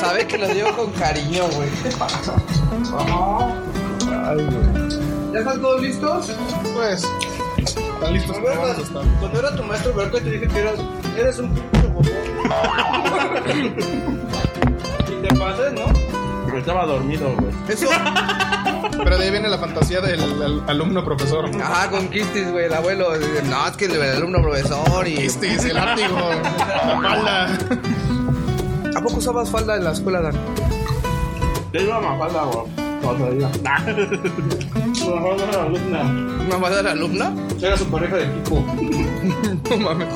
Sabe que lo dio con cariño, güey. Ay, güey. ¿Ya están todos listos? Pues, están listos Cuando a era, estar. cuando era tu maestro, ¿verdad que te dije que eras, eres un puto bobón? y te pasé, ¿no? Estaba dormido, güey. Eso. Pero de ahí viene la fantasía del al- alumno profesor. Ajá, con Kistis, güey, el abuelo. No, es que el alumno profesor y. Es el látigo, la falda. ¿A poco usabas falda en la escuela, Dan? Yo iba a Mafalda, güey. Iba. Mafalda era alumna. ¿Una falda de la alumna? Era su pareja de equipo. No mames.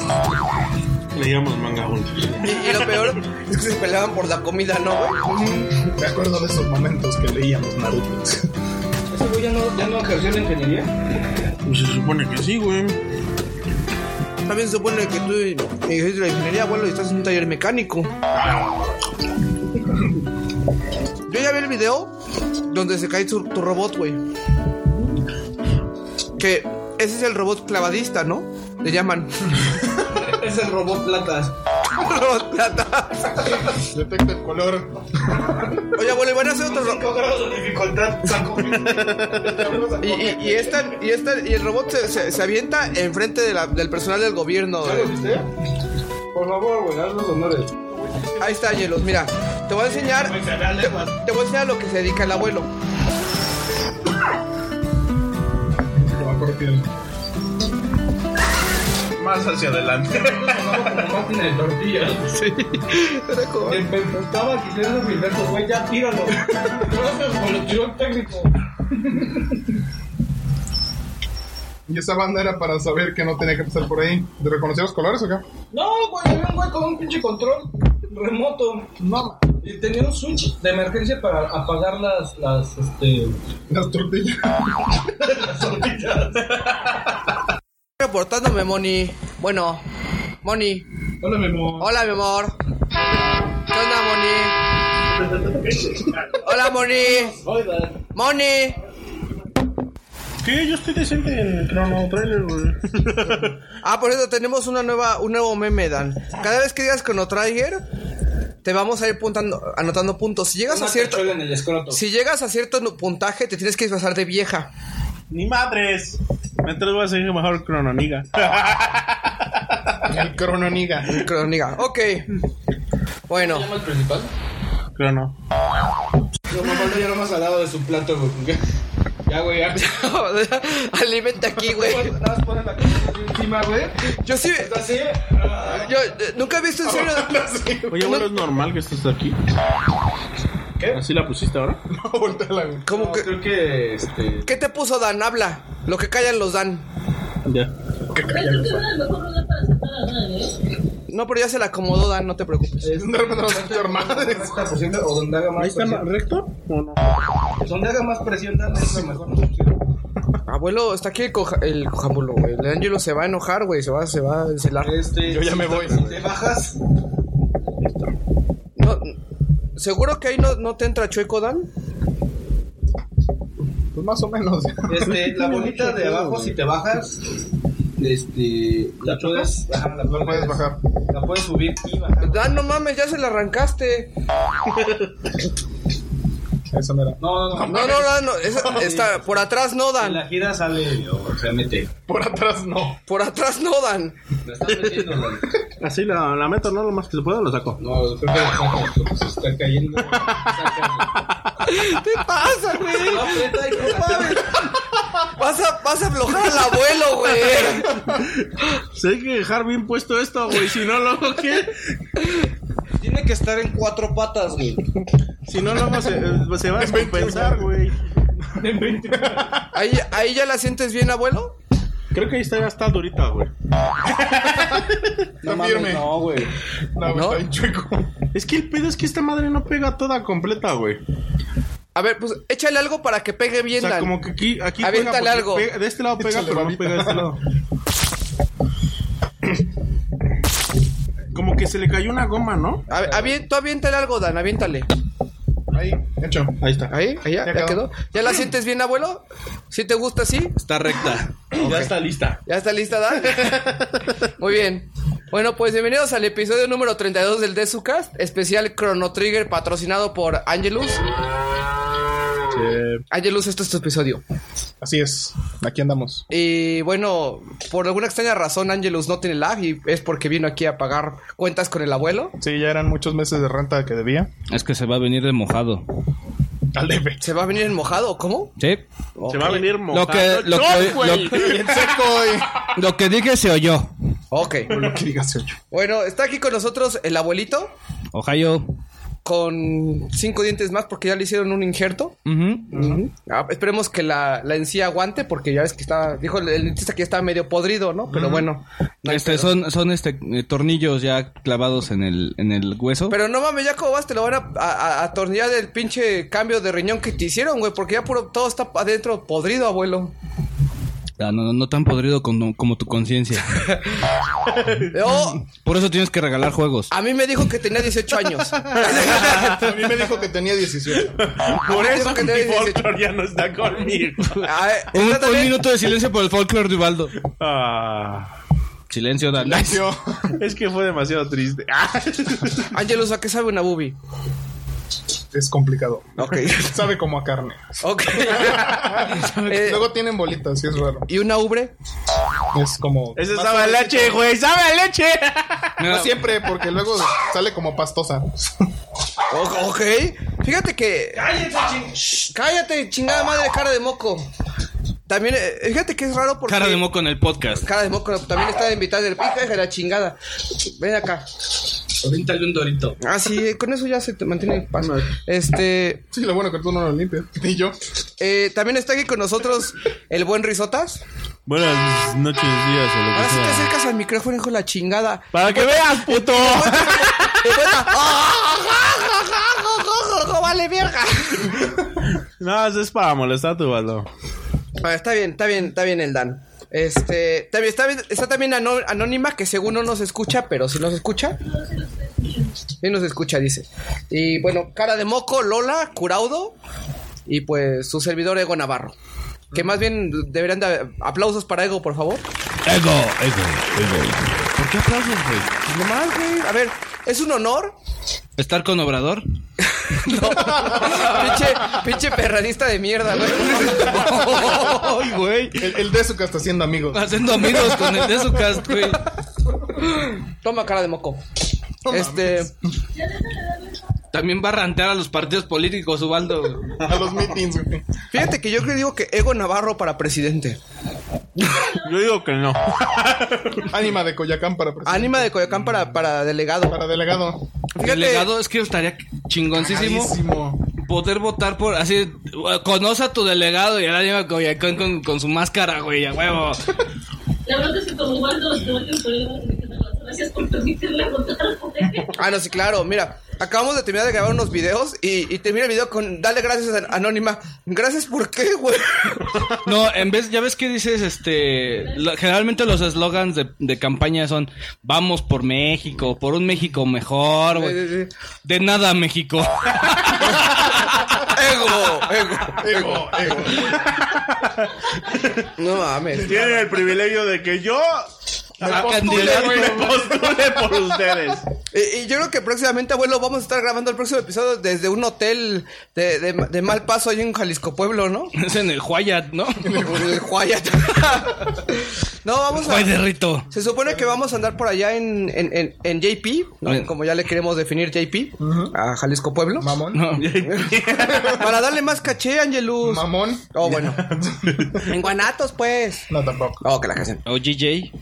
Leíamos manga juntos. Y, y lo peor es que se peleaban por la comida, ¿no, güey? Me acuerdo de esos momentos que leíamos Naruto. ¿Ese güey ya no, ya no ejerció la ingeniería? Pues se supone que sí, güey. También se supone que tú ejerces la ingeniería, abuelo, y estás en un taller mecánico. Video donde se cae tu, tu robot, güey. Que ese es el robot clavadista, ¿no? Le llaman. Es el robot platas. robot plata. Detecta el color. Oye, abuelo, ¿y van a hacer otro robot. grados de dificultad, saco. Y, y, y esta, y, esta, y el robot se, se, se avienta enfrente de la- del personal del gobierno. ¿Ya lo viste? Por favor, güey, haz los honores. Ahí está, Hielos. Mira, te voy a enseñar. Te, te voy a enseñar lo que se dedica el abuelo. Más hacia adelante. como máquina de tortillas. Sí. Era como- Gilberto, güey, ya tíralo. Gracias, técnico. Y esa banda era para saber que no tenía que pasar por ahí. ¿De reconocer los colores o qué? No, güey, había un güey con un pinche control remoto. No, Y tenía un switch de emergencia para apagar las, las, este... las tortillas. las tortillas. Reportándome, Moni. Bueno, Moni. Hola, Memo. Hola, mi amor. ¿Qué onda, Moni? Hola, Moni. Oiga. Moni. ¿Qué? Yo estoy decente en Chrono Trailer, güey. Ah, por eso tenemos una nueva, un nuevo meme, Dan. Cada vez que digas Chrono Trigger, te vamos a ir puntando, anotando puntos. Si llegas a cierto, en el si llegas a cierto puntaje, te tienes que disfrazar de vieja. Ni madres. Mientras voy a seguir mejor Crononiga. El crononiga. Croniga. Ok. Bueno. llama el principal? Crono. No, mamá, ya nomás al lado de su plato. Ya, güey, ya. Alimenta aquí, güey. Nada más ponen la cosa encima, güey. Yo sí. Así. Yo eh, nunca he visto en serio. Oye, bueno, es normal que estés aquí. ¿Qué? ¿Así la pusiste ahora? No, volteala, güey. ¿Cómo No, que? creo que, este... ¿Qué te puso Dan? Habla. Lo que callan los dan. Ya. Creo callan. que no es el mejor lugar para sentar a nadie. No, pero ya se la acomodó Dan, no te preocupes. De repente nos va a escuchar madres. 30% o donde haga más ¿Ahí está presión. recto? ¿O no? Donde haga más presión, Dan, es la mejor opción. Abuelo, está aquí el, coja, el cojámbulo, güey. El Ángelo se va a enojar, güey. Se va, se va a encelar. Este, Yo ya me voy. Si te bajas, No, ¿Seguro que ahí no, no te entra chueco, Dan? Pues más o menos. este, la bolita de abajo, si te bajas, este, la puedes, ajá, la puedes bajar. La puedes subir y bajar. Dan, no mames, ya se la arrancaste. Esa no era. No, no, no. No, no, no. esa- está, por atrás no, En Dan. la gira sale o se mete. Por atrás no. Por atrás no, Dan. La estás metiendo, Dan. Así la, la meto, ¿no? Lo más que se pueda lo saco. No, creo que la sacas, porque se está cayendo. ¿Qué pasa, güey? No, mames. Vas a, vas a aflojar al abuelo, güey. Se hay que dejar bien puesto esto, güey. Si no, luego, ¿qué? Tiene que estar en cuatro patas, güey. Si no, luego se, se va a descompensar, güey. Ahí, ahí ya la sientes bien, abuelo. Creo que ahí está, ya está durita, güey. Está firme. no, güey. No, ¿No? está bien chueco. Es que el pedo es que esta madre no pega toda completa, güey. A ver, pues échale algo para que pegue O bien, sea, Dan. como que aquí, aquí Aviéntale pega algo. pega- de este lado pega, Échale pero no pega de este lado. Como que se le cayó una goma, ¿no? A, avien- tú aviéntale algo, Dan, aviéntale. Ahí, hecho. Ahí está. Ahí, ahí ya, Ya ya quedó. quedó. ¿Ya la sientes bien, abuelo? ¿Sí te gusta así? Está recta. Ya está lista. ¿Ya está lista, Dan? Muy bien. Bueno, pues bienvenidos al episodio número 32 del Desucast, especial Chrono Trigger patrocinado por Angelus. Angelus, esto es tu episodio. Así es, aquí andamos. Y bueno, por alguna extraña razón Angelus no tiene lag y es porque vino aquí a pagar cuentas con el abuelo. Sí, ya eran muchos meses de renta que debía. Es que se va a venir de mojado. Al DF. ¿Se va a venir en mojado? ¿Cómo? Sí. Se va a venir Lo mojado. que, lo, ¡No, que, güey! lo, seco y... lo que dije se oyó. Ok. Lo que ocho. Bueno, está aquí con nosotros el abuelito Ohio. Con cinco dientes más porque ya le hicieron un injerto. Ah, esperemos que la, la encía aguante porque ya ves que está, dijo el, el dentista que ya está medio podrido, ¿no? Pero bueno. no Este, son, son este eh, tornillos ya clavados en el, en el hueso. Pero no mames, ya como vas, te lo van a, a, a atornillar del pinche cambio de riñón que te hicieron, güey, porque ya puro, todo está adentro podrido, abuelo. Ah, no, no, no tan podrido como, como tu conciencia. Yo, Por eso tienes que regalar juegos. a mí me dijo que tenía 18 años. A mí me dijo que tenía 17. Por eso que mi 18. folklore ya no está conmigo. Un, está un también- minuto de silencio por el folclore de Ubaldo. Ah, Silencio, Dan. Yo, es que fue demasiado triste. Angelus, ¿a qué sabe una boobie? Es complicado. Ok. Sabe como a carne. Ok. Eh, Luego tienen bolitas, sí es raro. ¿Y una ubre? Es como... Ese más sabe a leche, güey. ¡Sabe a leche! No siempre, porque luego sale como pastosa. O- ok. Fíjate que. Cállate, Cállate, chingada madre, cara de moco. También, eh, fíjate que es raro porque. cara de moco en el podcast. Cara de moco también está invitada del hija de la chingada. Ven acá. Avéntale un dorito. Ah, sí, con eso ya se te mantiene en paz. Este. Sí, lo bueno que tú no lo limpias. Ni yo. eh, también está aquí con nosotros el buen Risotas. Buenas noches, días o lo Ahora sí te acercas al micrófono, hijo de la chingada. Para que veas, puto. Vale, verga. No, eso es para molestar a tu baldo. Ah, está bien, está bien, está bien el Dan. Este, también está, está también Anónima, que según no nos escucha, pero si nos escucha. Sí nos escucha, dice. Y bueno, cara de moco, Lola, Curaudo. Y pues su servidor Ego Navarro. Que más bien deberían de aplausos para Ego, por favor. Ego, ego, ego. ¿Por qué aplausos, güey? Pues nomás, güey. A ver, es un honor. ¿Estar con Obrador? No. pinche, pinche perranista de mierda, güey. Ay, güey. El, el de su que está haciendo amigos. Haciendo amigos con el de su cast, güey. Toma cara de moco. No este. También va a rantear a los partidos políticos, Ubaldo. A los meetings, güey. Fíjate que yo creo digo que Ego Navarro para presidente. Yo digo que no. Ánima de Coyacán para presidente. Ánima de Coyoacán para, para delegado. Para delegado. Fíjate, Delegado, es que estaría chingoncísimo Carísimo. poder votar por así. Conoce a tu delegado y ahora lleva Coyacán con, con su máscara, güey, a huevo. La verdad es que como Waldo Gracias por por él. Ah, no, sí, claro. Mira, acabamos de terminar de grabar unos videos y, y termina el video con dale gracias a Anónima. Gracias por qué, güey. No, en vez, ya ves que dices, este, lo- generalmente los eslogans de, de campaña son vamos por México, por un México mejor, Sí, güey. sí, sí. De nada, México. Ego, ego. Ego, ego. No mames. Tienen el privilegio de que yo Postule, candidato. postule por ustedes. Y, y yo creo que próximamente, abuelo, vamos a estar grabando el próximo episodio desde un hotel de, de, de mal paso ahí en Jalisco Pueblo, ¿no? es en el Huayat, ¿no? El Huayat. no, vamos a... De Rito. Se supone que vamos a andar por allá en, en, en, en JP, ¿no? Como ya le queremos definir JP, a Jalisco Pueblo. Mamón. No. Para darle más caché, Angelus. Mamón. Oh, bueno. en Guanatos, pues. No, tampoco. Oh, que la canción. O GJ.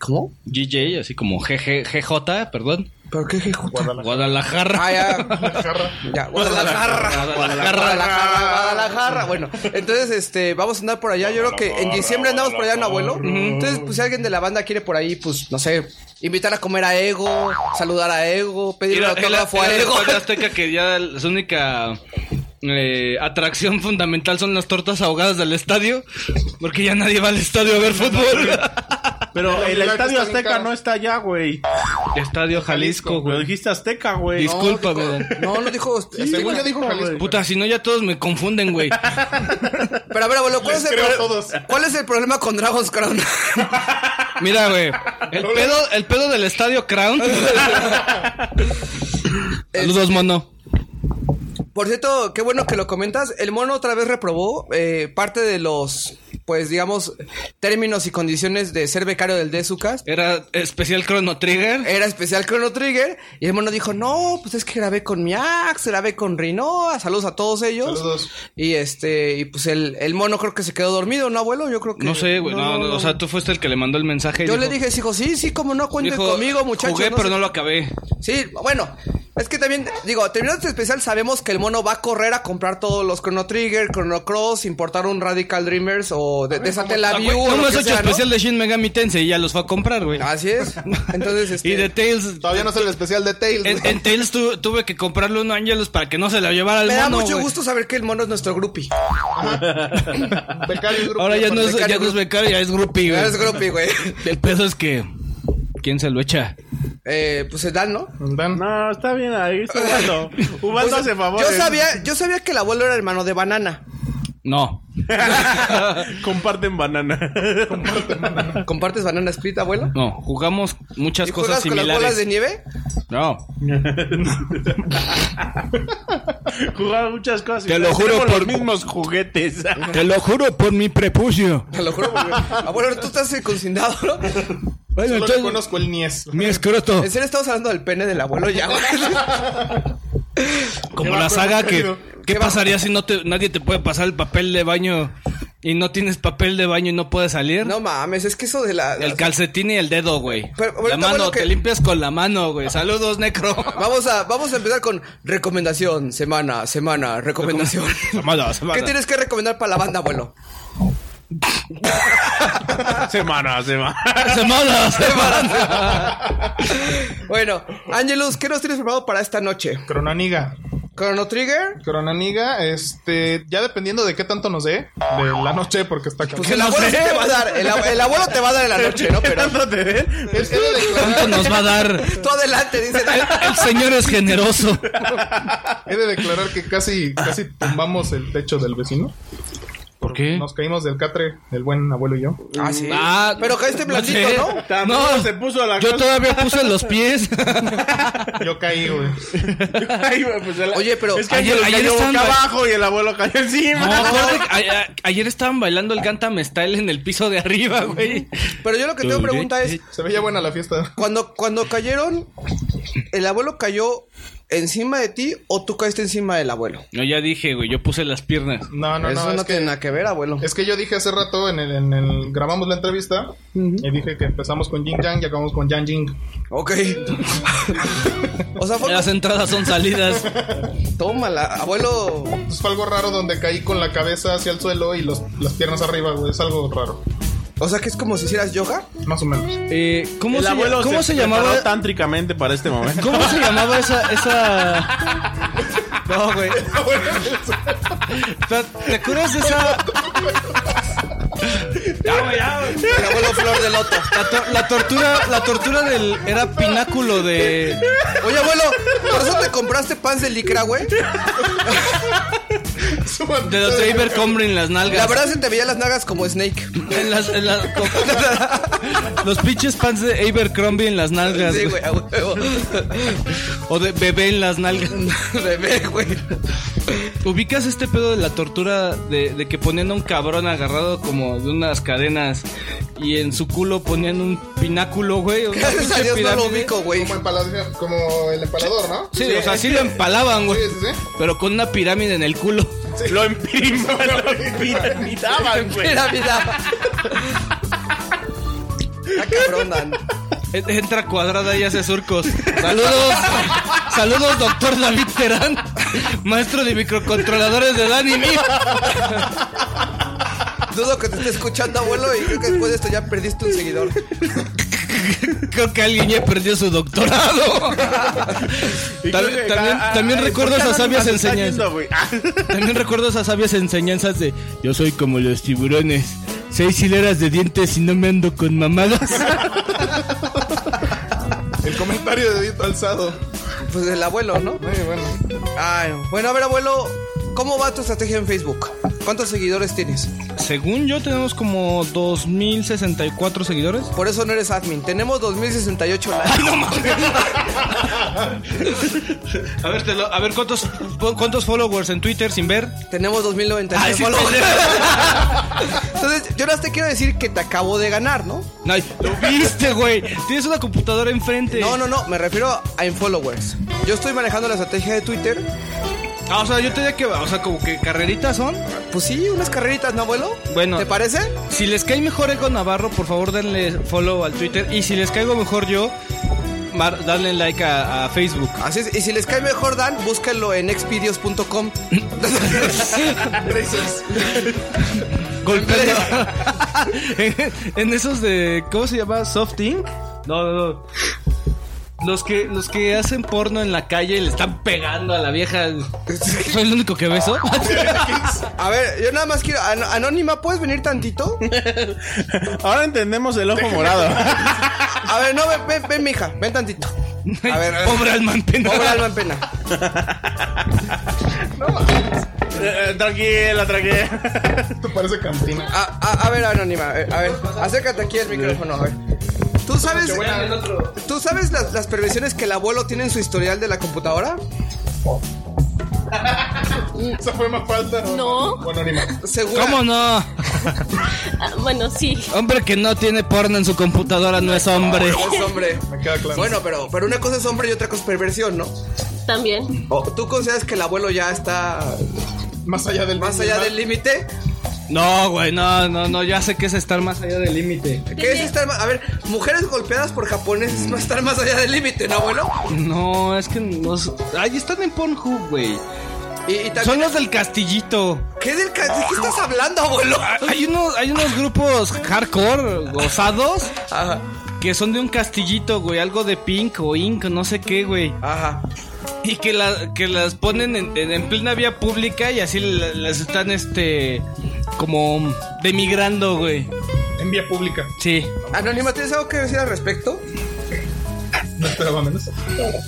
¿Cómo? GJ, así como GG, GJ, perdón. ¿Pero qué, qué justo? Guadalajara. Ah, ya. Jarra. Ya, Guadalajara. Guadalajara. Guadalajara, Guadalajara. Bueno, entonces, este, vamos a andar por allá. Yo creo que en diciembre andamos por allá en abuelo. Entonces, pues si alguien de la banda quiere por ahí, pues, no sé, invitar a comer a Ego, saludar a Ego, era- autógrafo a Ego. de Azteca que ya su única eh, atracción fundamental son las tortas ahogadas del estadio, porque ya nadie va al estadio a ver fútbol. Pero el estadio Azteca no está allá, güey. estadio Jalisco, Lo güey. dijiste Azteca, güey. Discúlpame. No, dijo- No, no dijo. este, Según yo dijo Jalisco. Puta, si no ya todos me confunden, güey. Pero a ver, abuelo, ¿cuál Les es, el creo todos. ¿cuál es el problema con Dragon's Crown? Mira, güey. El pedo, el pedo del estadio Crown. Saludos, mono. Por cierto, qué bueno que lo comentas. El mono otra vez reprobó eh, parte de los, pues digamos, términos y condiciones de ser becario del DSUCAS. Era especial Chrono Trigger. Era especial Chrono Trigger. Y el mono dijo, no, pues es que grabé con mi Axe, grabé con Rinoa. Saludos a todos ellos. Saludos. Y este, y pues el, el mono creo que se quedó dormido, ¿no, abuelo? Yo creo que. No sé, güey. No, no, o sea, tú fuiste el que le mandó el mensaje. Yo dijo- le dije, dijo, sí, sí, como no, cuenten dijo, conmigo, muchachos. Jugué, no pero sé". no lo acabé. Sí, bueno, es que también, digo, terminando este especial, sabemos que el mono va a correr a comprar todos los Chrono Trigger, Chrono Cross, importar un Radical Dreamers o de, de Satellaview o No lo me has que hecho sea, ¿no? especial de Shin Megami Tensei y ya los fue a comprar, güey. Así es. Entonces, este. Y de Tails. Todavía no es el especial de Tails. En, en Tails tu- tuve que comprarle un Angelus para que no se lo llevara al me da mono, mucho gusto saber que el mono es nuestro groupie. Becario y grupo. Ahora ya no, es, Becario ya no es becario, ya es groupie, güey. Es groupie, güey. El pedo es que... ¿Quién se lo echa? Eh, pues el Dan, ¿no? Dan. No, está bien ahí, está Ubaldo. Ubaldo Pues, hace favor. yo sabía, yo sabía que el abuelo era hermano de Banana. No. Comparten banana. ¿Compartes banana split, abuelo? No, jugamos muchas ¿Y cosas juegas con las bolas de similares. nieve? No. Jugaron muchas cosas. Te lo juro Tenemos por- los mismos juguetes. Te lo juro por mi prepucio. Te lo juro, güey. Abuelo, tú estás circuncidado, ¿no? Bueno, Solo entonces, conozco el Nies. mi escroto. En serio estamos hablando del pene del abuelo ya. Como ¿Qué la saga que... ¿Qué pasaría si no te, nadie te puede pasar el papel de baño y no tienes papel de baño y no puedes salir? No mames, es que eso de la... El calcetín y el dedo, güey. La mano, bueno, que- te limpias con la mano, güey. Saludos, Necro. Vamos a, vamos a empezar con recomendación, semana, semana, recomendación. Semana, semana. ¿Qué tienes que recomendar para la banda, abuelo? Semana, semana. Semana, semana. Bueno, Angelus, ¿qué nos tienes preparado para esta noche? Cronaniga. ¿Chrono Trigger? Cronaniga, este, ya dependiendo de qué tanto nos dé, de la noche, porque está Pues el abuelo sí te va a dar, el, ab- el abuelo te va a dar en la noche, ¿no? Pero ¿Tanto te declarar- ¿Cuánto nos va a dar? tú adelante, dice. El señor es generoso. He de declarar que casi, casi tumbamos el techo del vecino. ¿Por qué? Nos caímos del catre, el buen abuelo y yo. Ah, sí. Ah, Pero caíste blandito, sé. ¿no? También No, se puso la Yo cosa. todavía puse los pies. Yo caí, güey. Ay, güey, pues el- Oye, pero es que ayer- ayer, ayer estaban abajo y el abuelo cayó encima. No, acuérdate que a- a- ayer estaban bailando el Gantam Style en el piso de arriba, güey. Pero yo lo que tengo pregunta es, Se veía buena la fiesta. cuando, cuando cayeron, ¿el abuelo cayó encima de ti o tú caíste encima del abuelo? No, ya dije, güey, yo puse las piernas. No, no, Eso no. no, es, tiene que, nada que ver, abuelo. es que yo dije hace rato en el, en el grabamos la entrevista y dije que empezamos con Jin Yang y acabamos con Yang Jing. Ok. o sea, fue... Las entradas son salidas. Tómala, abuelo... Fue algo raro donde caí con la cabeza hacia el suelo y los, las piernas arriba, güey. Es algo raro. O sea, que es como si hicieras yoga. Más o menos. Eh, ¿Cómo, el se, abuelo ¿cómo se, llamaba? tántricamente para este momento. ¿Cómo se llamaba esa, esa... No, güey. ¿Te, te acuerdas de esa... Ya, güey, ya, güey. Abuelo flor de loto. La, tor- la tortura, la tortura del... Era pináculo de... Oye, abuelo, ¿por eso te compraste pants de licra, güey? De los Abercrombie en las nalgas. La verdad se te veía las nagas como Snake. En las, en las- los pinches pants de Abercrombie en las nalgas. Sí, güey. güey, a huevo. O de bebé en las nalgas. Bebé, güey. ¿Ubicas este pedo de la tortura de, de que ponían a un cabrón agarrado como de unas cadenas y en su culo ponían un pináculo, güey? Gracias a Dios no lo pirámide? ubico, güey. Como, el empalador, ¿no? Sí, o sea, sí lo empalaban, güey. Sí, sí, sí. Pero con una pirámide en el culo. Lo empirima, lo empiramidaban, güey. Mira. Ah, cabrón, Dan. En- Entra cuadrada y hace surcos. Saludos. Saludos, doctor David Terán. Maestro de microcontroladores de Dan y mí. Dudo que te esté escuchando, abuelo, y creo que después de esto ya perdiste un seguidor. Creo que alguien ya perdió su doctorado. También también recuerdo ¿por qué esas sabias enseñanzas. También recuerdo esas sabias enseñanzas de yo soy como los tiburones. Seis hileras de dientes y no me ando con mamadas. El comentario de dedito alzado. Pues el abuelo, ¿no? Muy bueno. Ay, bueno, a ver, abuelo, ¿cómo va tu estrategia en Facebook? ¿Cuántos seguidores tienes? según yo tenemos como 2064 seguidores. Por eso no eres admin. Tenemos 2068 likes. A ver, te lo- a ver cuántos cuántos followers en Twitter sin ver. Tenemos 2099 Ay, sí, followers. Entonces, yo más te quiero decir que te acabo de ganar, ¿no? Ay, lo viste, güey. Tienes una computadora enfrente. No, no, no, me refiero a en followers. Yo estoy manejando la estrategia de Twitter. Ah, o sea, yo te diría que, o sea, como que carreritas son. Pues sí, unas carreritas, ¿no, abuelo? Bueno. ¿Te parece? Si les cae mejor Ego Navarro, por favor denle follow al Twitter. Y si les caigo mejor yo, mar- danle like a, a Facebook. Así es. Y si les cae mejor Dan, búsquenlo en exvideos.com. Golpeando. en, en esos de. ¿Cómo se llama? ¿Soft Ink? No, no, no. Los que, los que hacen porno en la calle y le están pegando a la vieja. ¿Soy el único que beso? A ver, yo nada más quiero. An- Anónima, ¿puedes venir tantito? Ahora entendemos el ojo morado. A ver, no, ven, ven, ven, mija, ven tantito. A ver. Pobre alma en pena. Pobre alma en pena. Eh, tranquila, tranquila. Esto parece cantina. A, a- a ver, Anónima, eh, a ver, acércate aquí al micrófono, a ver. ¿Tú sabes, ¿tú sabes las, las perversiones que el abuelo tiene en su historial de la computadora? Esa fue más falta. No. Bueno, ni más. Segura. ¿Cómo no? Ah, bueno, sí. Hombre que no tiene porno en su computadora no es hombre. Es hombre. Me queda claro. Bueno, pero, pero una cosa es hombre y otra cosa es perversión, ¿no? También. ¿O ¿Tú consideras que el abuelo ya está más allá del más allá del límite? No, güey, no, no, no, ya sé que es estar más allá del límite. ¿Qué es estar más? A ver, mujeres golpeadas por japoneses no estar más allá del límite, ¿no, abuelo? No, es que no. Ahí están en Pornhub, güey. Y, y también- Son los del castillito. ¿Qué del ca- ¿De qué estás hablando, abuelo? Hay unos, hay unos grupos hardcore, gozados, Ajá, que son de un castillito, güey. Algo de pink o ink, no sé qué, güey. ajá. Y que, la- que las ponen en, en- en plena vía pública y así la- las están, este, como demigrando, güey. En vía pública. Sí. Anónima, ¿tienes algo que decir al respecto? No esperaba menos.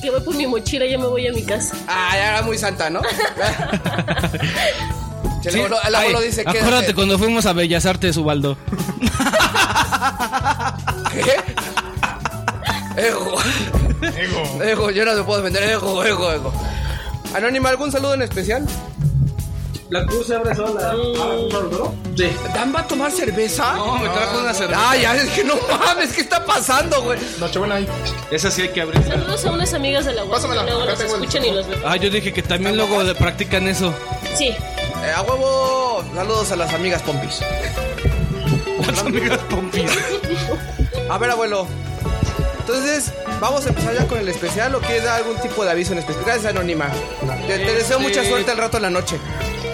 Que voy por mi mochila, ya me voy a mi casa. Ah, ya era muy santa, ¿no? el Sí. abuelo, el abuelo Ay, dice que. Acuérdate cuando fuimos a Bellas Artes, Ubaldo. ¿Qué? Ego. Ego. Ego, yo no me puedo defender. Ego, ego, ego. Anónima, ¿algún saludo en especial? La cruz se abre sola. Sí. ¿Dan va a tomar cerveza? No, me trajo una cerveza. Ah, ya, es que no mames, ¿qué está pasando, güey? Nochebuena ahí. Esa sí hay que abrir. Saludos a unas amigas de la UAS Pásamela, que luego los escuchan y los ven. Ah, yo dije que también luego le practican eso. Sí. Eh, a huevo, saludos a las amigas pompis. Las amigas pompis. A ver, abuelo. Entonces, ¿vamos a empezar ya con el especial o quieres dar algún tipo de aviso en especial? Gracias, Anónima. Te, te deseo Este- mucha suerte al rato en la noche.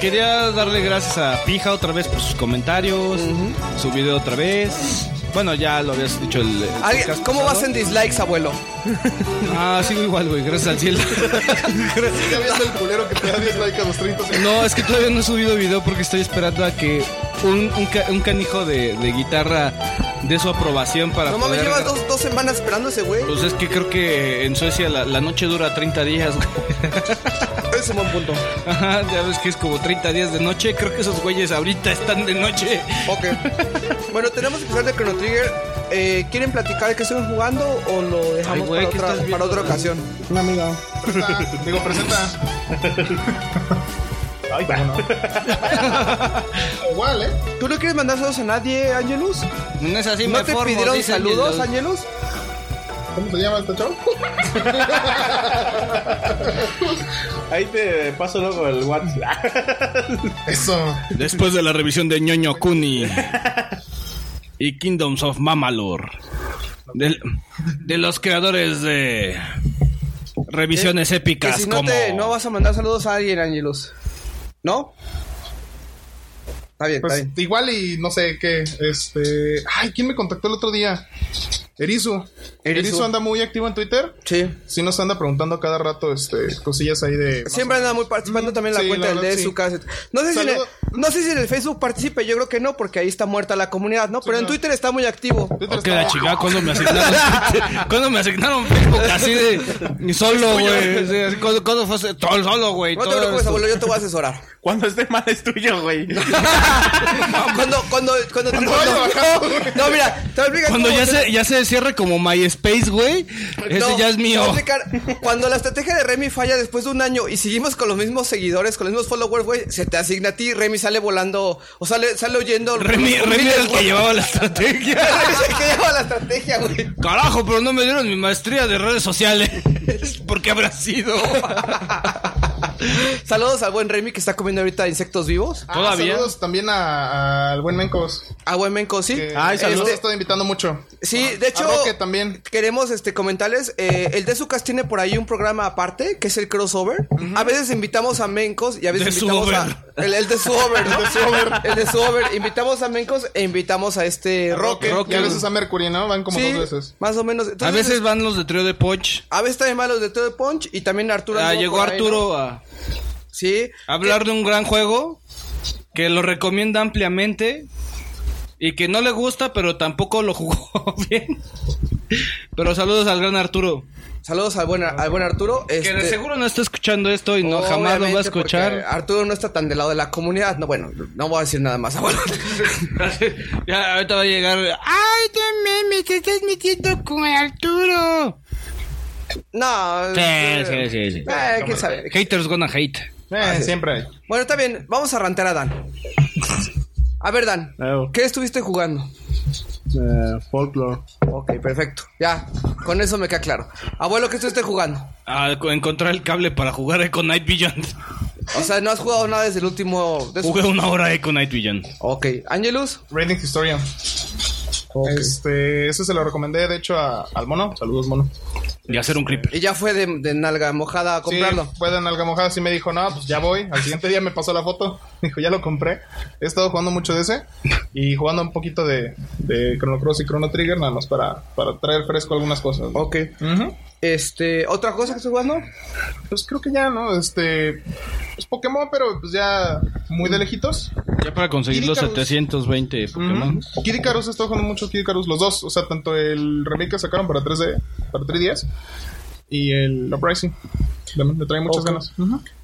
Quería darle gracias a Pija otra vez por sus comentarios, su video otra vez. Bueno, ya lo habías dicho el. el ¿Alguien- podcast ¿Cómo pasado. vas en dislikes, abuelo? Ah, sigo igual, güey, gracias al cielo. Ya viendo el culero que te da 10 likes a los 30 segundos. No, es que todavía no he subido video porque estoy esperando a que un, un, ca- un canijo de, de guitarra dé su aprobación para No mames, llevas dos, dos semanas esperando a ese güey. Pues es que creo que en Suecia la, la noche dura 30 días, güey. Ese es un buen punto. Ajá, ya ves que es como 30 días de noche. Creo que esos güeyes ahorita están de noche. Ok. bueno, tenemos que empezar de Chrono Trigger. Eh, ¿Quieren platicar de qué estamos jugando o lo dejamos Ay, güey, para, ¿qué otra, para ocasión? Un amigo. Digo, presenta. Ay, cómo no. Igual, ¿eh? ¿Tú no quieres mandar saludos a nadie, Angelus? No es así, ¿No me te formo, pidieron saludos, Angelus? ¿Cómo se llama este show? Ahí te paso luego el WhatsApp. Eso. Después de la revisión de ñoño Kuni y Kingdoms of Mamalur, del- de, los creadores de revisiones Que épicas si no, como... te, no vas a mandar saludos a alguien, Angelus. ¿No? Está bien, Pues está bien. igual y no sé qué. Este. Ay, ¿quién me contactó el otro día? Erizu. Erizu anda muy activo en Twitter. Sí. Sí nos anda preguntando cada rato este cosillas ahí de... Siempre anda muy participando también en la Sí, cuenta la del verdad, de sí. su casa. No sé, si en el, no sé si en el Facebook participe, yo creo que no, porque ahí está muerta la comunidad, ¿no? Pero en. Twitter está muy activo. Twitter Ok, está- la chica, ¿cuándo me asignaron? ¿Cuándo me asignaron Facebook? Así de. ni Solo, güey. Sí, así, ¿Cuándo, cuándo fue? Todo solo, güey. No te preocupes, esto. abuelo, yo te voy a asesorar. Cuando esté mal es tuyo, güey. No, cuando, cuando, cuando, Cuando cuando- bajando. No, mira, te voy a explicar Cuando ya se, ya se cierre como MySpace, güey. Ese No, ya es mío. Cuando la estrategia de Remy falla después de un año y seguimos con los mismos seguidores, con los mismos followers, güey, se te asigna a ti, Remy sale volando, o sale, sale oyendo. Remy, Remy era el miles, que llevaba la estrategia. Remy es el que lleva la estrategia, güey. Carajo, pero no me dieron mi maestría de redes sociales. ¿Por qué habrá sido? Saludos al buen Remy que está comiendo ahorita insectos vivos. Ah, Todavía. Saludos también a- al buen Mencos. A buen Menco, sí. Que Ay, nos saludos. ha estado invitando mucho. Sí, de hecho, A Roque también. queremos este comentarles. eh, el de Sucas tiene por ahí un programa aparte que es el crossover. A veces invitamos a Mencos y a veces De su invitamos a. El, el de su over, ¿no? El de su over. Invitamos a Mencos e invitamos a este Roque. Y a veces a Mercury, ¿no? Van como Sí, dos veces. Más o menos. A Entonces, veces van los de trío de Poch. A veces también van los de Todo Punch y también Arturo. Ah, anduvo llegó por ahí, Arturo ¿no? A Sí. hablar de un gran juego que lo recomienda ampliamente y que no le gusta, pero tampoco lo jugó bien. Pero saludos al gran Arturo, Saludos al buen, al buen Arturo. que de Este, seguro no está escuchando esto y no jamás lo va a escuchar. Arturo no está tan del lado de la comunidad. No, bueno, no voy a decir nada más. ya, ahorita va a llegar. ¡Ay, también me estás metiendo con Arturo! No. Sí, eh, sí, sí, sí. eh, quién sabe. Haters gonna hate. Eh, siempre hay. Bueno, está bien. Vamos a rantear a Dan. A ver, Dan. ¿Qué estuviste jugando? Eh, folklore. Ok, perfecto. Ya, con eso me queda claro. Abuelo, ¿qué estuviste jugando? A co- encontrar el cable para jugar Echo Night Vision. O sea, no has jugado nada desde el último. de- Jugué una hora Echo Night Vision. Ok, Angelus. Raiding Este, ese se lo recomendé, de hecho, a- al mono. Saludos, mono. Y hacer un creeper. Y ya fue de, de nalga mojada a comprarlo. Sí, fue de nalga mojada, sí me dijo, no, pues ya voy. Al siguiente día me pasó la foto. Dijo, ya lo compré. He estado jugando mucho de ese. Y jugando un poquito de, de Chrono Cross y Chrono Trigger, nada más para, para traer fresco algunas cosas. ¿no? Ok. Ujú. Este, ¿otra cosa que estoy jugando? Pues creo que ya, ¿no? Este. Pues Pokémon, pero pues ya muy de lejitos. Ya para conseguir Kid los Icarus. 720 Pokémon. Kid Icarus, he estado jugando mucho Kid Icarus, los dos. O sea, tanto el remake que sacaron para 3D, para 3DS y el Uprising. Le, le trae muchas ganas.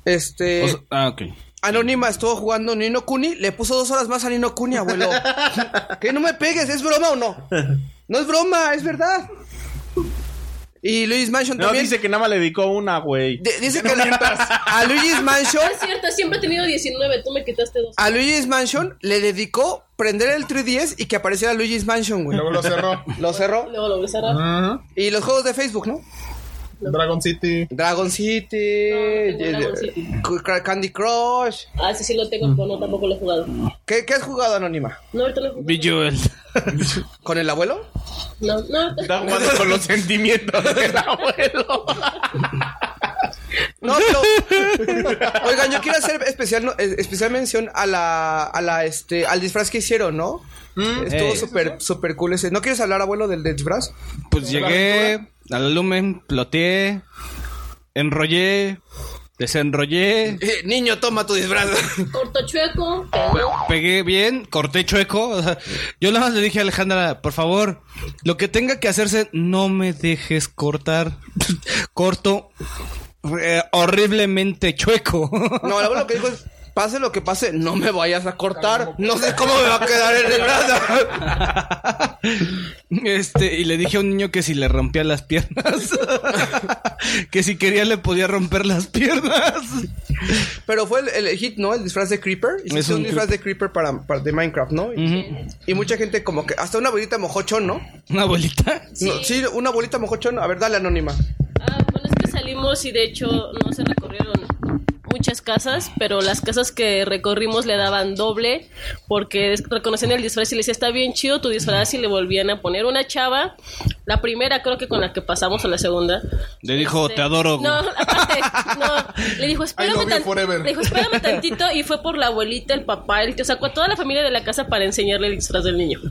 Este. O sea- ah, ok. Anónima estuvo jugando Nino Kuni, le puso dos horas más a Nino Kuni, abuelo. que no me pegues, ¿es broma o no? No es broma, es verdad. Y Luis Mansion No, también. dice que nada más le dedicó una, güey. de- dice que a Luis Mansion, Es cierto, siempre he tenido 19, tú me quitaste dos. a Luis Mansion le dedicó prender el 3DS y que apareciera Luigi's Mansion, güey. luego lo cerró. Lo cerró. Luego lo voy a cerrar. Ujú. Y los juegos de Facebook, ¿no? Dragon City. Dragon City, No, no Dragon City. Ca- Candy Crush. Ah, sí, sí lo tengo, pero no, tampoco lo he jugado. ¿Qué, qué has jugado, Anónima? No, ahorita lo he jugado. Bejeweled. ¿Con el abuelo? No, no, Está jugando con los sentimientos del abuelo. No, pero. Oigan, yo quiero hacer especial, eh, especial mención a la, a la, este, al disfraz que hicieron, ¿no? Estuvo Ey. súper, súper cool ese. ¿No quieres hablar, abuelo, del, del disfraz? Pues llegué al lumen, ploteé, enrollé, desenrollé, Eh, niño, toma tu disfraz. corto chueco, pegué bien, corté chueco. o sea, yo nada más le dije a Alejandra, por favor, lo que tenga que hacerse, no me dejes cortar. Corto eh, horriblemente chueco. No, el abuelo que dijo es. Pase lo que pase, no me vayas a cortar. No sé cómo me va a quedar el disfraz. Este, y le dije a un niño que si le rompía las piernas, que si quería le podía romper las piernas. Pero fue el, el hit, ¿no? El disfraz de Creeper. Hiciste Es un, un disfraz de Creeper para, para- de Minecraft, ¿no? Y, y mucha gente como que... Hasta una bolita mojochón, ¿no? Una bolita. No, sí, una bolita mojochón. A ver, dale, Anónima. Ah, bueno, es que salimos y de hecho no se recorrieron muchas casas, pero las casas que recorrimos le daban doble porque reconocían el disfraz y le decía, está bien chido tu disfraz y le volvían a poner una chava, la primera creo que con la que pasamos o la segunda. Le dijo, Este, te adoro. No, aparte, no. Le dijo, espérame, tan- forever. le dijo, espérame tantito y fue por la abuelita, el papá, el tío, sacó a toda la familia de la casa para enseñarle el disfraz del niño.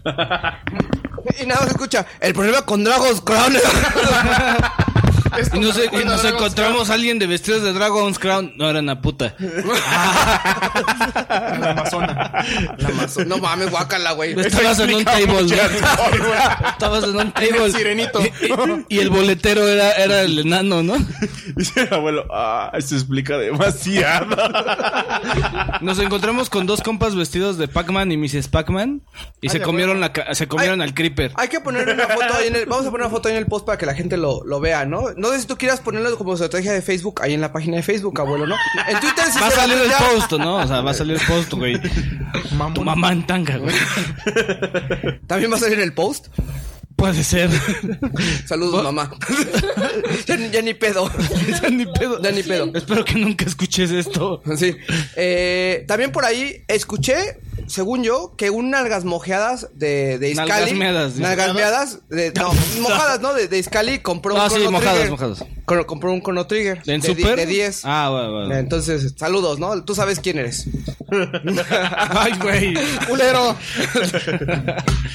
Y nada más escucha, el problema con Dragon's Crown. Y nos, y Bueno, nos Dragon's encontramos a alguien de vestidos de Dragon's Crown. No, era una puta. La Amazona. La no mames, guácala, güey. Estabas en un table. Estabas en un table. El sirenito. Y, y el boletero era, era el enano, ¿no? Dice el abuelo, ah, se explica demasiado. Nos encontramos con dos compas vestidos de Pac-Man y Mrs. Pac-Man. Y se comieron, la, ca- se comieron Ay. al Creeper. Hay que poner una foto ahí en el, vamos a poner una foto ahí en el post para que la gente lo, lo vea, ¿no? No sé si tú quieras ponerlo como estrategia de Facebook ahí en la página de Facebook, abuelo, ¿no? En Twitter sí Va a salir el post, ¿no? O sea, va a salir el post, güey. Tu mamá en tanga, güey. También va a salir el post. Puede ser. Saludos, mamá. ya, ni- ya ni pedo. Ya ni pedo. Ya ni pedo. Espero que nunca escuches esto. Sí. Eh, también por ahí escuché, según yo, que un nalgas mojeadas de, de Iscali. Nalgas. Nalgas meadas. de- no, mojadas, ¿no? De, de Iscali compró un Ah, sí, mojadas, Trigger. mojadas. Cro- compró un Chrono Trigger. ¿En de, Super? De 10. Ah, bueno, bueno. Entonces, saludos, ¿no? Tú sabes quién eres. Ay, güey. ¡Culero!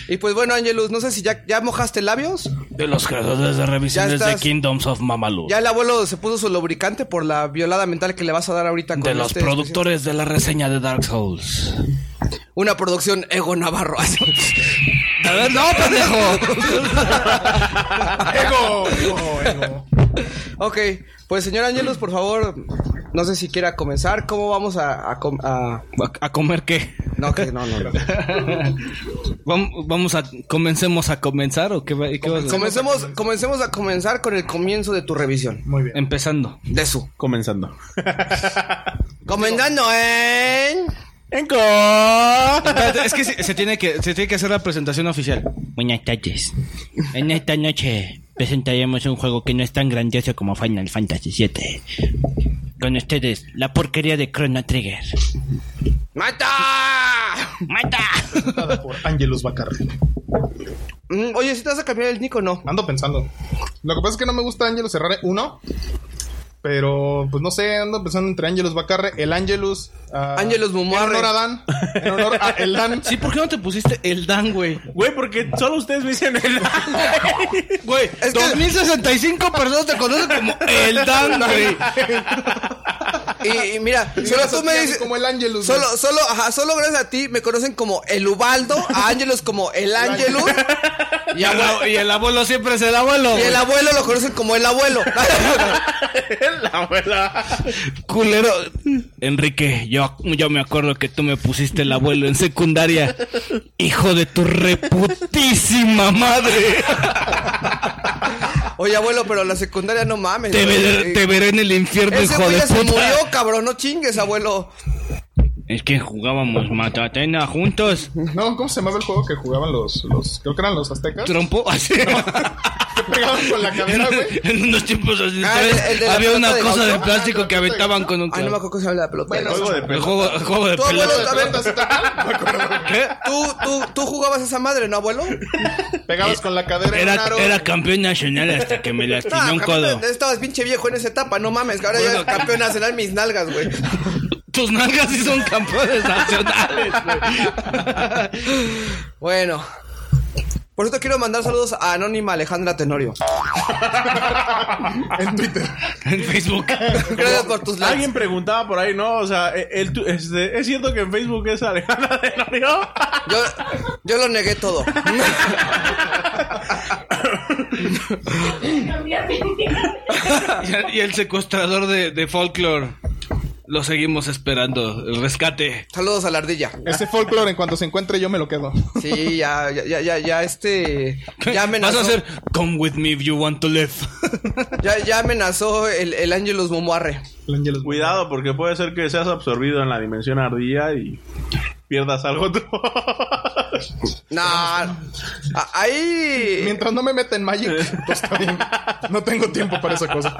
y pues bueno, Angelus, no sé si ya, ya mojaste labios. De los creadores de revisiones de Kingdoms of Mamalu. Ya el abuelo se puso su lubricante por la violada mental que le vas a dar ahorita con De los este productores de la reseña de Dark Souls. Una producción Ego Navarro. No, pendejo. Ego, ego, ego. ok, pues señor Angelus, por favor, no sé si quiera comenzar. ¿Cómo vamos a, a com- a- ¿A comer qué? No, que no, no. no. Vam- Vamos a... ¿Comencemos a comenzar o qué, va- qué vas a Comencemos, comencemos a comenzar con el comienzo de tu revisión. Muy bien. Empezando. De su. Comenzando. Comenzando en... Espérate, es que se, se tiene que se tiene que hacer la presentación oficial. Buenas tardes. En esta noche presentaremos un juego que no es tan grandioso como Final Fantasy VII. Con ustedes, la porquería de Chrono Trigger. ¡Mata! ¡Mata! Por Angelus Bacarri. Mm, oye, si te vas a cambiar el nick o no. Ando pensando. Lo que pasa es que no me gusta Angelus Herrera 1. Pero, pues no sé, ando pensando entre Angelus Bacarre, el Angelus. ah, Angelus. En honor a Dan. En honor a el Dan. Sí, ¿por qué no te pusiste el Dan, güey? Güey, porque solo ustedes me dicen el... Güey, Es que- 2065 personas te conocen como el Dan, güey. Y, y mira, Y solo tú me dices... Como el Angelus. Solo, solo, ajá, solo gracias a ti me conocen como el Ubaldo, a Angelus como el Angelus Y, el y el abuelo siempre es el abuelo. y güey. el abuelo lo conocen como el abuelo. la abuela. Culero. Enrique, yo, yo me acuerdo que tú me pusiste el abuelo en secundaria. Hijo de tu reputísima madre. Oye, abuelo, pero la secundaria no mames. Te, veré, te veré en el infierno, Ese hijo de ya se puta. murió, cabrón, no chingues, abuelo. Es que jugábamos matatena juntos. No, ¿cómo se llamaba el juego que jugaban los. los creo que eran los aztecas? Trompo, así. Que pegaban con la cadera, güey. en unos tiempos así, Ah, el- el de la había una de cosa de plástico que aventaban con un Ay, no me acuerdo cómo se llama la pelota. Bueno, Juego de El pelota. juego, el juego de Tu abuelo. ¿Qué? ¿Tú, tú, tú jugabas esa madre, ¿no, abuelo? Pegabas con la cadera en un Era, aro. era campeón nacional hasta que me lastimé No, un codo. estabas pinche viejo en esa etapa, no mames, que ahora ya campeón nacional mis nalgas, güey. Tus nalgas sí son campeones nacionales. Bueno. Por eso quiero mandar saludos a Anónima Alejandra Tenorio. En Twitter. En Facebook. Gracias por tus likes. Alguien preguntaba por ahí, ¿no? O sea, el, tu- este, ¿es cierto que en Facebook es Alejandra de Norio? Yo, yo lo negué todo. Y el- y el secuestrador de, de folklore. Lo seguimos esperando. El rescate. Saludos a la ardilla. Ese folklore, en cuanto se encuentre, yo me lo quedo. Sí, ya, ya, ya, ya, ya, este. Ya Vas amenazó. a hacer Come with me if you want to live. Ya, ya amenazó el, el Angelus Momuarre. Cuidado, porque puede ser que seas absorbido en la dimensión ardilla y pierdas algo tú. A- Ahí. Mientras no me meta en Magic, pues está bien. No tengo tiempo para esa cosa.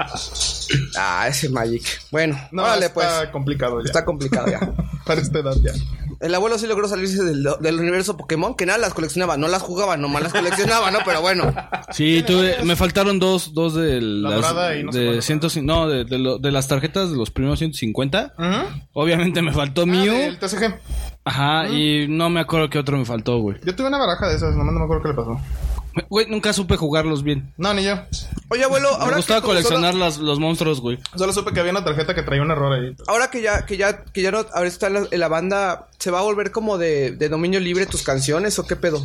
Ah, ese Magic. Bueno, No, órale, está pues. complicado ya. Está complicado ya. para esta edad ya. El abuelo sí logró salirse del, del universo Pokémon, que nada las coleccionaba, no las jugaba, nomás las coleccionaba, ¿no? Pero bueno. Sí, tuve, me faltaron dos, dos de La las y no de cuál otra. 100, no, de, de, lo- de las tarjetas de los primeros 150. Ujú. Obviamente me faltó Ah, mío. del TCG. Ajá, y no me acuerdo qué otro me faltó, güey. Yo tuve una baraja de esas, nomás no me acuerdo qué le pasó. Güey, nunca supe jugarlos bien. No, ni yo. Oye, abuelo, Me ahora gustaba que, coleccionar solo- las, los monstruos, güey. Solo supe que había una tarjeta que traía un error ahí. ahora que ya, que ya, que ya no, ahora está en la, la banda, ¿se va a volver como de, de dominio libre tus canciones o qué pedo?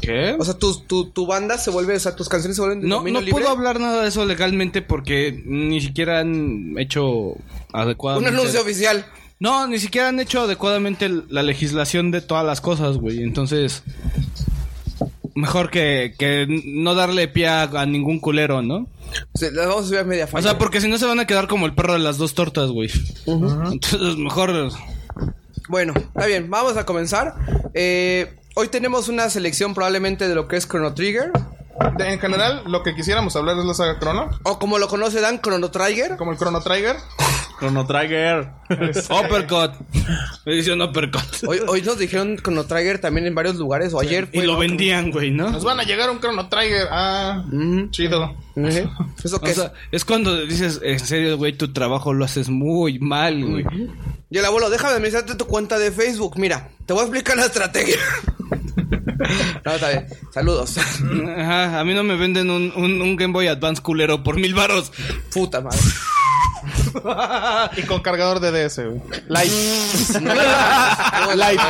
¿Qué? O sea, tu, tu, tu banda se vuelve, o sea, tus canciones se vuelven de No, dominio no libre. puedo hablar nada de eso legalmente porque ni siquiera han hecho Un adecuadamente... anuncio oficial. No, ni siquiera han hecho adecuadamente la legislación de todas las cosas, güey. Entonces, mejor que, que no darle pie a, a ningún culero, ¿no? O sea, las vamos a subir a media O falla. sea, porque si no se van a quedar como el perro de las dos tortas, güey. Entonces, mejor... Bueno, está bien, vamos a comenzar. Eh, hoy tenemos una selección probablemente de lo que es Chrono Trigger. De- en general, lo que quisiéramos hablar es la saga Chrono. O como lo conoce Dan, Chrono Trigger. Como el Chrono Trigger. Chrono Trigger. Uppercut. Edición Uppercut. Hoy, hoy nos dijeron Chrono Trigger también en varios lugares. O ayer Y lo ¿no? vendían, güey, ¿no? Nos van a llegar un Chrono Trigger. Ah, Ujú. chido. ¿Eso O qué es? sea, es cuando dices, en serio, güey, tu trabajo lo haces muy mal, güey. Y el abuelo, déjame administrarte tu cuenta de Facebook. Mira, te voy a explicar la estrategia. no, está bien. Saludos. Ajá, a mí no me venden un, un, un Game Boy Advance culero por mil varos. Puta madre. Y con cargador de DS, güey. Light. Light.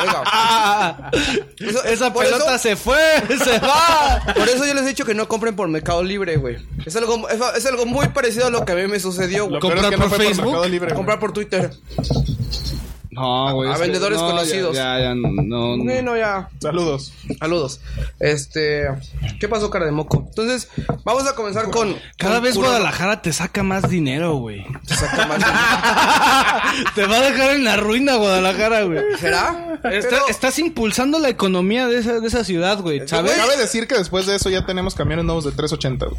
Eso- Esa por pelota eso- se fue, se va. Por eso yo les he dicho que no compren por Mercado Libre, güey. Es algo, es, es algo muy parecido a lo que a mí me sucedió, güey. Lo peor es ¿Comprar que no por fue Facebook? Mercado Libre. güey. Comprar por Twitter. No, güey. A vendedores no, conocidos. Ya, ya, ya, no. no. Bueno, ya. Saludos. Saludos. Este. ¿Qué pasó, cara de moco? Entonces, vamos a comenzar con. Cada con vez Guadalajara te saca más dinero, güey. Te saca más te va a dejar en la ruina Guadalajara, güey. dinero. ¿Será? Está- Pero- estás impulsando la economía de esa, de esa ciudad, güey, ¿sabes? Cabe decir que después de eso ya tenemos camiones nuevos de 380. güey.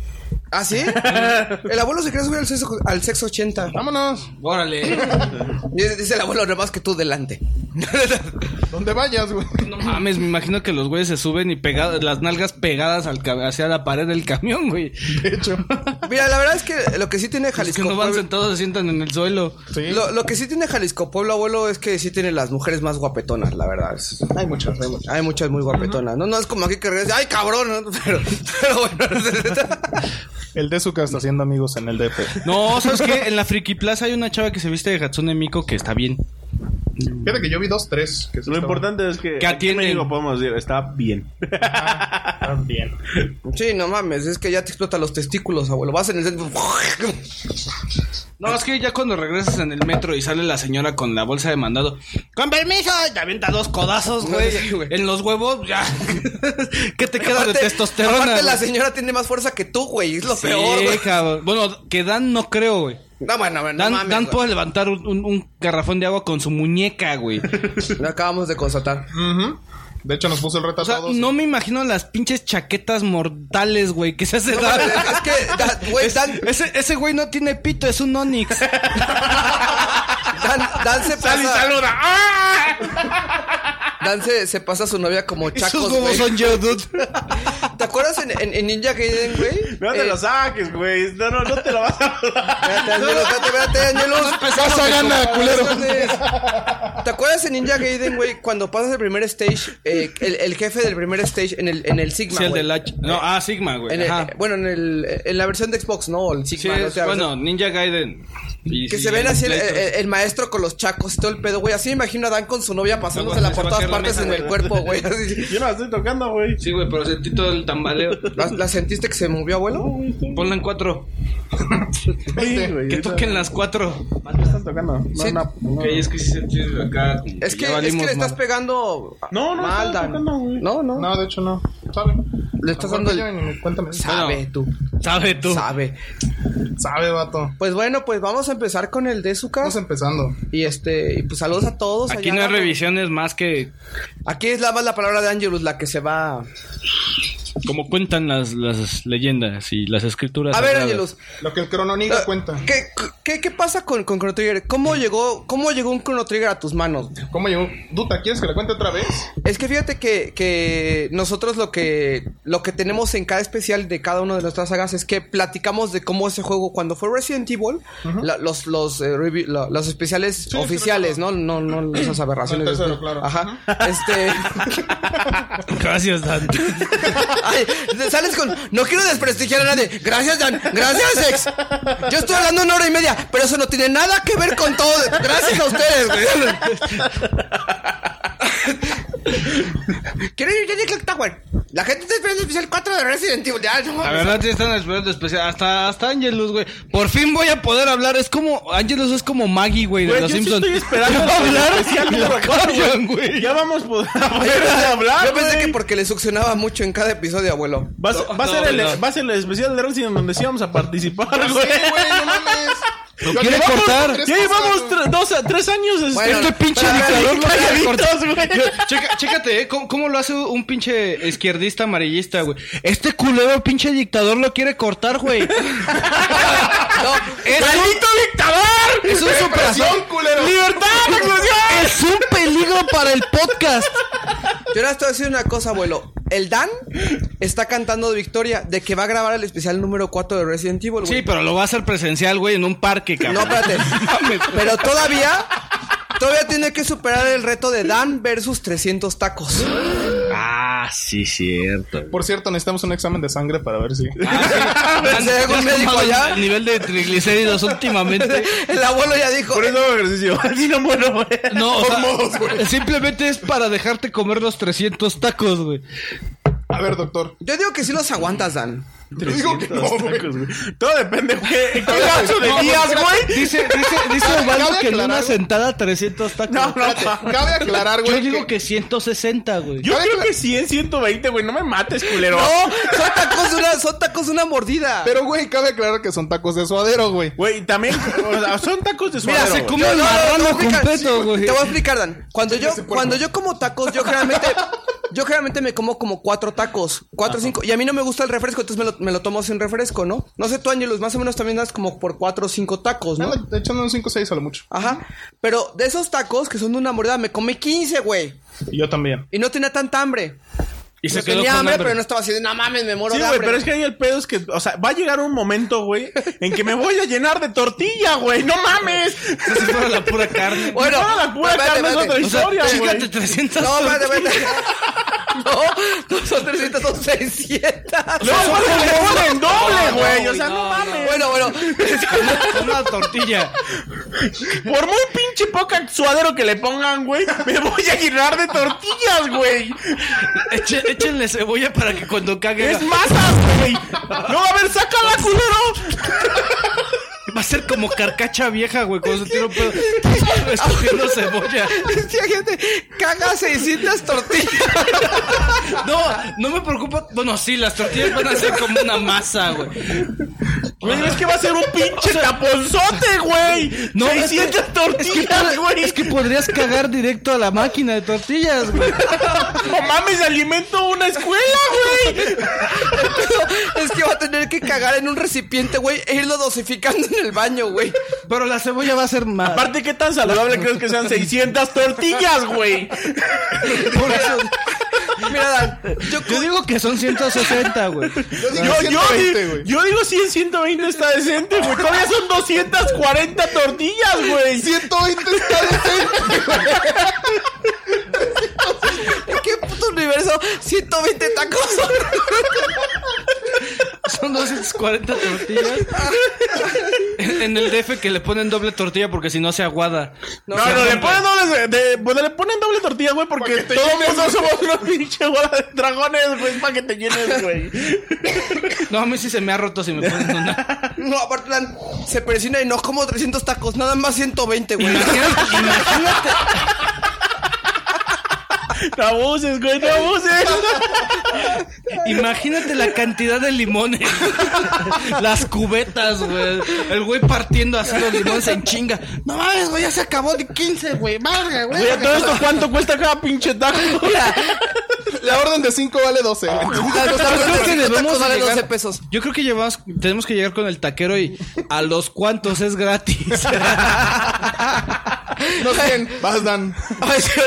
¿Ah, sí? El abuelo se quiere subir al sexo, al sexo 80. Vámonos. Órale. Dice, dice el abuelo, nada más que tú delante. Donde vayas, güey. No mames, me imagino que los güeyes se suben y pegadas, las nalgas pegadas al, hacia la pared del camión, güey. De hecho. Mira, la verdad es que lo que sí tiene Los que Jalisco. no van sentados se sientan en el suelo. Sí. lo, lo que sí tiene Jalisco Pueblo, abuelo, es que sí tiene las mujeres más guapetonas, la verdad. Es- Hay muchas, hay muchas. Hay muchas muy guapetonas. No, no es como aquí que regreses, ¡ay, cabrón! ¿no? Pero, pero bueno. El Dezuka está haciendo amigos en el DF. No, ¿sabes qué? En la Friki Plaza hay una chava que se viste de Hatsune Miku que está bien. Fíjate que yo vi dos, tres. Que Lo importante es que Que aquí en atienden. México podemos decir, está bien. Ah, bien. Sí, no mames, es que ya te explotan los testículos, abuelo. Vas en el centro. No, es que ya cuando regresas en el metro y sale la señora con la bolsa de mandado, con permiso, te avienta dos codazos, güey. En los huevos, ya. ¿Qué te queda de testosterona? Aparte, la señora tiene más fuerza que tú, güey. Es lo Sí, peor, güey. cabrón. Bueno, que Dan no creo, güey. No, bueno, bueno, Dan, no mames. Dan puede levantar un, un- un garrafón de agua con su muñeca, güey. Lo acabamos de constatar. Ujú. De hecho, nos puso el reto O sea, a todos. no me imagino las pinches chaquetas mortales, güey, que se hace Dan. Es que, güey, Ese, ese güey no tiene pito, es un Onix. Dan, Dan se pasa. Dan se, se pasa a su novia como Esos chacos, huevos güey. son yo, dude. ¿Te acuerdas en, en- en Ninja Gaiden, güey? No te Eh, lo saques, güey. No, no, no te lo vas a Espérate, Angelus, espérate, espérate, gana, culero. ¿Te acuerdas en Ninja Gaiden, güey, cuando pasas el primer stage, eh, el, el jefe del primer stage en el, en el Sigma, Sí, el del H. No, ah, Sigma, güey. En el- Ajá. eh, bueno, en, el, en la versión de Xbox, ¿no? El Sí, Sigma. no bueno, Ninja Gaiden. Y Que sí, se ven el así el, Play con los chacos y todo el pedo, güey. Así me imagino a Dan con su novia pasándosela Se por todas partes en el cuerpo, güey. Yo no la estoy tocando, güey. Sí, güey, pero sentí todo el tambaleo. ¿La, la sentiste que se movió, abuelo? Ponla en cuatro. Que toquen las cuatro. ¿Qué están tocando? No, Sí. no, no. Ok, es que sí sentí acá. Es que, es le estás pegando No, no, mal, tocando. No, no. No, de hecho no. ¿Sabe? Le estás dando el... Cuéntame. Sabe tú. Sabe tú. Sabe. Sabe, vato. Pues bueno, pues vamos a empezar con el de Zuka. Estamos empezando. Y este, y pues saludos a todos. Aquí allá. no hay revisiones más que. Aquí es la la palabra de Angelus la que se va. Como cuentan las, las leyendas y las escrituras. A ver. Angelus. Lo que el crononiga cuenta. ¿Qué, qué, qué pasa con, con Chrono Trigger? ¿Cómo llegó, ¿Cómo llegó un Chrono Trigger a tus manos? ¿Cómo llegó? Duta, ¿quieres que le cuente otra vez? Es que fíjate que, que nosotros lo que lo que tenemos en cada especial de cada una de nuestras sagas es que platicamos de cómo ese juego cuando fue Resident Evil, la- los los eh, review- la- los especiales sí, oficiales, ¿no? No no esas aberraciones. Tercero, claro. Ajá. Este Gracias, Dan. Ay, sales con no quiero desprestigiar a nadie. Gracias, Dan. Gracias, ex. Yo estoy hablando una hora y media, pero eso no tiene nada que ver con todo. Gracias a ustedes, güey. Quiero ir a Clock Tower. La gente está esperando el especial 4 de Resident Evil. Ya, no La verdad, sí están esperando especial. Hasta, hasta Angelus, güey. Por fin voy a poder hablar. Es como. Angelus es como Maggie, güey, de Güey, los yo sí Simpsons. estoy esperando el hablar especial y la número cuatro, callan, güey. Ya vamos a poder a poder hablar. Yo pensé güey. que porque le succionaba mucho en cada episodio, abuelo. Va a ser, va a No, ser el, no. va a ser el especial de Resident donde sí vamos a participar, güey. Sí, güey, no mames. Lo Yo quiere llevamos cortar. Ya llevamos tre- dos, a- tres años. este, Bueno, Este pinche dictador lo quiere cortar. güey. Checa- chécate, ¿eh? ¿Cómo, cómo lo hace un pinche izquierdista amarillista, güey? Este culero pinche dictador lo quiere cortar, güey. No, es ¡Maldito dictador! Es un Represión, culero. ¡Libertad, explosión! Es un peligro para el podcast. Yo ahora estoy haciendo una cosa, abuelo. El Dan está cantando de victoria de que va a grabar el especial número 4 de Resident Evil, güey. Sí, pero lo va a hacer presencial, güey, en un parque, No, cabrón. espérate. Pero todavía, todavía tiene que superar el reto de Dan versus 300 tacos. Ah, sí, cierto. Por cierto, necesitamos un examen de sangre para ver si. ¿Se ve un médico allá? El nivel de triglicéridos últimamente. El abuelo ya dijo. Por eso hago ejercicio. Así no muero, güey. No, o sea, simplemente es para dejarte comer los 300 tacos, güey. A ver, doctor. Yo digo que sí los aguantas, Dan. Yo digo que no, güey. Tacos, güey. Todo depende, güey. ¿En qué lapso de No, días, güey? Dice, dice, dice Osvaldo que en una sentada 300 tacos. No, no, Espérate, cabe aclarar, Yo güey. digo que 160, güey. Yo creo que 100, 120, güey. No me mates, culero. No, son tacos de una, son tacos de una mordida. Pero, güey, cabe aclarar que son tacos de suadero, güey. Güey, también o sea, son tacos de Mira, suadero. se güey. come Yo- el no, no, te marrano voy a explicar, completo, güey. Te voy a explicar, Dan. Cuando yo, cuando yo como tacos, yo generalmente, yo generalmente me como como cuatro tacos, cuatro o cinco. Y a mí no me gusta el refresco, entonces me lo, me lo tomo sin refresco, ¿no? No sé tú, Ángelos, más o menos también das como por cuatro o cinco tacos, ¿no? Anda echando un 5 o 6 a lo mucho. Ajá. Pero de esos tacos que son de una mordida, me comí 15, güey. Y yo también. Y no tenía tanta hambre. Y se No quedó tenía con hambre, hambre. pero no estaba así de, no mames, me muero Sí, de güey, hambre. pero es que ahí el pedo es que, o sea, va a llegar un momento, güey, en que me voy a llenar de tortilla, güey. ¡No mames! Como si fuera la pura carne. Bueno, Toda la pura espérate, carne es espérate. otra o sea, historia, güey. 300 No, espérate, espérate. No, no son 300, son 600. Luego aparte le ponen doble, güey. no, O sea, no, no, mames. Bueno, bueno. Una tortilla. Por muy pinche poca suadero que le pongan, güey, me voy a llenar de tortillas, güey. Échenle cebolla para que cuando cague. Es masas, güey. No, a ver, sácala, culero. Va a ser como carcacha vieja, güey, cuando se tira un pedo. Escogiendo cebolla. Esta gente caga 600 tortillas. No, no me preocupa. Bueno, sí, las tortillas van a ser como una masa, güey. Güey, es que va a ser un pinche taponzote, güey. No, 600 tortillas, güey. Es que podrías cagar directo a la máquina de tortillas, güey. No mames, alimento una escuela, güey. Es que va a tener que cagar en un recipiente, güey, e irlo dosificando en el baño, güey. Pero la cebolla va a ser más. Aparte, ¿qué tan saludable crees que sean 600 tortillas, güey? Por eso. Mira, Dan, yo, Yo digo que son 160, güey. Yo digo Yo, yo, 120, güey. yo digo 100, 120 está decente, güey. Todavía son 240 tortillas, güey. 120 está decente, güey. ¿en qué puto universo 120 tacos? Son 240 tortillas. En, el DF que le ponen doble tortilla porque si no se aguada. No, no, le ponen doble, de, pues, le ponen doble tortilla, güey, porque todo el llenes, mundo somos unos pinche bola de dragones, güey, para que te llenes, güey. No, a mí sí se me ha roto si me ponen una. No, aparte, se persina y no como 300 tacos, nada más 120, güey. Imagínate, imagínate. No abuses, güey, no abuses. Imagínate la cantidad de limones. Las cubetas, güey. El güey partiendo así los limones en chinga. No mames, güey, ya se acabó de 15, güey. Marga, güey. Güey, ¿a todo esto cuánto cuesta cada pinche taco? La, La orden de 5 vale 12. güey. Los Yo creo que de debemos llegar- 12 pesos. Yo creo que llevamos, tenemos que llegar con el taquero y a los cuantos es gratis. No sé. Vas, Dan.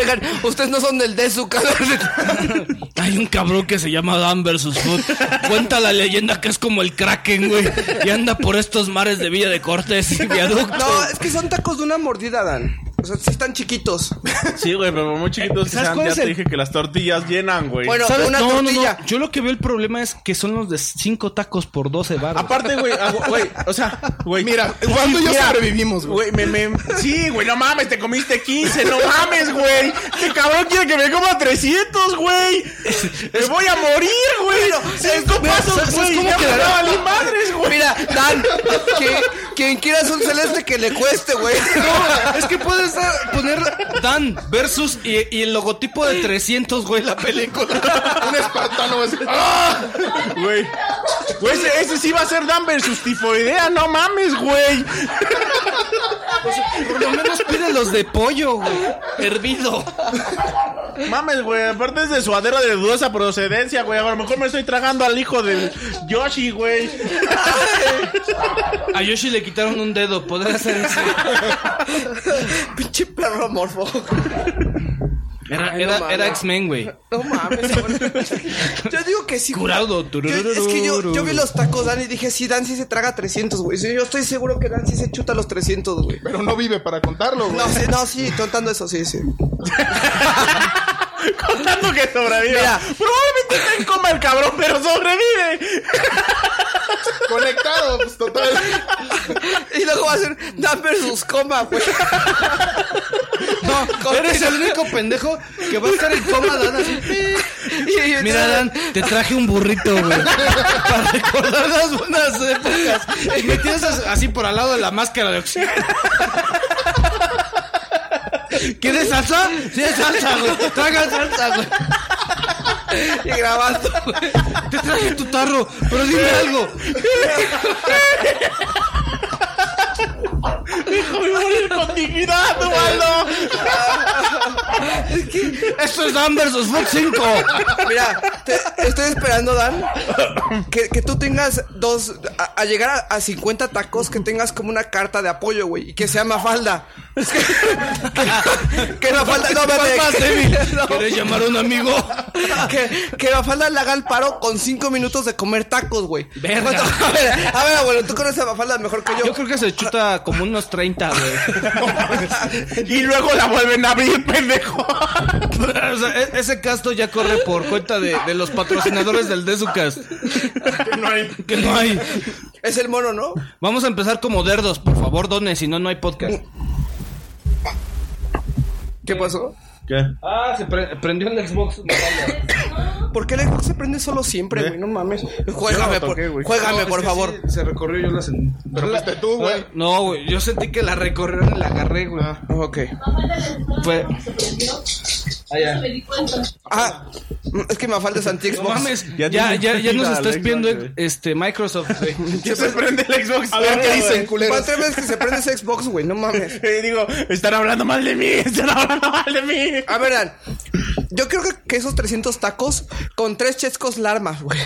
Oigan, ustedes no son del Hay un cabrón que se llama Dan vs. Food. Cuenta la leyenda que es como el Kraken, güey. Y anda por estos mares de Villa de Cortés y viaducto. No, es que son tacos de una mordida, Dan. Sea, sí están chiquitos. Sí, güey, pero muy chiquitos que ¿Sabes sean, cuál ya es te el- dije que las tortillas llenan, güey. Bueno, ¿Sabes? una no, no, no. tortilla. Yo lo que veo el problema es que son los de 5 tacos por 12 baros. Aparte, güey, ah, güey, o sea, güey. Mira, Wando y yo Mira, sobrevivimos, güey. Güey, me, me... Sí, güey, no mames, te comiste 15, no mames, güey. Este cabrón quiere que me coma 300, güey. Me voy a morir, güey. Cinco mira, pasos, ¿sabes güey. cómo Ya me quedará? va a valer madres, güey. Mira, Dan, que, quien quiera un celeste que le cueste, güey. No, es que puedes poner Dan versus y, y el logotipo de 300, güey, la película. Un espartano ¡Ah! Güey. Güey, ese, ese sí va a ser Dan versus tifoidea, no mames, güey. Por lo menos pide los de pollo, güey. Hervido. Mames, güey. Aparte es de suadero de dudosa procedencia, güey. A lo mejor me estoy tragando al hijo del Yoshi, güey. A Yoshi le quitaron un dedo, podría ser ese. Pinche perro morfo. Era, Ay, no era, mames. era X-Men, güey. No mames. Yo digo que sí. Curado. Yo- es que yo, yo vi los tacos Dan y dije, sí, Dan sí se traga 300, güey. Yo estoy seguro que Dan sí se chuta los 300, güey. Pero no vive para contarlo, güey. No, sí, no, sí, contando eso, sí, sí. Contando que sobrevive. Mira. Probablemente está en coma el cabrón, pero sobrevive. Conectado, pues total. Y luego va a ser Dan versus coma, güey. No, eres el único pendejo que va a estar en coma, Dan, así. Y- y- Mira, Dan, te traje un burrito, güey. Para recordar las buenas épocas. Y me tienes así por al lado de la máscara de oxígeno. ¿Quieres salsa? Sí, salsa, güey. Traga salsa, güey. Y grabando. Te traje tu tarro, pero dime algo. Hijo, me voy a morir con dignidad, Ubaldo. Esto es Dan versus Fox 5. Mira, te- estoy esperando, Dan, que, que tú tengas dos, a, a llegar a, a 50 tacos, que tengas como una carta de apoyo, güey, y que sea Mafalda. Es que, que, que Mafalda, no, ¿Cuál espérate, más que- débil? no, ¿Quieres llamar a un amigo? que, que Mafalda le haga el paro con 5 minutos de comer tacos, güey. Verga. ¿Cuánto? A ver, a ver, abuelo, tú conoces a Mafalda mejor que yo. Yo creo que se como unos 30, güey. Y luego la vuelven a abrir, pendejo. O sea, e- ese casto ya corre por cuenta de, de los patrocinadores del Desucast. Que no hay. Que no hay. Es el mono, ¿no? Vamos a empezar como derdos, por favor, donen, si no, no hay podcast. ¿Qué pasó? ¿Qué? Ah, se prendió el Xbox. ¿Por qué el Xbox se prende solo siempre, güey? No mames. Juégame, por, toqué, güey. juégame, No, por favor. sí, se recorrió, yo la sentí. Pero fuiste tú, güey. No, güey, yo sentí que la recorrieron y la agarré, güey. Ok. Fue. Di cuenta. Ah, es que me falta anti No Xbox. mames, Ya ya, ya, ya, nos está espiando este Microsoft, güey. Ya se prende el Xbox. A ver qué dicen, culeros. ¿Cuántas veces que se prende ese Xbox, güey? No mames. Y digo, están hablando mal de mí, están hablando mal de mí. A ver, Dan, yo creo que, que esos 300 tacos con tres chescos larmas, güey.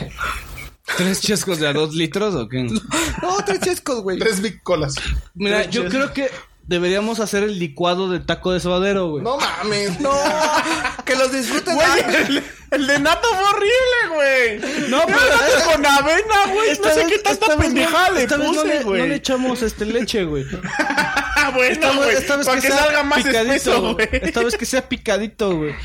¿Tres chescos de a dos litros o qué? No, tres chescos, güey. Tres Big Colas. Mira, yo creo que deberíamos hacer el licuado de taco de suadero, güey. No mames. No, que los disfruten. Güey, el, el de Nato fue horrible, güey. No, pero- Nato con avena, güey. No sé qué tanta esta vez no- pendejada le vez no puse, le, no le güey. echamos este leche, güey. Ah, bueno, Esta, güey. vez- esta vez Para que, que, sea salga más picadito, espeso, güey. Esta vez que sea picadito, güey.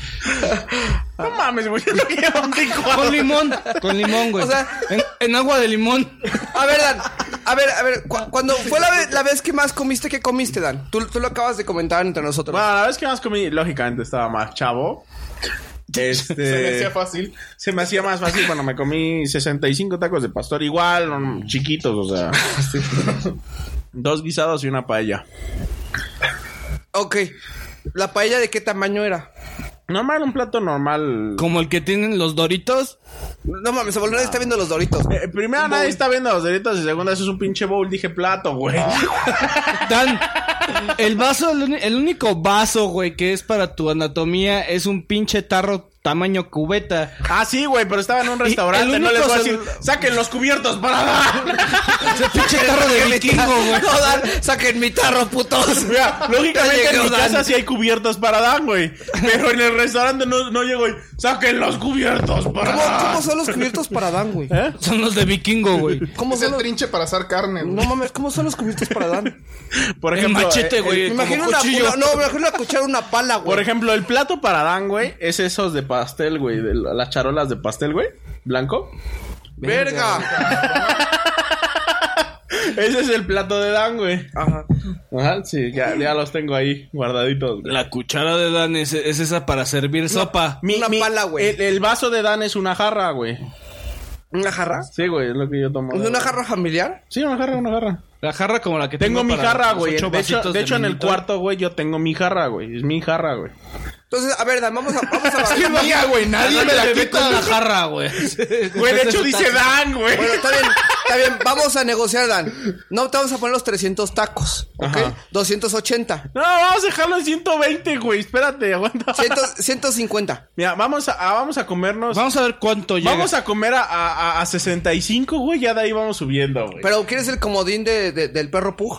No mames, güey. Yo no quiero un licuado. Con limón, con limón, güey. O sea- en, en agua de limón. A ver, Dan. A ver, a ver. cu- cuando fue la, ve- la vez que más comiste, ¿qué comiste, Dan? Tú, tú lo acabas de comentar entre nosotros. Bueno, la vez que más comí, lógicamente estaba más chavo. Este. Se me hacía fácil. Se me hacía más fácil. Bueno, me comí 65 tacos de pastor igual, chiquitos, o sea. Dos guisados y una paella. Ok. ¿La paella de qué tamaño era? Normal, un plato normal. Como el que tienen los doritos. No mames, abuelo, nadie está viendo los doritos. Eh, primero, nadie está viendo los deditos y segunda, eso es un pinche bowl. Dije plato, güey. Dan, el vaso, el único vaso, güey, que es para tu anatomía es un pinche tarro tamaño cubeta. Ah, sí, güey, pero estaba en un restaurante. el No les voy a decir, saquen los cubiertos para dar. Ese pinche tarro de vikingo, güey. No, Dan, saquen mi tarro, putos. Mira, lógicamente en mi llegó Dan. casa sí hay cubiertos para Dan, güey. Pero en el restaurante no, no llego y saquen los cubiertos para ¿Cómo, Dan. cómo son los cubiertos para Dan, güey? Son los de vikingo, güey. ¿Cómo Es son el los... trinche para asar carne. güey. No mames, ¿cómo son los cubiertos para Dan? Por El ejemplo, machete, eh, güey. Me como imagino una, no, me imagino una cuchara, una pala, güey. Por ejemplo, el plato para Dan, güey, es esos de pastel, güey. De la- las charolas de pastel, güey. Blanco. Verga. Ese es el plato de Dan, güey. Ajá. Ajá, sí, ya, ya los tengo ahí guardaditos. güey. La cuchara de Dan es, es esa para servir sopa. Mi- Una mi- pala, güey. El, el vaso de Dan es una jarra, güey. ¿Una jarra? Sí, güey, es lo que yo tomo. ¿Es una jarra familiar? Sí, una jarra, una jarra. La jarra como la que Tengo mi para jarra, güey. De hecho, de hecho en el cuarto, güey, yo tengo mi jarra, güey. Es mi jarra, güey. Entonces, a ver, Dan, vamos a... Vamos a Es mía, güey. Nadie me la con la quita. jarra, güey. Güey, de hecho dice Dan, güey. Bueno, está bien, está bien, vamos a negociar, Dan. No te vamos a poner los 300 tacos, ¿ok? Ajá. 280. No, vamos a dejarlo en 120, güey. Espérate, aguanta. 100 150. Mira, vamos a, a- vamos a comernos. Vamos a ver cuánto llega. Vamos a comer a, a, a 65, güey. Ya de ahí vamos subiendo, güey. Pero, ¿quieres el comodín de, de- del perro Pug?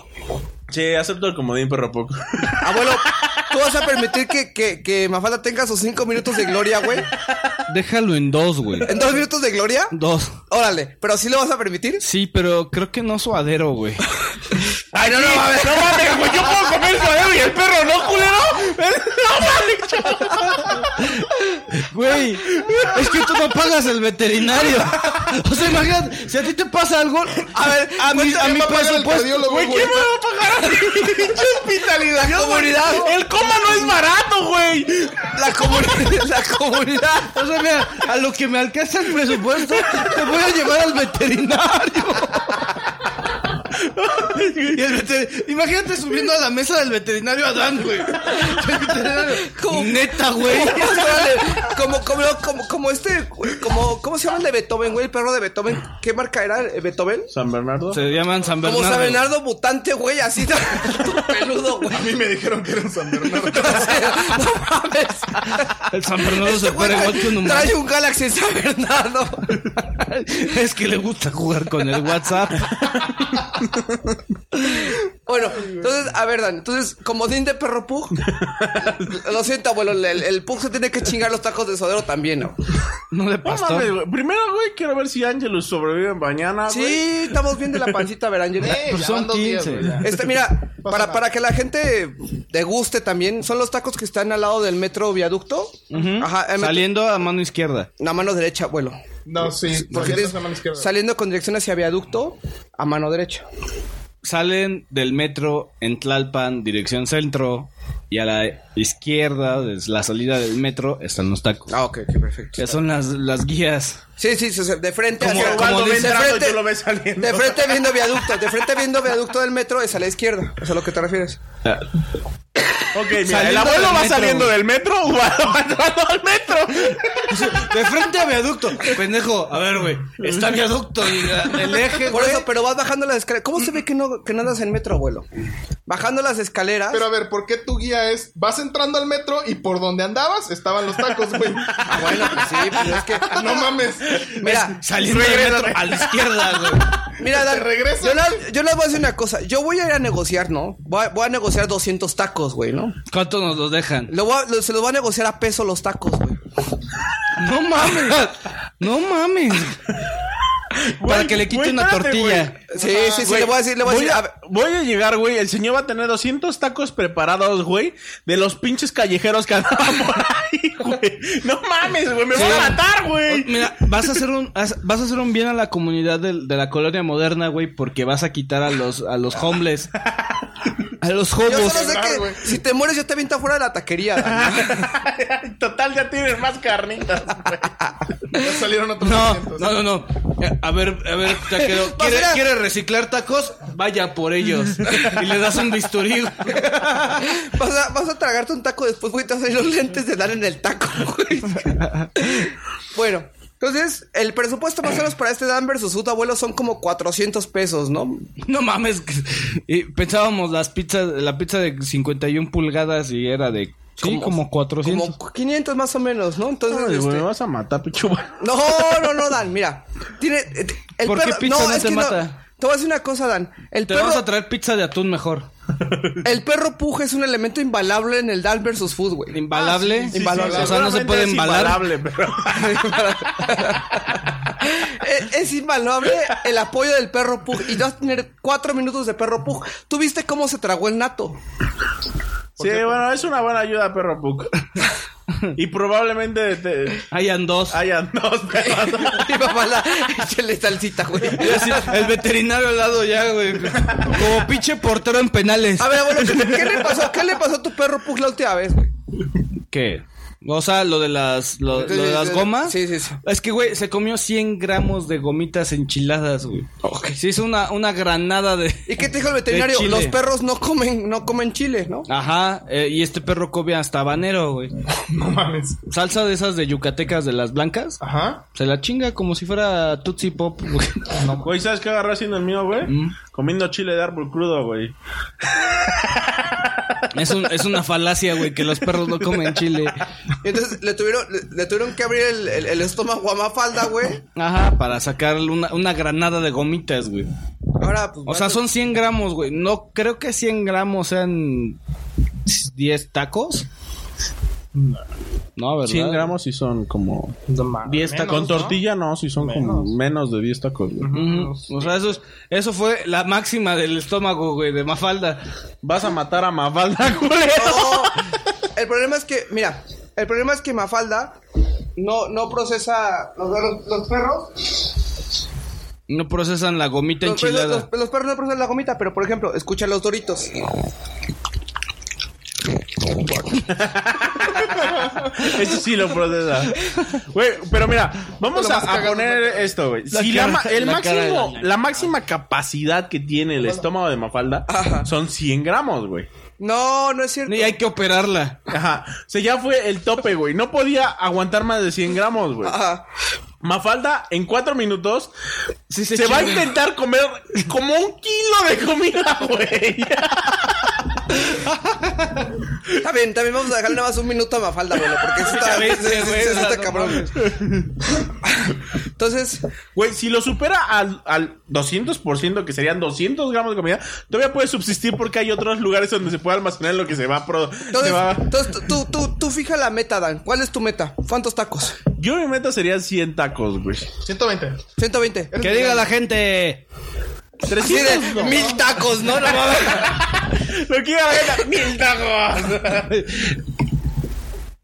Sí, acepto el comodín, perro poco. Abuelo, ¿tú vas a permitir que, que, que Mafalda tenga sus 5 minutos de gloria, güey? Déjalo en dos, güey. ¿En dos minutos de gloria? Dos. Órale, ¿pero sí lo vas a permitir? Sí, pero creo que no suadero, güey. Ay, no, no, a ver. No mames, güey. Yo puedo comer suadero y el perro no, culero. No mames. Güey, es que tú no pagas el veterinario. O sea, imagínate, si a ti te pasa algo, a ver, a mi, a mi presupuesto. Güey, ¿quién me va a pagar a pinche hospitalidad? La comunidad. El coma no es barato, güey. La comunidad, la comunidad. O sea, mira, a lo que me alcanza el presupuesto, te voy a llevar al veterinario. Y el veter- Imagínate subiendo a la mesa del veterinario a Dan, güey. El veterinario, Neta, güey. Órale, Como, como, como, como este, como, ¿cómo se llama el de Beethoven, güey? El perro de Beethoven. ¿Qué marca era el Beethoven? San Bernardo. Se llaman San Como Bernardo. San Bernardo mutante, güey, así peludo, güey. A mí me dijeron que era un San Bernardo. No mames. El San Bernardo se Este güey para igual que un humano. Trae un Galaxy en San Bernardo. Es que le gusta jugar con el WhatsApp. Bueno, entonces, a ver, Dan, entonces, comodín de perro Pug. Lo siento, abuelo, el, el Pug se tiene que chingar los tacos de sodero también, ¿no? No le No güey. Primero, güey, quiero ver si Angelus sobrevive mañana, güey. Sí, estamos bien de la pancita, a ver, Ángel. Pues ya son van dos días, 15. güey, ya. Este, mira, para, para que la gente te guste también, son los tacos que están al lado del metro viaducto. Ajá, metro- Saliendo a mano izquierda. La mano derecha, abuelo. No, sí. Porque Porque tienes- es mano izquierda. saliendo con dirección hacia viaducto, a mano derecha. Salen del metro en Tlalpan, dirección centro. Y a la izquierda, desde la salida del metro, están los tacos. Ah, ok, ok, perfecto. Que son las, las guías. Sí, sí, sí, de frente Como- hacia como de, y frente, tú lo ves saliendo. de frente viendo viaducto, de frente viendo viaducto del metro es a la izquierda. ¿Es a lo que te refieres? Ok, mira, el abuelo va metro, saliendo güey. del metro o va entrando al metro. De frente a viaducto. Pendejo, a ver, güey. Está viaducto y la- el eje, Por güey. eso, pero vas bajando las escaleras. ¿Cómo se ve que no, que no andas en metro, abuelo? Bajando las escaleras. Pero a ver, ¿por qué tu guía es vas entrando al metro y por donde andabas estaban los tacos, güey? Ah, bueno, pues sí, pues es que. No mames. Mira, Saliendo del metro a la izquierda, güey. Mira, Dan, yo, la- yo les voy a decir una cosa. Yo voy a ir a negociar, ¿no? Voy a, voy a negociar 200 tacos, güey, ¿no? ¿Cuánto nos los dejan? Lo voy a- lo- se los voy a negociar a peso los tacos, güey. No mames. No mames. Para que le quite güey, una espérate, tortilla. Sí, sí, sí, le voy a decir, le voy a voy, decir. a, voy a llegar, güey. El señor va a tener 200 tacos preparados, güey. De los pinches callejeros que andaban por ahí, güey. No mames, güey. Me Sí. van a matar, güey. Mira, vas a hacer un vas a hacer un bien a la comunidad del- de, la colonia moderna, güey, porque vas a quitar a los a los homeless. A los yo hobos. solo sé Claro, que güey. si te mueres yo te aviento afuera de la taquería. Total, ya tienen más carnitas, güey. Ya salieron otros No, 200. no, no, no. A ver, a ver, taquero, ¿quiere, quiere reciclar tacos? Vaya por ellos. Y le das un bisturí. vas, a, vas a tragarte un taco después, güey, te vas a ir los lentes de dar en el taco, güey. bueno, entonces, el presupuesto más o menos para este Dan versus su abuelo son como 400 pesos, ¿no? No mames. Y pensábamos las pizzas, la pizza de 51 pulgadas y era de Sí, como 400. Como 500 más o menos, ¿no? Entonces, Ay, güey, este, me vas a matar, pichu. No, no, no, Dan, mira. Tiene, eh, el ¿Por qué pizza no es te mata? te voy a decir una cosa, Dan. El Te perro, vamos a traer pizza de atún mejor. El perro puje es un elemento invalable en el Dan versus Food, güey. Imbalable. Ah, sí. O sea, no se puede es embalar. imbalable, pero... es, es invaluable el apoyo del perro pug. Y vas a tener cuatro minutos de perro pug. ¿Tú viste cómo se tragó el nato? Sí, bueno, es una buena ayuda, perro Puck. y probablemente te- Hayan dos. hayan dos perros. Mi papá la échale salsita, güey. El veterinario al lado ya, güey. Como pinche portero en penales. A ver, bueno, ¿qué, qué le pasó? ¿Qué le pasó a tu perro pug la última vez, güey? ¿Qué? O sea, lo de las, lo, lo de las gomas. Sí, sí, sí. Es que, güey, se comió 100 gramos de gomitas enchiladas, güey. Se hizo una, una granada de... ¿Y qué te dijo el veterinario? Los perros no comen, no comen chile, ¿no? Ajá, eh, y este perro come hasta habanero, güey. No mames. Salsa de esas de yucatecas de las blancas. Ajá. Se la chinga como si fuera Tootsie Pop, güey. Güey, ¿sabes qué agarré haciendo el mío, güey? Mm. Comiendo chile de árbol crudo, güey. Es, un- es una falacia, güey, que los perros no comen chile. Entonces le tuvieron, le, le tuvieron que abrir el, el- el estómago a Mafalda, güey. Ajá, para sacar una, una granada de gomitas, güey. Ahora, pues. O sea, son 100 gramos, güey. No creo que 100 gramos sean 10 tacos. No, ¿verdad? 100 gramos sí son como... 10 tacos. Con tortilla no, sí son como menos de 10 tacos. güey. Ujú. O sea, eso, es- eso fue la máxima del estómago, güey, de Mafalda. Vas a matar a Mafalda, culero. No, el problema es que, mira, el problema es que Mafalda no, no procesa. Los, los- los perros. No procesan la gomita Los, perros- enchilada. los- los perros no procesan la gomita, pero por ejemplo, escucha los doritos. Eso sí lo procesa. Güey, pero mira, vamos a, a poner esto, güey. La Si la, ma- el la máximo, la- la máxima capacidad que tiene el estómago de Mafalda Ajá. son 100 gramos, güey. No, no es cierto. Y hay que operarla. Ajá. O sea, ya fue el tope, güey. No podía aguantar más de 100 gramos, güey. Ajá. Mafalda, en cuatro minutos, Sí, se, se va a intentar comer como un kilo de comida, güey. Está bien, también vamos a dejarle nada más un minuto a Mafalda, güey, porque eso está, ves, cabrón. Entonces, Güey, si lo supera al, al 200%, que serían 200 gramos de comida, todavía puede subsistir porque hay otros lugares donde se puede almacenar lo que se va a... Pro, se entonces, va- entonces tú, tú, tú fija la meta, Dan. ¿Cuál es tu meta? ¿Cuántos tacos? Yo mi meta serían 100 tacos, güey. 120. 120. Que diga la gente. Así 300 de no. mil tacos, ¿no? Lo que diga la gente, mil tacos.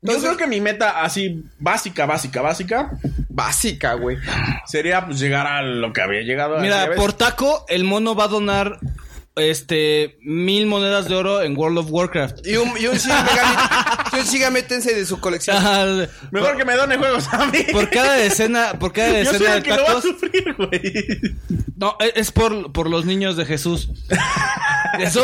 Yo creo que mi meta así básica, básica, básica Básica, güey. sería pues llegar a lo que había llegado. Mira, por taco, el mono va a donar este mil monedas de oro en World of Warcraft. Y un, y un Shin Megami- y un Shin Megami Tensei de su colección. Ajá, Mejor que me done juegos a mí. por cada decena, por cada Yo soy decena de el que lo va a sufrir, güey. No, es es por, por los niños de Jesús. ¡Jesús!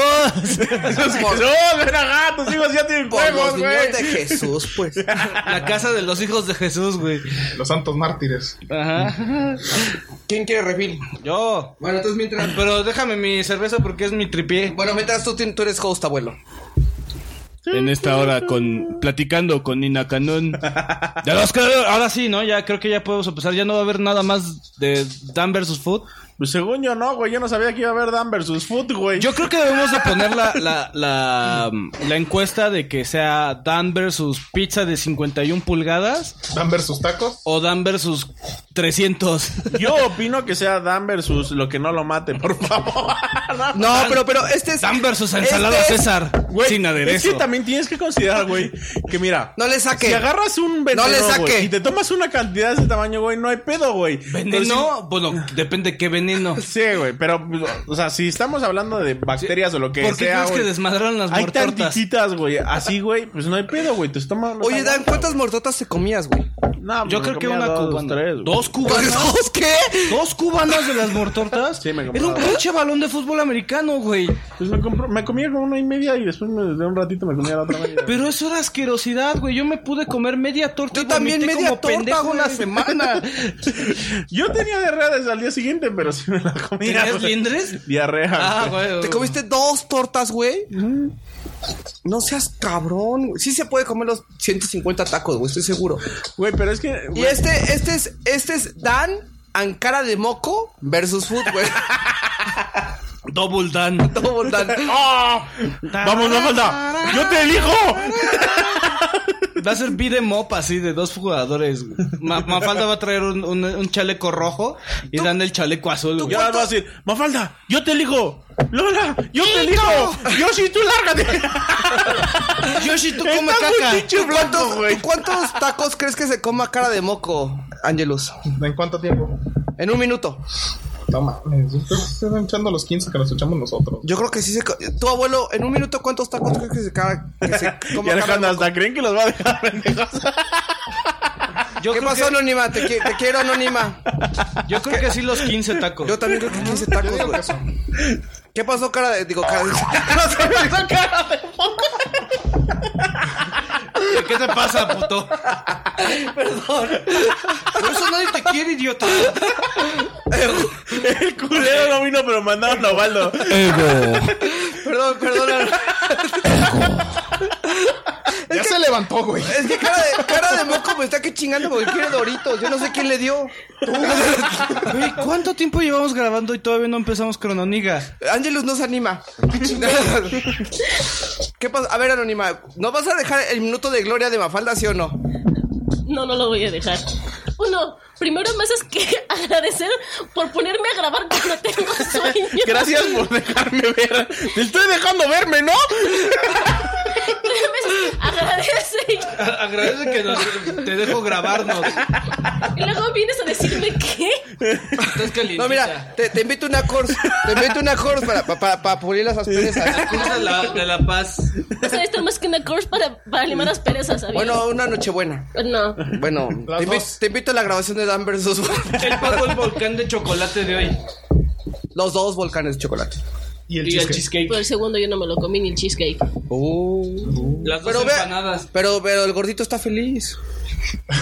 Por- No, ven acá, tus hijos ya tienen Por juegos, los niños güey. de Jesús, pues. La casa de los hijos de Jesús, güey. Los santos mártires. Ajá. ¿Quién quiere refil? Yo. Bueno, entonces mientras... Pero déjame mi cerveza porque es mi tripié. Bueno, mientras tú, tú eres host, abuelo. En esta hora con platicando con Nina Canón. Ya los creo- ahora sí, ¿no? Ya creo que ya podemos empezar. Ya no va a haber nada más de Dan versus Food. Pues según yo no, güey. Yo no sabía que iba a haber Dan versus Food, güey. Yo creo que debemos de poner la, la, la, la encuesta de que sea Dan versus pizza de 51 pulgadas Dan versus tacos. o Dan versus 300. Yo opino que sea Dan versus lo que no lo mate, por favor. No, pero, pero este es... Dan versus ensalada este es- César Güey, sin aderezo. Es que también tienes que considerar, güey, que mira, No le saque. si agarras un veneno, No le saque. güey, y te tomas una cantidad de ese tamaño, güey, no hay pedo, güey. ¿Veneno? Bueno, depende qué veneno. Sí, güey, pero, o sea, si estamos hablando de bacterias o lo que ¿Por qué sea, crees que güey, desmadraron las hay tantititas, güey, así, güey, pues no hay pedo, güey, tu estómago... Oye, Dan, ¿cuántas mortotas te comías, güey? No, Yo me creo que una dos, cubana. tres, güey. ¿Dos cubanas? ¿Dos qué? ¿Dos cubanas de las mortortas? Sí, me Era compraba. un pinche balón de fútbol americano, güey. Pues me, compro- me comía como una y media y después me- de un ratito me comía la otra media. Pero eso era asquerosidad, güey. Yo me pude comer media torta. Yo y también media como torta, pendejo una semana. Yo tenía diarrea desde el día siguiente, pero sí la comía. ¿Tenías güey. liendres? Diarrea. Ah, güey. güey. ¿Te comiste dos tortas, güey? No seas cabrón. güey. Sí se puede comer los 150 tacos, güey, estoy seguro. Güey, pero es que. Y este, este es, este es Dan Ankara de Moco versus Food, güey. Double Dan. Double Dan. ¡Ah! ¡Vamos, Mafalda! ¡Yo te elijo! Va a ser beat 'em up así de dos jugadores. Ma- Mafalda va a traer un, un- un chaleco rojo y Dan el chaleco azul. güey. Y ahora va a decir, Mafalda, yo te elijo. Lola, yo te elijo. Yoshi, tú lárgate. Yoshi, tú come caca. ¿Cuántos, güey. ¿Cuántos tacos crees que se coma cara de moco, Angelus? ¿En cuánto tiempo? En un minuto. No mames, ustedes están echando los 15 que nos echamos nosotros. Yo creo que sí se... Tu abuelo, en un minuto, ¿cuántos tacos crees que se, ca- que se Y coma cara de Alejandra, moco? hasta creen que los va a dejar pendejos. Yo ¿Qué pasó, que- Anónima? Te, qui- te quiero, Anónima. Yo creo que sí los 15 tacos. Yo también creo que 15 tacos, güey. ¿Qué pasó, cara de... Digo, cara de... ¿Qué te pasa, puto? Perdón. Por eso nadie te quiere, idiota. El culero no vino, pero mandaron a Ovaldo. Perdón, perdón. Ya se levantó, güey. Es que cara de, cara de moco me está que chingando porque quiere Doritos. Yo no sé quién le dio. Güey, ¿cuánto tiempo llevamos grabando y todavía no empezamos Crononiga? Angelus no se anima. ¿Qué pasa? A ver, Anónima, ¿no vas a dejar el minuto de gloria de Mafalda, sí o no? No, no lo voy a dejar. Uno, primero me haces que agradecer por ponerme a grabar cuando tengo sueño. Gracias por dejarme ver. Te estoy dejando verme, ¿no? Agradece. A- Agradece que nos- te dejo grabarnos. Y luego vienes a decirme que. Estás calientita. No, mira, te, te invito a una course. Te invito a una course para, para, para, pulir las asperezas. La- de la paz. O sea, esto es más que una course para, para limar las perezas, ¿sabes? Bueno, una nochebuena. No. Bueno, te, invi- te invito a la grabación de Dan versus Él pagó el volcán de chocolate de hoy. los dos volcanes de chocolate. Y el Y el cheesecake. cheesecake. Por el segundo yo no me lo comí ni el cheesecake. Las dos Pero, ve, empanadas. pero, pero el gordito está feliz.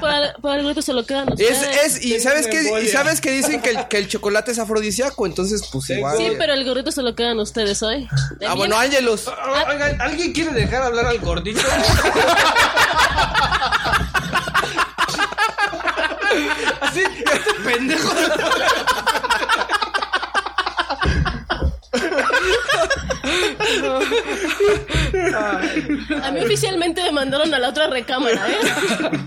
Para, para el grupo se lo quedan Es, ustedes. es, y sabes que, y sabes que dicen que el, que el chocolate es afrodisíaco, entonces pues igual. Sí, pero el gorrito se lo quedan ustedes hoy. Ah, bueno, no- Ángelus. Ah, Oigan, ¿alguien quiere dejar hablar al gordito? Así, este pendejo. A mí oficialmente me mandaron a la otra recámara, ¿eh?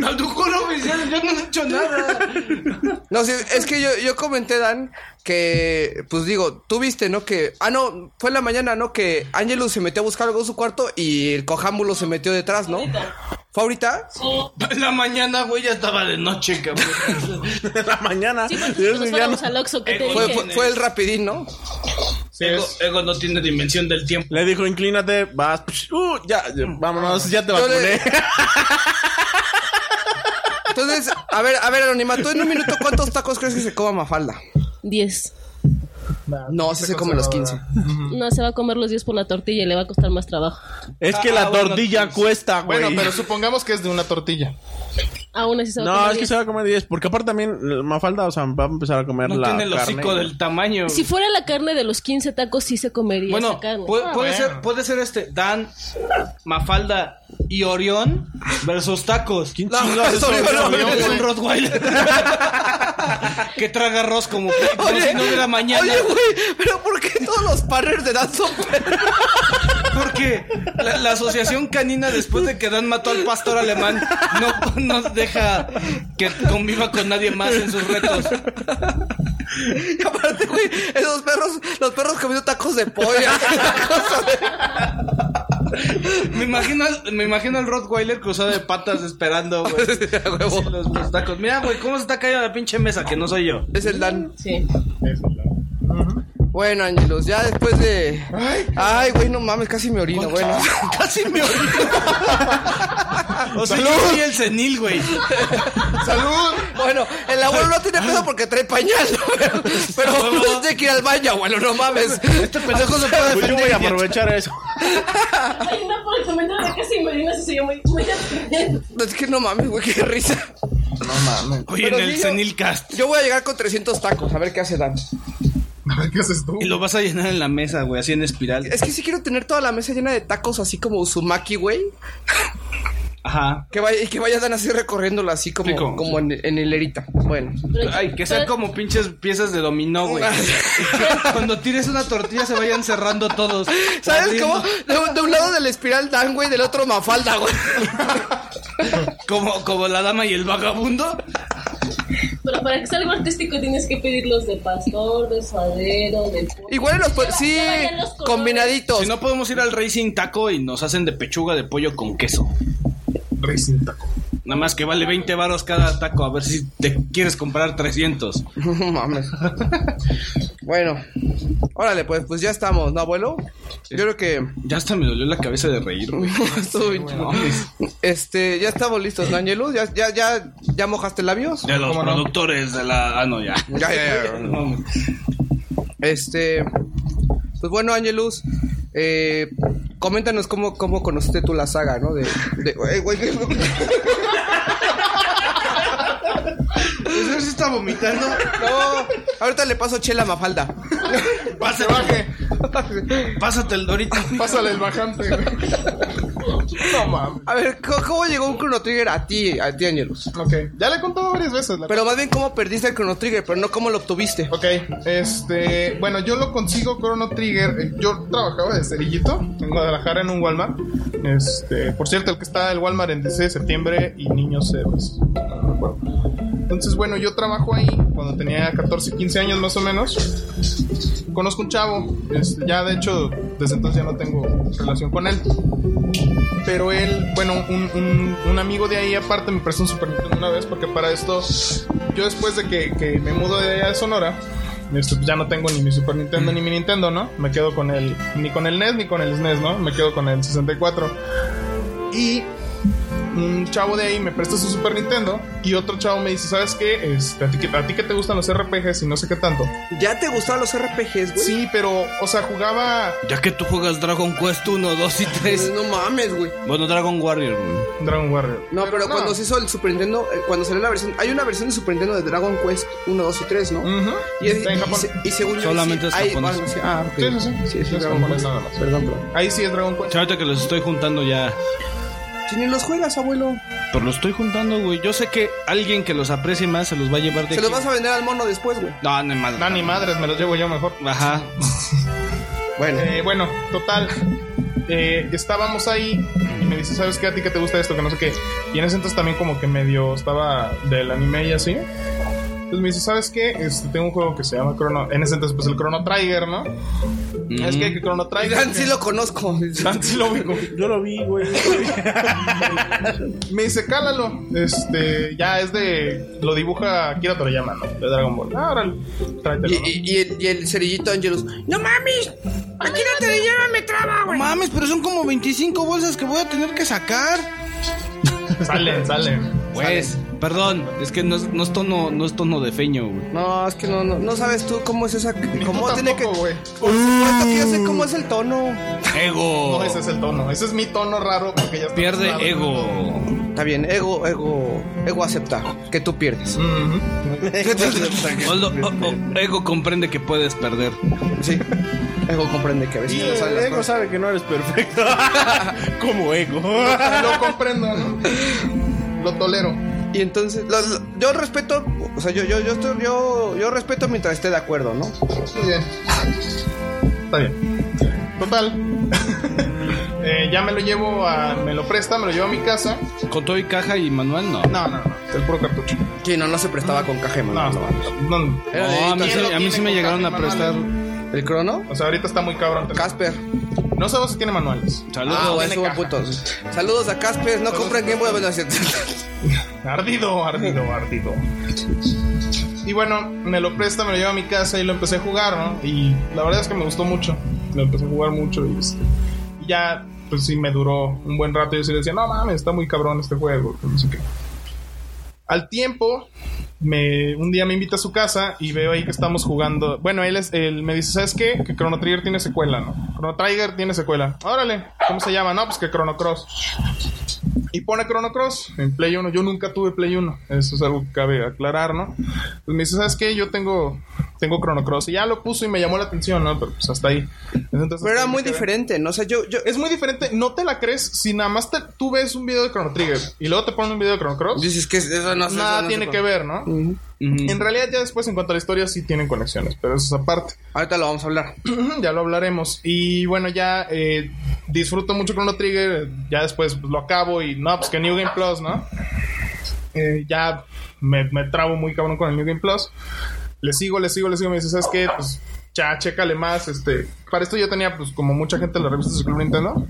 Al tu culo oficial, yo no he hecho nada. No, sí, es que yo, yo comenté, Dan, que, pues digo, tú viste, ¿no? Que, ah, no, fue en la mañana, ¿no? Que Ángelus se metió a buscar algo en su cuarto y el cojámbulo se metió detrás, ¿no? ¿Fue ahorita? En la mañana, güey, ya estaba de noche, cabrón. En la mañana. Sí, Yo porque nos soy ya fuéramos no- al Oxxo, que te Fue, dije? fue, fue el rapidín, ¿no? Sí, Ego, no tiene dimensión del tiempo. Le dijo, inclínate, vas. psh, Uh, ya, ya, vámonos, ya te Yo le- vacuné. Entonces, a ver, a ver, Anonima, tú en un minuto, ¿cuántos tacos crees que se coma Mafalda? Diez. No, sí se come los 15. No, se va a comer los 10 por la tortilla y le va a costar más trabajo. Es que Ah, la bueno, tortilla pues, cuesta, güey. Bueno, pero supongamos que es de una tortilla. Aún así se va a No, comer es que 10. se va a comer 10. Porque aparte también, eh, Mafalda, o sea, va a empezar a comer No la tiene el carne. hocico del tamaño. Si fuera la carne de los 15 tacos, sí se comería Bueno, esa carne. puede, puede bueno. ser, puede ser este Dan, Mafalda y Orión versus tacos. ¿Quién No, es no, Orión? no, Es no. un Rottweiler. que traga arroz como, como si no hubiera mañana. Oye, güey, pero ¿por qué todos los partners de Dan son perros? Porque la, la asociación canina, después de que Dan mató al pastor alemán, no nos deja que conviva con nadie más en sus retos. Y aparte, güey, esos perros, los perros comiendo tacos de de- Me imagino, al- me imagino al Rottweiler cruzado de patas esperando, güey. Sí, los, los tacos. Mira, güey, cómo se está cayendo la pinche mesa, que no soy yo. Es el Dan. Sí. Bueno, Ángelos, ya después de. Ay, güey, no mames, casi me orino, bueno. Casi me olvido. O sea, yo soy el senil, güey. ¡Salud! Bueno, el abuelo no tiene pedo porque trae pañal, ¿no? pero, pero no tiene que ir al baño, abuelo, no mames. Este pendejo se puede Pues yo voy a defender. aprovechar eso. Ay, no, por el comentario de casi me vino, se yo muy, muy Es que no mames, güey, qué risa. Oye, Pero en el yo- senil cast. Yo voy a llegar con 300 tacos, a ver qué hace Dan. A ver, ¿qué haces tú? Y lo vas a llenar en la mesa, güey, así en espiral. Es que sí quiero tener toda la mesa llena de tacos así como Uzumaki, güey. Ajá. Que vaya, y que vayan así recorriéndolo así como, como en, en hilerita. Bueno. Ay, que sean como pinches piezas de dominó, güey. Cuando tires una tortilla se vayan cerrando todos. ¿Sabes cómo? De, un- de un lado del espiral Dan, güey, del otro Mafalda, güey. Como, como la dama y el vagabundo. Pero para que salga artístico tienes que pedirlos de pastor, de suadero, de pollo. Igual los sí, los combinaditos. Si no podemos ir al Racing Taco y nos hacen de pechuga de pollo con queso. Racing taco. Nada más que vale 20 varos cada taco. A ver si te quieres comprar 300. No mames. bueno, órale, pues, pues ya estamos, ¿no, abuelo? Yo creo que Ya hasta me dolió la cabeza de reír, güey. Este, ya estamos listos, ¿no, Angelus? ¿Ya, ya, ya, ya mojaste labios? De los productores de la. Ah, no, ya. Ya, ya, ya. Este, pues bueno, Angelus, eh, coméntanos cómo, cómo conociste tú la saga, ¿no? De, de eh, güey, ¿qué- ¿Eso se está vomitando? no, ahorita le paso chela a Mafalda. Pase, baje. Pásate el dorito. Pásale el bajante, güey. No mames. A ver, ¿cómo, cómo llegó un Chrono Trigger a ti, a ti, Angelus? Ok, ya le he contado varias veces. la Pero más bien cómo perdiste el Chrono Trigger, pero no cómo lo obtuviste. Ok, este, bueno, yo lo consigo Chrono Trigger. eh, Yo trabajaba de cerillito en Guadalajara en un Walmart. Este, por cierto, el que está el Walmart en 16 de septiembre y Niños Héroes. No me acuerdo. Entonces, bueno, yo trabajo ahí cuando tenía 14, 15 años más o menos. Conozco un chavo, este, ya de hecho, desde entonces ya no tengo relación con él. Pero él, bueno, un, un- un amigo de ahí aparte me prestó un Super Nintendo una vez porque para esto, yo después de que, que me mudo de allá de Sonora, este, pues ya no tengo ni mi Super Nintendo ni mi Nintendo, ¿no? Me quedo con el, ni con el NES ni con el SNES, ¿no? Me quedo con el 64. Y un chavo de ahí me presta su Super Nintendo y otro chavo me dice, ¿sabes qué? Este, a, ti, que- a ti que te gustan los RPGs y no sé qué tanto. ¿Ya te gustaban los RPGs, güey? Sí, pero, o sea, jugaba Ya que tú juegas Dragon Quest 1, 2 y 3. No mames, güey. Bueno, Dragon Warrior, güey. Dragon Warrior. No, pero cuando se hizo el Super Nintendo, eh, cuando salió la versión, hay una versión de Super Nintendo de Dragon Quest 1, 2 y 3, ¿no? Ujú. Y, es- en y Japón. se- y según yo, Solamente es ahí- japonés. bueno, sí, ah, ok. Sí, sí, sí. Sí, sí, Es Dragon japonés Quest. nada más. Perdón, bro. Ahí sí es Dragon Quest. Ahorita que los estoy juntando ya. Si ni los juegas, abuelo. Pero los estoy juntando, güey. Yo sé que alguien que los aprecie más se los va a llevar de Se los vas a vender al mono después, güey. No, no, madre. No, ni madres, me los llevo yo mejor. Ajá. Bueno. Eh, bueno, total. eh, estábamos ahí y me dice, ¿sabes qué? A ti que te gusta esto, que no sé qué. Y en ese entonces también como que medio estaba del anime y así. Entonces me dice, ¿sabes qué? Este, tengo un juego que se llama Chrono... En ese entonces pues el Chrono Trigger, ¿no? Es que, que Chrono Trigger... Dan sí lo conozco. Dan sí lo ubico. Yo lo vi, güey. Me dice, cálalo. Este, ya es de... Lo dibuja Akira Toriyama, ¿no? De Dragon Ball. Ah, órale. Tráetelo, Y, ¿no? y- y el, y el cerillito Angelus. ¡No mames! ¡Aquí no te lleva, me traba, No güey! mames, pero son como 25 bolsas que voy a tener que sacar. Salen, salen. Pues, perdón, es que no es, no es tono, no es tono de feño, güey. No, es que no, no, no sabes tú cómo es esa. ¿Cómo tiene que.? güey. Por supuesto que yo sé cómo es el tono. Ego. No, ese es el tono. Ese es mi tono raro porque ya está Pierde ego. Está bien, ego, ego. Ego acepta que tú pierdes. O- o- ego comprende que puedes perder. Sí. Ego comprende que a veces Y no ego cosas. sabe que no eres perfecto. Como ego. Lo comprendo, ¿no? Lo tolero. Y entonces, lo- lo- yo respeto, o sea, yo, yo, yo, estoy- yo, yo respeto mientras esté de acuerdo, ¿no? Muy bien. Está bien. Total. Eh, ya me lo llevo a. Me lo presta, me lo llevo a mi casa. Con todo y caja y manual, no. No, no, no. El puro cartucho. Sí, no, no se prestaba con caja, No, mano, no. no. no. No, a mí, a mí sí me llegaron a prestar. ¿El crono? O sea, ahorita está muy cabrón. Casper. No sabemos si tiene manuales. Saludos. Ah, tiene punto. Saludos a Casper, no compren Game Boy cierto. Ardido, ardido, ardido. Y bueno, me lo presta, me lo llevo a mi casa y lo empecé a jugar, ¿no? Y la verdad es que me gustó mucho. Lo empecé a jugar mucho y, este, y ya, pues sí, me duró un buen rato. Y yo sí decía, no mames, está muy cabrón este juego. que No sé qué. Al tiempo, me, un día me invita a su casa y veo ahí que estamos jugando. Bueno, él, es, él me dice, ¿sabes qué? Que Chrono Trigger tiene secuela, ¿no? Chrono Trigger tiene secuela. Órale, ¿cómo se llama? No, pues que Chrono Cross. Y pone Chrono Cross en Play 1. Yo nunca tuve Play 1. Eso es algo que cabe aclarar, ¿no? Pues me dice, ¿sabes qué? Yo tengo tengo Chrono Cross. Y ya lo puso y me llamó la atención, ¿no? Pero pues hasta ahí. Entonces, Pero era muy diferente, ¿no? O sea, yo, yo, Es muy diferente, no te la crees si nada más te- tú ves un video de Chrono Trigger y luego te ponen un video de Chrono Cross. dices que eso no eso Nada no tiene se que ver, ¿no? En realidad ya después en cuanto a la historia sí tienen conexiones, pero eso es aparte. Ahorita lo vamos a hablar. ya lo hablaremos. Y bueno, ya eh, disfruto mucho Chrono Trigger. Ya después pues, lo acabo y no, pues que New Game Plus, ¿no? Eh, ya me, me trabo muy cabrón con el New Game Plus. Le sigo, le sigo, le sigo. Me dice, ¿sabes qué? Pues ya, chécale más. Este, para esto yo tenía, pues, como mucha gente en las revistas de Club Nintendo.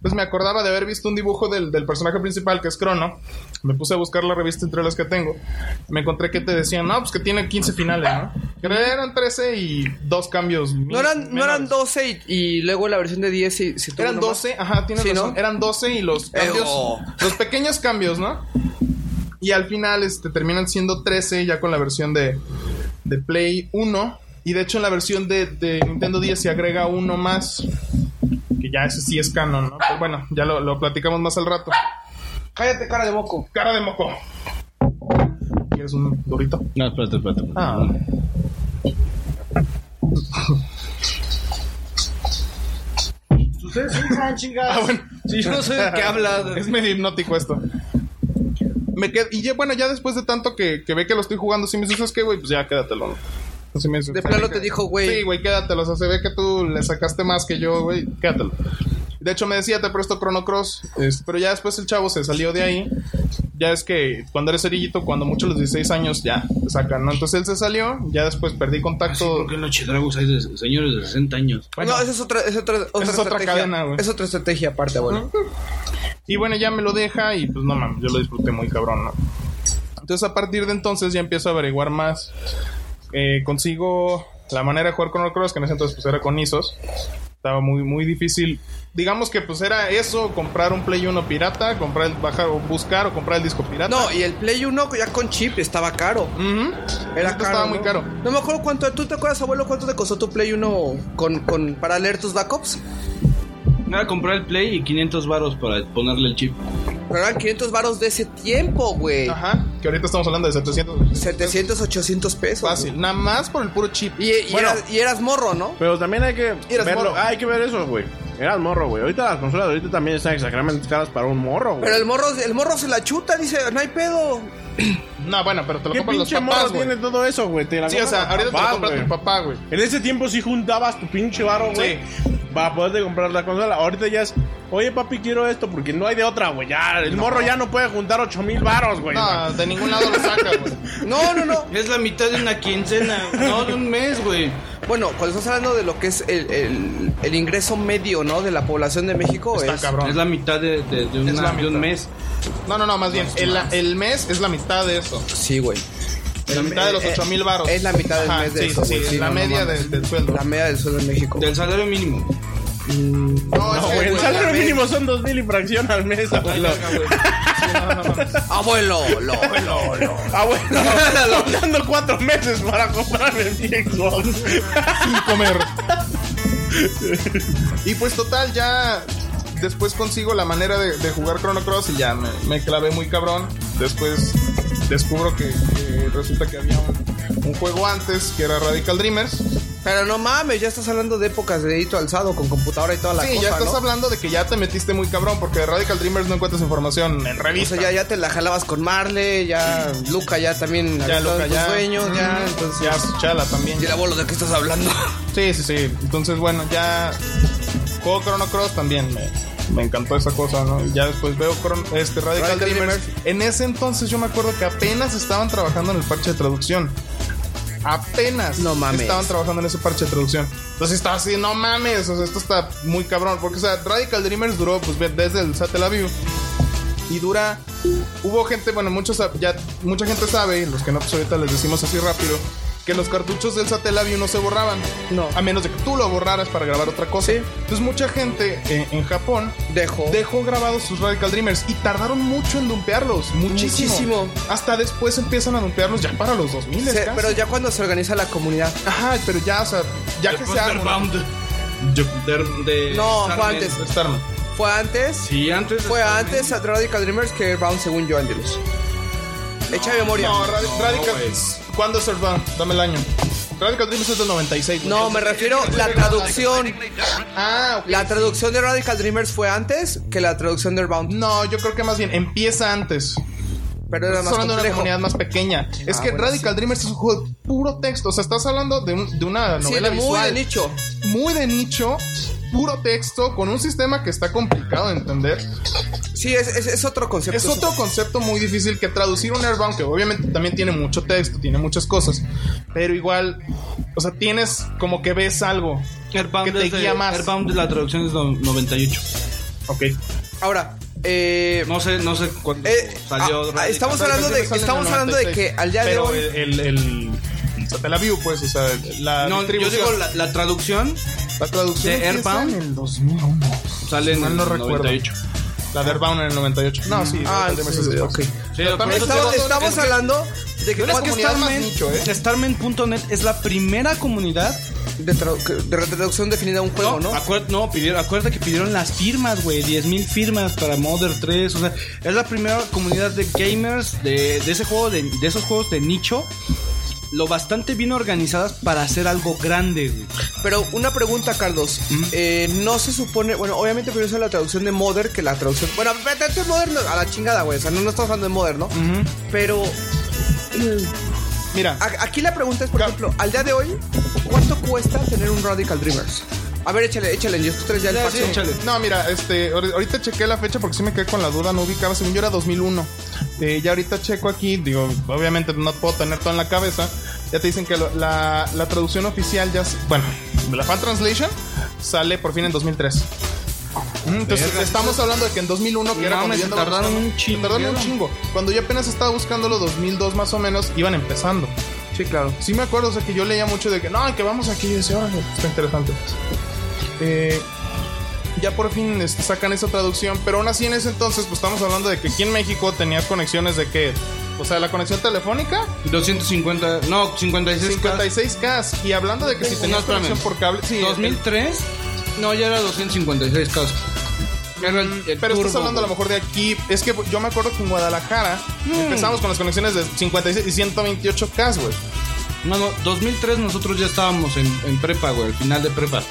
Pues me acordaba de haber visto un dibujo del, del personaje principal, que es Crono. Me puse a buscar la revista entre las que tengo. Me encontré que te decían, no, pues que tiene 15 finales, ¿no? Que eran 13 y dos cambios. No eran, no eran 12 y, y luego la versión de 10 y tuvo Eran uno más. 12, ajá, tienes Sí, razón. ¿no? Eran 12 y los cambios. Los pequeños cambios, ¿no? Y al final este, terminan siendo 13 ya con la versión de, de Play 1. Y de hecho en la versión de, de Nintendo 10 se agrega uno más. Que ya ese sí es canon, ¿no? Pero bueno, ya lo, lo platicamos más al rato. Cállate, cara de moco. Cara de moco. ¿Quieres un dorito? No, espérate, espérate. Ah. Ustedes piensan, chingados. Ah, bueno. Sí, yo no sé de qué hablas. Es medio hipnótico esto. Me qued- y ya, bueno, ya después de tanto que, que ve que lo estoy jugando, sí me dices, que güey? Pues ya quédatelo. ¿no? Así me De plano te dijo, güey. Sí, güey, quédatelo. O sea, se ve que tú le sacaste más que yo, güey. Quédatelo. De hecho, me decía, te presto Chrono Cross. este, pero ya después el chavo se salió de ahí. Ya es que cuando eres cerillito, cuando mucho los 16 años, ya te sacan, ¿no? Entonces él se salió. Ya después perdí contacto. ¿Por qué en los Chedragos hay de señores de 60 años? Bueno, no, esa es otra, es otra, otra es otra estrategia. cadena, güey. Es otra estrategia aparte, bueno. Y bueno, ya me lo deja y pues no mames, yo lo disfruté muy cabrón, ¿no? Entonces a partir de entonces ya empiezo a averiguar más. Eh, consigo la manera de jugar Chrono Cross, que en ese entonces pues era con ISOs. Estaba muy, muy difícil. Digamos que pues era eso, comprar un Play 1 pirata, comprar el, bajar o buscar o comprar el disco pirata. No, y el Play 1 ya con chip estaba caro. Era Esto caro. Estaba ¿no? muy caro. No me acuerdo cuánto. ¿Tú te acuerdas, abuelo, cuánto te costó tu Play 1 con, con, para leer tus backups? Era comprar el Play y 500 varos para ponerle el chip. Pero eran 500 varos de ese tiempo, güey. Ajá, que ahorita estamos hablando de 700. 700, 800 pesos. Fácil, nada más por el puro chip. Y, y Bueno. eras, y eras morro, ¿no? Pero también hay que Eras verlo. morro. Ah, hay que ver eso, güey. Eras morro, güey. Ahorita las consolas de ahorita también están exageradamente caras para un morro, güey. Pero el morro, el morro se la chuta, dice, no hay pedo. No, bueno, pero te lo ¿Qué compran los pinche papás, morro güey. tiene todo eso, güey? Te la Sí, o sea, ahorita te lo papás, compra güey. tu papá, güey. En ese tiempo sí juntabas tu pinche varo, güey. Para poderte comprar la consola. Ahorita ya es, oye papi, quiero esto porque no hay de otra, güey. Ya, el morro ya no puede juntar ocho mil varos, güey. No, de ningún lado lo saca, güey. No, no, no. Es la mitad de una quincena, no de un mes, güey. Bueno, cuando estás hablando de lo que es el, el- el ingreso medio, ¿no? De la población de México, Está es... cabrón. Es la mitad de, de- de una- Es la de un mes. No, no, no, más bien, el, el mes es la mitad de eso. Sí, güey. La mitad de los Eh, 8 mil baros. Es la mitad del Ajá, mes de sí, eso, sí, sí, la no, media del, del sueldo. La media del sueldo en México. Del salario mínimo. No, güey, el salario la mínimo son dos mil y fracción al mes, abuelo. Abuelo, lo, lo, lo. Abuelo, dando cuatro meses para comprarme mi Xbox. sin comer. y pues total, ya después consigo la manera de, de jugar Chrono Cross y ya me, me clavé muy cabrón. Después descubro que, que resulta que había un, un juego antes que era Radical Dreamers. Pero no mames, ya estás hablando de épocas de dedito alzado con computadora y toda la sí, cosa, ya estás ¿no? hablando de que ya te metiste muy cabrón porque de Radical Dreamers no encuentras información en O revista. sea, ya, ya te la jalabas con Marley, ya Luca ya también ya tus ya. sueños, ya, entonces... Ya, Chala también. Y el abuelo, ¿de qué estás hablando? Sí, sí, sí. Entonces, bueno, ya juego Chrono Cross también me, me encantó esa cosa, ¿no? Y ya después veo este Radical, Radical. En ese entonces yo me acuerdo que apenas estaban trabajando en el parche de traducción. Apenas No mames. estaban trabajando en ese parche de traducción. Entonces estaba así, no mames, o sea, esto está muy cabrón. Porque, o sea, Radical Dreamers duró pues desde el Satellaview. Y dura. Hubo gente, bueno, muchos ya mucha gente sabe, y los que no, pues ahorita les decimos así rápido, que los cartuchos del Satellaview no se borraban. No. A menos de que tú lo borraras para grabar otra cosa. Sí. Entonces mucha gente eh, en Japón Dejo. dejó grabados sus Radical Dreamers y tardaron mucho en dumpearlos. Muchísimo. Muchísimo. Hasta después empiezan a dumpearlos ya para los 2000. Se- casi. pero ya cuando se organiza la comunidad. Ajá, pero ya, o sea, ya que se arma. Bound. De, de No, fue antes. Starman. Fue antes. Sí, antes. Fue Starman. antes a Radical Dreamers que Round según yo, Angelus. Echa de memoria. No, Radi- Radical. ¿Cuándo es Earthbound? Dame el año. Radical Dreamers es del 96. güey. No, me refiero la traducción. Ah, ok. La traducción de Radical Dreamers fue antes que la traducción de Airbound. No, yo creo que más bien empieza antes. Pero era Estás más hablando de una complejo. comunidad más pequeña. es Ah, que bueno, Radical Dreamers es un juego de puro texto. O sea, estás hablando de, un- de una Sí, novela de muy visual. de nicho. Muy de nicho, puro texto, con un sistema que está complicado de entender. Sí, es, es, es otro concepto. Es otro concepto muy difícil que traducir un Airbound, que obviamente también tiene mucho texto, tiene muchas cosas. Pero igual, o sea, tienes como que ves algo. Airbound, que te de- guía más. Airbound, la traducción es no- 98. Ok. Ahora, eh, No sé, no sé cuándo eh, salió. ah, estamos hablando de, estamos hablando de 96, que al día de pero hoy. el, el, el- te la view, pues, o sea, la No, yo digo la, la traducción La traducción de Airbound. en el 2001. sale en Mal el no recuerdo. 98. La de Airbound en el 98. No, sí. Ah, Radical Dreamers sí, es ok. Sí, Estamos, es- estamos es que- hablando de que una cuánto comunidad más Starman- nicho, ¿eh? Starman.net es la primera comunidad. de, que- de traducción definida a un juego, ¿no? acuer- no, pidieron, acuérdate que pidieron las firmas, güey. 10.000 firmas para Modern 3. O sea, es la primera comunidad de gamers de, de ese juego, de, de esos juegos de nicho. Lo bastante bien organizadas para hacer algo grande, güey. Pero una pregunta, Carlos. Eh, no se supone. Bueno, obviamente primero es la traducción de Modern que la traducción. Bueno, vete de Modern a la chingada, güey. O sea, no, no estamos hablando de Modern, ¿no? Pero. Mira, aquí la pregunta es, por ejemplo, al día de hoy, ¿cuánto cuesta tener un Radical Dreamers? A ver, échale, échale. Yo estos tres ya el Ya, paso. sí, échale. No, mira, este, ahori- ahorita chequé la fecha porque sí me quedé con la duda, no ubicaba, según yo era 2001. Eh, ya ahorita checo aquí, digo, obviamente no puedo tener todo en la cabeza. Ya te dicen que lo- la, la traducción oficial ya, s- bueno, la fan translation sale por fin en 2003. Mm, Entonces Verga, estamos hablando de que en 2001, que era cuando yo se andaba tardaron buscando- un chingo. tardaron un chingo. Cuando yo apenas estaba buscándolo 2002 más o menos, iban empezando. Sí, claro. Sí me acuerdo, o sea, que yo leía mucho de que no, que vamos aquí y decía, órale, está interesante. Eh, ya por fin este, sacan esa traducción, pero aún así en ese entonces, pues estamos hablando de que aquí en México tenías conexiones de que, o sea, la conexión telefónica, 250, no, 56. 56K, y hablando de que si tenías conexión por cable, sí, 2003, no, ya era 256 casos. Era el, el pero estás hablando a lo mejor de aquí. Es que yo me acuerdo que en Guadalajara empezamos con las conexiones de 56 y 128K, güey. No, no, 2003 nosotros ya estábamos en, en prepa, güey, al final de prepa.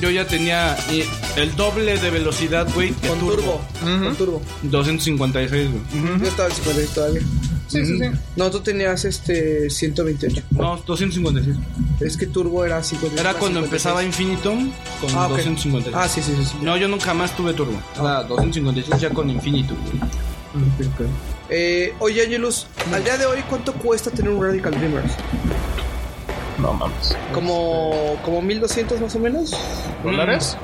Yo ya tenía eh, el doble de velocidad, güey, Con turbo. turbo. Con turbo. 256, güey. Yo estaba en 56 todavía. Sí, sí, sí. No, tú tenías este 128. No, 256. Es que turbo era 56. Era cuando 56. empezaba Infinitum con Ah, ok. 256. Ah, sí, sí, sí. sí. No, yo nunca más tuve turbo. Era 256 ya con Infinitum. güey. Eh, oye, Angelus, al día de hoy, ¿cuánto cuesta tener un Radical Dreamers? No mames. ¿Como, como 1200 más o menos? ¿Dólares?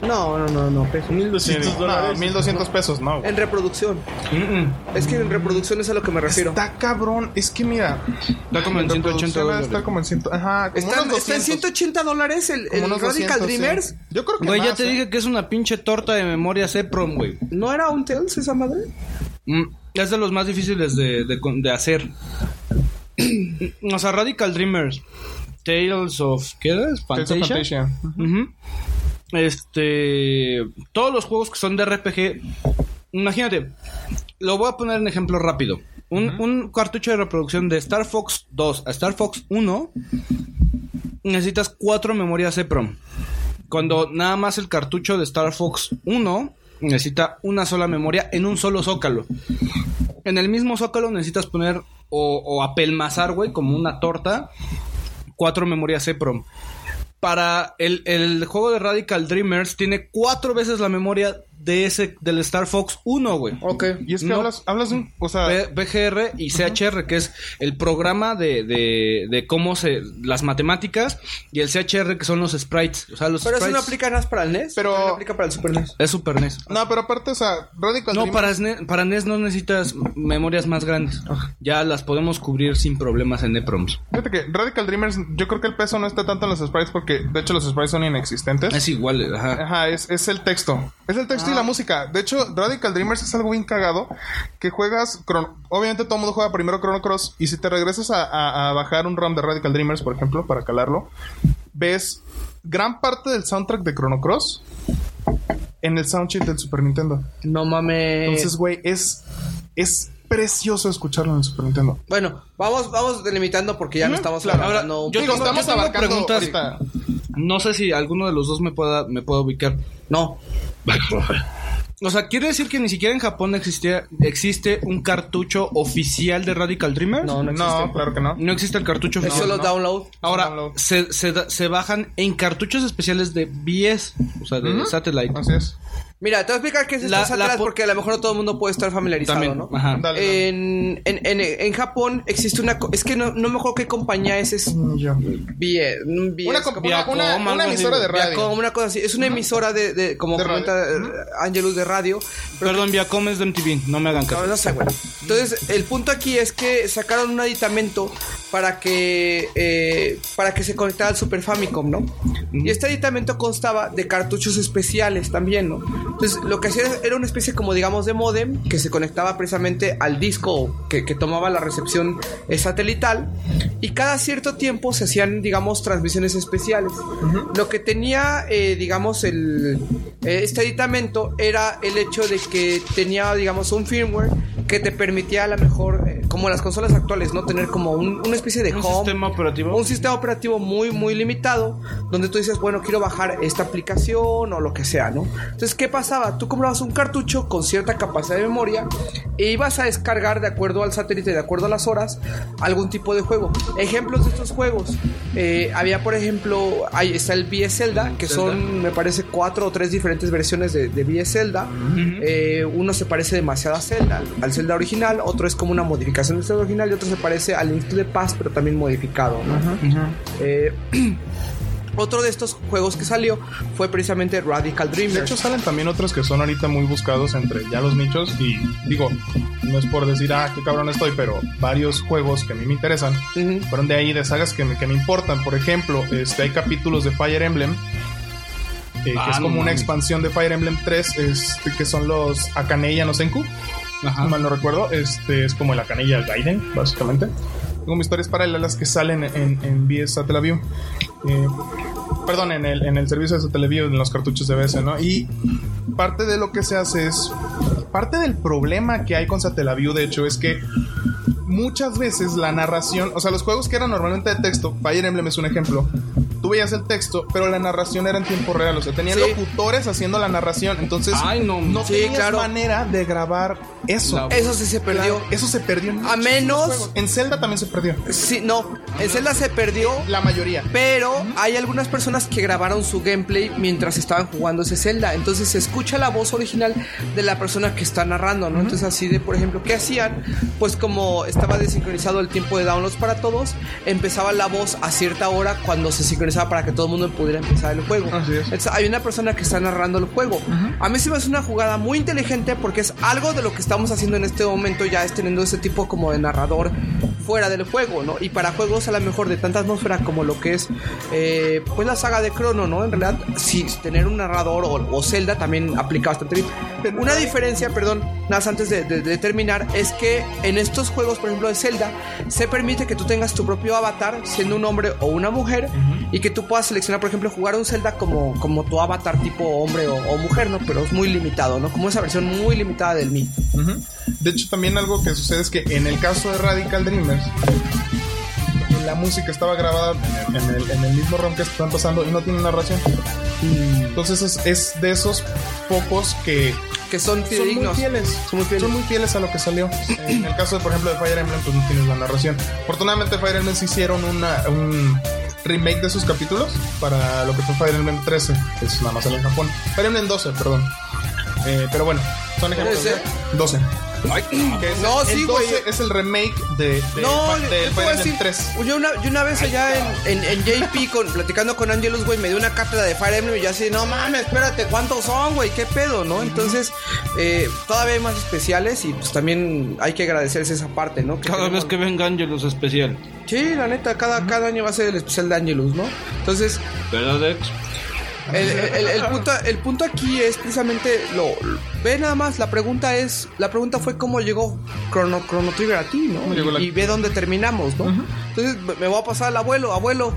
No, no, no, no, pesos. 1200 No, dólares. 1200 pesos, no. güey. En reproducción. Es que en reproducción es a lo que me refiero. Está cabrón, es que mira, Está como en 180 reproducción dólares. Está como en 100, ajá, como Está, unos está en 200, 180 dólares el, como el unos Radical 200, sí. Dreamers. Yo creo que Güey, ya más, te ¿eh? dije que es una pinche torta de memoria CEPROM, güey. ¿No era un Tales esa madre? Mm, es de los más difíciles de, de con- de hacer. O sea, Radical Dreamers. Tales of. ¿Qué? Tales of Fantasia. Fantasia. Este. Todos los juegos que son de RPG. Imagínate. Lo voy a poner en ejemplo rápido. Un, un cartucho de reproducción de Star Fox 2 a Star Fox 1. Necesitas cuatro memorias EPROM. Cuando nada más el cartucho de Star Fox 1 necesita una sola memoria en un solo zócalo. En el mismo zócalo necesitas poner o, o apelmazar, güey, como una torta, cuatro memorias EPROM. Para el, el juego de Radical Dreamers tiene cuatro veces la memoria de ese del Star Fox 1, güey. Ok. Y es que No. hablas, hablas de un, o sea, PGR y CHR, que es el programa de, de, de cómo se. las matemáticas, y el CHR, que son los sprites. O sea, los Pero eso no sprites. aplica nada más para el NES. Pero- no aplica para el Super NES. Es Super NES. no, pero aparte, o sea, Radical No, Dreamers- para, SNES, para NES no necesitas memorias más grandes. Ya las podemos cubrir sin problemas en EPROMs. Fíjate que Radical Dreamers, yo creo que el peso no está tanto en los sprites porque, de hecho, los sprites son inexistentes. Es igual, ajá. Ajá, es, es el texto. Es el texto y la música. De hecho, Radical Dreamers es algo bien cagado. Que juegas. Obviamente, todo el mundo juega primero Chrono Cross. Y si te regresas a, a- a bajar un ROM de Radical Dreamers, por ejemplo, para calarlo, ves gran parte del soundtrack de Chrono Cross en el soundchip del Super Nintendo. No mames. Entonces, güey, es. Es precioso escucharlo en el Super Nintendo. Bueno, vamos, vamos delimitando porque ya no estamos claro. hablando. Yo Digo, tengo- estamos yo tengo abarcando preguntas. ahorita. No sé si alguno de los dos me pueda, me pueda ubicar. No. O sea, ¿quiere decir que ni siquiera en Japón existía, existe un cartucho oficial de Radical Dreamers? No, no existe. No, claro que no. No existe el cartucho es oficial. solo no. download. Ahora, Download. se, se, da- se bajan en cartuchos especiales de BS, o sea, de satellite. Así es. Mira, te voy a explicar qué es La- atrás po- porque a lo mejor no todo el mundo puede estar familiarizado, También, ¿no? ajá. Dale, dale. En, en, en, en Japón existe una... Es que no, no me acuerdo qué compañía es. Es Yo. Una, como- una, Viacom, una- emisora de radio. Viacom, una cosa así. Es una emisora de, de como De comenta eh, Angelus de radio. Pero Perdón, Viacom es de MTV, no me hagan No, caso. no sé, güey. Entonces, el punto aquí es que sacaron un aditamento para que eh, para que se conectara al Super Famicom, ¿no? Y este aditamento constaba de cartuchos especiales también, ¿no? Entonces, lo que hacía era una especie como, digamos, de modem que se conectaba precisamente al disco que, que tomaba la recepción satelital y cada cierto tiempo se hacían, digamos, transmisiones especiales. Lo que tenía, eh, digamos, el, eh, este aditamento era el hecho de que tenía, digamos, un firmware que te permitía a lo mejor, eh, como las consolas actuales, ¿no? Tener como un- una especie de ¿Un home. sistema operativo? Un sistema operativo muy, muy limitado, donde tú dices, bueno, quiero bajar esta aplicación o lo que sea, ¿no? Entonces, ¿qué pasaba? Tú comprabas un cartucho con cierta capacidad de memoria e ibas a descargar de acuerdo al satélite, de acuerdo a las horas, algún tipo de juego. Ejemplos de estos juegos. eh, había, por ejemplo, ahí está el BS Zelda, que son, me parece, cuatro o tres diferentes versiones de, de BS Zelda. Eh, uno se parece demasiado a Zelda, al Zelda original, otro es como una modificación del Zelda original y otro se parece al Link to the Past, pero también modificado, ¿no? Eh, otro de estos juegos que salió fue precisamente Radical De Dreamers. hecho, salen también otros que son ahorita muy buscados entre ya los nichos. Y digo, no es por decir, ah, qué cabrón estoy, pero varios juegos que a mí me interesan Ujú. fueron de ahí, de sagas que me, que me importan. Por ejemplo, este, hay capítulos de Fire Emblem. eh, que Ah, es no como una expansión de Fire Emblem 3, este, que son los Akane y Anosenku. Ajá. mal no recuerdo, este es como la canilla Gaiden, básicamente. Tengo mis historias paralelas que salen en, en BS Satellaview. Eh, perdón, en el, en el servicio de Satellaview, en los cartuchos de BS, ¿no? Y parte de lo que se hace es. Parte del problema que hay con Satellaview, de hecho, es que muchas veces la narración, o sea, los juegos que eran normalmente de texto, Fire Emblem es un ejemplo. Tú veías el texto, pero la narración era en tiempo real, o sea, tenían Sí. locutores haciendo la narración, entonces Ay, no. no Sí, tenías claro. manera de grabar eso. Eso sí se perdió. Claro, eso se perdió en A menos-. En Zelda también se perdió. Sí, no, en Zelda se perdió. La mayoría. Pero hay algunas personas que grabaron su gameplay mientras estaban jugando ese Zelda. Entonces se escucha la voz original de la persona que está narrando, ¿no? Entonces así de, por ejemplo, ¿qué hacían? Pues como estaba desincronizado el tiempo de downloads para todos, empezaba la voz a cierta hora cuando se sincronizaba para que todo el mundo pudiera empezar el juego. Así es. Entonces hay una persona que está narrando el juego. A mí se me hace una jugada muy inteligente porque es algo de lo que estamos haciendo en este momento ya es teniendo ese tipo como de narrador fuera del juego, ¿no? Y para juegos a lo mejor de tanta atmósfera como lo que es eh, pues la saga de Chrono, ¿no? En realidad, si tener un narrador o, o Zelda también aplica bastante bien. Una diferencia, perdón, nada antes de, de- de terminar, es que en estos juegos, por ejemplo, de Zelda, se permite que tú tengas tu propio avatar, siendo un hombre o una mujer, y que tú puedas seleccionar, por ejemplo, jugar un Zelda como, como tu avatar tipo hombre o, o mujer, ¿no? Pero es muy limitado, ¿no? Como esa versión muy limitada del Mi. Ujú. De hecho, también algo que sucede es que en el caso de Radical La música estaba grabada en el, en el- en el mismo ROM que están pasando y no tiene narración. Entonces es, es de esos pocos que Que son son muy fieles. Son muy fieles. Son muy fieles a lo que salió. En el caso, de, por ejemplo, de Fire Emblem, pues no tienes la narración. Afortunadamente, Fire Emblem sí hicieron una, un remake de sus capítulos para lo que fue Fire Emblem 13, que es nada más salió en Japón. Fire Emblem 12, perdón. Eh, pero bueno, son ejemplos. ¿13? de- 12. Que es No, sí, güey. 12 es el remake de, de, No, de yo te voy Fire a Emblem decir, 3. Yo una, yo una vez allá en, en, en JP con, platicando con Angelus, güey, me dio una cátedra de Fire Emblem y yo así, no mames, espérate, ¿cuántos son, güey? ¿Qué pedo, no? Entonces, eh, todavía hay más especiales y pues también hay que agradecerse esa parte, ¿no? Cada vez que venga Angelus especial. Sí, la neta, cada, cada año va a ser el especial de Angelus, ¿no? Entonces, ¿Verdad, Dex? El, el- el punto, el punto aquí es precisamente lo, ve nada más, la pregunta es, la pregunta fue cómo llegó Chrono, Chrono Trigger a ti, ¿no? la- Y, ve dónde terminamos, ¿no? Entonces me- voy a pasar al abuelo, abuelo,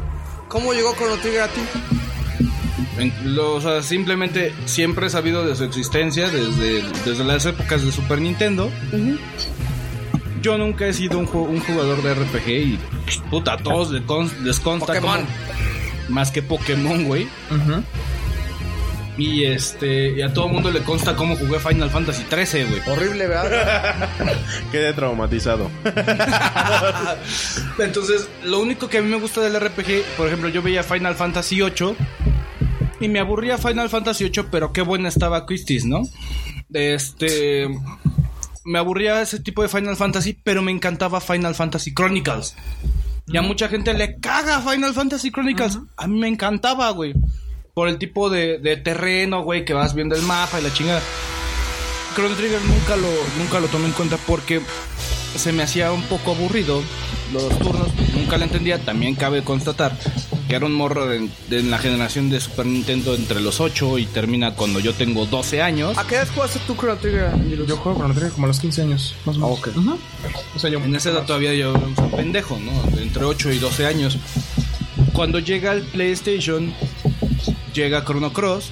¿cómo llegó Chrono Trigger a ti? Lo- o sea, simplemente siempre he sabido de su existencia desde, desde las épocas de Super Nintendo. yo nunca he sido un, un jugador de RPG y puta, a todos les consta Pokémon. como- más que Pokémon, güey. Y este, y a todo mundo le consta cómo jugué Final Fantasy 13, güey. Horrible, ¿verdad? Quedé traumatizado. Entonces, lo único que a mí me gusta del RPG, por ejemplo, yo veía Final Fantasy 8 y me aburría Final Fantasy 8, pero qué buena estaba Christie's, ¿no? Este me aburría ese tipo de Final Fantasy, pero me encantaba Final Fantasy Chronicles. Y a mucha gente le caga Final Fantasy Chronicles. A mí me encantaba, güey. Por el tipo de, de terreno, güey, que vas viendo el mapa y la chingada. Chrono Trigger nunca lo, nunca lo tomé en cuenta porque se me hacía un poco aburrido los turnos. Nunca lo entendía. También cabe constatar que era un morro de, de la generación de Super Nintendo entre los 8 y termina cuando yo tengo 12 años. ¿A qué edad jugaste tú Chrono Trigger? Angelus? Yo juego Chrono Trigger como a los 15 años, más o menos. Ujú. O sea, yo... En esa edad todavía yo era un pendejo, ¿no? Entre 8 y 12 años. Cuando llega el PlayStation, llega Chrono Cross.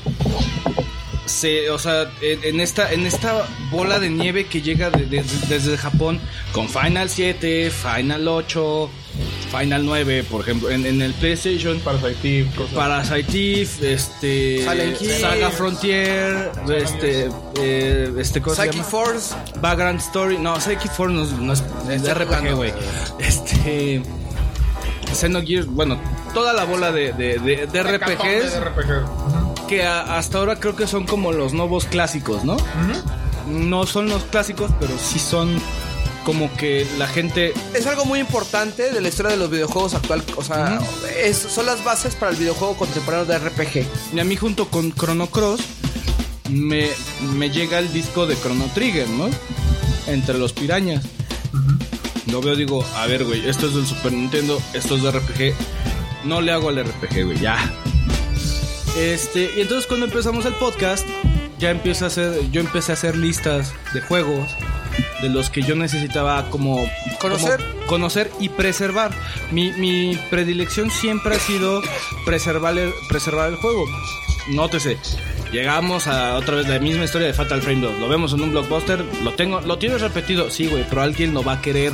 Se, o sea, en, esta, en esta bola de nieve que llega de- de- desde Japón con Final 7, Final 8, Final 9, por ejemplo, en, en el PlayStation. Parasite Eve, cosas. Parasite Eve, este. Saga Frontier, este, eh, este, ¿cómo se Psychic? Force. Background Story. No, Psychic Force no, es- no es, RPG, jugando. güey. Este. Xenogears, bueno, toda la bola de, de, de- de RPGs RPG. Que a- hasta ahora creo que son como los nuevos clásicos, ¿no? No son los clásicos, pero sí son como que la gente. Es algo muy importante de la historia de los videojuegos actual. O sea, es- son las bases para el videojuego contemporáneo de RPG. Y a mí, junto con Chrono Cross, me, me llega el disco de Chrono Trigger, ¿no? Entre los pirañas. Lo veo, digo, a ver, güey, esto es del Super Nintendo, esto es de RPG. No le hago al RPG, güey, ya. Este, y entonces cuando empezamos el podcast, ya empiezo a hacer, yo empecé a hacer listas de juegos de los que yo necesitaba como Conocer. como conocer y preservar. Mi, mi predilección siempre ha sido preservar el, preservar el juego. Nótese, llegamos a otra vez la misma historia de Fatal Frame 2. Lo vemos en un blockbuster, lo tengo, lo tienes repetido, sí, güey, pero alguien lo va a querer.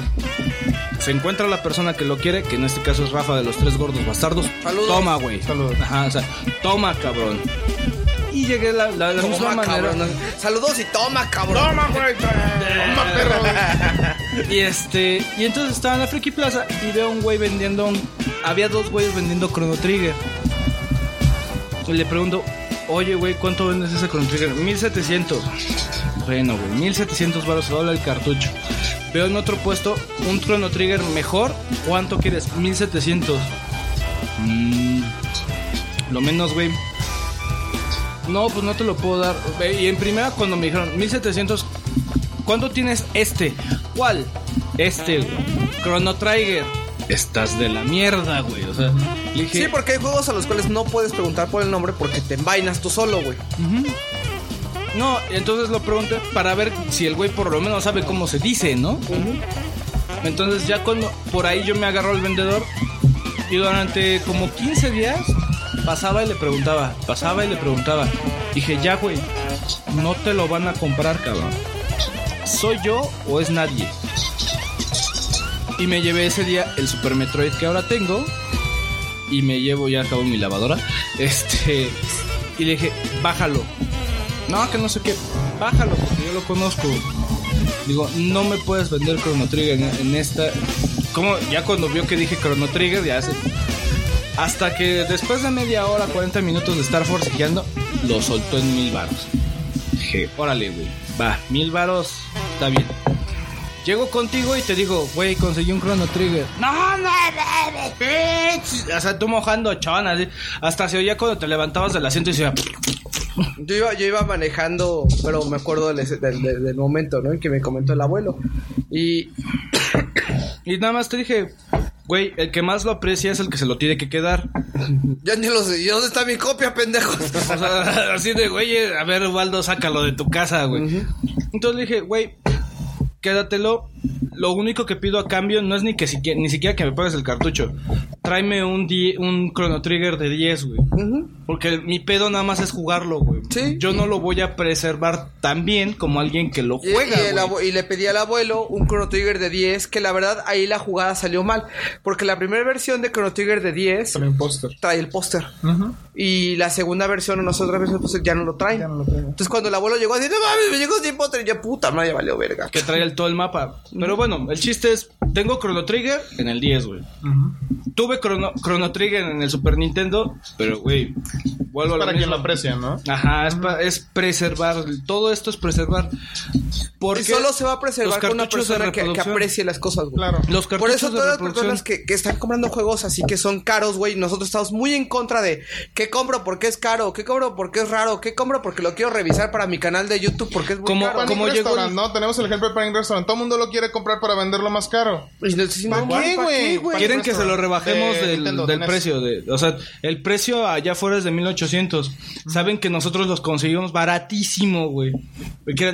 Se encuentra la persona que lo quiere, que en este caso es Rafa de los tres gordos bastardos. Saludos. Toma, güey. Saludos. Ajá, o sea, toma, cabrón. Y llegué la, la, la misma manera. cabrón. Saludos y toma, cabrón. Toma, güey. Toma, perro. Y este, y entonces estaba en la Friki Plaza y veo a un güey vendiendo un- había dos güeyes vendiendo Chrono Trigger. Y le pregunto, "Oye, güey, ¿cuánto vendes ese Chrono Trigger?" 1700. Bueno, güey, 1700 baros se dobla el cartucho. Veo en otro puesto un Chrono Trigger mejor. ¿Cuánto quieres? 1700. Mm, lo menos, güey. No, pues no te lo puedo dar. Y en primera, cuando me dijeron 1700, ¿cuánto tienes este? ¿Cuál? Este, güey. Chrono Trigger. Estás de la mierda, güey. O sea, dije, Sí, porque hay juegos a los cuales no puedes preguntar por el nombre porque te envainas tú solo, güey. No, entonces lo pregunté para ver si el güey por lo menos sabe cómo se dice, ¿no? Entonces ya cuando por ahí yo me agarró el vendedor y durante como 15 días pasaba y le preguntaba, pasaba y le preguntaba. Dije, ya güey, no te lo van a comprar, cabrón. ¿Soy yo o es nadie? Y me llevé ese día el Super Metroid que ahora tengo. Y me llevo ya acabo mi lavadora. Este. Y le dije, bájalo. No, que no sé qué. Bájalo, porque yo lo conozco. Digo, no me puedes vender Chrono Trigger en, esta. Como ya cuando vio que dije Chrono Trigger, ya se. Hasta que después de media hora, 40 minutos de estar forcejeando, lo soltó en mil varos. Dije, órale, güey. Va, mil varos, está bien. Llego contigo y te digo, güey, conseguí un Chrono Trigger. No, no, no. O sea, tú mojando chon, así. Hasta se oía cuando te levantabas del asiento y se oía. Yo iba, yo iba manejando, pero me acuerdo del, del- momento, ¿no? En que me comentó el abuelo. Y Y nada más te dije, güey, el que más lo aprecia es el que se lo tiene que quedar. ya ni lo sé. ¿Y dónde está mi copia, pendejo? O sea, así de, güey, a ver, Waldo, sácalo de tu casa, güey. Entonces le dije, güey, quédatelo. Lo único que pido a cambio no es ni que siquiera, ni siquiera que me pagues el cartucho. Tráeme un, die- un Chrono Trigger de 10, güey. Porque mi pedo nada más es jugarlo, güey. Sí. Yo no lo voy a preservar tan bien como alguien que lo juega, y el le pedí al abuelo un Chrono Trigger de 10, que la verdad ahí la jugada salió mal. Porque la primera versión de Chrono Trigger de 10 También póster. trae el póster. Y la segunda versión o no sé, otra versión pues, ya no lo traen. Entonces cuando el abuelo llegó así, no mames, me llegó sin póster. Y ya puta madre, valió verga. que trae el, todo el mapa. Pero bueno, el chiste es, tengo Chrono Trigger en el 10, güey. Tuve Chrono, Chrono Trigger en el Super Nintendo, pero, güey, vuelvo a Para quien lo aprecia, ¿no? Ajá, es, pa- es preservar, todo esto es preservar. Porque Y solo se va a preservar con una persona que, que aprecie las cosas, güey. Claro. Los Por eso todas las personas que, que están comprando juegos así que son caros, güey, nosotros estamos muy en contra de qué compro porque es caro, qué compro porque es raro, qué compro porque lo quiero revisar para mi canal de YouTube porque es muy Como- caro. Como llegó ¿no? Tenemos el ejemplo de Panic Restaurant. Todo el mundo lo quiere comprar para venderlo más caro. No- si no, ¿Para qué, ¿para güey? güey? Quieren que se lo rebajemos De del, Nintendo, del de NES. precio. De, o sea, el precio allá afuera es de 1800. Saben que nosotros los conseguimos baratísimo, güey.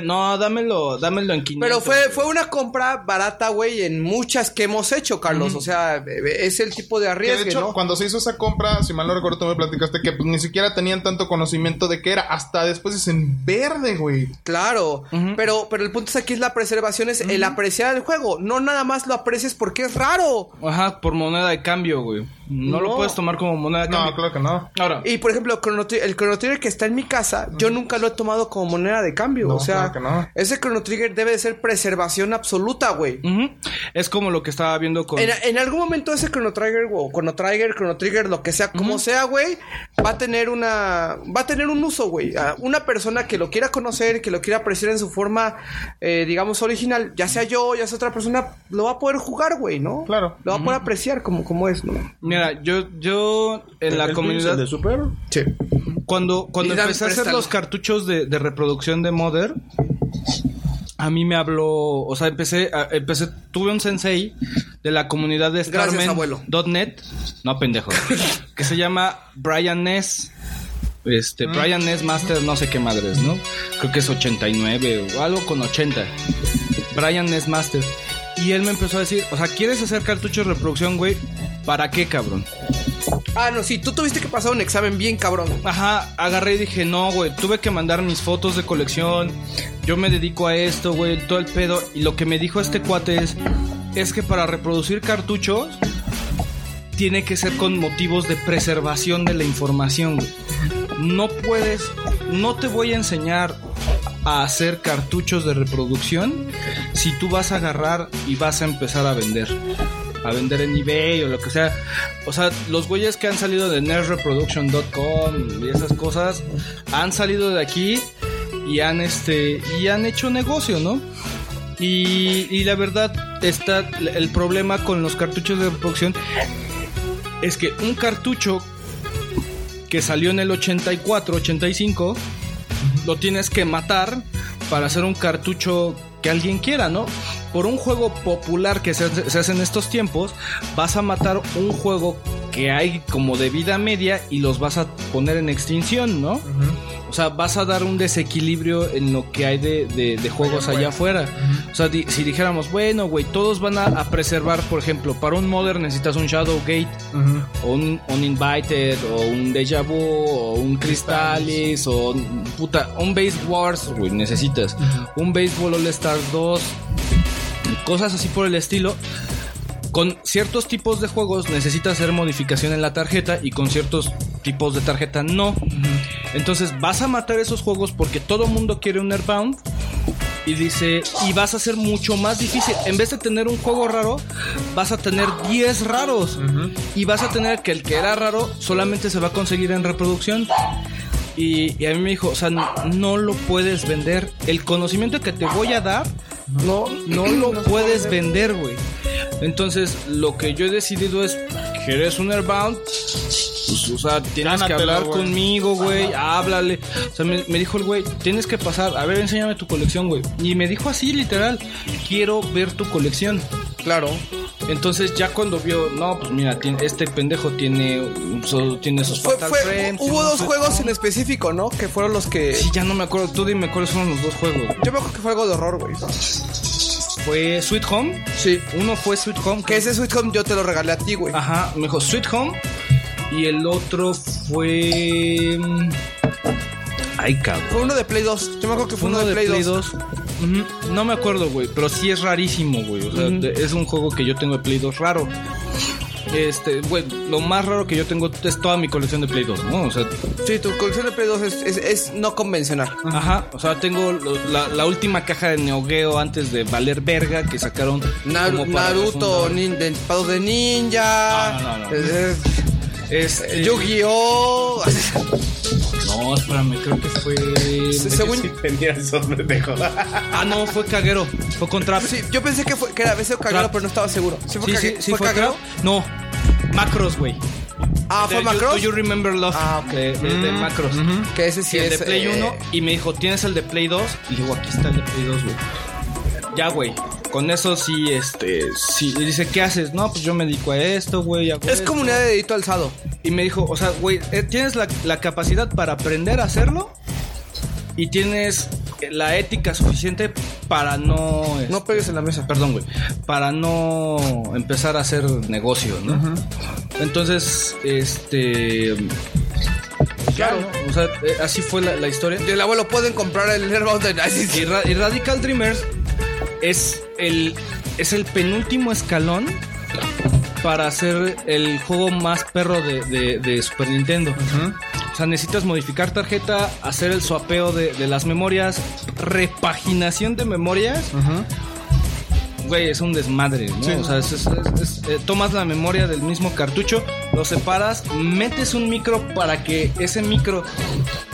No, dámelo, dámelo en 500. Pero fue, fue una compra barata, güey, en muchas que hemos hecho, Carlos. O sea, es el tipo de Que de arriesgue, hecho, ¿no? cuando se hizo esa compra, si mal no recuerdo, tú me platicaste que pues, ni siquiera tenían tanto conocimiento de qué era. Hasta después es en verde, güey. Claro, pero, pero el punto es aquí es la preservación, es el apreciar juego. No nada más lo aprecies porque es raro. Ajá, por moneda de cambio, güey. No, lo No. puedes tomar como moneda de No, cambio. claro que no. Ahora, Y por ejemplo, el Chrono Trigger que está en mi casa, yo nunca lo he tomado como moneda de cambio. No, o sea, claro que no. ese Chrono Trigger debe de ser preservación absoluta, güey. ujú, es como lo que estaba viendo con... En, en algún momento ese Chrono Trigger o Chrono Trigger, Chrono Trigger, lo que sea, como sea, güey, va a tener una, va a tener un uso, güey. A Una persona que lo quiera conocer, que lo quiera apreciar en su forma, eh, digamos, original, ya sea yo, ya sea otra persona, lo va a poder jugar, güey, ¿no? Claro. Lo va a poder apreciar como, como es, ¿no? Mira, yo, yo en la ¿El comunidad... Pixel de Super? Sí. Cuando, cuando dan- empecé a hacer préstalo. los cartuchos de, de reproducción de Mother, a mí me habló, o sea, empecé, a- empecé, tuve un sensei de la comunidad de Gracias, abuelo. Starmen.net, no pendejo, que se llama Brian Ness. Este, Brian Ness Master, no sé qué madres, ¿no? Creo que es 89 o algo con 80. Brian Ness Master. Y él me empezó a decir, o sea, ¿quieres hacer cartuchos de reproducción, güey? ¿Para qué, cabrón? Ah, no, sí, tú tuviste que pasar un examen bien cabrón. Ajá, agarré y dije, no, güey, tuve que mandar mis fotos de colección. Yo me dedico a esto, güey, todo el pedo. Y lo que me dijo este cuate es, es que para reproducir cartuchos tiene que ser con motivos de preservación de la información, güey. No puedes, no te voy a enseñar a hacer cartuchos de reproducción si tú vas a agarrar y vas a empezar a vender. A vender en eBay o lo que sea. O sea, los güeyes que han salido de nerdreproduction.com y esas cosas han salido de aquí y han este y han hecho negocio, ¿no? Y, y la verdad está el problema con los cartuchos de reproducción es que un cartucho que salió en el 84, 85, lo tienes que matar para hacer un cartucho que alguien quiera, ¿no? Por un juego popular que se hace, se hace en estos tiempos, vas a matar un juego que hay como de vida media y los vas a poner en extinción, ¿no? O sea, vas a dar un desequilibrio en lo que hay de, de- de juegos allá afuera. O sea, di- si dijéramos, bueno, güey, todos van a, a preservar, por ejemplo, para un Modern necesitas un Shadowgate, o un Uninvited, o un Deja Vu, o un Crystalis, o un- puta, un Base Wars, güey, necesitas. Un Baseball All Stars 2, cosas así por el estilo. Con ciertos tipos de juegos necesitas hacer modificación en la tarjeta y con ciertos tipos de tarjeta no. Entonces vas a matar esos juegos porque todo mundo quiere un Airbound y dice y vas a hacer mucho más difícil. En vez de tener un juego raro, vas a tener 10 raros y vas a tener que el que era raro solamente se va a conseguir en reproducción. Y, y a mí me dijo, o sea, no, no lo puedes vender. El conocimiento que te voy a dar, no, no lo puedes vender, güey. Entonces, lo que yo he decidido es, ¿quieres un Airbound? Pues, o sea, tienes que hablar conmigo, güey, háblale. O sea, me, me dijo el güey, tienes que pasar, a ver, enséñame tu colección, güey. Y me dijo así, literal, quiero ver tu colección. Claro. Entonces, ya cuando vio, no, pues mira, tiene- este pendejo tiene, solo tiene sus Fue, Fatal fue- Frames, hubo dos juegos en específico, ¿no? Que fueron los que. Sí, ya no me acuerdo, tú dime cuáles fueron los dos juegos. Yo me acuerdo que fue algo de horror, güey. fue Sweet Home. Sí. Uno fue Sweet Home. Que ese Sweet Home yo te lo regalé a ti, güey. Ajá, me dijo Sweet Home. Y el otro fue. mm, Ay, cabrón. Fue uno de Play 2. Yo me acuerdo que fue uno, de Play, 2. Ujú, No me acuerdo, güey, pero sí es rarísimo, güey. O sea, es un juego que yo tengo de Play 2 raro. Este, güey, lo más raro que yo tengo es toda mi colección de Play 2, ¿no? O sea, Sí, tu colección de Play 2 es, es- es no convencional. ajá, o sea, tengo la, la última caja de Neo Geo antes de valer verga que sacaron Naru- Naruto, nin, de, de Ninja. No, no, no, no. eh, Este, Yu-Gi-Oh! No, espérame, creo que fue Se- según- Sí tenía esos pendejos. Ah, no, fue Kagero, fue contra Sí, yo pensé que, fue, que era Beseo Kagero, Trap. pero no estaba seguro. ¿Sí fue, Sí, sí, ¿fue fue? Trap. No, Macros, güey. Ah, ¿fue Macross? Do you remember Love? Ah, ok. De, de- de Macros. Que ese Sí, el es... de Play eh, 1 y me dijo, ¿tienes el de Play 2? Y digo, aquí está el de Play 2, güey. Ya, güey. Con eso sí, este, sí. Y dice, ¿qué haces? No, pues yo me dedico a esto, güey. Es esto". comunidad de dedito alzado. Y me dijo, o sea, güey, eh, tienes la, la capacidad para aprender a hacerlo y tienes la ética suficiente para no... No este, pegues en la mesa. Perdón, güey. Para no empezar a hacer negocio, ¿no? Entonces, este... Claro, o sea, eh, así fue la, la historia. Y el abuelo pueden comprar el de Así Y, Ra- y Radical Dreamers es el, es el penúltimo escalón para hacer el juego más perro de, de- de Super Nintendo. O sea, necesitas modificar tarjeta, hacer el swapeo de, de las memorias, repaginación de memorias. Güey, es un desmadre, ¿no? O sea, es- es- es- es- eh, tomas la memoria del mismo cartucho, lo separas, metes un micro para que ese micro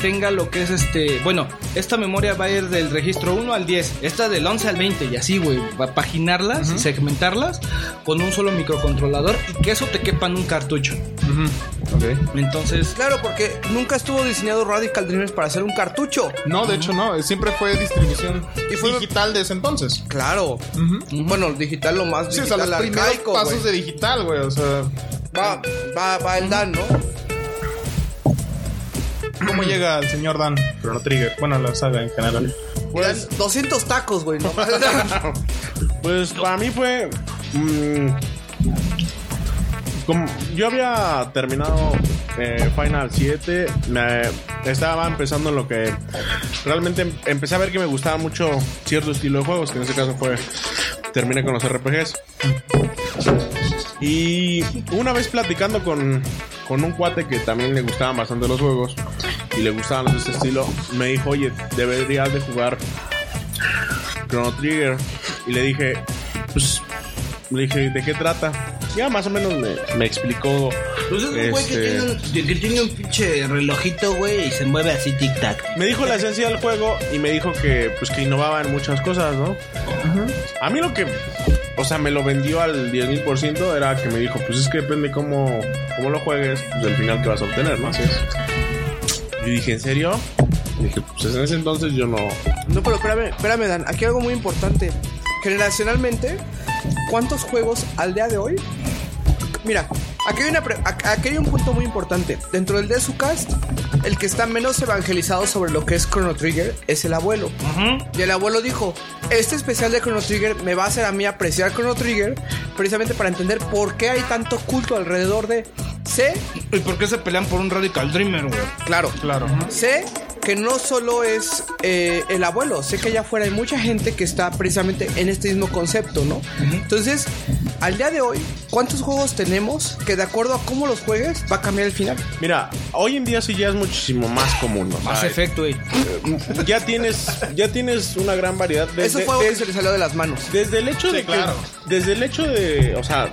tenga lo que es este. Bueno, esta memoria va a ir del registro 1 al 10, esta del 11 al 20 y así, güey. Va a paginarlas y segmentarlas con un solo microcontrolador y que eso te quepa en un cartucho. Entonces, Claro, porque nunca estuvo diseñado Radical Dreamers para hacer un cartucho. No, de hecho no. Siempre fue distribución Y fue- digital de ese entonces. Claro. Bueno, digital lo más Sí, o sea, digital los primeros arcaico, pasos de digital, güey. O sea, Va, va, va el Dan, ¿no? ¿cómo llega el señor Dan Chrono Trigger? Bueno, la saga en general. Pues 200 tacos, güey. ¿no? Pues para mí fue. mm, como yo había terminado eh, Final 7, me estaba empezando en lo que realmente em- empecé a ver que me gustaba mucho cierto estilo de juegos, que en este caso fue terminé con los RPGs. Y una vez platicando con, con un cuate que también le gustaban bastante los juegos y le gustaban los de este estilo, me dijo, oye, deberías de jugar Chrono Trigger. Y le dije, pues, le dije, ¿de qué trata? Ya más o menos me, me explicó. Pues es un güey que, este, tiene un, que tiene un pinche relojito, güey, y se mueve así tic-tac. Me dijo la esencia del juego y me dijo que, pues, que innovaba en muchas cosas, ¿no? A mí lo que, o sea, me lo vendió al 10.000% era que me dijo, pues es que depende cómo, cómo lo juegues, pues el final que vas a obtener, ¿no? Así es. Y dije, ¿en serio? Y dije, pues en ese entonces yo no, No, pero espérame, espérame, Dan. Aquí hay algo muy importante. Generacionalmente, ¿cuántos juegos al día de hoy? Mira, aquí hay, una pre- ac- aquí hay un punto muy importante. Dentro del Desucast, el que está menos evangelizado sobre lo que es Chrono Trigger es el abuelo. Y el abuelo dijo, este especial de Chrono Trigger me va a hacer a mí apreciar Chrono Trigger precisamente para entender por qué hay tanto culto alrededor de... Sé, ¿y por qué se pelean por un Radical Dreamer, güey? claro, Claro. Sé que no solo es eh, el abuelo, sé que allá afuera hay mucha gente que está precisamente en este mismo concepto, ¿no? Entonces, al día de hoy, ¿cuántos juegos tenemos que de acuerdo a cómo los juegues va a cambiar el final? Mira, hoy en día sí ya es muchísimo más común, ¿no? Más O sea, efecto, güey. ya tienes ya tienes una gran variedad Eso desde, fue algo que se le salió de las manos. desde el hecho Sí, de que claro. desde el hecho de o sea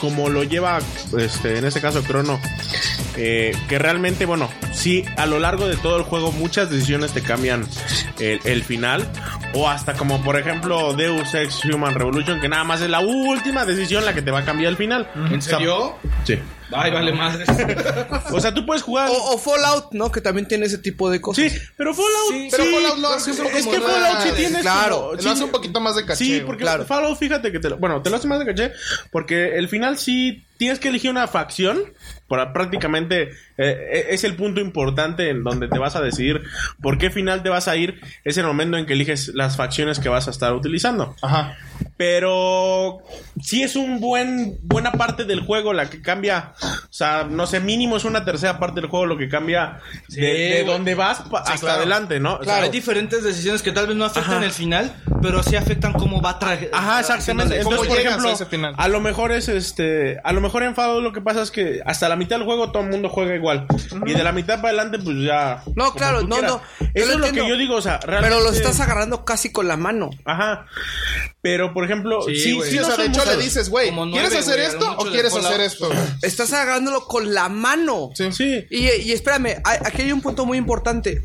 como lo lleva este en este caso Crono eh, que realmente bueno sí a lo largo de todo el juego muchas decisiones te cambian el, el final. O hasta como por ejemplo Deus Ex Human Revolution que nada más es la última decisión la que te va a cambiar el final. ¿En serio? sí Ay, vale madres. o sea tú puedes jugar O, o Fallout, ¿no? Que también tiene ese tipo de cosas. sí pero Fallout Sí, Pero sí, Fallout lo hace un es poco que más- Fallout sí tiene claro, como- Lo sí, hace un poquito más de caché. Sí, porque claro. Fallout, fíjate que te lo, bueno, te lo hace más de caché, porque el final sí tienes que elegir una facción para prácticamente eh, es el punto importante en donde te vas a decidir por qué final te vas a ir, es el momento en que eliges las facciones que vas a estar utilizando. Ajá. Pero sí es un buen buena parte del juego la que cambia. O sea, no sé, mínimo es una tercera parte del juego lo que cambia de, de donde vas hasta claro. adelante, ¿no? O sea, Hay diferentes decisiones que tal vez no afectan Ajá. el final, pero sí afectan cómo va tra Ajá, exactamente. ¿Cómo Entonces, por ejemplo, a ese final? a lo mejor es este, a lo mejor en Fallout lo que pasa es que hasta la mitad del juego todo el mundo juega igual y de la mitad para adelante pues ya. No, claro, no, quieras. no. Eso lo es lo que yo digo, o sea, realmente. Pero lo estás agarrando casi con la mano. Ajá. Pero por ejemplo, sí, Sí, sí, o no sea, de hecho le dices, güey, ¿quieres hacer esto o quieres hacer esto? Estás agarrándolo con la mano. Sí. Sí. Y, y espérame, aquí hay un punto muy importante.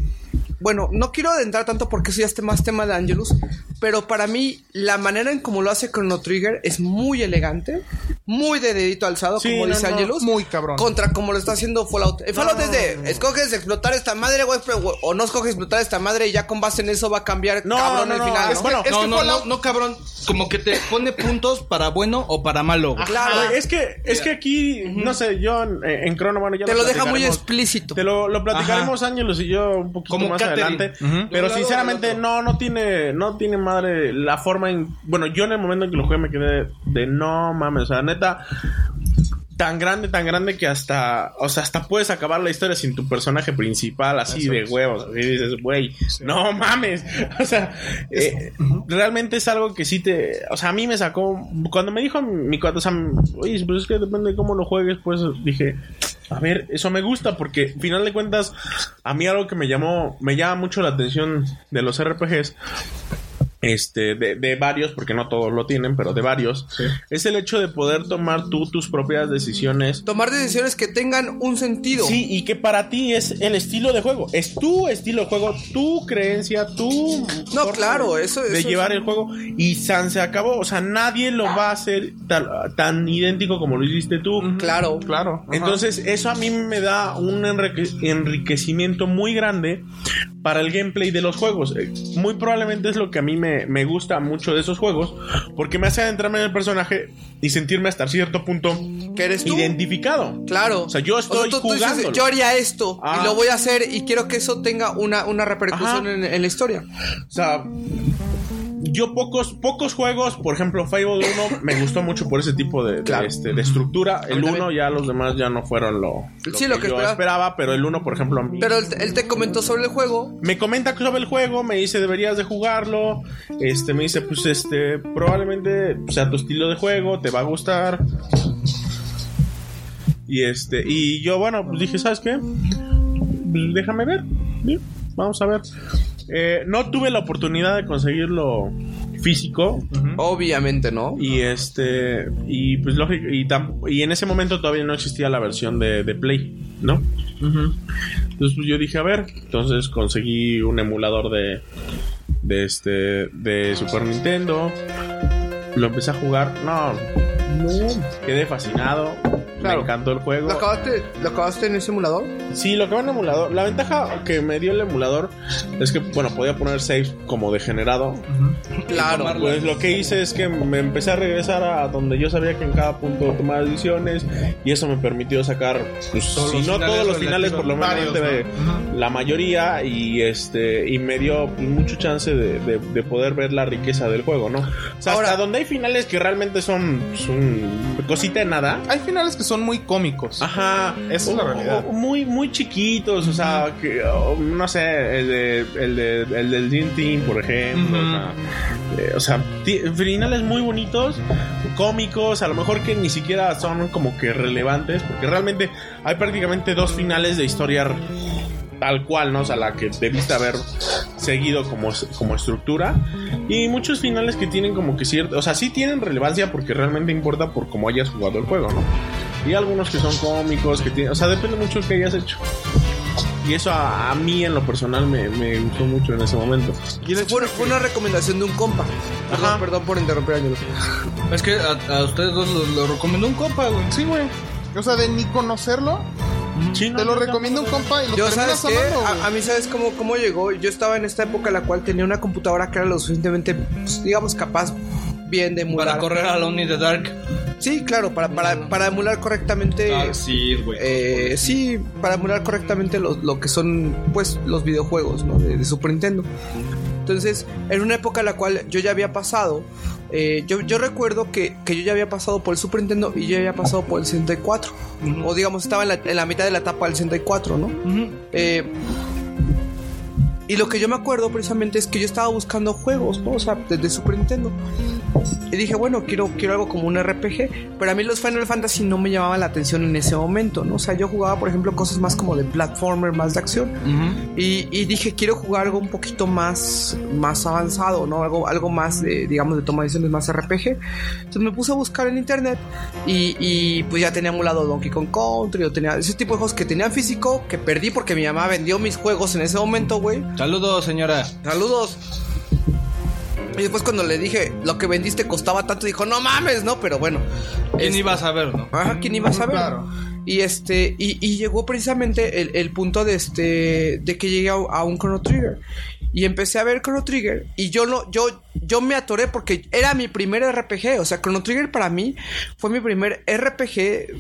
Bueno, no quiero adentrar tanto porque eso ya es más tema de Angelus, pero para mí la manera en cómo lo hace Chrono Trigger es muy elegante, muy de dedito alzado, Sí, como no, dice no, Angelus. muy cabrón. Contra como lo está haciendo Fallout. En Fallout es de, escoges explotar esta madre güey, pero- o no escoges explotar esta madre y ya con base en eso va a cambiar No, cabrón no, el no, final. es ¿no? bueno, Es no, que no, Fallout- no, no, cabrón. Como que te pone puntos para bueno o para malo. Claro. Es que, es que aquí, no sé, yo en, en Chrono, bueno, ya Te lo deja muy explícito. Te lo, lo platicaremos Ángelos y yo un poquito Como más Adelante. Pero sinceramente no, no tiene, no tiene madre la forma en. Bueno, yo en el momento en que lo jugué me quedé de no mames. O sea, neta. Tan grande, tan grande que hasta, o sea, hasta puedes acabar la historia sin tu personaje principal, así de huevos. Y dices, güey, no mames. O sea, eh, realmente es algo que sí te, o sea, a mí me sacó, cuando me dijo mi cuate, o sea, oye, pues es que depende de cómo lo juegues, pues dije, a ver, eso me gusta porque, al final de cuentas, a mí algo que me llamó, me llama mucho la atención de los RPGs, este, de, de varios, porque no todos lo tienen, pero de varios, es el hecho de poder tomar tú tus propias decisiones. Tomar decisiones que tengan un sentido. Sí, y que para ti es el estilo de juego. Es tu estilo de juego, tu creencia, tu. No, claro, eso- De eso llevar es- el juego. Y San se acabó. O sea, nadie lo va a hacer tan, tan idéntico como lo hiciste tú. Claro. Claro. ajá. Entonces, eso a mí me da un enrique- enriquecimiento muy grande para el gameplay de los juegos. Eh, Muy probablemente es lo que a mí me, me gusta mucho de esos juegos, porque me hace adentrarme en el personaje y sentirme hasta cierto punto ¿Que eres tú? identificado. Claro. O sea, yo estoy tú- tú dices, jugándolo. yo haría esto Ah. y lo voy a hacer y quiero que eso tenga una, una repercusión en, en la historia. O sea, yo pocos pocos juegos, por ejemplo, Fable 1 me gustó mucho por ese tipo de, este, de estructura. El mí 1 también. ya los demás ya no fueron lo, Sí, lo que yo esperaba. esperaba, pero el 1, por ejemplo, a mí Pero él, él te comentó sobre el juego. me comenta sobre el juego, me dice deberías de jugarlo, este me dice pues este probablemente sea tu estilo de juego, te va a gustar. Y este y yo bueno, pues dije, ¿sabes qué? Déjame ver. Vamos a ver. Eh, no tuve la oportunidad de conseguirlo físico Obviamente, ¿no? y este y pues lógico y, tam- y en ese momento todavía no existía la versión de, de Play, ¿no? Entonces pues, yo dije, a ver, entonces conseguí un emulador de de este de Super Nintendo. Lo empecé a jugar. No, no, quedé fascinado. Claro. Me encantó el juego. ¿Lo acabaste, ¿Lo acabaste en ese emulador? Sí, lo va en emulador. La ventaja que me dio el emulador es que, bueno, podía poner saves como degenerado. Claro. Pues lo que hice es que me empecé a regresar a donde yo sabía que en cada punto tomaba decisiones y eso me permitió sacar, pues, si no todos los finales, por lo menos Varios, de- la mayoría y este y me dio pues, mucho chance de, de- de poder ver la riqueza del juego, ¿no? O sea, Ahora- hasta donde hay finales que realmente son, son cosita de nada. Hay finales que son muy cómicos. Ajá, Esa es la realidad. muy, muy chiquitos, o sea, que, o, no sé, el, de, el, de, el del Dream Team, por ejemplo. O sea, eh, o sea, ti- finales muy bonitos, cómicos, a lo mejor que ni siquiera son como que relevantes, porque realmente hay prácticamente dos finales de historia tal cual, ¿no? O sea, la que debiste haber seguido como, como estructura. Y muchos finales que tienen como que cierto, o sea, sí tienen relevancia porque realmente importa por cómo hayas jugado el juego, ¿no? Y algunos que son cómicos, que tienen, o sea, depende mucho de que hayas hecho. Y eso a, a mí en lo personal me, me gustó mucho en ese momento. Fue, fue una recomendación de un compa. Perdón, Ajá. perdón por interrumpir, Ángelo. Es que a, a ustedes dos lo, lo recomendó un compa, güey. Sí, güey. O sea, de ni conocerlo, Sí, no, te lo no, recomienda un compa y lo Yo, terminas ¿sabes qué? A, a mí, ¿sabes cómo, cómo llegó? Yo estaba en esta época en la cual tenía una computadora que era lo suficientemente, pues, digamos, capaz bien de emular. Para correr a Alone in the Dark. Sí, claro, para, para, para emular correctamente. Ah, sí, güey. Eh, sí, para emular correctamente lo, lo que son, pues, los videojuegos, ¿no? De, de Super Nintendo. Entonces, en una época en la cual yo ya había pasado, eh, yo, yo recuerdo que, que yo ya había pasado por el Super Nintendo y yo ya había pasado por el 64. O digamos, estaba en la, en la mitad de la etapa del 64, ¿no? Eh, y lo que yo me acuerdo precisamente es que yo estaba buscando juegos, ¿no? O sea, desde Super Nintendo. Y dije, bueno, quiero, quiero algo como un RPG. Pero a mí los Final Fantasy no me llamaban la atención en ese momento, ¿no? O sea, yo jugaba, por ejemplo, cosas más como de platformer, más de acción. y, y dije, quiero jugar algo un poquito más, más avanzado, ¿no? Algo, algo más, de, digamos, de toma de decisiones, más RPG. Entonces me puse a buscar en internet y, y pues ya tenía emulado Donkey Kong Country, yo tenía ese tipo de juegos que tenían físico, que perdí porque mi mamá vendió mis juegos en ese momento, güey. Saludos, señora. Saludos. Y después cuando le dije, lo que vendiste costaba tanto, dijo, no mames, ¿no? Pero bueno. ¿Quién este, iba a saber, no? Ajá, ¿quién iba a saber? Claro. Y este, y, y llegó precisamente el, el punto de este, de que llegué a, a un Chrono Trigger. Y empecé a ver Chrono Trigger. Y yo no, yo, yo me atoré porque era mi primer RPG. O sea, Chrono Trigger para mí fue mi primer RPG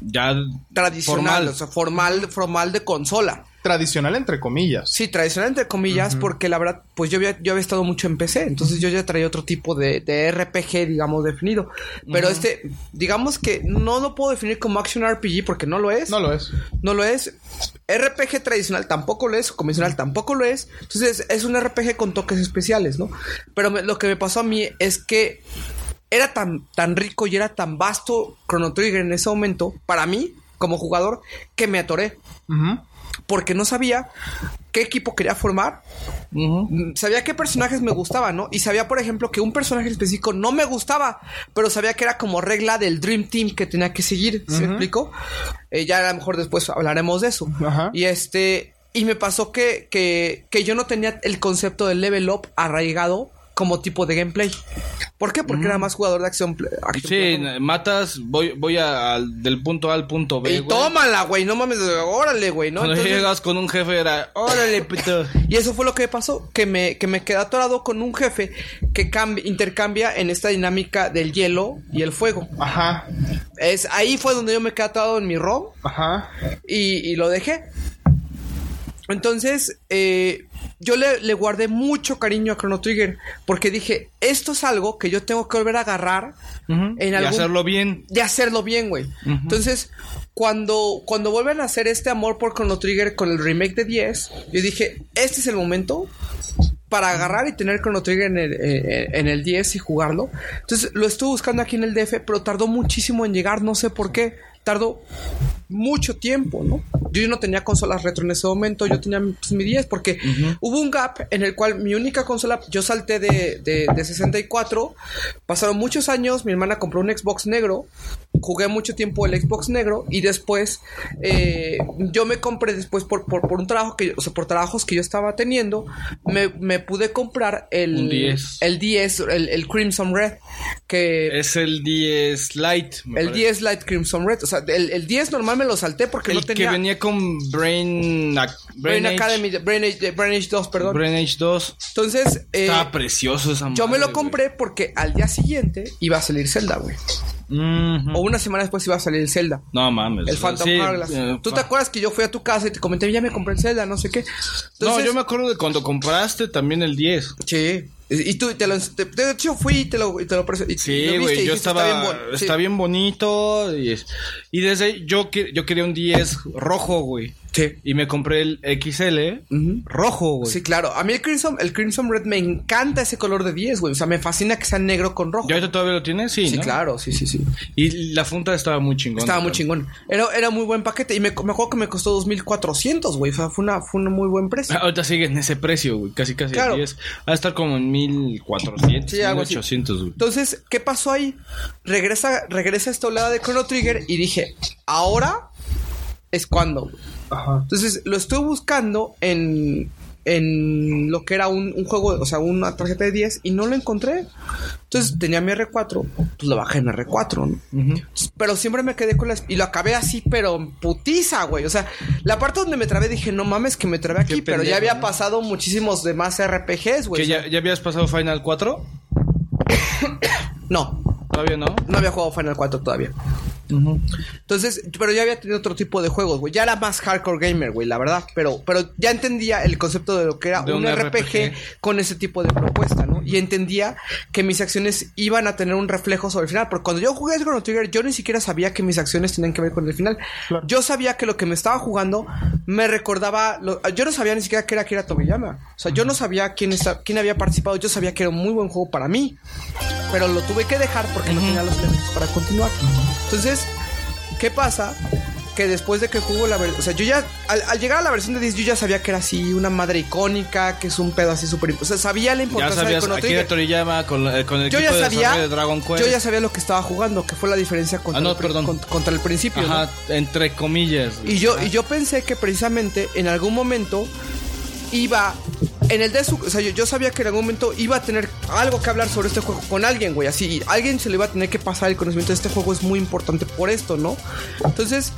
Ya. tradicional, Formal. o sea, formal, formal de consola. Tradicional entre comillas. Sí, tradicional entre comillas, porque la verdad, pues yo había, yo había estado mucho en PC, entonces yo ya traía otro tipo de, de RPG, digamos, definido. Pero este, digamos que no lo puedo definir como Action RPG porque no lo es. No lo es. No lo es. RPG tradicional tampoco lo es, convencional tampoco lo es. Entonces es un RPG con toques especiales, ¿no? Pero me- lo que me pasó a mí es que era tan, tan rico y era tan vasto Chrono Trigger en ese momento, para mí, como jugador, que me atoré. Porque no sabía qué equipo quería formar. Mm, Sabía qué personajes me gustaban, ¿no? Y sabía, por ejemplo, que un personaje específico no me gustaba, pero sabía que era como regla del Dream Team que tenía que seguir. ¿Se me explico? Eh, ya a lo mejor después hablaremos de eso. Y este. Y me pasó que, que, que yo no tenía el concepto del level up arraigado como tipo de gameplay. ¿Por qué? Porque era más jugador de acción. Sí, matas, voy, voy a- al- del punto A al punto B. y güey. tómala, güey, no mames, órale, güey, ¿no? Cuando Entonces- llegas con un jefe era, órale, pito. Y eso fue lo que pasó, que me, que me quedé atorado con un jefe que cambia, intercambia en esta dinámica del hielo y el fuego. Ajá. Es, ahí fue donde yo me quedé atorado en mi ROM Ajá. y, y lo dejé. Entonces, eh, yo le, le guardé mucho cariño a Chrono Trigger porque dije, esto es algo que yo tengo que volver a agarrar en y hacerlo bien. de hacerlo bien, güey. Entonces, cuando, cuando vuelven a hacer este amor por Chrono Trigger con el remake de 10, yo dije, este es el momento para agarrar y tener Chrono Trigger en el, eh, en el 10 y jugarlo. Entonces, lo estuve buscando aquí en el DF, pero tardó muchísimo en llegar, no sé por qué. Tardó mucho tiempo, ¿no? Yo no tenía consolas retro en ese momento, yo tenía pues, mi 10 porque hubo un gap en el cual mi única consola, yo salté de, de, de 64, pasaron muchos años, mi hermana compró un Xbox negro, jugué mucho tiempo el Xbox negro y después eh, yo me compré después por, por, por un trabajo que, o sea, por trabajos que yo estaba teniendo, me, me pude comprar el Un 10. el 10, el, el Crimson Red, que Es el 10 Lite. me el parece. 10 Light Crimson Red, o sea, el, el 10 normal me lo salté porque El no tenía que venía con Brain, Brain, Brain, Age- Academy, de- Brain Age, Brain Age 2, perdón. Brain Age 2. Entonces, eh, Estaba precioso esa yo me madre, lo compré porque al día siguiente iba a salir Zelda, güey. O una semana después iba a salir el Zelda. No mames. El Phantom Sí, Hourglass. eh, ¿Tú te acuerdas que yo fui a tu casa y te comenté, ya me compré el Zelda, no sé qué? No, yo me acuerdo de cuando compraste también el 10. Sí. Y tú, te lo, te- de hecho, fui y te lo, y te lo presenté. Sí, güey, yo estaba... Está bien, bonito. Y, y desde yo, que- yo quería un 10 rojo, güey. Sí. Y me compré el XL rojo, güey. Sí, claro. A mí el Crimson, el Crimson Red me encanta ese color de 10, güey. O sea, me fascina que sea negro con rojo. ¿Ya ahorita todavía lo tienes? Sí, Sí, ¿no? claro, sí, sí, sí. Y la funda estaba muy chingona. Estaba muy chingón. Era, era muy buen paquete. Y me, me acuerdo que me costó 2.400, güey. O sea, fue, una, fue un muy buen precio. Ah, Ahorita sigue en ese precio, güey. Casi, casi Claro. el 10. Va a estar como en 1400, Sí, algo así. 1800, güey. Entonces, ¿qué pasó ahí? Regresa, regresa esta oleada de Chrono Trigger y dije, ahora es cuando. güey. Ajá. Entonces, lo estuve buscando en, en lo que era un, un juego, o sea, una tarjeta de 10 y no lo encontré. Entonces, tenía mi R4, pues lo bajé en R4, ¿no? Entonces, Pero siempre me quedé con las... Y lo acabé así, pero putiza, güey. O sea, la parte donde me trabé dije, no mames que me trabé aquí, Qué pero pendejo, ya había ¿no? pasado muchísimos demás RPGs, güey. ¿Que ya, ya habías pasado Final 4? No, Todavía no. No había jugado Final 4 todavía. Entonces, pero ya había tenido otro tipo de juegos, güey. Ya era más hardcore gamer, güey, la verdad. Pero, pero ya entendía el concepto de lo que era De un, un RPG, RPG. con ese tipo de propuesta, ¿no? Y entendía que mis acciones iban a tener un reflejo sobre el final. Porque cuando yo jugué Chrono Trigger, yo ni siquiera sabía que mis acciones tenían que ver con el final. Yo sabía que lo que me estaba jugando me recordaba. lo- yo no sabía ni siquiera que era Kira Toriyama. O sea, yo no sabía quién, está, quién había participado. Yo sabía que era un muy buen juego para mí. Pero lo tuve que dejar porque no tenía los elementos para continuar. Entonces, ¿qué pasa? Que después de que jugó la versión. O sea, yo ya. Al, al llegar a la versión de 10, yo ya sabía que era así, una madre icónica, que es un pedo así súper. O sea, sabía la Ya importancia de sabías, Chrono Akira Trigger. Toriyama con, eh, con el Yo equipo ya de sabía. de Dragon Quest. Yo ya sabía lo que estaba jugando, que fue la diferencia contra, Ah, no, el, perdón. cont- contra el principio. ¿no? Ajá, entre comillas. Y yo, y yo pensé que precisamente en algún momento iba. En el de su. O sea, yo, yo sabía que en algún momento iba a tener algo que hablar sobre este juego con alguien, güey. Así, alguien se le iba a tener que pasar el conocimiento de este juego. Es muy importante por esto, ¿no? Entonces,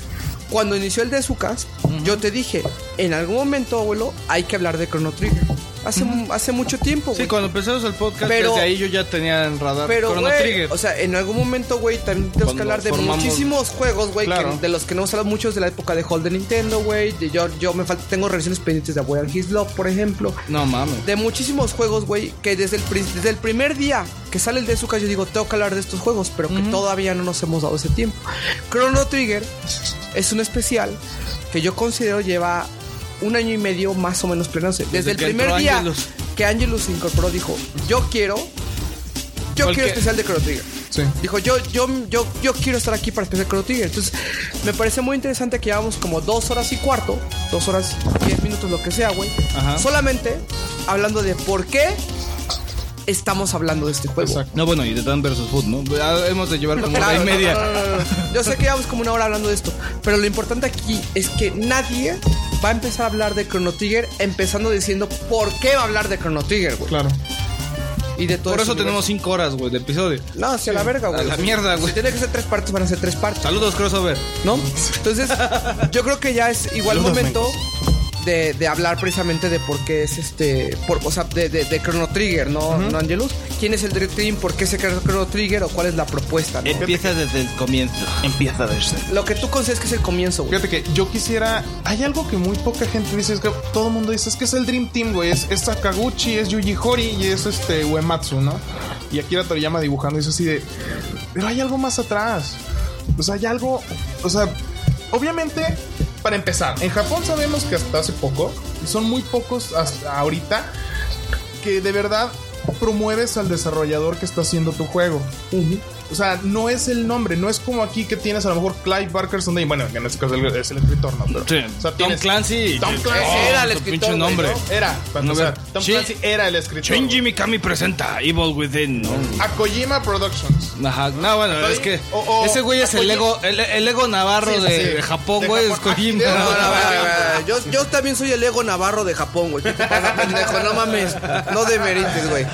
cuando inició el de Sucas, yo te dije: en algún momento, abuelo, hay que hablar de Chrono Trigger. Hace, mu- hace mucho tiempo, güey. Sí, cuando empezamos el podcast, Pero- desde ahí yo ya tenía en radar Pero, Chrono Trigger. o sea, en algún momento, güey, también tenemos que hablar de formamos- muchísimos juegos, güey, Claro. de los que no hemos hablado muchos de la época de Hold de Nintendo, güey. Yo, yo me falta, tengo revisiones pendientes de Boy and His Love, por ejemplo. no mames. De muchísimos juegos, güey, que desde el, desde el primer día que sale el de Suka, yo digo, tengo que hablar de estos juegos, pero que todavía no nos hemos dado ese tiempo. Chrono Trigger es un especial que yo considero lleva un año y medio más o menos planeándose. Desde, Desde el primer día Angelus. que Angelus se incorporó, dijo, yo quiero, yo Porque- quiero especial de Chrono Trigger. Sí. Dijo, yo, yo, yo, yo quiero estar aquí para especial Chrono Trigger. Entonces, me parece muy interesante que llevamos como dos horas y cuarto, dos horas, diez minutos, lo que sea, güey. Solamente hablando de por qué estamos hablando de este juego. Exacto. No, bueno, y de Dan vs. Food, ¿no? Ya hemos de llevar como Claro, y media. no, no, no, no. Yo sé que llevamos como una hora hablando de esto, pero lo importante aquí es que nadie va a empezar a hablar de Chrono Trigger empezando diciendo por qué va a hablar de Chrono Trigger, güey. Claro. Y de todo Por eso tenemos cinco horas, güey, de episodio. No, hacia la verga, güey. A la mierda, güey. Si tiene que ser tres partes, van a ser tres partes. Saludos, crossover. ¿no? Entonces, yo creo que ya es igual Saludos, momento de, de hablar precisamente de por qué es este, por, o sea, de, de, de Chrono Trigger, ¿no, ¿no, Angelus? ¿Quién es el Dream Team? ¿Por qué se creó Chrono Trigger? ¿O cuál es la propuesta? ¿no? Empieza desde el comienzo. Empieza desde. Lo que tú consideras que es el comienzo, güey. Fíjate que yo quisiera. Hay algo que muy poca gente dice: es que todo el mundo dice, es que es el Dream Team, güey. Es, es Sakaguchi, es Yuji Horii y es este Uematsu, ¿no? Y Akira Toriyama dibujando, y es así de. Pero hay algo más atrás. O sea, hay algo. O sea, obviamente, para empezar, en Japón sabemos que hasta hace poco, y son muy pocos hasta ahorita, que de verdad promueves al desarrollador que está haciendo tu juego. O sea, no es el nombre, no es como aquí que tienes a lo mejor Clive Barker Sunday. Bueno, en este caso es el escritor, ¿no? Pero, Sí. o sea, Tom tienes- Clancy. Tom Clancy Oh, era el escritor, nombre. ¿no? Era, No, empezar, ver, Tom sí. Clancy era el escritor. Shinji Mikami presenta Evil Within, ¿no? A Kojima Productions. Ajá, no, bueno, Estoy- es que o- o- ese güey es el Ego, el, el Ego Navarro Sí, de, sí. de Japón, güey, es Japón. Kojima. Ah, No, no, no, no, no, no, Yo, yo también soy el ego navarro de Japón, güey. ¿Qué te pasa, pendejo? No mames. No demerites, güey.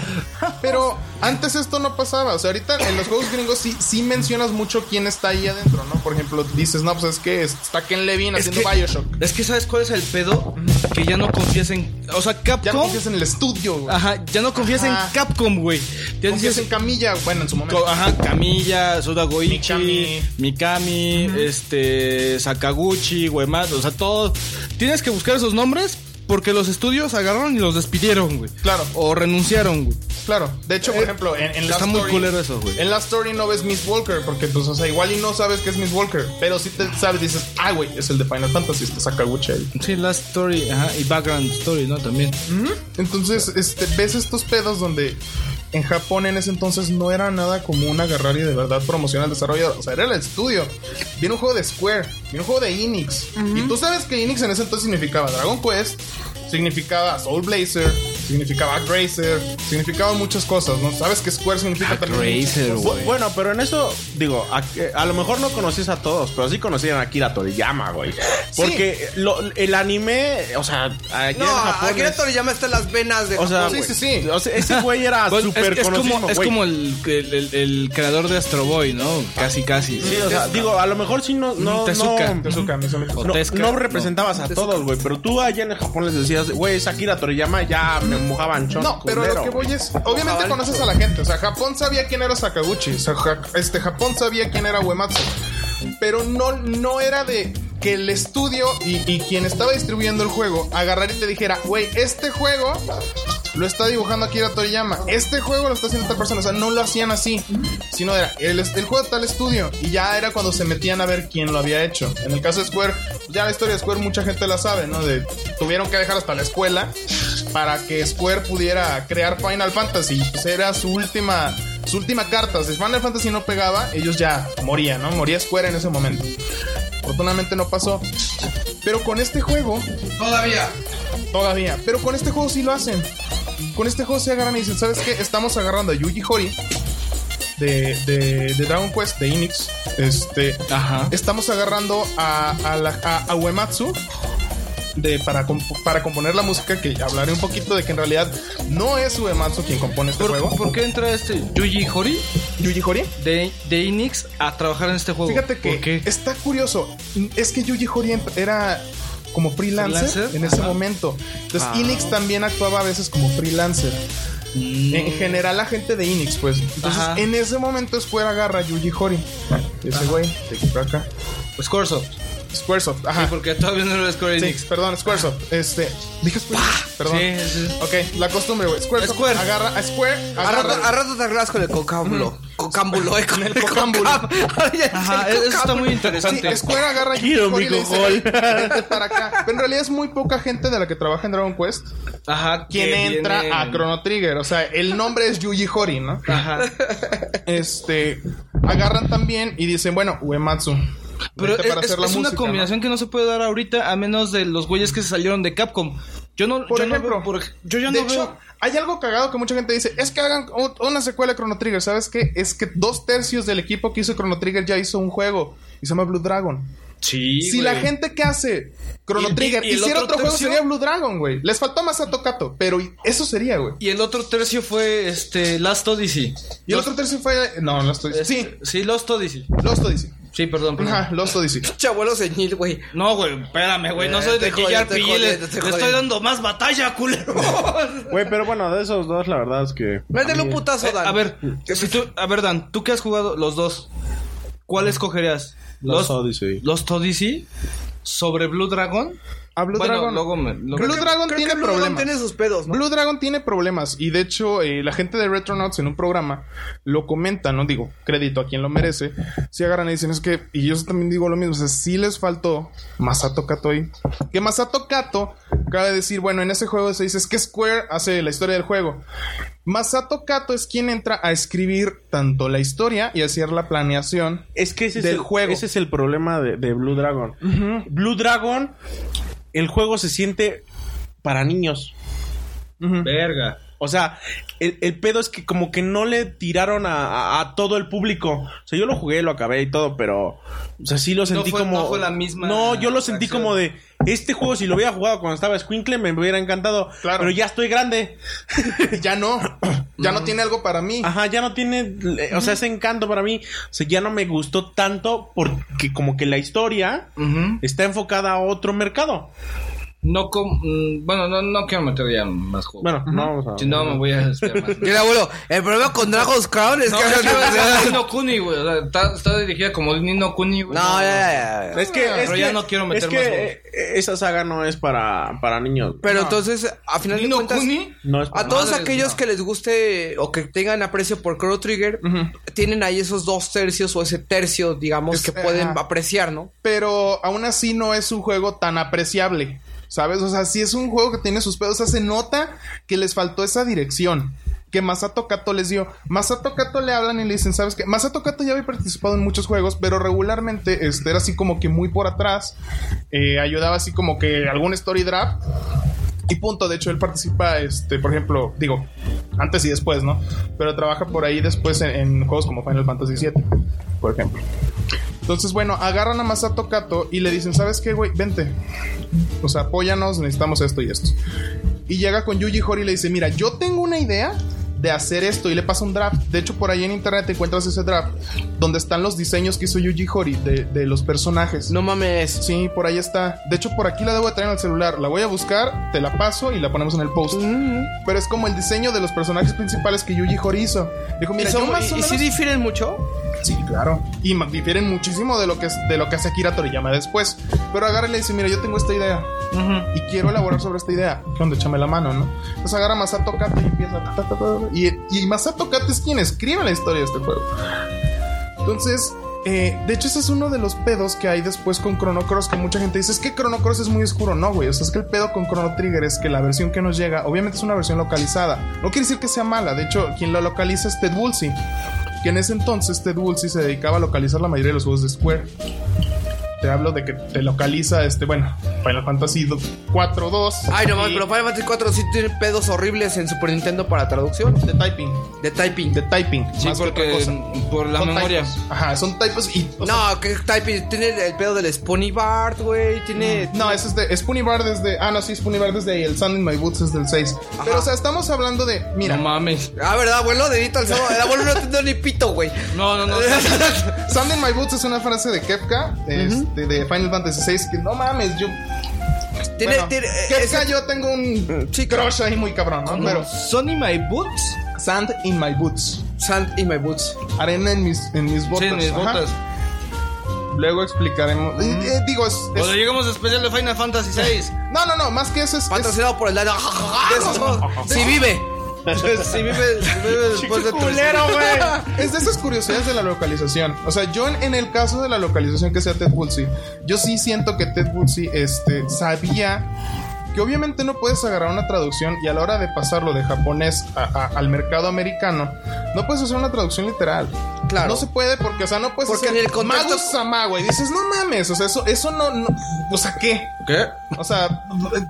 Pero antes esto no pasaba. O sea, ahorita en los juegos gringos sí, sí mencionas mucho quién está ahí adentro, ¿no? Por ejemplo, dices, no, pues es que está Ken Levine Es haciendo que, Bioshock. es que ¿sabes cuál es el pedo? Que ya no confías en... O sea, Capcom... Ya no confías en el estudio, güey. Ajá, ya no confías Ajá. en Capcom, güey. Ya Confías en Camilla, bueno, en su momento. Ajá, Camilla, Suda Goichi, Mikami. Mikami, este, Sakaguchi, Uematsu, o sea, todo. Tienes que buscar esos nombres porque los estudios agarraron y los despidieron, güey. Claro. O renunciaron, güey. Claro, de hecho, por ejemplo, en, en está Last muy culero eso, güey. En la story no ves Miss Walker, porque pues, o sea, igual y no sabes que es Miss Walker, pero si te sabes, dices, ah, güey, es el de Final Fantasy, está Sakaguchi ahí. Sí, Last Story, ajá, y Background Story, ¿no? También. Entonces, este, ves estos pedos donde en Japón en ese entonces no era nada como un agarrar y de verdad promocionar al desarrollador. O sea, era el estudio. Viene un juego de Square, viene un juego de Enix. Y tú sabes que Enix en ese entonces significaba Dragon Quest, significaba Soul Blazer, significaba Racer, significaba muchas cosas, ¿no? Sabes que Square significa también. Bueno, pero en eso, digo, a, a lo mejor no conocías a todos, pero sí conocían a Akira Toriyama, güey. Porque lo- el anime, o sea, aquí No, en Japón. Akira es- Toriyama está en las venas de o sea, Japón, sí, sí, sí. o sea, ese güey era Pues, súper es, es conocido. como, es como el, el, el- el creador de Astro Boy, ¿no? Casi, casi. Sí, o sea, digo, a lo mejor sí no. no Tezuka. no- Tezuka, No, Tezuka. no representabas a todos, güey, pero tú allá en el Japón les decías, güey, es Akira Toriyama, ya me mojaban chon. No, pero a lo culero, que voy güey. es, obviamente conoces a la gente, o sea, Japón sabía quién era Sakaguchi, o sea, Ja- este Japón sabía quién era Uematsu, pero no, no era de que el estudio y, quien estaba distribuyendo el juego agarrar y te dijera, güey, este juego lo está dibujando Akira Toriyama, este juego lo está haciendo tal persona, o sea, no lo hacían así, sino era el, el juego de tal estudio y ya era cuando se metían a ver quién lo había hecho. En el caso de Square, ya la historia de Square mucha gente la sabe, ¿no? De tuvieron que dejar hasta la escuela para que Square pudiera crear Final Fantasy, pues era su última su última carta, si Final Fantasy no pegaba, ellos ya morían, ¿no? Moría Square en ese momento. Afortunadamente no pasó. Pero con este juego Todavía. Todavía. Pero con este juego sí lo hacen. Con este juego se agarran y dicen, ¿sabes qué? Estamos agarrando a Yuji Horii de, de, de Dragon Quest, de Enix. Este, Ajá. estamos agarrando a, a, la- a- a Uematsu de, para, comp- para componer la música, que hablaré un poquito de que en realidad no es Uematsu quien compone este ¿Por, juego. por qué entra este Yuji Horii Yuji Horii. de, de Enix a trabajar en este juego? Fíjate que está curioso. Es que Yuji Horii era como freelancer, ¿Freelancer? en ese Ajá. momento. Entonces Ah. Enix también actuaba a veces como freelancer. En general la gente de Enix, pues. Entonces, Ajá. en ese momento Square agarra a Yuji Horii. Ese güey, aquí para acá. Squaresoft. Squaresoft, ajá. Sí, porque todavía no era Square Sí, Enix. perdón, Squaresoft. Este, dije Squaresoft, perdón. Sí, sí. Ok, la costumbre, güey. Squaresoft Square. agarra a Square, A rato, agarra a rato te agarras con el cocámbulo. Cocámbulo, eh, con el cocámbulo. Ajá, eso está muy Sí, interesante. Square agarra a Yuji Quiero Horii y le mi dice, cojol. "Vente para acá. Pero en realidad es muy poca gente de la que trabaja en Dragon Quest Ajá. quien entra viene- a Chrono Trigger. O sea, el nombre es Yuji Horii, ¿no? Ajá. Este, agarran también y dicen, bueno, Uematsu. Pero para es, hacer la es una combinación que no se puede dar ahorita a menos de los güeyes que se salieron de Capcom. Yo no, Por yo no ejemplo, veo- por- yo ya de no hecho, veo. hay algo cagado que mucha gente dice, es que hagan una secuela de Chrono Trigger, ¿sabes qué? Es que dos tercios del equipo que hizo Chrono Trigger ya hizo un juego y se llama Blue Dragon. Sí, si la gente que hace Chrono Y- y- Trigger y el hiciera otro otro, juego sería Blue Dragon, güey. Les faltó Masato Kato, pero eso sería, güey. Y el otro tercio fue este Last Odyssey. Y el otro tercio fue... No, estoy... Este, Sí, Sí, Lost Odyssey. Lost Odyssey. Sí, perdón, perdón. Ajá, Lost Odyssey. Chabuelo señil, güey. No, güey, espérame, güey. No Eh, soy de Killar. Le, le estoy dando más batalla, culero. Güey, pero bueno, de esos dos, la verdad es que. Métele a un putazo, Eh, Dan. a ver, si tú, a ver, Dan, tú que has jugado los dos, ¿cuál escogerías? Lost Odyssey. ¿Lost Odyssey? ¿Sobre Blue Dragon? A Blue bueno, Dragon. luego me. luego- Blue Dragon Creo tiene que Blue Dragon problemas. tiene sus pedos, ¿no? Blue Dragon tiene problemas y de hecho eh, la gente de Retronauts en un programa lo comenta, no digo crédito a quien lo merece, si agarran y dicen es que, y yo también digo lo mismo, o sea, sí les faltó Masato Kato ahí. Que Masato Kato acaba de decir, bueno, en ese juego se dice es que Square hace la historia del juego. Masato Kato es quien entra a escribir tanto la historia y hacer la planeación. Es que ese es el juego. Ese es el problema de, de Blue Dragon. Blue Dragon, el juego se siente para niños. Verga. O sea, el, el pedo es que como que no le tiraron a, a- a todo el público. O sea, yo lo jugué, lo acabé y todo, pero... O sea, sí lo sentí fue- como... no fue la misma No, yo lo sentí como de... Este juego, si lo hubiera jugado cuando estaba Squinkle, me hubiera encantado. Claro. Pero ya estoy grande. ya no, ya no tiene algo para mí. Ajá, ya no tiene... O sea, ese encanto para mí. O sea, ya no me gustó tanto porque como que la historia está enfocada a otro mercado. No com mm, bueno, no, no quiero meter ya más juegos. Bueno, no vamos a... si no me voy a desviar más. Mira, abuelo, el problema con Dragon's Crown es No, que... es que es Nino Kuni, güey. O sea, está, está dirigida como Nino Kuni, güey. No, ya, ya, ya. Es que, es Pero que- ya no quiero meter es que más eh, esa saga no es para, para niños. Pero entonces, a final de Nino cuentas... Kuni. No es para A todos Madres, aquellos no. que les guste o que tengan aprecio por Chrono Trigger, tienen ahí esos dos tercios o ese tercio, digamos, Es- que pueden apreciar, ¿no? pero aún así no es un juego tan apreciable. ¿Sabes? O sea, sí es un juego que tiene sus pedos. O sea, se nota que les faltó esa dirección. Que Masato Kato les dio. Masato Kato le hablan y le dicen, ¿sabes qué? Masato Kato ya había participado en muchos juegos, pero regularmente este, era así como que muy por atrás. Eh, ayudaba así como que algún story draft. Y punto, de hecho, él participa, este, por ejemplo, digo, antes y después, ¿no? Pero trabaja por ahí después en, en juegos como Final Fantasy VII, por ejemplo. Entonces, bueno, agarran a Masato Kato y le dicen, ¿sabes qué, güey? Vente. O sea, apóyanos, necesitamos esto y esto. Y llega con Yuji Horii y le dice, mira, yo tengo una idea de hacer esto y le pasa un draft. De hecho, por ahí en internet te encuentras ese draft donde están los diseños que hizo Yuji Horii de, de los personajes. No mames. Sí, por ahí está. De hecho, por aquí la debo de traer en el celular. La voy a buscar, te la paso y la ponemos en el post. Pero es como el diseño de los personajes principales que Yuji Horii hizo. Dijo, mira, ¿Y, yo son- más y- o y sí menos- difieren mucho? Sí, claro. Y difieren muchísimo de lo que es, de lo que hace Akira Toriyama después. Pero agarra y le dice, mira, yo tengo esta idea. Y quiero elaborar sobre esta idea. ¿Qué onda? Échame la mano, ¿no? Entonces agarra Masato Kato y empieza... ta, ta, ta, ta, y, Masato Kato es quien escribe la historia de este juego. Entonces... eh, de hecho, ese es uno de los pedos que hay después con Chrono Cross. Que mucha gente dice: Es que Chrono Cross es muy oscuro. No, güey. O sea, es que el pedo con Chrono Trigger es que la versión que nos llega, obviamente es una versión localizada. No quiere decir que sea mala. De hecho, quien la localiza es Ted Woolsey que en ese entonces Ted Woolsey se dedicaba a localizar la mayoría de los juegos de Square. Te hablo de que te localiza este, bueno, Final Fantasy 4.2. Ay, no mames, pero Final Fantasy 4 sí tiene pedos horribles en Super Nintendo para traducción. de typing, De typing. de typing, Sí, más que otra porque cosa. por la Son memoria. typos. Ajá, son typos y o sea, No, que typing. Tiene el pedo del Spony Bart, güey. Tiene. No, ese es de Spoonie Bar desde. Ah, no, sí, Spoonie Bar desde ahí. El Sun in My Boots es del 6. Pero, o sea, estamos hablando de. Mira, No mames. Ah, ¿verdad, abuelo? Dedito al sábado. El abuelo no tiene ni pito, güey. No, no, no. Sun in My Boots es una frase de Kefka, este, de Final Fantasy 6. Que no mames, yo. Tiene. bueno, tiene yo tengo un Sí, crush ahí muy cabrón, ¿no? Pero. Sony My Boots. Sand in My Boots. Sand in my boots. Arena en mis, en mis botas. Sí, en mis ajá. botas. Luego explicaremos. Eh, eh, digo, es. es- Cuando llegamos a especial de Final Fantasy VI. no, no, no, más que eso es. es- Patrocinado por el Dano. Si vive. Si vive, si vive después de culero, güey. Es de esas curiosidades de la localización. O sea, yo en, en el caso de la localización que sea Ted Woolsey, yo sí siento que Ted Woolsey este, sabía que obviamente no puedes agarrar una traducción y a la hora de pasarlo de japonés a- a- al mercado americano, no puedes hacer una traducción literal. Claro. No se puede porque, o sea, no puedes Porque hacer en el contexto- Magus Sama, güey. Dices, no mames, o sea, eso, eso no, no- O sea, ¿qué? ¿Qué? O sea,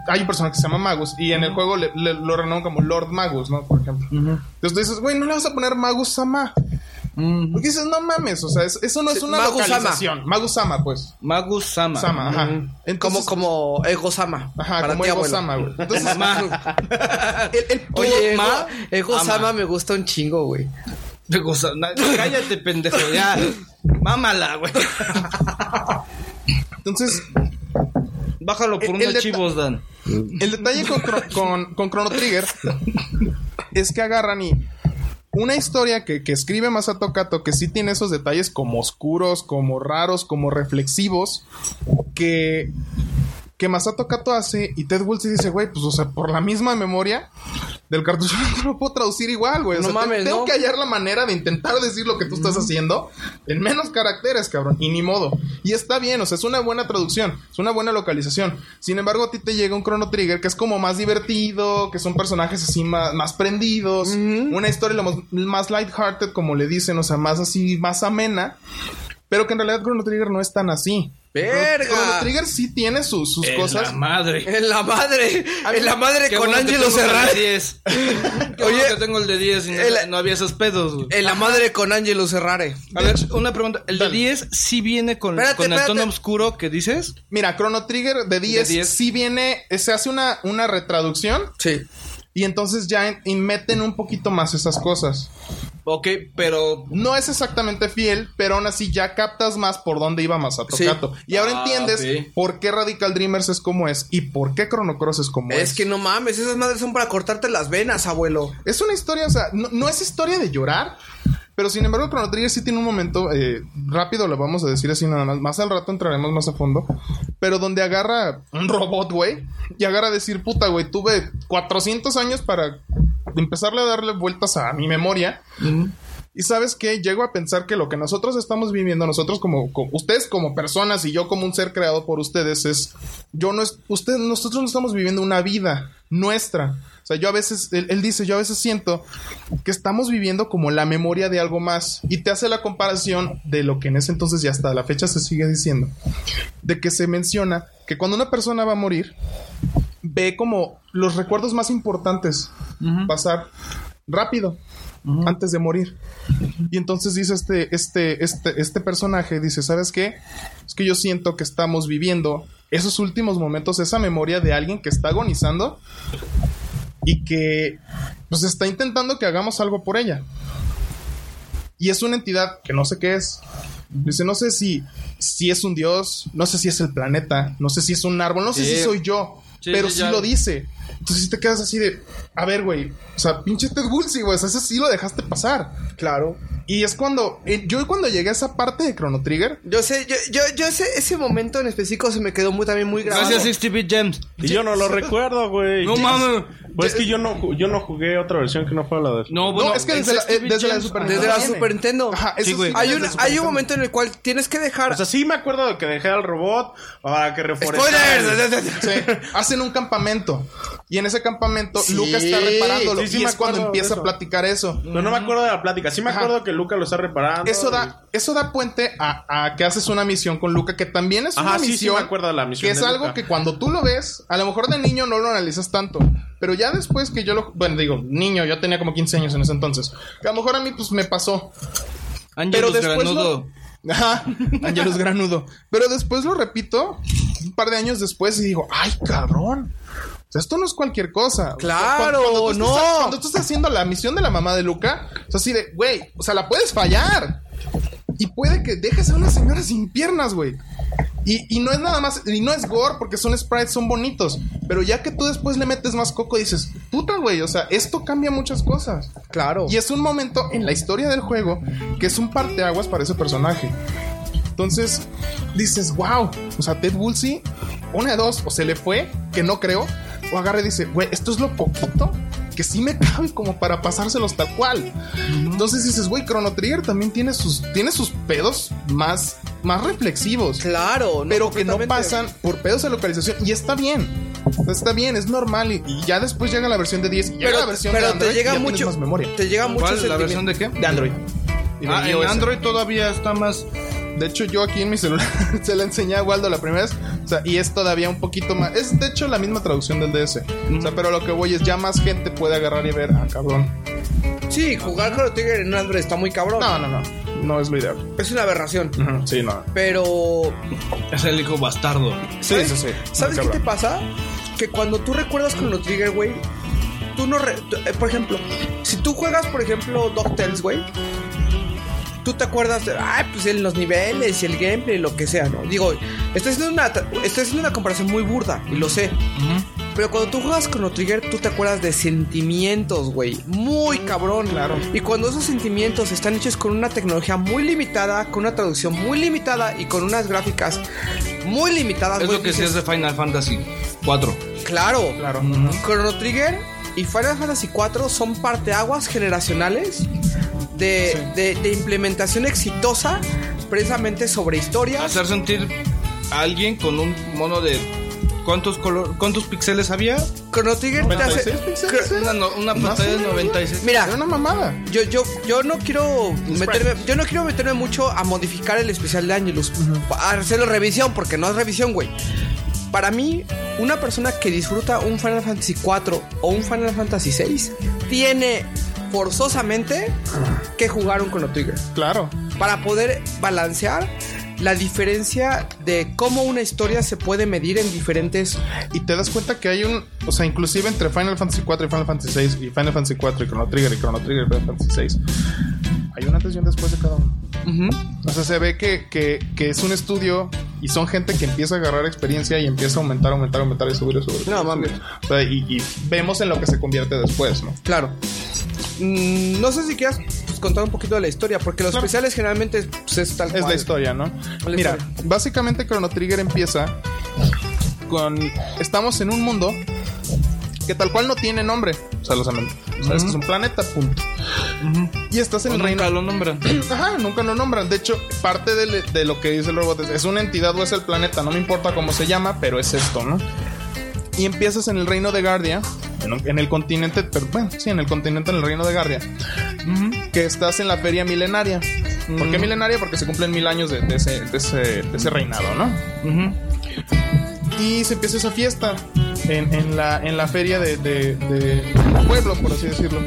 hay un personaje que se llama Magus y en el juego le- le- lo renombraron como Lord Magus, ¿no? Por ejemplo. Entonces tú dices, güey, no le vas a poner Magus Sama. Porque dices, no mames, o sea, es- eso no es una Sama. localización. Magus Sama, pues. Magus Sama. Sama, ajá. Entonces- Como, como Ego Sama. Ajá, para como ti, Ego abuelo. Sama, güey. Entonces, Ma. el, el Oye, Ego, Ma, Ego ama. Sama me gusta un chingo, güey. Cállate, pendejo. Ya. Mámala, güey. entonces, Bájalo por El- unos chivos, Dan. El detalle con, con, con Chrono Trigger es que agarran y una historia que, que escribe Masato Kato que sí tiene esos detalles como oscuros, como raros, como reflexivos, que, que Masato Kato hace y Ted Woolsey dice, güey, pues o sea, por la misma memoria del cartucho no lo puedo traducir igual, güey. O No te- mames, tengo ¿no? que hallar la manera de intentar decir lo que tú estás haciendo en menos caracteres, cabrón. Y ni modo. Y está bien, o sea, es una buena traducción, es una buena localización. Sin embargo, a ti te llega un Chrono Trigger que es como más divertido, que son personajes así más, más prendidos, una historia lo más, más lighthearted, como le dicen, o sea, más así, más amena. Pero que en realidad Chrono Trigger no es tan así. ¡Verga! Chrono Trigger sí tiene sus, sus En cosas. La madre. En la madre. En la madre con bueno Angelo tengo el de Serrare. 10. Qué Oye, bueno que tengo el de 10 y no, el- no había esos pedos, güey. En la madre con Angelo Serrare. A ver, una pregunta. ¿El de Dale. 10 sí viene con, Espérate, con el espérate. tono oscuro que dices? Mira, Chrono Trigger de 10, 10. sí viene, se hace una, una retraducción Sí. Y entonces ya en- y meten un poquito más esas cosas. Ok, pero... No es exactamente fiel, pero aún así ya captas más por dónde iba Masato Sí. Kato. Y ahora Ah, entiendes por qué Radical Dreamers es como es y por qué Chrono Cross es como es. Es que no mames, esas madres son para cortarte las venas, abuelo. Es una historia, o sea, no, no es historia de llorar, pero sin embargo Chrono Trigger sí tiene un momento, eh, rápido lo vamos a decir así nada más, más al rato entraremos más a fondo, pero donde agarra un robot, güey, y agarra a decir, puta, güey, tuve 400 años para empezarle a darle vueltas a mi memoria. Y sabes qué, llego a pensar que lo que nosotros estamos viviendo, nosotros como, como- ustedes como personas y yo como un ser creado por ustedes es, yo no es, ustedes, nosotros no estamos viviendo una vida nuestra. O sea, yo a veces, él, él dice, yo a veces siento que estamos viviendo como la memoria de algo más y te hace la comparación de lo que en ese entonces y hasta la fecha se sigue diciendo, de que se menciona que cuando una persona va a morir, ve como los recuerdos más importantes pasar rápido antes de morir. Y entonces dice este, este, este, este personaje, dice, ¿sabes qué? Es que yo siento que estamos viviendo esos últimos momentos, esa memoria de alguien que está agonizando y que pues está intentando que hagamos algo por ella. Y es una entidad que no sé qué es. Dice, no sé si, si es un dios, no sé si es el planeta, no sé si es un árbol, no sé Sí. si soy yo, Sí, pero sí, lo dice. Entonces te quedas así de, a ver, güey, o sea, pinche Ted Woolsey, güey, o sea, ese sí lo dejaste pasar. Claro. Y es cuando, eh, yo cuando llegué a esa parte de Chrono Trigger, Yo sé, yo, yo, yo ese, ese momento en específico se me quedó muy, también muy grabado. Gracias, 60 Gems. Y yo no lo recuerdo, güey. No mames. Pues es que yo no, ju- yo no jugué otra versión que no fue la de... No, bueno, no, es que desde la, 60 eh, desde la Super Desde Nintendo la viene. Super Nintendo. Ajá, eso Sí, güey. sí, Hay desde un, la Super hay un Nintendo. momento en el cual tienes que dejar. O sea, sí me acuerdo de que dejé al robot para que reforestara. ¡Spoilers! Sí, hacen un campamento. Y en ese campamento, Sí. Luca está reparándolo. Sí, sí y es cuando empieza a platicar eso. Pero no me acuerdo de la plática. Sí me Ajá. acuerdo que Luca lo está reparando. Eso da, eso da puente a, a que haces una misión con Luca, que también es Ajá, una sí, sí misión. me acuerdo de la misión Que es algo Luca. que cuando tú lo ves, a lo mejor de niño no lo analizas tanto. Pero ya después que yo lo. Bueno, digo, niño, yo tenía como 15 años en ese entonces. Que a lo mejor a mí, pues me pasó. Angelus Pero después Granudo. lo... Ajá, Angelus Granudo. Pero después lo repito, un par de años después, y digo, ¡ay, cabrón! O sea, esto no es cualquier cosa. Claro, estás- no. cuando tú estás haciendo la misión de la mamá de Luca, es así de, güey, o sea, la puedes fallar. Y puede que dejes a una señora sin piernas, güey. Y, y no es nada más, y no es gore porque son sprites, son bonitos. Pero ya que tú después le metes más coco, dices, puta, güey, o sea, esto cambia muchas cosas. Claro. Y es un momento en la historia del juego que es un parteaguas para ese personaje. Entonces dices, wow, o sea, Ted Woolsey, una de dos, o se le fue, que no creo, o agarra y dice, güey, esto es lo poquito que sí me cabe como para pasárselos tal cual. Entonces dices, güey, Chrono Trigger también tiene sus, tiene sus pedos más, más reflexivos. Claro, pero que no pasan por pedos de localización. Y está bien. Está bien, es normal. Y, y ya después llega la versión de 10 y llega Pero, la versión pero de Android te llega y ya tienes mucho. más memoria. Te llega mucho ¿Cuál? ¿La versión de qué? De Android. Y de Ah, en. Android todavía está más. De hecho, yo aquí en mi celular se la enseñé a Waldo la primera vez. O sea, y es todavía un poquito más. Es de hecho la misma traducción del DS. O sea, pero lo que voy es ya más gente puede agarrar y ver. Ah, cabrón. Sí, jugar Chrono Trigger en Android está muy cabrón. No, no, no. No es lo ideal. Es una aberración. Sí, no. Pero. Es el hijo bastardo. Sí, ¿sabes, sí, sí. ¿Sabes qué te pasa? Que cuando tú recuerdas Chrono Trigger, güey. Tú no. re- eh, por ejemplo, si tú juegas, por ejemplo, DuckTales, güey. Tú te acuerdas de, ay, pues en los niveles y el gameplay, lo que sea, ¿no? Digo, estoy haciendo una, estoy haciendo una comparación muy burda, y lo sé. Pero cuando tú juegas Chrono Trigger, tú te acuerdas de sentimientos, güey. Muy cabrón. Claro. Y cuando esos sentimientos están hechos con una tecnología muy limitada, con una traducción muy limitada y con unas gráficas muy limitadas, Es lo que sí dices, es de Final Fantasy 4. Claro. Claro. Chrono Trigger y Final Fantasy 4 son parteaguas generacionales de, de- de implementación exitosa precisamente sobre historias. Hacer sentir a alguien con un mono de. ¿Cuántos, color, ¿Cuántos píxeles había? Chrono Trigger te hace... 96 píxeles, ¿eh? Una, no- una pantalla de menos. 96. Mira, Era una mamada. Yo, yo, yo no quiero meterme, yo no quiero meterme mucho a modificar el especial de Angelus, a hacerlo revisión, porque no es revisión, güey. Para mí, una persona que disfruta un Final Fantasy 4 o un Final Fantasy 6 tiene forzosamente que jugar un Chrono Trigger Claro. para poder balancear la diferencia de cómo una historia se puede medir en diferentes Y te das cuenta que hay un. O sea, inclusive entre Final Fantasy 4 y Final Fantasy 6 y Final Fantasy 4 y Chrono Trigger y Chrono Trigger y Final Fantasy 6. Hay un antes y un después de cada uno. O sea, se ve que, que, que es un estudio y son gente que empieza a agarrar experiencia y empieza a aumentar, aumentar, aumentar y subir, y subir. No, subir, mames. subir. O sea, y, y vemos en lo que se convierte después, ¿no? Claro. Mm, no sé si quieras pues, contar un poquito de la historia, porque los Claro. especiales generalmente pues, es tal Es cual. la historia, ¿no? La Mira, historia. básicamente Chrono Trigger empieza con. Estamos en un mundo que tal cual no tiene nombre. O sea, lo saben. Sabes que es un planeta, punto. Y estás en O el reino. nunca lo nombran. Ajá, nunca lo nombran. De hecho, parte de, de lo que dice el robot es, es una entidad o es el planeta. No me importa cómo se llama, pero es esto, ¿no? Y empiezas en el reino de Guardia, en, el continente, pero bueno, sí, en el continente, en el reino de Guardia, que estás en la feria milenaria. ¿Por qué milenaria? Porque se cumplen mil años de, de ese, de, ese, de ese reinado, ¿no? Y se empieza esa fiesta en, en la, en la feria de, de- de pueblo, por así decirlo.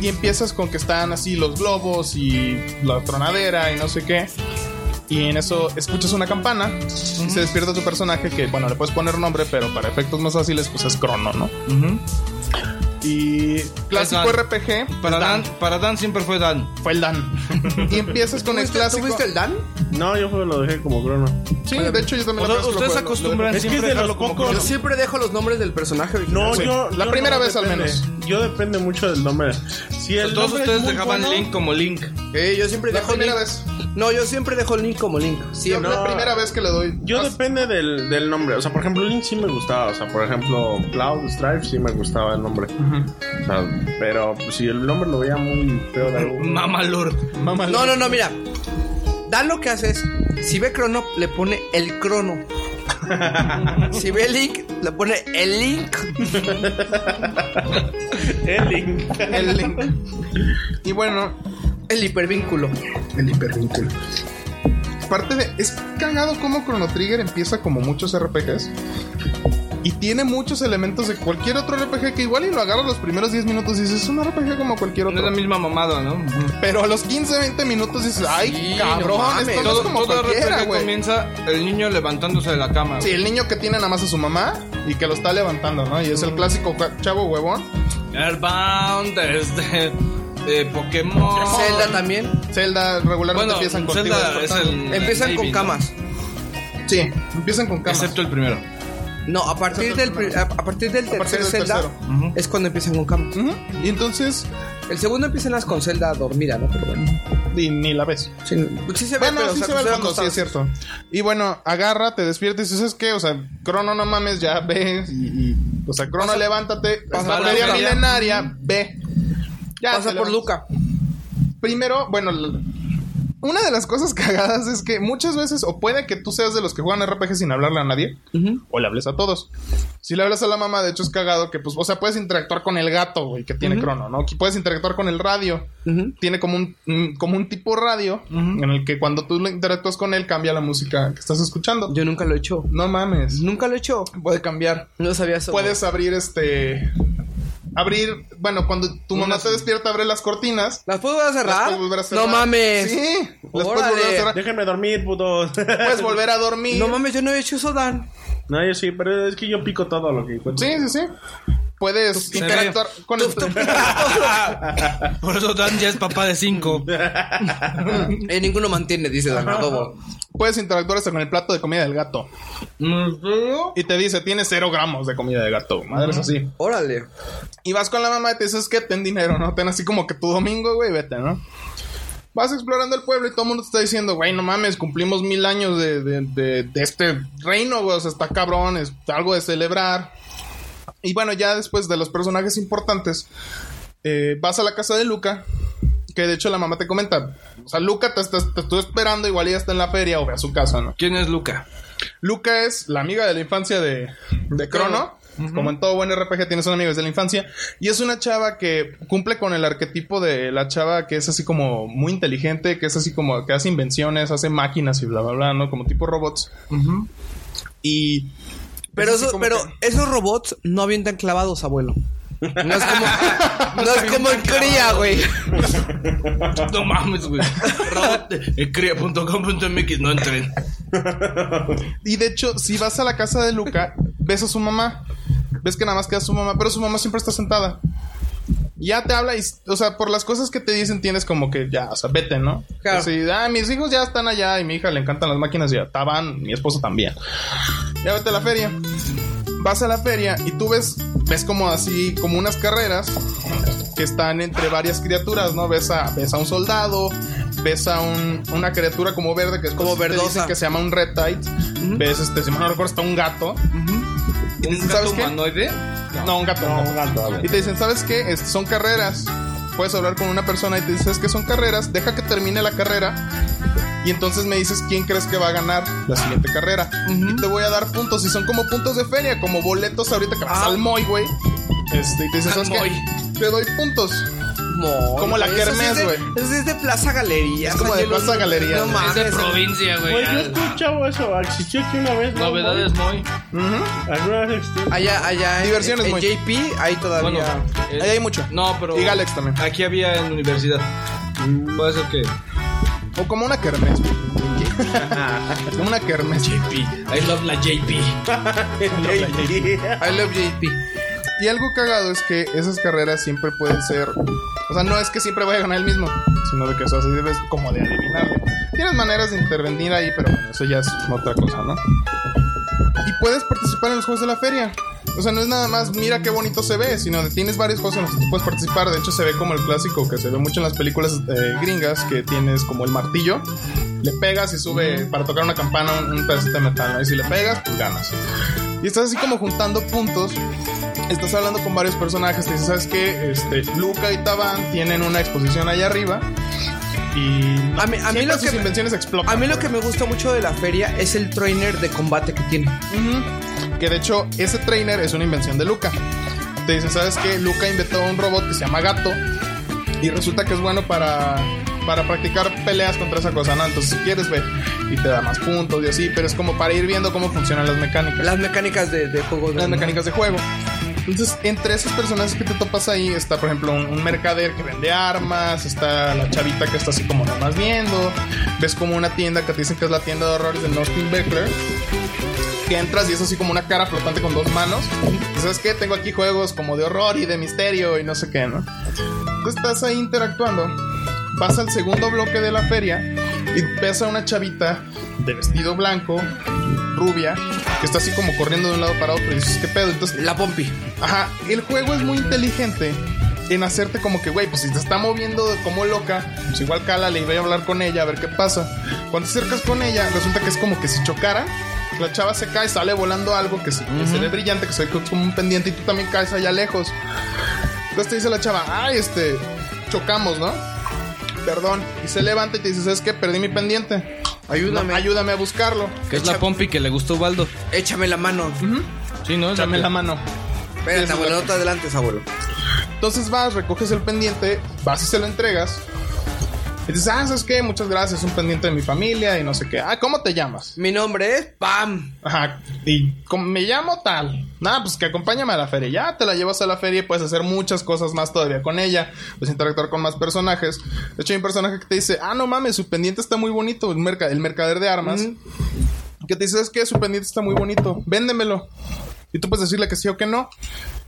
Y empiezas con que están así los globos y la tronadera y no sé qué. Y en eso escuchas una campana y se despierta tu personaje que, bueno, le puedes poner nombre, pero para efectos más fáciles, pues es Crono, ¿no? Y clásico Dan. RPG, Para pues, Dan, para Dan siempre fue Dan. fue el Dan. y empiezas con el ¿Tuviste- clásico. ¿Tuviste el Dan? No, yo lo dejé como crono. Sí, de hecho yo también lo ustedes juego- lo- acostumbran Es que siempre es de dejarlo los como pocos- Yo crono. siempre dejo los nombres del personaje original. No, Sí, yo. la yo primera no vez al depende. menos. Yo depende mucho del nombre. Si el Todos nombre es ustedes muy dejaban bueno, Link como Link. Eh, yo siempre La dejo primera Link. vez. No, yo siempre dejo Link como Link. Sí, Siempre. es la primera vez que le doy. Yo depende del, del nombre. O sea, por ejemplo, Link sí me gustaba. O sea, por ejemplo, Cloud Strife sí me gustaba el nombre. O sea, pero si el nombre lo veía muy feo de algo. Mama Lord. No, no, no, mira. Dan lo que hace es, si ve Crono, le pone el Crono. si ve Link, le pone el Link. El Link. El link. Y bueno, El hipervínculo. el hipervínculo. Parte de. Es cagado como Chrono Trigger empieza como muchos RPGs. Y tiene muchos elementos de cualquier otro RPG que igual y lo agarras los primeros 10 minutos y dices, es un RPG como cualquier No es otro. la misma mamada, ¿no? Pero a los 15, 20 minutos dices, ay, Sí, cabrón, no mames. esto no es Todo, como todo cualquiera, RPG güey. comienza el niño levantándose de la cama. Sí, el niño que tiene nada más a su mamá y que lo está levantando, ¿no? Y es el clásico chavo huevón. Airbound, este. eh, Pokémon. Zelda también. Zelda regularmente Bueno, empiezan contigo. Zelda es el. Empiezan el con camas. Sí, empiezan con camas. Excepto el primero. No, a partir del, pri- a a partir del partir tercer del Zelda tercero. es cuando empiezan con camas. Ujú. Y entonces, El segundo empiezan las con Zelda dormida, ¿no? Pero bueno. y ni la ves. Sí, sí se ve, Bueno, pero sí o sea, se ve fondo, sí es cierto. Y bueno, agarra, te despiertas y dices, ¿sabes qué? O sea, Crono, no mames, ya ve. Y, y- o sea, Crono, Pasa- levántate. pasa por feria Luca. milenaria, ve. Ya, Pasa por. Luca. Primero, bueno, l- una de las cosas cagadas es que muchas veces, o puede que tú seas de los que juegan RPG sin hablarle a nadie, o le hables a todos. Si le hablas a la mamá, de hecho es cagado que, pues, o sea, puedes interactuar con el gato, güey, que tiene crono, ¿no? Que puedes interactuar con el radio. Tiene como un, como un tipo radio en el que cuando tú interactúas con él cambia la música que estás escuchando. Yo nunca lo he hecho. No mames. Nunca lo he hecho. Puede cambiar. No sabía eso. Puedes abrir este. Abrir. Bueno, cuando tu mamá te despierta, abre las cortinas. ¿Las puedo volver a Las cerrar? puedes volver a cerrar. No mames. Sí. Las puedes volver a cerrar. Déjenme dormir, putos. Puedes volver a dormir. No mames, yo no he hecho eso, Dan. no, yo sí, pero es que yo pico todo lo que encuentro. Sí, sí, sí. Puedes interactuar con el. Por eso Dan ya es papá de cinco. Eh, ninguno mantiene, dice Dan Adobo. Puedes interactuar hasta con el plato de comida del gato. Y te dice, tiene cero gramos de comida de gato. Madre, es así. Órale. Y vas con la mamá y te dices que ten dinero, ¿no? Ten así como que tu domingo, güey, vete, ¿no? Vas explorando el pueblo y todo el mundo te está diciendo, güey, no mames, cumplimos mil años de, de, de- de este reino, güey, o sea, está cabrón, es algo de celebrar. Y bueno, ya después de los personajes importantes, eh, vas a la casa de Luca, que de hecho la mamá te comenta, o sea, Luca te, te esperando, igual ya está en la feria o ve a su casa, ¿no? ¿Quién es Luca? Luca es la amiga de la infancia de, de Crono. Como en todo buen RPG tienes una amiga desde la infancia. Y es una chava que cumple con el arquetipo de la chava que es así como muy inteligente, que es así como que hace invenciones, hace máquinas y bla, bla, bla, ¿no? Como tipo robots. Y... Pero, eso, pero que- esos robots no avientan clavados, abuelo. No es como, no es como en cría, güey. No mames, güey. Eh, cría.com.mx, no entren. Y de hecho, si vas a la casa de Luca, ves a su mamá. Ves que nada más queda su mamá, pero su mamá siempre está sentada. Ya te habla y, o sea, por las cosas que te dicen tienes como que ya, o sea, vete, ¿no? Claro. Así, ah, mis hijos ya están allá y mi hija le encantan las máquinas y ya estaban, mi esposo también. Ya vete a la feria. Vas a la feria y tú ves, ves como así, como unas carreras que están entre varias criaturas, ¿no? Ves a, ves a un soldado, ves a un- una criatura como verde que es Como te dicen verdosa. que se llama un red tide. Ves, este, si mal no recuerdo, está un gato. Y te ¿Un gato humanoide? No, un gato. No, un gato. Y te dicen, ¿sabes qué? Son carreras. Puedes hablar con una persona y te dices que son carreras. Deja que termine la carrera. Y entonces me dices quién crees que va a ganar la siguiente carrera. Y te voy a dar puntos. Y son como puntos de feria, como boletos ahorita que vas Ah. al Moy, güey. Este, y te dicen, Al ¿sabes qué? Te doy puntos. Mo- Como la eso sí kermés, es de- güey. Eso sí es de Plaza Galería. Es como de. Plaza Galería, No mames. Es de provincia, güey. Pues yo he escuchado eso. Existió aquí una vez. ¿no? Novedades muy. Ujú. ¿Alguna vez existió? Allá, allá. en- Diversiones, en, muy. JP, ahí todavía. Bueno, Ahí hay mucho. No, pero. Y Galex también. Aquí había en universidad. Puede ser que. O como una kermés. güey. Como una kermés. JP. I love la JP. I love JP. Y algo cagado es que esas carreras siempre pueden ser. O sea, no es que siempre vaya a ganar el mismo, sino de que eso así debes como de adivinarle. Tienes maneras de intervenir ahí, pero bueno, eso ya es otra cosa, ¿no? Y puedes participar en los juegos de la feria. O sea, no es nada más mira qué bonito se ve, sino que tienes varios juegos en los que tú puedes participar. De hecho, se ve como el clásico que se ve mucho en las películas eh, gringas, que tienes como el martillo, le pegas y sube para tocar una campana un, un pedacito de metal, ¿no? Y si le pegas, pues ganas. Y estás así como juntando puntos. Estás hablando con varios personajes. Te dices, ¿sabes qué? Este, Luca y Taban tienen una exposición allá arriba. Y A mí- a mí lo sus invenciones explotan. A mí lo que me gusta mucho de la feria es el trainer de combate que tiene. Que de hecho, ese trainer es una invención de Luca. Te dicen, ¿sabes qué? Luca inventó un robot que se llama Gato. Y resulta que es bueno para, para practicar peleas contra esa cosa, ¿no? Entonces, si quieres, ve. Y te da más puntos y así. Pero es como para ir viendo cómo funcionan las mecánicas. Las mecánicas de, de juego. de- las mecánicas de juego. Entonces, entre esos personajes que te topas ahí, está, por ejemplo, un, un mercader que vende armas, está la chavita que está así como nomás viendo, ves como una tienda que te dicen que es la tienda de horrores de Nostin Beckler, que entras y es así como una cara flotante con dos manos. Y ¿Sabes qué? Tengo aquí juegos como de horror y de misterio y no sé qué, ¿no? Tú estás ahí interactuando, vas al segundo bloque de la feria y ves a una chavita de vestido blanco, rubia, que está así como corriendo de un lado para otro y dices, ¿qué pedo? Entonces, La Pompi. Ajá, el juego es muy inteligente en hacerte como que, güey, pues si te está moviendo como loca, pues igual cálale y ve a hablar con ella a ver qué pasa. Cuando te acercas con ella, resulta que es como que si chocara, la chava se cae, sale volando algo que se, que se ve brillante, que se ve como un pendiente y tú también caes allá lejos. Entonces te dice la chava, ay, este, chocamos, ¿no? Perdón. Y se levanta y te dice, ¿sabes qué? Perdí mi pendiente. Ayúdame. No, ayúdame a buscarlo. Que es la Pompi que le gustó a Ubaldo. Échame la mano. Sí, ¿no? Échame la mano. Espérate, abuelo, no te adelantes, abuelo. Entonces vas, recoges el pendiente, vas y se lo entregas. Y dices, ah, ¿sabes qué? Muchas gracias, un pendiente de mi familia y no sé qué. Ah, ¿cómo te llamas? Mi nombre es Pam. Ajá, y ¿cómo me llamo tal. Nada, pues que acompáñame a la feria. Ya te la llevas a la feria y puedes hacer muchas cosas más todavía con ella. Puedes interactuar con más personajes. De hecho, hay un personaje que te dice, ah, no mames, su pendiente está muy bonito. El, merca- el mercader de armas. Que te dice, es que su pendiente está muy bonito. Véndemelo. Y tú puedes decirle que sí o que no.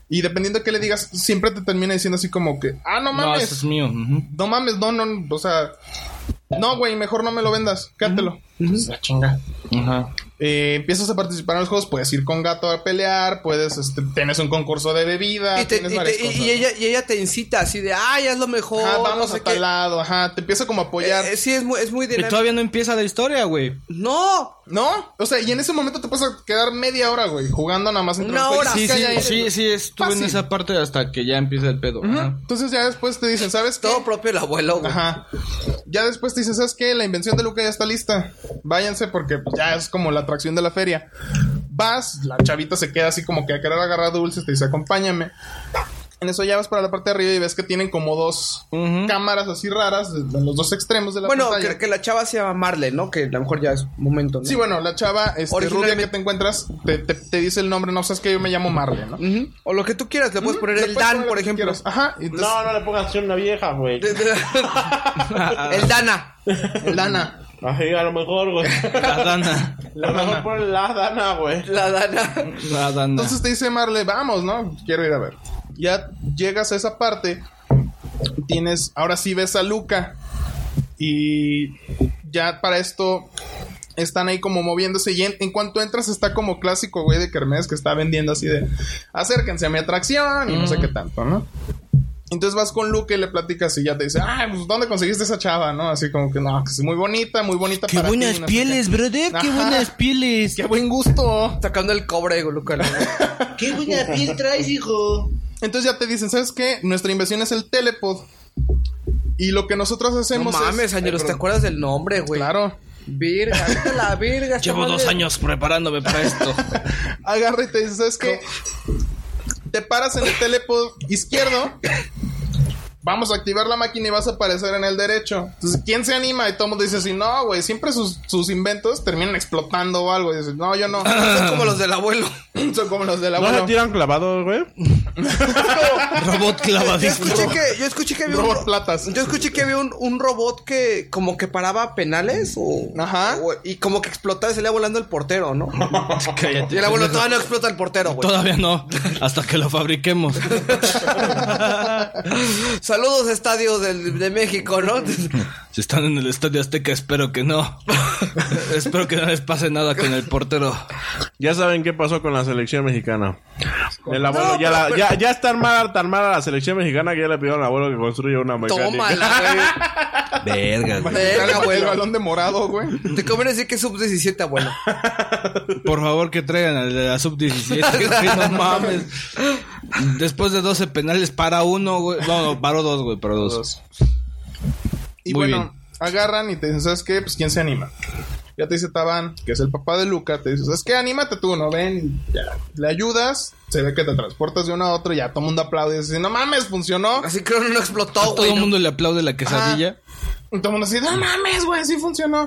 Y dependiendo de qué le digas, siempre te termina diciendo así como que, ah, no No, mames. ese es mío. No mames, no, no, o sea, no, güey, mejor no me lo vendas, quédatelo. Pues, la chinga. Ajá. Eh, empiezas a participar en los juegos, puedes ir con gato a pelear, puedes, este, tienes un concurso de bebida, Y, te- tienes y varias te- cosas. y ella, y ella te incita así de, ay, haz lo mejor. Ajá, no vamos sé a tal qué". lado, ajá, te empieza como a apoyar. Eh, eh, sí, es muy, es muy Y todavía no empieza la historia, güey. No, ¿No? O sea, y en ese momento te puedes quedar media hora, güey, jugando nada más entre Una los hora. Sí, sí, estuve en esa parte hasta que ya empieza el pedo. Entonces ya después te dicen, ¿sabes qué? todo propio el abuelo, güey. Ajá. Ya después te dicen, ¿sabes qué? La invención de Luca ya está lista. Váyanse porque ya es como la atracción de la feria. Vas, la chavita se queda así como que a querer agarrar dulces, te dice, acompáñame. En eso ya vas para la parte de arriba y ves que tienen como dos cámaras así raras en los dos extremos de la Bueno, pantalla. que, que la chava se llama Marle, ¿no? Que a lo mejor ya es momento, ¿no? Sí, bueno, la chava este, Originalmente- rubia que te encuentras te, te- te dice el nombre, no sabes que yo me llamo Marle, ¿no? O lo que tú quieras, le puedes poner Le el puedes Dan, poner por ejemplo. Ajá. entonces- No, no le pongas una vieja, güey. el Dana. el Dana. Así, a lo mejor, güey. La Dana. A lo mejor pon la dana, güey. La Dana. La Dana. Entonces te dice Marle, vamos, ¿no? Quiero ir a ver. Ya llegas a esa parte. Tienes, ahora sí ves a Luca. Y ya para esto están ahí como moviéndose. Y en, en cuanto entras está como clásico, güey, de Kermés que está vendiendo así de acérquense a mi atracción y no sé qué tanto, ¿no? Entonces vas con Luca y le platicas y ya te dice, ah, pues ¿dónde conseguiste esa chava? ¿No? Así como que no, que es muy bonita, muy bonita Qué para ti, buenas no sé pieles, qué". brother. Qué Ajá. buenas pieles. Qué buen gusto. Sacando el cobre, Luca. ¿Qué buena piel traes, hijo? Entonces ya te dicen, ¿sabes qué? Nuestra inversión es el telepod. Y lo que nosotros No hacemos mames, es... Ay, ¿te acuerdas del nombre, güey? Claro. Virga, la virga. Llevo dos años preparándome para esto. Agarra y te dice, ¿sabes qué? Te paras en el telepod izquierdo vamos a activar la máquina y vas a aparecer en el derecho. Entonces, ¿quién se anima? Y todo el mundo dice así, no, güey, siempre sus, sus inventos terminan explotando o algo. Y dices, no, yo no. Son como los del abuelo. Son como los del ¿No se abuelo. tiran clavados, güey? Robot Yo clavadísimo. escuché que, yo escuché que había Robot un, platas. yo escuché que había un, un robot que como que paraba penales o, Ajá. o- y como que explotaba y salía volando el portero, ¿no? Cállate. Y el abuelo todavía no explota el portero, güey. Todavía no, hasta que lo fabriquemos. Saludos Estadio del- de México, ¿no? Si están en el Estadio Azteca, espero que no. espero que no les pase nada con el portero. Ya saben qué pasó con la selección mexicana. El abuelo ya, la- ya, ya está armada, tan armada la selección mexicana que ya le pidieron al abuelo que construya una mecánica. Tómala, Verga, güey. El, Verga, el abuelo. balón de morado, güey. Te conviene decir que es sub-17, abuelo. Por favor, que traigan al de la sub-17. güey, No mames. Después de 12 penales, para uno, güey. No, no, paró dos, güey, paró dos. Y Muy bueno, agarran y te dicen, ¿sabes qué? Pues ¿quién se anima? Ya te dice Taban, que es el papá de Luca, te dice, ¿sabes qué? Anímate tú, ¿no? Ven, y ya. Le ayudas, se ve que te transportas de uno a otro, y ya todo el mundo aplaude y dice, no mames, funcionó. Así que no explotó, A todo el ¿no? mundo le aplaude la quesadilla. Y todo el mundo así, no mames, güey, sí funcionó.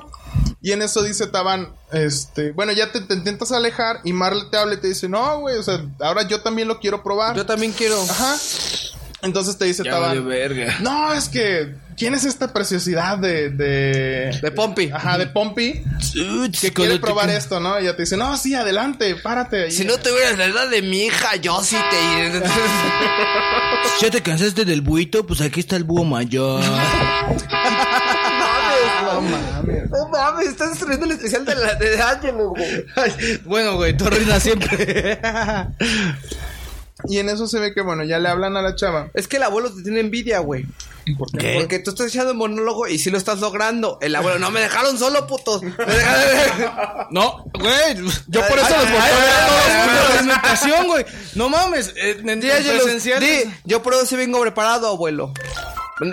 Y en eso dice Taban, este, bueno, ya te, te intentas alejar y Marle te habla y te dice, no, güey, o sea, ahora yo también lo quiero probar. Yo también quiero. Ajá. Entonces te dice Ya Taban, verga. no, es que, ¿quién es esta preciosidad de... De, De Pompi. Ajá, de Pompi. que quiere probar esto, ¿no? Y ella te dice, no, sí, adelante, párate. ahí". Si no tuvieras la edad de mi hija, yo sí te... ¿Ya te cansaste del buito? Pues aquí está el búho mayor. No mames. No mames, estás estrenando el especial de, la, de Ángelo, güey. bueno, güey, tú reinas siempre. Y en eso se ve que, bueno, ya le hablan a la chava. Es que el abuelo te tiene envidia, güey. ¿Por qué? Porque tú estás echando monólogo y sí lo estás logrando. El abuelo, no me dejaron solo, putos. Me dejaron- no, güey. Yo por eso Ay, los boté a todos, presentación, güey. No mames. eh, En, presenciales- di, yo por eso sí vengo preparado, abuelo.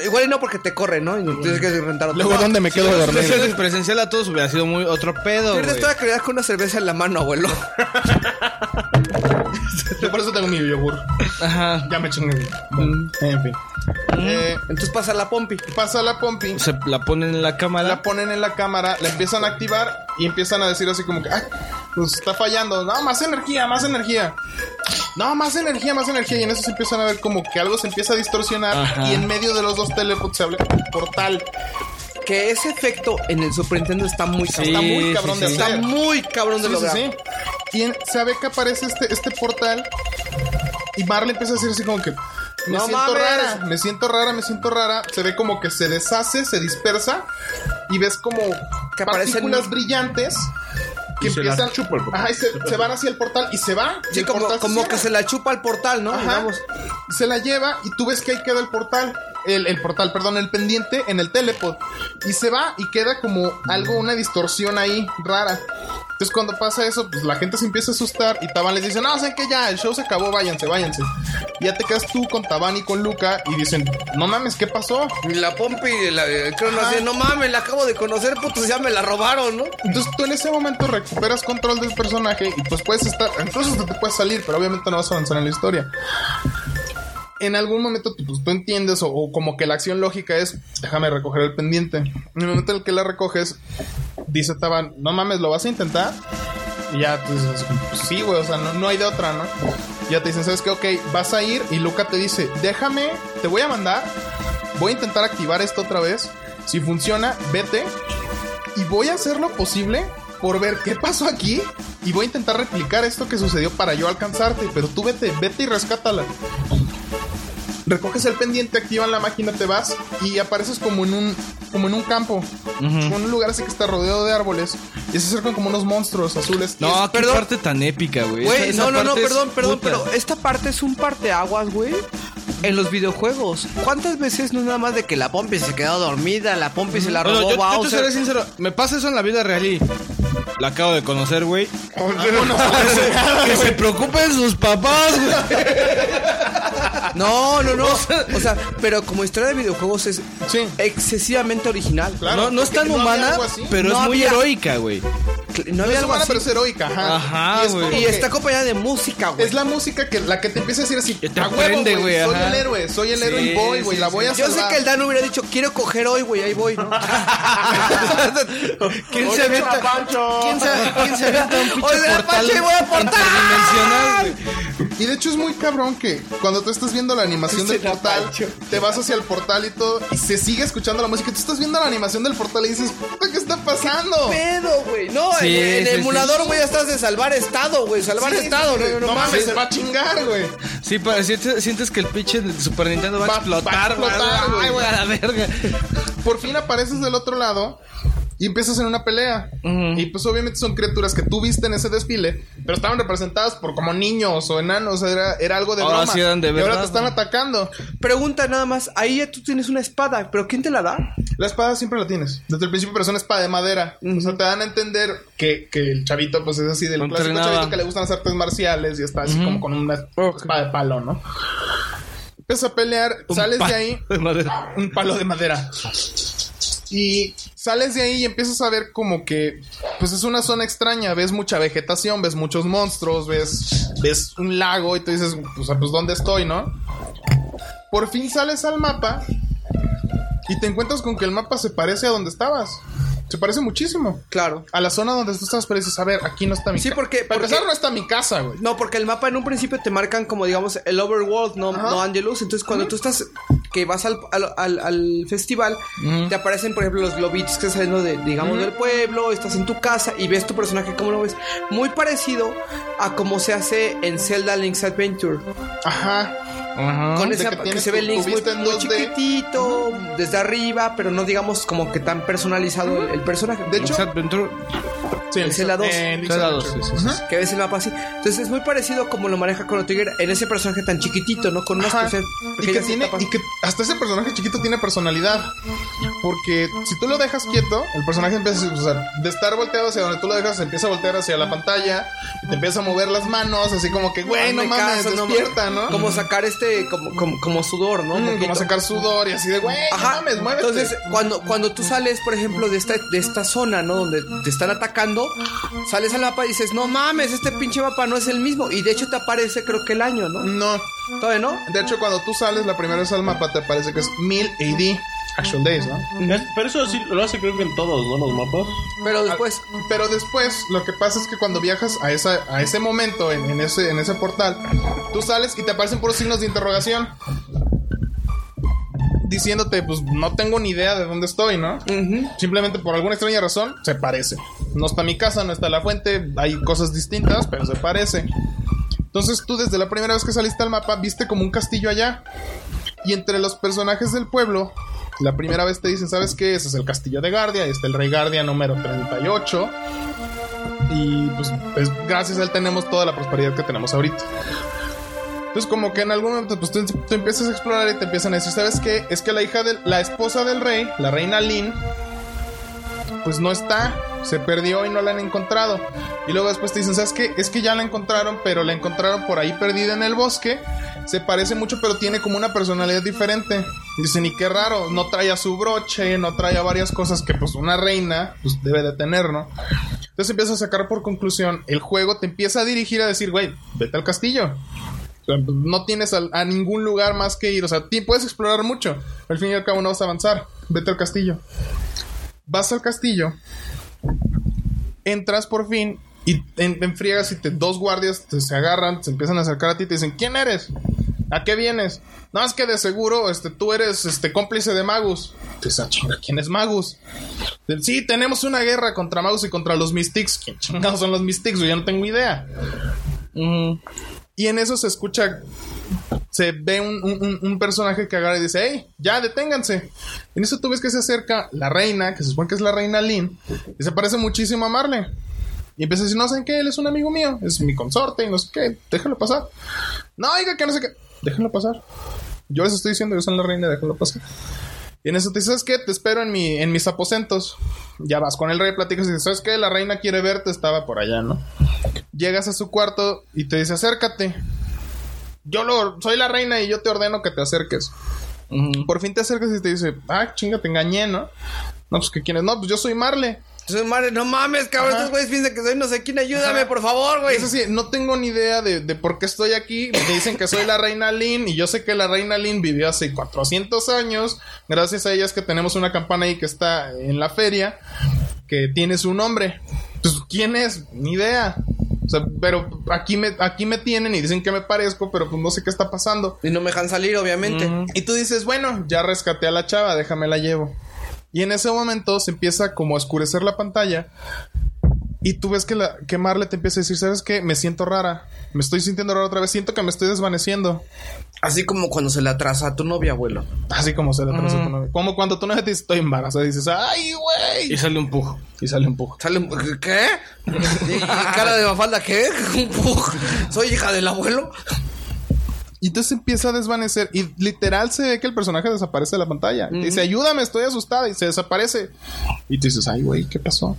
Igual y no porque te corre, ¿no? Y tienes que rentar otro. Luego, ¿dónde me quedo de dormir? Presencial, presencial a todos hubiera sido muy otro pedo, Pierdes toda la calidad con una cerveza en la mano, abuelo. Yo por eso tengo mi yogur. Ajá. Ya me chingué. Bueno, en fin. Eh, Entonces pasa la pompi. pasa la Pompi. Se la ponen en la cámara. La ponen en la cámara, la empiezan a activar y empiezan a decir así como que, ay, pues está fallando. No, más energía, más energía. No, más energía, más energía. Y en eso se empiezan a ver como que algo se empieza a distorsionar. Ajá. Y en medio de los dos teleports se abre un portal. Que ese efecto en el Super Nintendo está muy Sí, está muy sí, cabrón de sí. hacer. Está muy cabrón de lograr. se ve que aparece este, este portal. Y Marley empieza a decir así como que. Me No siento mames. rara, me siento rara, me siento rara. Se ve como que se deshace, se dispersa. Y ves como Que aparecen- partículas brillantes. Que Y se empiezan. chupa el portal. Ajá, y se, se van hacia el portal y se va. y Sí, como, como que se la chupa el portal, ¿no? Ajá. Se la lleva y tú ves que ahí queda el portal. El, el portal, perdón, el pendiente en el telepod. Y se va y queda como algo, una distorsión ahí rara. Entonces cuando pasa eso, pues la gente se empieza a asustar y Taban les dice, no, sé que ya, el show se acabó, váyanse, váyanse. Y ya te quedas tú con Taban y con Luca y dicen, no mames, ¿qué pasó? Y la pompi, la, Ajá. así, no mames, la acabo de conocer, putos, ya me la robaron, ¿no? Entonces tú en ese momento recuperas control del personaje y pues puedes estar, incluso te puedes salir, pero obviamente no vas a avanzar en la historia. En algún momento tú, pues, entiendes o, como que la acción lógica es, déjame recoger el pendiente. En el momento en el que la recoges, dice Taban, no mames, ¿lo vas a intentar? Y ya dices, pues, sí, güey, o sea, no, no hay de otra, ¿no? Ya te dicen, ¿sabes qué? Ok, vas a ir y Luca te dice, déjame, te voy a mandar, voy a intentar activar esto otra vez. Si funciona, vete y voy a hacer lo posible por ver qué pasó aquí y voy a intentar replicar esto que sucedió para yo alcanzarte, pero tú vete, vete y rescátala. Recoges el pendiente, activan la máquina, te vas y apareces como en un como en un campo, como en un lugar así que está rodeado de árboles y se acercan como unos monstruos azules. No, es- qué perdón. parte tan épica, güey. No, no, no, perdón, perdón, puta. pero esta parte es un parteaguas, güey. En los videojuegos, ¿cuántas veces no es nada más de que la Pompi se quedó dormida, la Pompi se la No, no, robó yo, yo te seré sincero, me pasa eso en la vida real y la acabo de conocer, güey. que se preocupen sus papás, güey. No, no, no. O sea, pero como historia de videojuegos es Sí. excesivamente original. Claro, no, no es tan no humana, pero No es muy había- heroica, güey. No había es algo humana, así. pero es heroica. Ajá. Ajá, y es güey. Y está acompañada de música, güey. Es la música que la que te empieza a decir así. Te "A huevo, güey, Soy el héroe, soy el héroe y voy, güey. sí, la voy a Yo sé que el Dan hubiera dicho, quiero coger hoy, güey, ahí voy, ¿no? ¿Quién se avienta? ¿Quién se, quién se avienta un pinche portal voy a portal. Y de hecho es muy cabrón que cuando tú estás viendo la animación del portal, te vas hacia el portal y todo, y se sigue escuchando la música. Tú estás viendo la animación del portal y dices, "Puta, ¿qué está pasando? pedo, güey? No, Sí, en, en sí, emulador, güey, ya estás de salvar estado, güey. Salvar Sí, estado, no, no no mames, se va a chingar, güey. Sí, pa- sientes, sientes que el pinche de Super Nintendo va, Va- a explotar, va a explotar, güey. Ay, güey, a la verga. Por fin apareces del otro lado y empiezas en una pelea. Y pues obviamente son criaturas que tú viste en ese desfile, pero estaban representadas por como niños o enanos, o sea, era, era algo de Ahora broma. sí eran de y ahora verdad, te están ¿no? atacando. Pregunta nada más, ahí ya tú tienes una espada, pero ¿quién te la da? La espada siempre la tienes, desde el principio, pero es una espada de madera. O sea, te dan a entender que, que el chavito, pues es así, del Lo clásico entrenaba. chavito que le gustan las artes marciales y está así como con una espada de palo, ¿no? Empiezas a pelear, sales de ahí, de madera. un palo de madera. Y sales de ahí y empiezas a ver como que, pues es una zona extraña, ves mucha vegetación, ves muchos monstruos, ves, ves un lago y tú dices, pues, pues ¿dónde estoy, no? Por fin sales al mapa y te encuentras con que el mapa se parece a donde estabas. Se parece muchísimo. Claro. A la zona donde tú estabas, pero dices, a ver, aquí no está mi Sí, ca- porque- Para porque- empezar, no está mi casa, güey. No, porque el mapa en un principio te marcan como, digamos, el overworld, no, Ajá. no Angelus. Entonces, cuando tú estás, que vas al, al, al- al festival, te aparecen, por ejemplo, los globitos que están saliendo, de, digamos, del pueblo, estás en tu casa y ves tu personaje, ¿cómo lo ves? Muy parecido a como se hace en Zelda Link's Adventure. Ajá. Con esa que se ve Link tu muy, muy 2D. chiquitito, desde arriba, pero no digamos como que tan personalizado el, el personaje. De hecho, sí, el Zelda 2. en Link's Zelda 2, Adventure. sí, sí, Ajá. que ves el mapa así. Entonces es muy parecido como lo maneja Chrono Trigger en ese personaje tan chiquitito, ¿no? Con unas Y que, tiene, etapas. y que hasta ese personaje chiquito tiene personalidad. Porque si tú lo dejas quieto, el personaje empieza o sea, de estar volteado hacia donde tú lo dejas, se empieza a voltear hacia la pantalla y te empieza a mover las manos, así como que, güey, no mames, despierta. ¿no? Como sacar este, como, como, como sudor, ¿no? Mm, como sacar sudor y así de, güey, no mames, muévete. entonces cuando, cuando tú sales, por ejemplo, de esta, de esta zona, ¿no? Donde te están atacando, sales al mapa y dices, no mames, este pinche mapa no es el mismo. Y de hecho te aparece creo que el año, ¿no? no. Todavía no. De hecho, cuando tú sales la primera vez al mapa, te parece que es 1000 AD. Actual Days, ¿no? Es- Pero eso sí lo hace creo que en todos, ¿no? Los mapas. Pero después, Pero después, lo que pasa es que cuando viajas a, esa, a ese momento, en, en ese, en ese portal, tú sales y te aparecen puros signos de interrogación. Diciéndote, pues no tengo ni idea de dónde estoy, ¿no? Simplemente por alguna extraña razón, se parece. No está mi casa, no está la fuente, hay cosas distintas, pero se parece. Entonces tú desde la primera vez que saliste al mapa, viste como un castillo allá. Y entre los personajes del pueblo, la primera vez te dicen, ¿sabes qué? Ese es el castillo de Guardia, ahí está el rey Guardia número 38. Y pues, pues, gracias a él tenemos toda la prosperidad que tenemos ahorita. Entonces como que en algún momento pues tú, tú empiezas a explorar y te empiezan a decir, ¿sabes qué? Es que la hija de la esposa del rey, la reina Lin, pues no está, se perdió y no la han encontrado. Y luego después te dicen, ¿sabes qué? Es que ya la encontraron, pero la encontraron por ahí perdida en el bosque. Se parece mucho, pero tiene como una personalidad diferente. Dicen, y qué raro, no trae su broche, no trae varias cosas que pues una reina pues debe de tener, ¿no? Entonces empiezas a sacar por conclusión, el juego te empieza a dirigir a decir, güey, vete al castillo. Pues, no tienes a, ningún lugar más que ir. O sea, puedes explorar mucho. Al fin y al cabo no vas a avanzar. Vete al castillo. Vas al castillo. Entras por fin. Y en, en friegas y te, dos guardias te, se agarran, se empiezan a acercar a ti y te dicen, ¿quién eres? ¿A qué vienes? No, es que de seguro este, tú eres este, cómplice de Magus. Dices, "Ah, chinga, ¿quién es Magus? Sí, tenemos una guerra contra Magus y contra los Mystics. ¿Quién chingados son los Mystics? Yo no tengo idea. Y en eso se escucha, se ve un, un- personaje que agarra y dice, hey, ya deténganse. En eso tú ves que se acerca la reina, que se supone que es la reina Lin, y se parece muchísimo a Marley. Y empieza a decir, no, ¿saben qué? Él es un amigo mío, es mi consorte y no sé qué, déjalo pasar. No, oiga, que no sé qué, déjenlo pasar. Yo les estoy diciendo, yo soy la reina, déjenlo pasar. Y en eso te dices, ¿sabes qué? Te espero en, mi, en mis aposentos. Ya vas con el rey, platicas y dices, ¿sabes qué? La reina quiere verte, estaba por allá, ¿no? Llegas a su cuarto y te dice, acércate. Yo lo, soy la reina y yo te ordeno que te acerques. Por fin te acercas y te dice, ah, chinga, te engañé, ¿no? No, pues que quién es, no, pues yo soy Marle. Madre, no mames, cabrón. Ajá. Estos güeyes piensan que soy no sé quién. Ayúdame, por favor, güey. Es así, no tengo ni idea de, de por qué estoy aquí. Me dicen que soy la reina Lin y yo sé que la reina Lin vivió hace 400 años. Gracias a ella es que tenemos una campana ahí que está en la feria que tiene su nombre. Pues, ¿quién es? Ni idea. O sea, pero aquí me, aquí me tienen y dicen que me parezco, pero pues no sé qué está pasando. Y no me dejan salir, obviamente. Y tú dices, bueno, ya rescaté a la chava, déjame la llevo. Y en ese momento se empieza como a oscurecer la pantalla. Y tú ves que, la, que Marle te empieza a decir, ¿sabes qué? Me siento rara. Me estoy sintiendo rara otra vez. Siento que me estoy desvaneciendo. Así como cuando se le atrasa a tu novia, abuelo. Así como se le atrasa tu novia. Como cuando tú no te dices, estoy embarazada. Y dices, ¡ay, Y güey! sale un pujo. Y sale un poco. Sale un... ¿Qué? Y, y cara de mafalda, ¿qué? Un pug. Soy hija del abuelo. Y entonces empieza a desvanecer. Y literal se ve que el personaje desaparece de la pantalla. Y Dice, ayúdame, estoy asustada. Y se desaparece. Y tú dices, ay, güey, ¿qué pasó?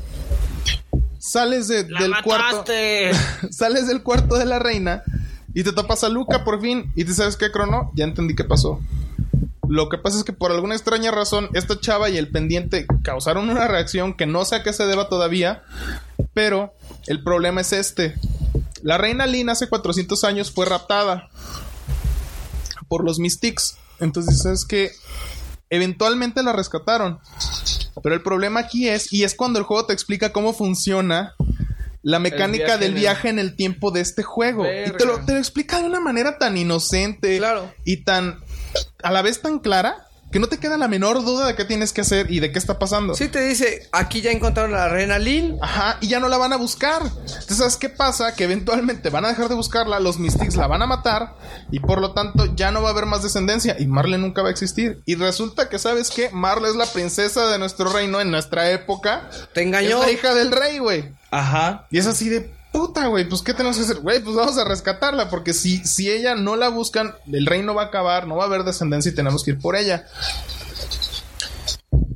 Sales de- del cuarto. sales del cuarto de la reina. Y te topas a Luca por fin. Y te sabes qué, Crono. Ya entendí qué pasó. Lo que pasa es que por alguna extraña razón, esta chava y el pendiente causaron una reacción que no sé a qué se deba todavía. Pero el problema es este. La reina Lina hace 400 años fue raptada por los Mystics. Entonces, ¿sabes que Eventualmente la rescataron. Pero el problema aquí es, y es cuando el juego te explica cómo funciona la mecánica viaje del en el- viaje en el tiempo de este juego. Y te lo, te lo explica de una manera tan inocente Claro. y tan a la vez tan clara que no te queda la menor duda de qué tienes que hacer y de qué está pasando. Sí te dice, aquí ya encontraron a la reina Lin. Ajá, y ya no la van a buscar. Entonces, ¿sabes qué pasa? Que eventualmente van a dejar de buscarla, los Mystics la van a matar y por lo tanto ya no va a haber más descendencia y Marle nunca va a existir. Y resulta que, ¿sabes qué? Marle es la princesa de nuestro reino en nuestra época. Te engañó. Es la hija del rey, güey. Ajá. Y es así de puta, güey. Pues, ¿qué tenemos que hacer? Güey, pues vamos a rescatarla. Porque si, si ella no la buscan, el reino va a acabar, no va a haber descendencia y tenemos que ir por ella.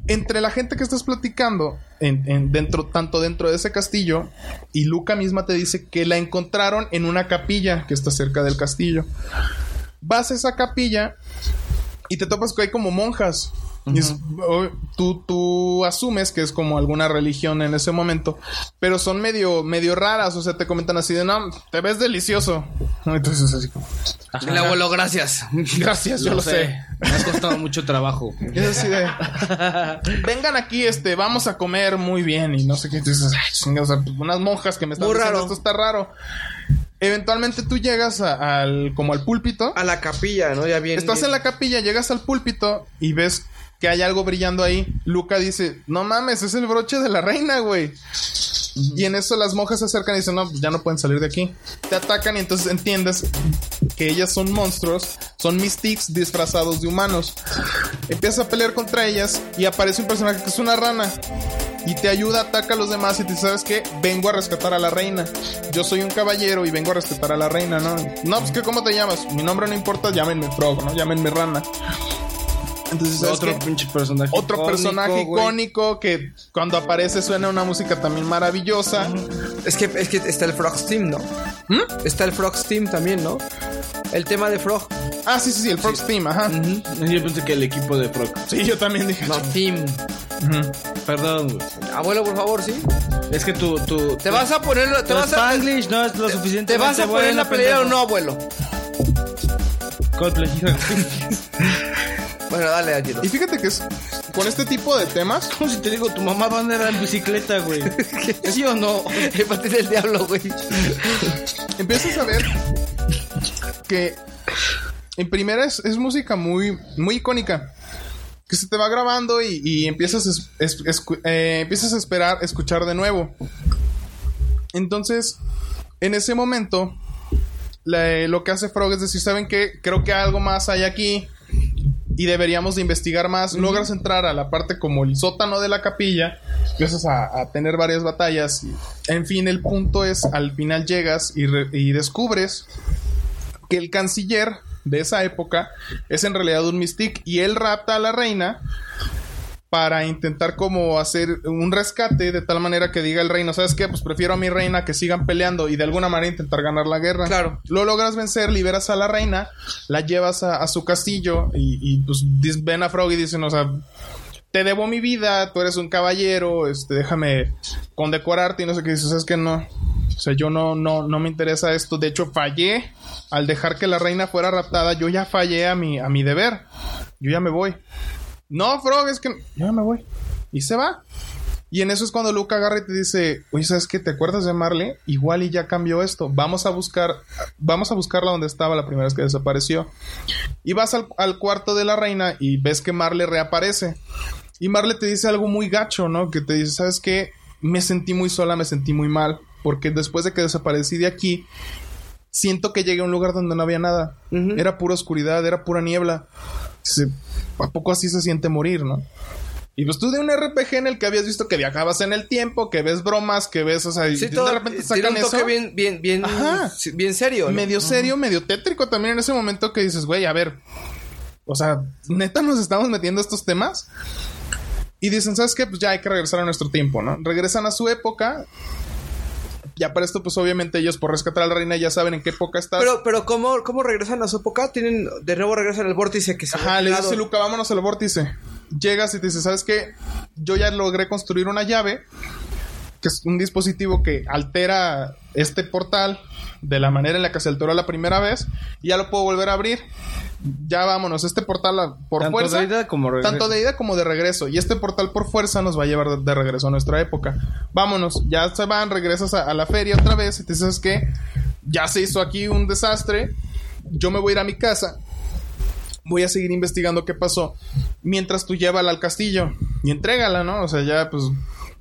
Entre la gente que estás platicando, en, en- dentro, tanto dentro de ese castillo, y Luca misma te dice que la encontraron en una capilla que está cerca del castillo. Vas a esa capilla y te topas que hay como monjas. Y es- o- tú, tú asumes que es como alguna religión en ese momento, pero son medio, medio raras, o sea, te comentan así de, no, te ves delicioso. Entonces así como, El abuelo, gracias. gracias, yo lo sé. Me ha costado mucho trabajo. Es así de, vengan aquí, este, vamos a comer muy bien y no sé qué. Entonces, ay, chinga, o sea, pues, unas monjas que me están Muy diciendo raro. esto está raro. Eventualmente tú llegas a- al, como al púlpito. A la capilla, ¿no? Ya bien. Estás en la capilla, llegas al púlpito y ves que hay algo brillando ahí. Luca dice, no mames, es el broche de la reina, güey. Y en eso las monjas se acercan y dicen, no, pues ya no pueden salir de aquí. Te atacan y entonces entiendes que ellas son monstruos, son mystics disfrazados de humanos. Empiezas a pelear contra ellas y aparece un personaje que es una rana. Y te ayuda, ataca a los demás y te dice, ¿sabes qué? Vengo a rescatar a la reina. Yo soy un caballero y vengo a rescatar a la reina, ¿no? No, pues que ¿cómo te llamas? Mi nombre no importa, llámenme Frog, ¿no? Llámenme rana. Entonces, ¿sabes Otro qué? pinche personaje. Otro icónico, personaje icónico que cuando aparece suena una música también maravillosa. Es que, es que está el Frog Steam, ¿no? ¿Mm? Está el Frog Steam también, ¿no? El tema de Frog. Ah, sí, sí, sí, el Frog Steam, ajá. Yo pensé que el equipo de Frog. Sí, yo también dije. No, Team. Perdón, güey. Abuelo, por favor, sí. Es que tú, tú, Te vas a poner. Te vas a. No es lo suficiente. ¿Te vas a poner la playera o no, abuelo? Coldplay. Bueno, dale, Angelo. Y fíjate que es con este tipo de temas. Como si te digo, tu mamá va a andar en bicicleta, güey. ¿Sí o no? El patín del diablo, güey. empiezas a ver que en primera es, es música muy, muy icónica. Que se te va grabando y, y empiezas, a es- eh, empiezas a esperar escuchar de nuevo. Entonces, en ese momento, lo que hace Frog es decir, ¿saben qué? Creo que algo más hay aquí y deberíamos de investigar más. Logras entrar a la parte como el sótano de la capilla, empiezas a, a tener varias batallas. y- en fin, el punto es, al final llegas y, re- y descubres que el canciller de esa época es en realidad un mystic y él rapta a la reina para intentar como hacer un rescate de tal manera que diga el reino, ¿sabes qué? Pues prefiero a mi reina que sigan peleando y de alguna manera intentar ganar la guerra. Claro. Lo logras vencer, liberas a la reina, la llevas a, a su castillo y, y, pues ven a Frog y dicen, o sea, te debo mi vida, tú eres un caballero, este, déjame condecorarte y no sé qué dices, es que no. O sea, yo no, no, no me interesa esto. De hecho, fallé al dejar que la reina fuera raptada. Yo ya fallé a mi, a mi deber. Yo ya me voy. No, Frog, es que yo ya me voy. Y se va. Y en eso es cuando Luke agarra y te dice, oye, ¿sabes qué? ¿Te acuerdas de Marley? Igual y ya cambió esto. Vamos a buscar, vamos a buscarla donde estaba la primera vez que desapareció. Y vas al, al cuarto de la reina y ves que Marley reaparece. Y Marley te dice algo muy gacho, ¿no? Que te dice, ¿sabes qué? Me sentí muy sola, me sentí muy mal. Porque después de que desaparecí de aquí, siento que llegué a un lugar donde no había nada. Era pura oscuridad, era pura niebla. ¿A poco así se siente morir, no? Y pues tú de un RPG en el que habías visto que viajabas en el tiempo, que ves bromas, que ves, o sea, y de repente sacan un toque eso. bien, bien, bien, Ajá. bien serio. ¿no? medio serio, medio tétrico también en ese momento que dices, güey, a ver, o sea, neta nos estamos metiendo a estos temas. Y dicen, ¿sabes qué? Pues ya hay que regresar a nuestro tiempo, ¿no? Regresan a su época. Ya para esto, pues obviamente ellos por rescatar a la reina ya saben en qué época está. Pero, pero ¿cómo, ¿cómo regresan a su época? Tienen, de nuevo regresan al vórtice que se Ajá, le dice Luca, vámonos al vórtice. Llegas y te dice, ¿sabes qué? Yo ya logré construir una llave, que es un dispositivo que altera este portal de la manera en la que se alteró la primera vez, y ya lo puedo volver a abrir. Ya vámonos, este portal por Tanto fuerza. de ida como regreso. Tanto de ida como de regreso. Y este portal por fuerza nos va a llevar de, de regreso a nuestra época. Vámonos, ya se van, regresas a, a la feria otra vez y te dices que ya se hizo aquí un desastre. Yo me voy a ir a mi casa. Voy a seguir investigando qué pasó. Mientras tú llévala al castillo y entrégala, ¿no? O sea, ya pues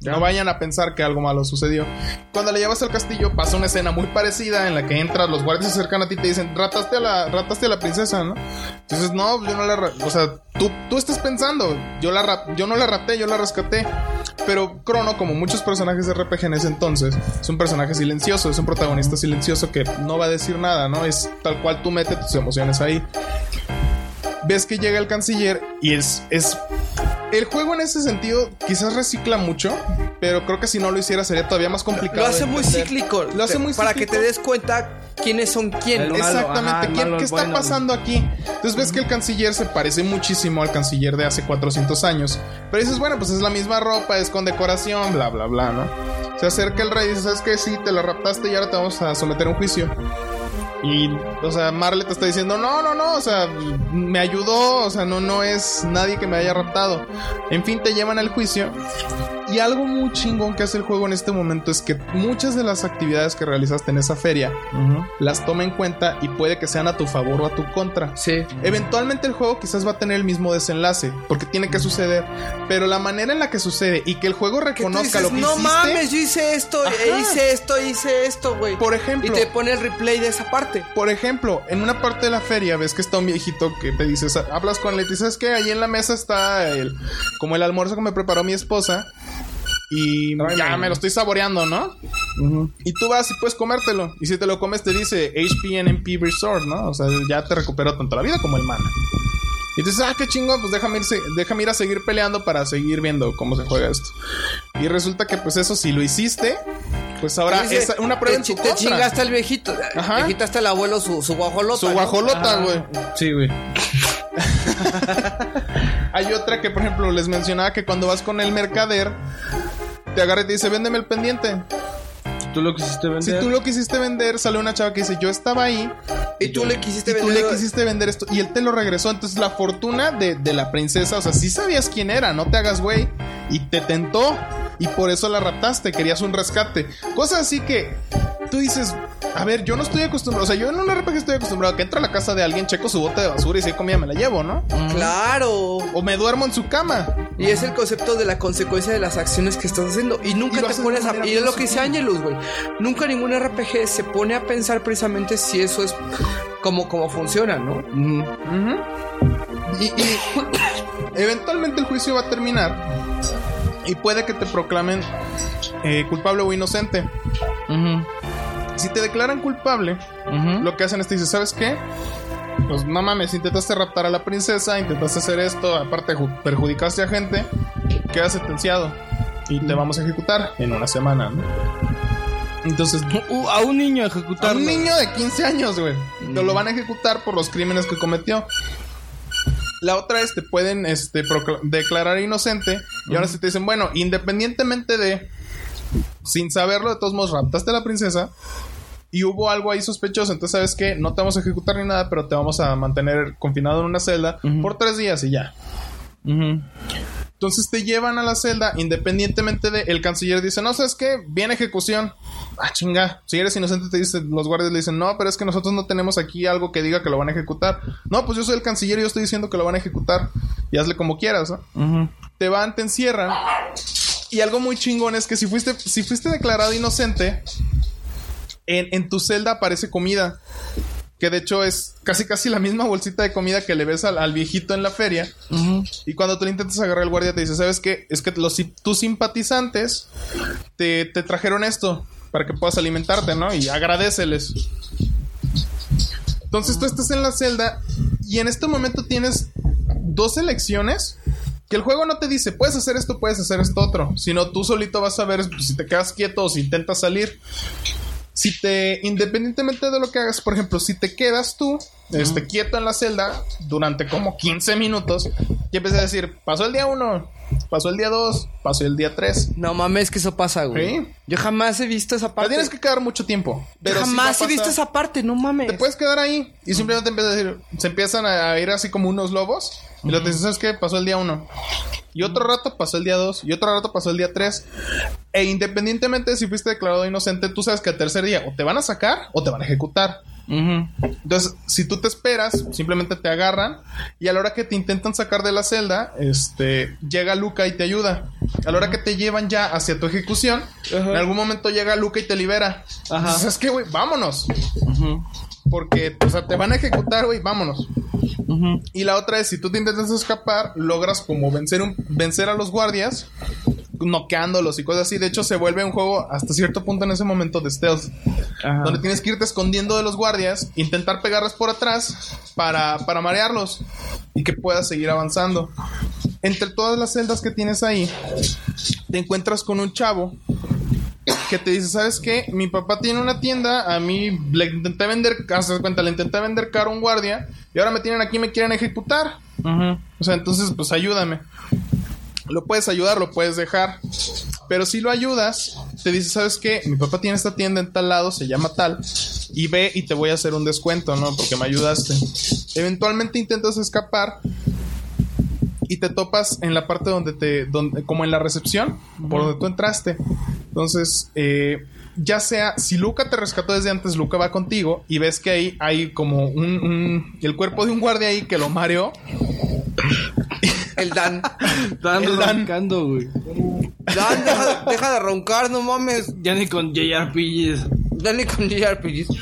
no vayan a pensar que algo malo sucedió. Cuando la llevas al castillo pasa una escena muy parecida en la que entras, los guardias se acercan a ti y te dicen, rataste a la, rataste a la princesa, ¿no? Entonces, no, yo no la... O sea, tú, tú estás pensando, yo, la yo no la raté, yo la rescaté. Pero Crono, como muchos personajes de RPG en ese entonces, es un personaje silencioso, es un protagonista silencioso que no va a decir nada, ¿no? Es tal cual tú metes tus emociones ahí. Ves que llega el canciller y es, es el juego en ese sentido quizás recicla mucho, pero creo que si no lo hiciera sería todavía más complicado. Lo hace muy cíclico. Lo hace muy Para cíclico. que te des cuenta quiénes son quién. El ¿no? malo, Exactamente. ajá, ¿Qué, malo, qué el está bueno. pasando aquí? Entonces ves que el canciller se parece muchísimo al canciller de hace 400 años. Pero dices, bueno, pues es la misma ropa, es con decoración, bla, bla, bla, ¿no? Se acerca el rey y dice, ¿sabes qué? Sí, te la raptaste y ahora te vamos a someter a un juicio. Y, o sea, Marle te está diciendo, no, no, no, o sea, me ayudó, o sea, no, no es nadie que me haya raptado. En fin, te llevan al juicio. Y algo muy chingón que hace el juego en este momento es que muchas de las actividades que realizaste en esa feria las toma en cuenta y puede que sean a tu favor o a tu contra. Sí. Eventualmente el juego quizás va a tener el mismo desenlace, porque tiene que suceder, pero la manera en la que sucede y que el juego reconozca dices, lo que no hiciste, mames, yo hice esto, Ajá. e hice esto, hice esto, güey. por Y ejemplo, te pone el replay de esa parte. por ejemplo, en una parte de la feria ves que está un viejito que te dices, hablas con él y dices que ahí en la mesa está el, como el almuerzo que me preparó mi esposa y ya me lo estoy saboreando, ¿no? Y tú vas y puedes comértelo. Y si te lo comes te dice HP NMP Resort, ¿no? O sea, ya te recuperó tanto la vida como el mana. Y dices, ah, qué chingón, pues déjame ir, déjame ir a seguir peleando para seguir viendo cómo se juega esto. Y resulta que pues eso, si lo hiciste, pues ahora Dice, es una prueba te, en tu te contra. chingaste al viejito. Ajá. Le quitaste al abuelo su, su guajolota. Su guajolota, güey. Sí, güey. Hay otra que, por ejemplo, les mencionaba que cuando vas con el mercader, te agarra y te dice, véndeme el pendiente. Tú lo quisiste Si vender. tú lo quisiste vender, sale una chava que dice, yo estaba ahí, Y tú le quisiste y tú vender. le quisiste vender esto, y él te lo regresó. Entonces, la fortuna de, de la princesa, o sea, sí sabías quién era, no te hagas güey, y te tentó, y por eso la raptaste, querías un rescate. Cosas así que tú dices, a ver, yo no estoy acostumbrado, o sea, yo en un RPG estoy acostumbrado a que entro a la casa de alguien, checo su bote de basura y si hay comida me la llevo, ¿no? Claro. O me duermo en su cama. Y es el concepto de la consecuencia de las acciones que estás haciendo. Y nunca Y te pones a. Y es lo que dice. Angelus, güey. Nunca ningún RPG se pone a pensar precisamente si eso es como, como funciona, ¿no? Y, y eventualmente el juicio va a terminar y puede que te proclamen eh, culpable o inocente. Si te declaran culpable, lo que hacen es te dicen, ¿sabes qué? Pues no mames, intentaste raptar a la princesa, intentaste hacer esto, aparte ju- perjudicaste a gente, quedas sentenciado y te vamos a ejecutar en una semana, ¿no? Entonces, Uh, a un niño a ejecutarlo. un niño de 15 años, güey. Lo, lo van a ejecutar por los crímenes que cometió. La otra es te pueden este, declarar inocente. Y ahora sí te dicen, bueno, independientemente de. Sin saberlo, de todos modos, raptaste a la princesa. Y hubo algo ahí sospechoso. Entonces, ¿sabes qué? No te vamos a ejecutar ni nada, pero te vamos a mantener confinado en una celda por tres días y ya. Entonces te llevan a la celda independientemente de... El canciller dice, no, ¿sabes qué? Viene ejecución. Ah, chinga. Si eres inocente te dicen, los guardias le dicen, no, pero es que nosotros no tenemos aquí algo que diga que lo van a ejecutar. No, pues yo soy el canciller y yo estoy diciendo que lo van a ejecutar. Y hazle como quieras, ¿no? Te van, te encierran. Y algo muy chingón es que si fuiste, si fuiste declarado inocente, en, en tu celda aparece comida. Que de hecho es casi casi la misma bolsita de comida que le ves al, al viejito en la feria. Y cuando tú le intentas agarrar el guardia te dice, ¿sabes qué? Es que los, tus simpatizantes te, te trajeron esto para que puedas alimentarte, ¿no? Y agradeceles. Entonces tú estás en la celda y en este momento tienes dos elecciones que el juego no te dice, puedes hacer esto, puedes hacer esto otro, sino tú solito vas a ver si te quedas quieto o si intentas salir. Si te, independientemente de lo que hagas, por ejemplo, si te quedas tú, este, quieto en la celda durante como 15 minutos y empiezas a decir, pasó el día 1, pasó el día 2, pasó el día 3. No mames que eso pasa, güey. Sí. Yo jamás he visto esa Te parte. tienes que quedar mucho tiempo. Yo Pero sí a jamás he visto esa parte, no mames. Te puedes quedar ahí y simplemente empiezas a decir, se empiezan a ir así como unos lobos. Y luego te dices, ¿sabes qué? Pasó el día 1. Y otro rato pasó el día 2. Y otro rato pasó el día 3. E independientemente de si fuiste declarado inocente, tú sabes que al tercer día o te van a sacar o te van a ejecutar. Entonces, si tú te esperas, simplemente te agarran y a la hora que te intentan sacar de la celda, este, llega Luca y te ayuda. A la hora que te llevan ya hacia tu ejecución, en algún momento llega Luca y te libera. Ajá. Dices, ¿Sabes qué, güey? Vámonos. Porque, o sea, te van a ejecutar, güey, vámonos. Y la otra es, si tú te intentas escapar, logras como vencer, un, vencer a los guardias, noqueándolos y cosas así. De hecho, se vuelve un juego hasta cierto punto en ese momento de stealth. Donde tienes que irte escondiendo de los guardias, intentar pegarles por atrás para, para marearlos y que puedas seguir avanzando. Entre todas las celdas que tienes ahí, te encuentras con un chavo que te dice, ¿sabes qué? Mi papá tiene una tienda, a mí le intenté vender, haces cuenta, le intenté vender caro a un guardia y ahora me tienen aquí y me quieren ejecutar. O sea, entonces, pues ayúdame. Lo puedes ayudar, lo puedes dejar. Pero si lo ayudas, te dice, ¿sabes qué? Mi papá tiene esta tienda en tal lado, se llama tal. Y ve y te voy a hacer un descuento, ¿no? Porque me ayudaste. Eventualmente intentas escapar y te topas en la parte donde te, donde, como en la recepción, por donde tú entraste. Entonces, eh, ya sea, si Luca te rescató desde antes, Luca va contigo y ves que ahí hay como un, un- el cuerpo de un guardia ahí que lo mareó. El Dan. El Dan. roncando, güey. Dan, deja, deja de roncar, no mames. Ya ni con JRPGs. Dale con JRPGs.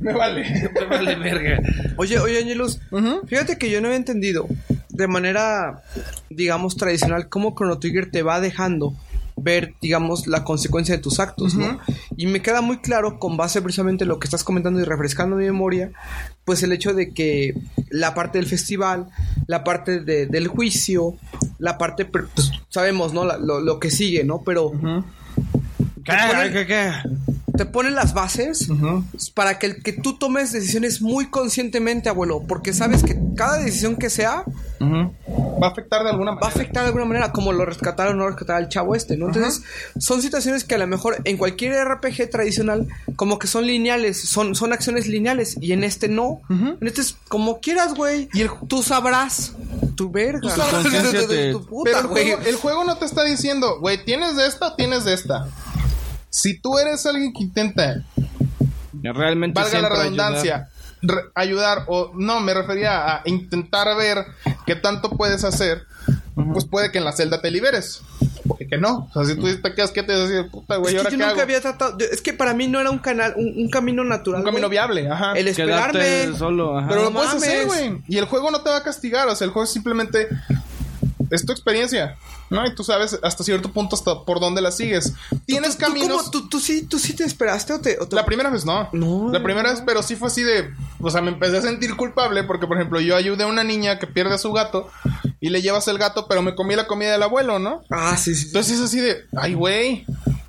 Me vale. Me vale verga. Oye, oye, Angelus, fíjate que yo no había entendido de manera, digamos, tradicional cómo Chrono Trigger te va dejando ver, digamos, la consecuencia de tus actos, ¿no? Y me queda muy claro, con base precisamente en lo que estás comentando y refrescando mi memoria, pues el hecho de que la parte del festival, la parte de- del juicio, la parte, pues sabemos, ¿no? La- lo, lo que sigue, ¿no? Pero ¿Qué? ponen- ¿Qué? ¿Qué? Te ponen las bases para que, el- que tú tomes decisiones muy conscientemente, abuelo, porque sabes que cada decisión que sea Va a afectar de alguna va a manera. afectar de alguna manera, como lo rescataron o no rescatar al chavo este, ¿no? Entonces, son situaciones que a lo mejor en cualquier RPG tradicional, como que son lineales, son, son acciones lineales, y en este no. En este es como quieras, güey. Y el- Tú sabrás. Tu verga. Tú sabrás. Tu puta, Pero el juego, el juego no te está diciendo, güey, tienes de esta o tienes de esta. Si tú eres alguien que intenta, Realmente valga la redundancia, re- ayudar o no, me refería a intentar ver qué tanto puedes hacer, pues puede que en la celda te liberes. Puede que no. O sea, si tú te quedas quieto y dices, puta, güey, Es ¿ahora que qué yo nunca hago? había tratado. yo- es que para mí no era un canal, un, un camino natural. Un camino güey. viable, ajá. El Quedarte esperarme. solo, ajá. Pero no lo puedes hacer, güey. Y el juego no te va a castigar. O sea, el juego simplemente es tu experiencia. ¿No? Y tú sabes hasta cierto punto hasta por dónde la sigues. Tienes ¿Tú, tú caminos. cómo- tú, tú sí, tú sí te esperaste o te. o te- La primera vez no. No. La primera vez, pero sí fue así de. O sea, me empecé a sentir culpable porque, por ejemplo, yo ayudé a una niña que pierde a su gato y le llevas el gato, pero me comí la comida del abuelo, ¿no? Ah, sí, sí. sí. Entonces es así de. Ay, güey.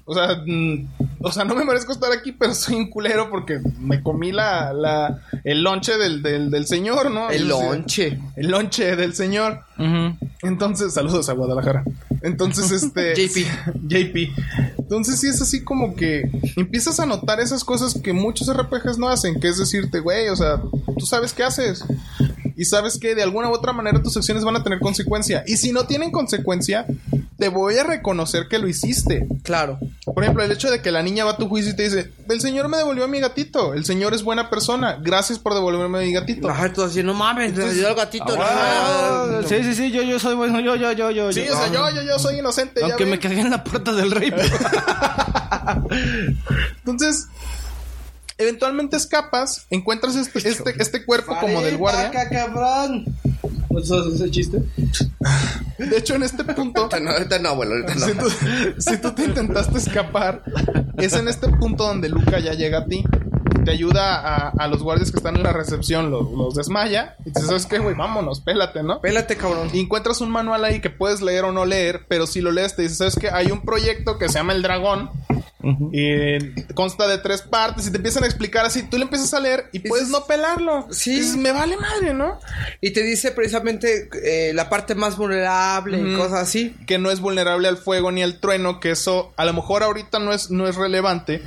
O sea, mm, o sea, no me merezco estar aquí, pero soy un culero porque me comí la, la, el lonche del, del, del señor, ¿no? El lonche. El lonche del señor. Entonces, saludos a Guadalajara. Entonces, este. JP. JP. Entonces, sí es así como que empiezas a notar esas cosas que muchos RPGs no hacen, que es decirte, güey, o sea, tú sabes qué haces. Y sabes que de alguna u otra manera tus acciones van a tener consecuencia. Y si no tienen consecuencia, te voy a reconocer que lo hiciste. Claro. Por ejemplo, el hecho de que la niña va a tu juicio y te dice, el señor me devolvió a mi gatito, el señor es buena persona, gracias por devolverme a mi gatito. Ajá, tú así, no mames, dio el gatito. Ah, no. sí, sí, sí, yo, yo soy bueno, yo, yo, yo, yo. Sí, yo. o sea, yo, yo, yo soy inocente. ya Aunque me cagué en la puerta del rey. Entonces, eventualmente escapas, encuentras este, este, este cuerpo como del guardia. ¡Vaca, cabrón! ¿No sabes ese chiste? De hecho, en este punto, Ahorita no, ahorita no, abuelo, ahorita no. si tú, si tú te intentaste escapar, es en este punto donde Luca ya llega a ti. Te ayuda a, a los guardias que están en la recepción, los, los desmaya. Y dices, ¿sabes qué, güey? Vámonos, pélate, ¿no? Pélate, cabrón. Y encuentras un manual ahí que puedes leer o no leer, pero si lo lees te dice, ¿sabes qué? Hay un proyecto que se llama El Dragón. Y consta de tres partes y te empiezan a explicar así. Tú le empiezas a leer y puedes no pelarlo. Sí. Dices, me vale madre, ¿no? Y te dice precisamente eh, la parte más vulnerable y cosas así. Que no es vulnerable al fuego ni al trueno, que eso a lo mejor ahorita no es, no es relevante.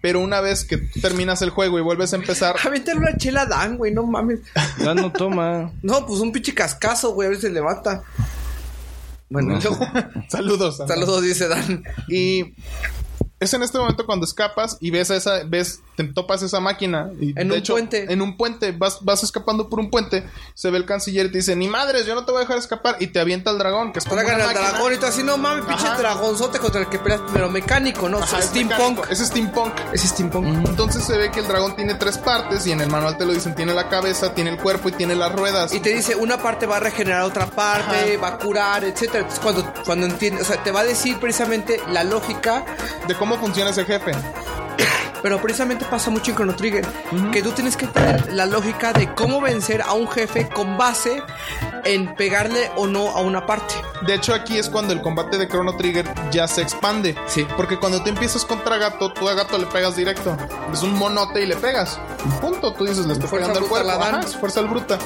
Pero una vez que tú terminas el juego y vuelves a empezar, Avéntale una chela Dan, güey, no mames. Ya no toma. No, pues un pinche cascazo, güey, a ver si se levanta. Bueno, y luego- saludos. Saludos, dice Dan. Y es en este momento cuando escapas y ves a esa, ves, te topas esa máquina. Y En de un hecho, puente. En un puente, vas, vas escapando por un puente, se ve el canciller y te dice, ni madres, yo no te voy a dejar escapar. Y te avienta el dragón, que es como Traigan una al máquina. dragón y tú así, no mames, pinche Ajá. dragonzote contra el que peleas primero mecánico, ¿no? Ajá, es steampunk. mecánico, Es steampunk. Es steampunk. Entonces se ve que el dragón tiene tres partes y en el manual te lo dicen, tiene la cabeza, tiene el cuerpo y tiene las ruedas. Y te dice, una parte va a regenerar otra parte, Ajá. va a curar, etcétera. Entonces, cuando, cuando entiendes, o sea, te va a decir precisamente la lógica, De cómo funciona ese jefe. pero precisamente pasa mucho en Chrono Trigger, que tú tienes que tener la lógica de cómo vencer a un jefe con base en pegarle o no a una parte. De hecho, aquí es cuando el combate de Chrono Trigger ya se expande. Sí. Porque cuando tú empiezas contra gato, tú a gato le pegas directo. Es un monote y le pegas. Punto. Tú dices, le estoy Fuerza pegando al cuerpo. la dan. Ajá, es fuerza al bruta.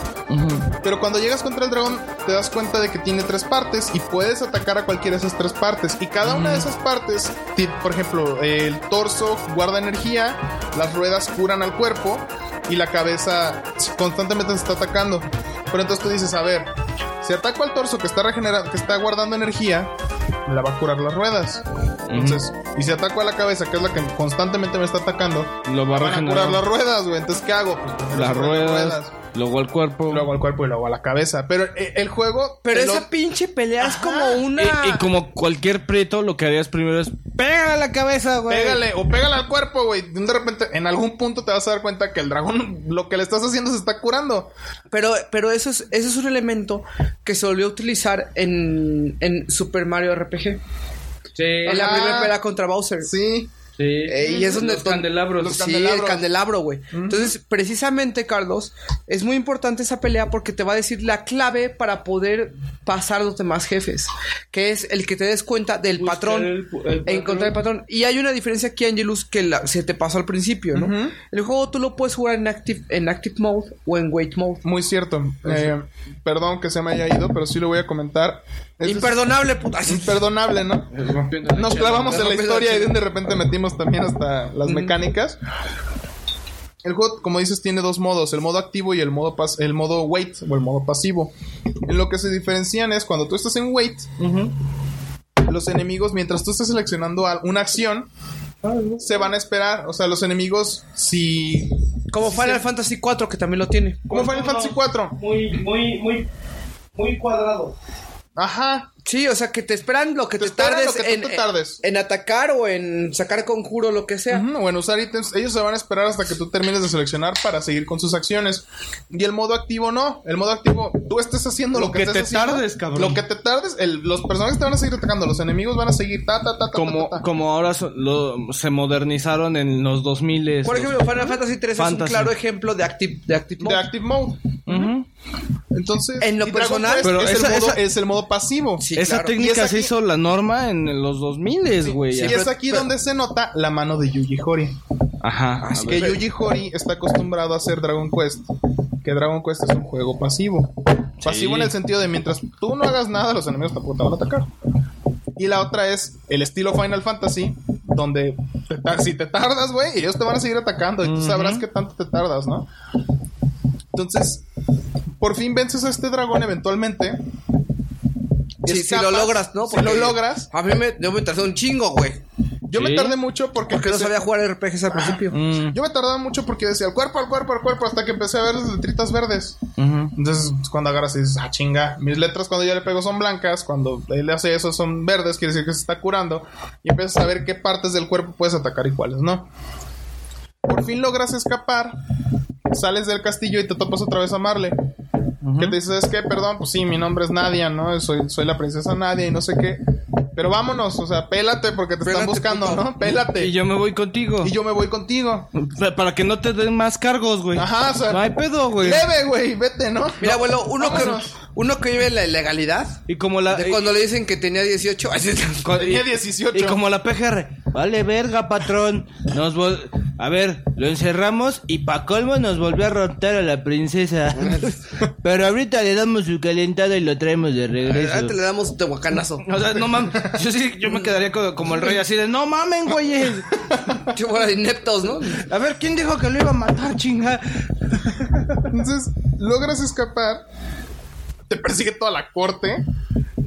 Pero cuando llegas contra el dragón, te das cuenta de que tiene tres partes y puedes atacar a cualquiera de esas tres partes. Y cada una de esas partes, por ejemplo, el torso guarda energía, las ruedas curan al cuerpo y la cabeza constantemente se está atacando. Pero entonces tú dices, a ver, si ataco al torso que está regenerando, que está guardando energía, me la va a curar las ruedas. Entonces, y si ataco a la cabeza, que es la que constantemente me está atacando, Lo va a van a regenerar. curar las ruedas, güey. Entonces, ¿qué hago? Pues, Las ruedas, luego el cuerpo. luego al cuerpo y luego a la cabeza. Pero eh, el juego. Pero lo- esa pinche pelea es como una... Y, y como cualquier prieto, lo que harías primero es pégale a la cabeza, güey. Pégale o pégale al cuerpo, güey. De repente, en algún punto te vas a dar cuenta que el dragón, lo que le estás haciendo se está curando. Pero, pero eso es, eso es un elemento que se volvió a utilizar en, en Super Mario RPG. Sí. En la primera pelea contra Bowser. Sí. Sí. Eh, y es donde Los candelabros. Los sí, candelabros. el candelabro, güey. Entonces, precisamente, Carlos, es muy importante esa pelea porque te va a decir la clave para poder pasar los demás jefes, que es el que te des cuenta del Buscar patrón, el- el encontrar el patrón. Y hay una diferencia aquí, Angelus, que la- se te pasó al principio, ¿no? El juego tú lo puedes jugar en active, en active mode o en wait mode. Muy cierto. Eh, perdón que se me haya ido, pero sí lo voy a comentar. Imperdonable, puta. imperdonable, ¿no? Nos clavamos en la historia y de repente metimos también hasta las mecánicas. El juego, como dices, tiene dos modos, el modo activo y el modo pas- el modo wait o el modo pasivo. En lo que se diferencian es cuando tú estás en wait, los enemigos, mientras tú estás seleccionando una acción, se van a esperar. O sea, los enemigos, si. Como Final Fantasy 4 que también lo tiene. Como Final Fantasy 4. Muy, muy, muy, muy cuadrado. Ajá. Sí, o sea, que te esperan lo que Te te, esperan tardes, lo que tú en, te tardes. en atacar o en sacar conjuro, lo que sea. O en usar ítems, ellos se van a esperar hasta que tú termines de seleccionar para seguir con sus acciones. Y el modo activo no. El modo activo, tú estés haciendo lo, Lo que, que estés te haciendo, tardes, cabrón. Lo que te tardes, el- los personajes te van a seguir atacando, los enemigos van a seguir ta ta ta ta. Como, ta, ta. como ahora so- lo- se modernizaron en los 2000 Por ejemplo, Final Fantasy 3 es un claro ejemplo de Active, de active de Mode. active mode. Entonces, En lo personal- Pero es, esa- el modo, esa- es el modo pasivo. Sí, Esa claro. Técnica es se aquí- hizo la norma en los 2000, güey. y es aquí donde se nota la mano de Yuji Horii. Ajá. Así que Yuji Horii está acostumbrado a hacer Dragon Quest. Que Dragon Quest es un juego pasivo. Pasivo en el sentido de mientras tú no hagas nada, los enemigos tampoco te van a atacar. Y la otra es el estilo Final Fantasy, donde te si te tardas, güey, ellos te van a seguir atacando y tú sabrás qué tanto te tardas, ¿no? Entonces, por fin vences a este dragón eventualmente. Si lo logras, ¿no? Si lo logras. A mí me, yo me tardé un chingo, güey. Yo me tardé mucho porque... Porque no sabía jugar RPGs al principio. Mm, Yo me tardaba mucho porque decía al cuerpo, al cuerpo, al cuerpo, hasta que empecé a ver las letritas verdes. Entonces, cuando agarras y dices, ah, chinga, mis letras cuando yo le pego son blancas, cuando él hace eso son verdes, quiere decir que se está curando. Y empiezas a ver qué partes del cuerpo puedes atacar y cuáles no. Por fin logras escapar, sales del castillo y te topas otra vez a Que te dices, es que, perdón, pues sí, mi nombre es Nadia, ¿no? Soy, soy la princesa Nadia y no sé qué. Pero vámonos, o sea, pélate porque te están buscando, puto. ¿no? Pélate. Y yo me voy contigo. Y yo me voy contigo. Pa- Para que no te den más cargos, güey. Ajá, o sea, No hay pedo, güey. Leve, güey, vete, ¿no? Mira, abuelo, uno que. Uno que vive en la ilegalidad. Y como la. De y- cuando le dicen que tenía 18. así- con- Tenía y- 18. Y como la PGR. Vale, verga, patrón. Nos vol- A ver, lo encerramos y pa' colmo nos volvió a rotar a la princesa. Pero ahorita le damos su calentada y lo traemos de regreso. Ahorita le damos un tehuacanazo. O sea, no mames. Yo sí, yo me quedaría co- como, el rey así de, no mamen, güeyes. Chupa de ineptos, ¿no? A ver, ¿quién dijo que lo iba a matar, chinga? Entonces, logras escapar, te persigue toda la corte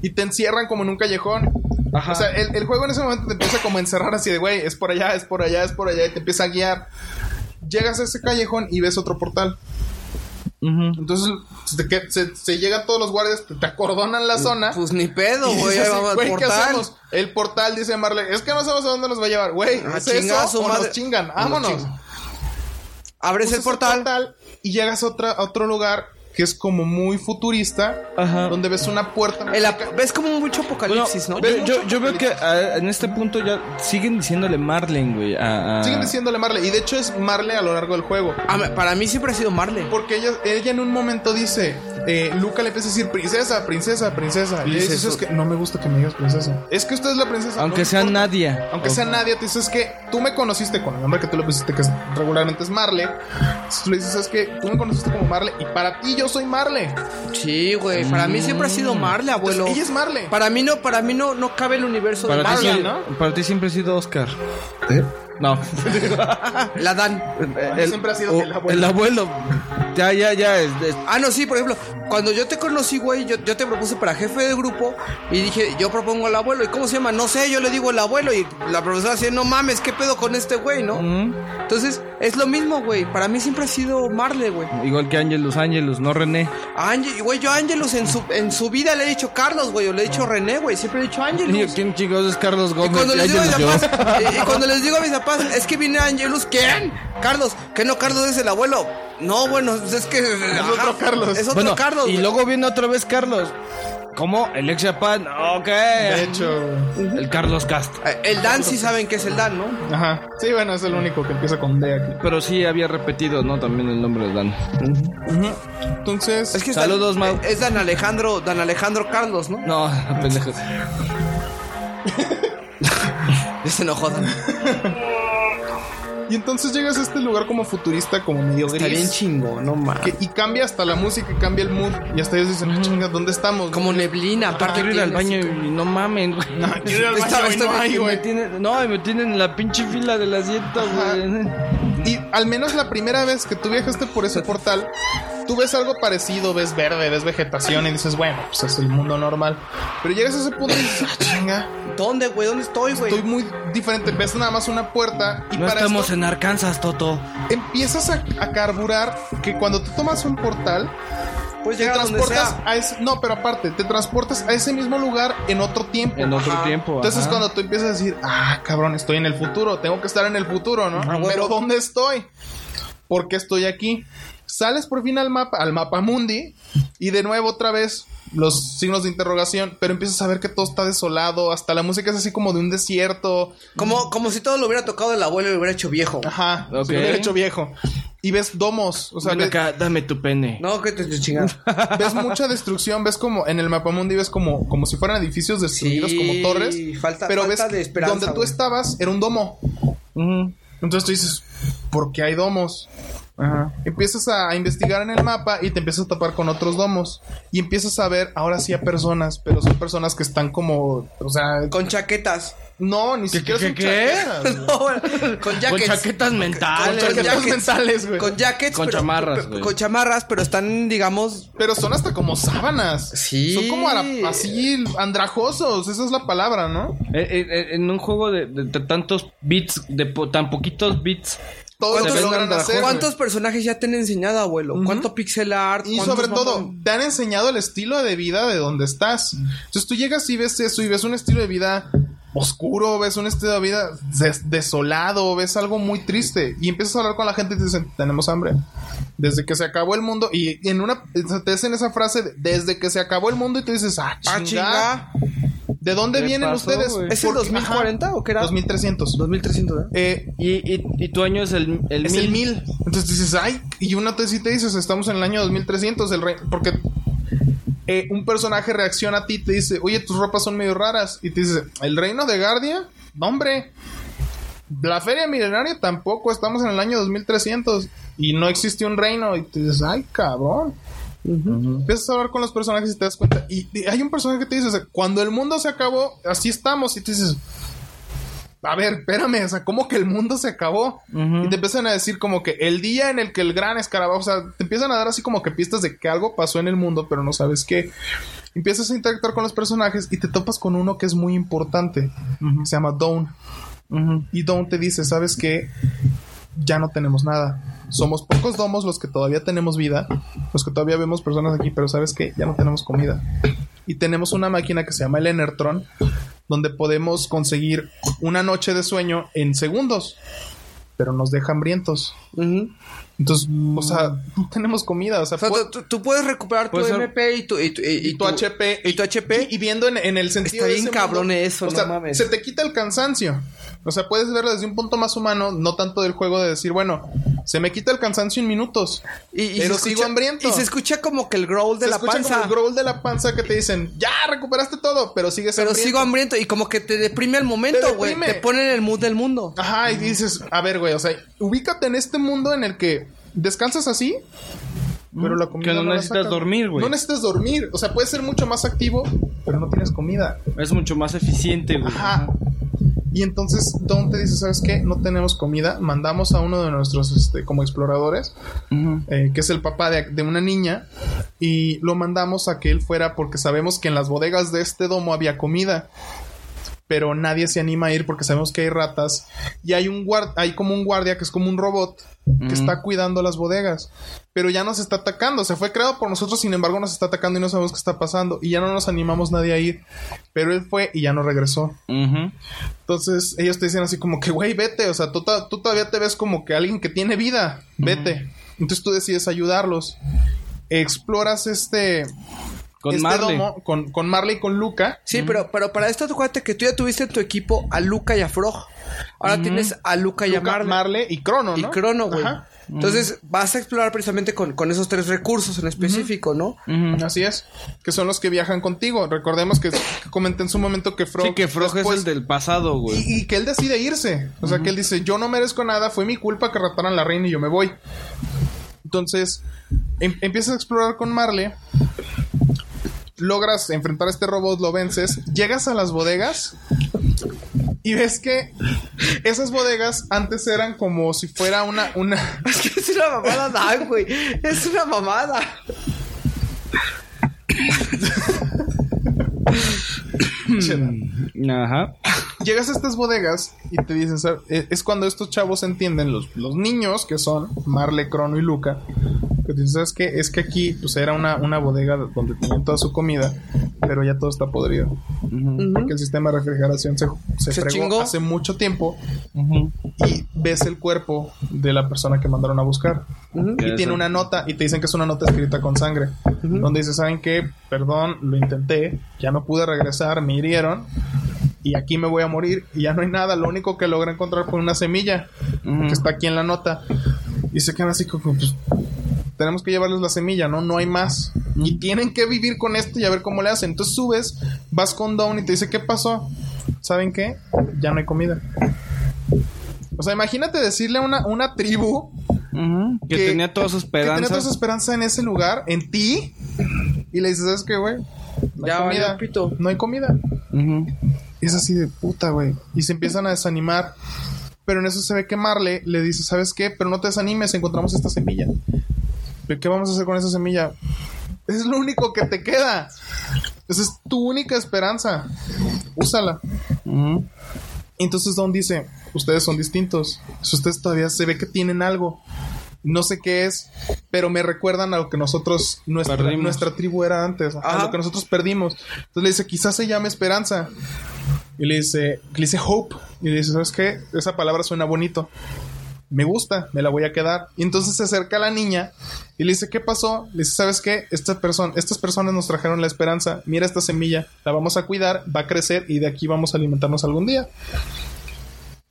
y te encierran como en un callejón. Ajá. O sea, el, el juego en ese momento te empieza como a encerrar así de, güey, es por allá, es por allá, es por allá, y te empieza a guiar. Llegas a ese callejón y ves otro portal. Entonces, se, que- se- se llegan todos los guardias, te, te acordonan la zona. Pues ni pedo, güey. ¿qué portal. hacemos? El portal dice Marley, es que no sabemos a dónde nos va a llevar, güey. Ah, ¿Es eso o nos chingan? nos Vámonos. Abres el Usas portal. y llegas a, otra, a otro lugar que es como muy futurista, Ajá. donde ves una puerta. Ves como mucho apocalipsis, Bueno, ¿no? yo, yo, yo veo que en este punto ya siguen diciéndole Marlene, güey. a- a- Siguen diciéndole Marley, y de hecho es Marley a lo largo del juego. Para mí siempre ha sido Marley. Porque ella, ella en un momento dice, eh, Luca le empieza a decir, princesa, princesa, princesa. Y le dice dices, eso. es que no me gusta que me digas princesa. Es que usted es la princesa. Aunque no sea importa. Nadia. Aunque sea nadie, te dices que tú me conociste con el nombre que tú le pusiste, que es- regularmente es Marley. Entonces tú le dices, es que tú me conociste como Marley y para ti yo soy Marley. Sí, güey. Para mí siempre ha sido Marley, abuelo. Entonces, ella es Marley. Para mí no, para mí no, no cabe el universo de Para ti, Marley, sí- ¿no? para ti siempre ha sido Oscar. No. La Dan. mí siempre ha sido o- el abuelo. El abuelo. Ya, ya, ya. es- es- Ah, no, sí, por ejemplo, cuando yo te conocí, güey, yo, yo te propuse para jefe de grupo y dije, yo propongo al abuelo. ¿Y cómo se llama? No sé, yo le digo el abuelo y la profesora decía, no mames, ¿qué pedo con este güey, no? Entonces, es lo mismo, güey. Para mí siempre ha sido Marley, güey. Igual que Angelus, Angelus, no René. A Ángel- güey, yo a Ángelus en su, en su vida le he dicho Carlos, güey, o le he dicho René, güey. Siempre he dicho Ángelus. ¿Quién chicos es Carlos Y Gómez? cuando Y les digo a mis Ángelus papás, yo. y, y cuando les digo a mis papás, es que viene Angelus, ¿quién? Carlos, que no, Carlos es el abuelo. No, bueno, es que. Es otro Carlos. Es otro Bueno, Carlos. y luego viene otra vez Carlos. ¿Cómo? El ex Japan. Ok. De hecho, El Carlos Cast. Eh, El Dan sí saben que es el Dan, ¿no? ajá. Sí, bueno, es el único que empieza con D aquí. Pero sí había repetido, ¿no? También el nombre de Dan. Entonces, Es que Saludos, Dan, Mau. Es Dan Alejandro, Dan Alejandro Carlos, ¿no? No, pendejo. Ya se enojó Dan. y entonces llegas a este lugar como futurista, como medio Está bien gris. chingo, no mames. y cambia hasta la música, cambia el mood. Y hasta ellos dicen, "Ah, chinga, ¿dónde estamos? Como neblina, aparte. Quiero ir al baño y no mamen, güey. Quiero ir al baño y está- no hay, Y me güey. tienen- no, me tienen en la pinche fila del asiento, güey. Y al menos la primera vez que tú viajaste por ese portal, tú ves algo parecido, ves verde, ves vegetación y dices, bueno, pues es el mundo normal. Pero llegas a ese punto y dices, ah, chinga, ¿Dónde, güey? ¿Dónde estoy, güey? estoy muy diferente. Ves nada más una puerta y No para estamos esto en Arkansas, Toto. empiezas a, a carburar que cuando tú tomas un portal, te llegar a donde transportas sea. a ese... No, pero aparte, te transportas a ese mismo lugar en otro tiempo. En otro Ajá. tiempo. Entonces ajá. cuando tú empiezas a decir, ah, cabrón, estoy en el futuro, tengo que estar en el futuro, ¿no? Pero ¿dónde estoy? ¿Por qué estoy aquí? Sales por fin al mapa, al mapa mundi, y de nuevo otra vez los signos de interrogación, pero empiezas a ver que todo está desolado, hasta la música es así como de un desierto. Como, como si todo lo hubiera tocado el abuelo y lo hubiera hecho viejo. Ajá, lo hubiera hecho viejo. y ves domos. O sea, Ven ves, acá, dame tu pene. No, que te, te chingas. ves mucha destrucción. Ves como en el mapamundi ves como, como si fueran edificios destruidos Sí, como torres. falta- pero falta ves de esperanza, donde tú estabas era un domo. Entonces tú dices, ¿por qué hay domos? Ajá. Empiezas a investigar en el mapa y te empiezas a tapar con otros domos. Y empiezas a ver ahora sí a personas, pero son personas que están como, o sea, Con chaquetas. no, ni siquiera qué, son qué? chaquetas. No, con jackets. Con chaquetas Con mentales. chaquetas jackets. mentales, güey. Con jackets. Con pero- chamarras, güey. Con chamarras, pero están, digamos. Pero son hasta como sábanas. Sí. Son como así andrajosos, esa es la palabra, ¿no? Eh, eh, eh, en un juego de, de- de tantos bits, de po- tan poquitos bits. Todo lo ¿Cuántos- personajes ya te han enseñado, abuelo? ¿Cuánto pixel art? Y ¿Cuántos sobre todo, mapas? te han enseñado el estilo de vida de donde estás. Entonces tú llegas y ves eso y ves un estilo de vida oscuro, ves un estilo de vida des- desolado, ves algo muy triste. Y empiezas a hablar con la gente y te dicen, tenemos hambre. Desde que se acabó el mundo. Y en una, te dicen esa frase, de, desde que se acabó el mundo y tú dices, ah, Ah, chinga. ¿De dónde ¿Qué vienen pasó, ustedes? ¿Es el Porque- 2040 ajá, o qué era? 2300. 2300, ¿eh? Eh, Y, y, y tu año es el, el es mil. el 1000. Entonces dices, ay, y una te sí te dices, estamos en el año 2300, el rey, porque eh, un personaje reacciona a ti y te dice, oye, tus ropas son medio raras. Y te dice, ¿el reino de Guardia? No, hombre. La feria milenaria tampoco, estamos en el año 2300 y no existe un reino. Y te dices, ay, cabrón. Empiezas a hablar con los personajes y te das cuenta. Y, y hay un personaje que te dice, o sea, cuando el mundo se acabó, así estamos. Y te dices, a ver, espérame, o sea, ¿cómo que el mundo se acabó? Y te empiezan a decir como que el día en el que el gran escarabajo, o sea, te empiezan a dar así como que pistas de que algo pasó en el mundo, pero no sabes qué. Empiezas a interactuar con los personajes y te topas con uno que es muy importante. Se llama Dawn. Y Dawn te dice, ¿sabes qué? Ya no tenemos nada. Somos pocos domos los que todavía tenemos vida, los que todavía vemos personas aquí, pero ¿sabes qué? Ya no tenemos comida. Y tenemos una máquina que se llama el Enertron, donde podemos conseguir una noche de sueño en segundos, pero nos deja hambrientos. Entonces, o sea, no tenemos comida, o sea, O sea, pu- tú, tú puedes recuperar tu Puede MP y tu, y tu, y- tu HP y tu HP. y, viendo en, en el sentido Está de bien ese cabrón mundo, eso, o no sea, mames. se te quita el cansancio o sea puedes verlo desde un punto más humano no tanto del juego de decir bueno se me quita el cansancio en minutos y, y pero sigo escucha- hambriento Y se escucha como que el growl de Se la escucha como panza. el growl de la panza que te dicen ya recuperaste todo pero sigues Pero hambriento". sigo hambriento y como que te deprime el momento, Te güey. Te pone en el mood del mundo. Ajá, y dices, a ver, güey, o sea, ubícate en este mundo en el que descansas así, pero la comida Que no necesitas dormir, güey. No necesitas dormir, o sea, puedes ser mucho más activo, pero no tienes comida. Es mucho más eficiente, güey. Ajá. Y entonces Don te dice, ¿sabes qué? No tenemos comida. Mandamos a uno de nuestros, este, como exploradores, eh, que es el papá de, de una niña, y lo mandamos a que él fuera porque sabemos que en las bodegas de este domo había comida. Pero nadie se anima a ir porque sabemos que hay ratas. Y hay un guard hay como un guardia que es como un robot que está cuidando las bodegas. Pero ya nos está atacando. Se fue creado por nosotros, sin embargo, nos está atacando y no sabemos qué está pasando. Y ya no nos animamos nadie a ir. Pero él fue y ya no regresó. Entonces ellos te dicen así como que, güey, vete, o sea, tú, tú todavía te ves como que alguien que tiene vida, vete. Entonces tú decides ayudarlos. Exploras este, Con este Marley. domo con, con Marley y con Luca. Sí, pero, pero para esto, acuérdate que tú ya tuviste en tu equipo a Luca y a Frog. Ahora tienes a Luca y a Marley. Marley y Crono, y ¿no? Crono, güey. Entonces vas a explorar precisamente con, con esos tres recursos en específico, ¿no? Así es, que son los que viajan contigo. Recordemos que, que comenté en su momento que Frog. Sí, que Frog después- es el del pasado, güey. Y, y que él decide irse. O sea, que él dice, yo no merezco nada, fue mi culpa que raptaran la reina y yo me voy. Entonces, em- empiezas a explorar con Marley. Logras enfrentar a este robot, lo vences. Llegas a las bodegas. Y ves que esas bodegas antes eran como si fuera una... una Es que es una mamada, Dan, güey. Es una mamada. Ajá. Llegas a estas bodegas y te dicen, "Sab- eh, es cuando estos chavos entienden, los, los niños que son Marle, Crono y Luca, que dicen, ¿sabes qué? Es que aquí pues era una, una bodega donde tenían toda su comida, pero ya todo está podrido. Porque el sistema de refrigeración se, se, ¿Se fregó chingó? hace mucho tiempo y ves el cuerpo de la persona que mandaron a buscar. Y tiene una nota y te dicen que es una nota escrita con sangre. Donde dice, ¿saben qué? Perdón, lo intenté, ya no pude regresar, me hirieron. Y aquí me voy a morir y ya no hay nada. Lo único que logré encontrar fue una semilla que está aquí en la nota. Y se quedan así como, pues, tenemos que llevarles la semilla, ¿no? No hay más. Y tienen que vivir con esto y a ver cómo le hacen. Entonces subes, vas con Dawn y te dice, ¿qué pasó? ¿Saben qué? Ya no hay comida. O sea, imagínate decirle a una, una tribu que, tenía toda su que tenía esperanza. toda su esperanza en ese lugar, en ti, y le dices, ¿sabes qué, güey? No hay Ya comida. pito. No hay comida. Y es así de puta, güey. Y se empiezan a desanimar. Pero en eso se ve que Marley le dice, ¿sabes qué? Pero no te desanimes, encontramos esta semilla. ¿Pero qué vamos a hacer con esa semilla? Es lo único que te queda. Esa es tu única esperanza. Úsala. Entonces Don dice, ustedes son distintos. Ustedes todavía se ve que tienen algo. No sé qué es, pero me recuerdan a lo que nosotros, nuestra, Perdimos. nuestra tribu era antes, a Ajá. lo que nosotros perdimos. Entonces le dice, quizás se llame esperanza. Y le dice, le dice hope. Y le dice, ¿sabes qué? Esa palabra suena bonito. Me gusta, me la voy a quedar. Y entonces se acerca a la niña y le dice, ¿qué pasó? Le dice, ¿sabes qué? Esta persona, estas personas nos trajeron la esperanza. Mira esta semilla, la vamos a cuidar, va a crecer y de aquí vamos a alimentarnos algún día.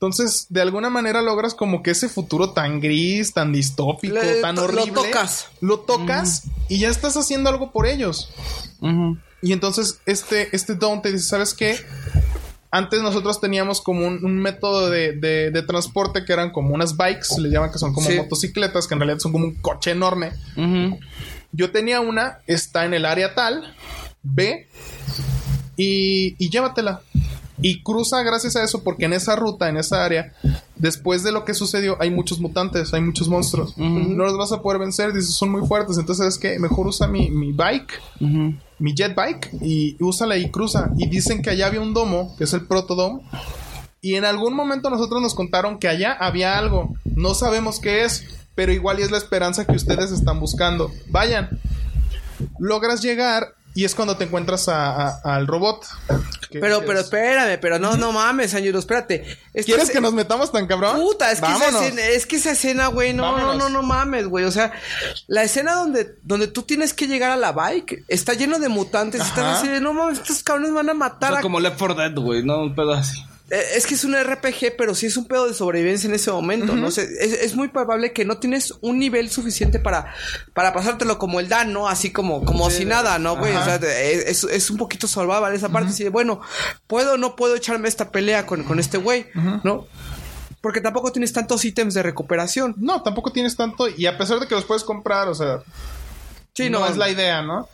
Entonces, de alguna manera logras como que ese futuro tan gris, tan distópico, Le- tan lo horrible. tocas. Lo tocas y ya estás haciendo algo por ellos. Ujú. Y entonces este, este Don te dice, ¿sabes qué? Antes nosotros teníamos como un, un método de, de- de transporte que eran como unas bikes, le llaman que son como Sí. motocicletas, que en realidad son como un coche enorme. Yo tenía una, está en el área tal, ve y, y llévatela. Y cruza gracias a eso, porque en esa ruta, en esa área, después de lo que sucedió, hay muchos mutantes, hay muchos monstruos. No los vas a poder vencer, dices, son muy fuertes. Entonces, es que mejor usa mi, mi bike mi jet bike y úsala y cruza. Y dicen que allá había un domo, que es el protodome. Y en algún momento nosotros nos contaron que allá había algo. No sabemos qué es, pero igual y es la esperanza que ustedes están buscando. Vayan. Logras llegar y es cuando te encuentras a- a- al robot. Pero, pero es- espérame, pero no, no mames, Ángelo, espérate. Esta ¿Quieres es- que nos metamos tan cabrón? Puta, es que, esa escena, es que esa escena, güey, no, no, Vámonos. no, no mames, güey. O sea, la escena donde, donde tú tienes que llegar a la bike está lleno de mutantes. y Están así de, no mames, estos cabrones van a O matar sea, a como Left 4 Dead, güey, no un pedo así. Eh, Es que es un RPG, pero sí es un pedo de sobrevivencia en ese momento, ¿no? sé es, es muy probable que no tienes un nivel suficiente para, para pasártelo como el Dan, ¿no? Así como, como si nada, ¿no, güey? O sea, de- es, es un poquito salvable esa parte. Así de, bueno, ¿puedo o no puedo echarme esta pelea con, con este güey? ¿No? Porque tampoco tienes tantos ítems de recuperación. No, tampoco tienes tanto. Y a pesar de que los puedes comprar, o sea, Sí, no, no, es la idea, ¿no?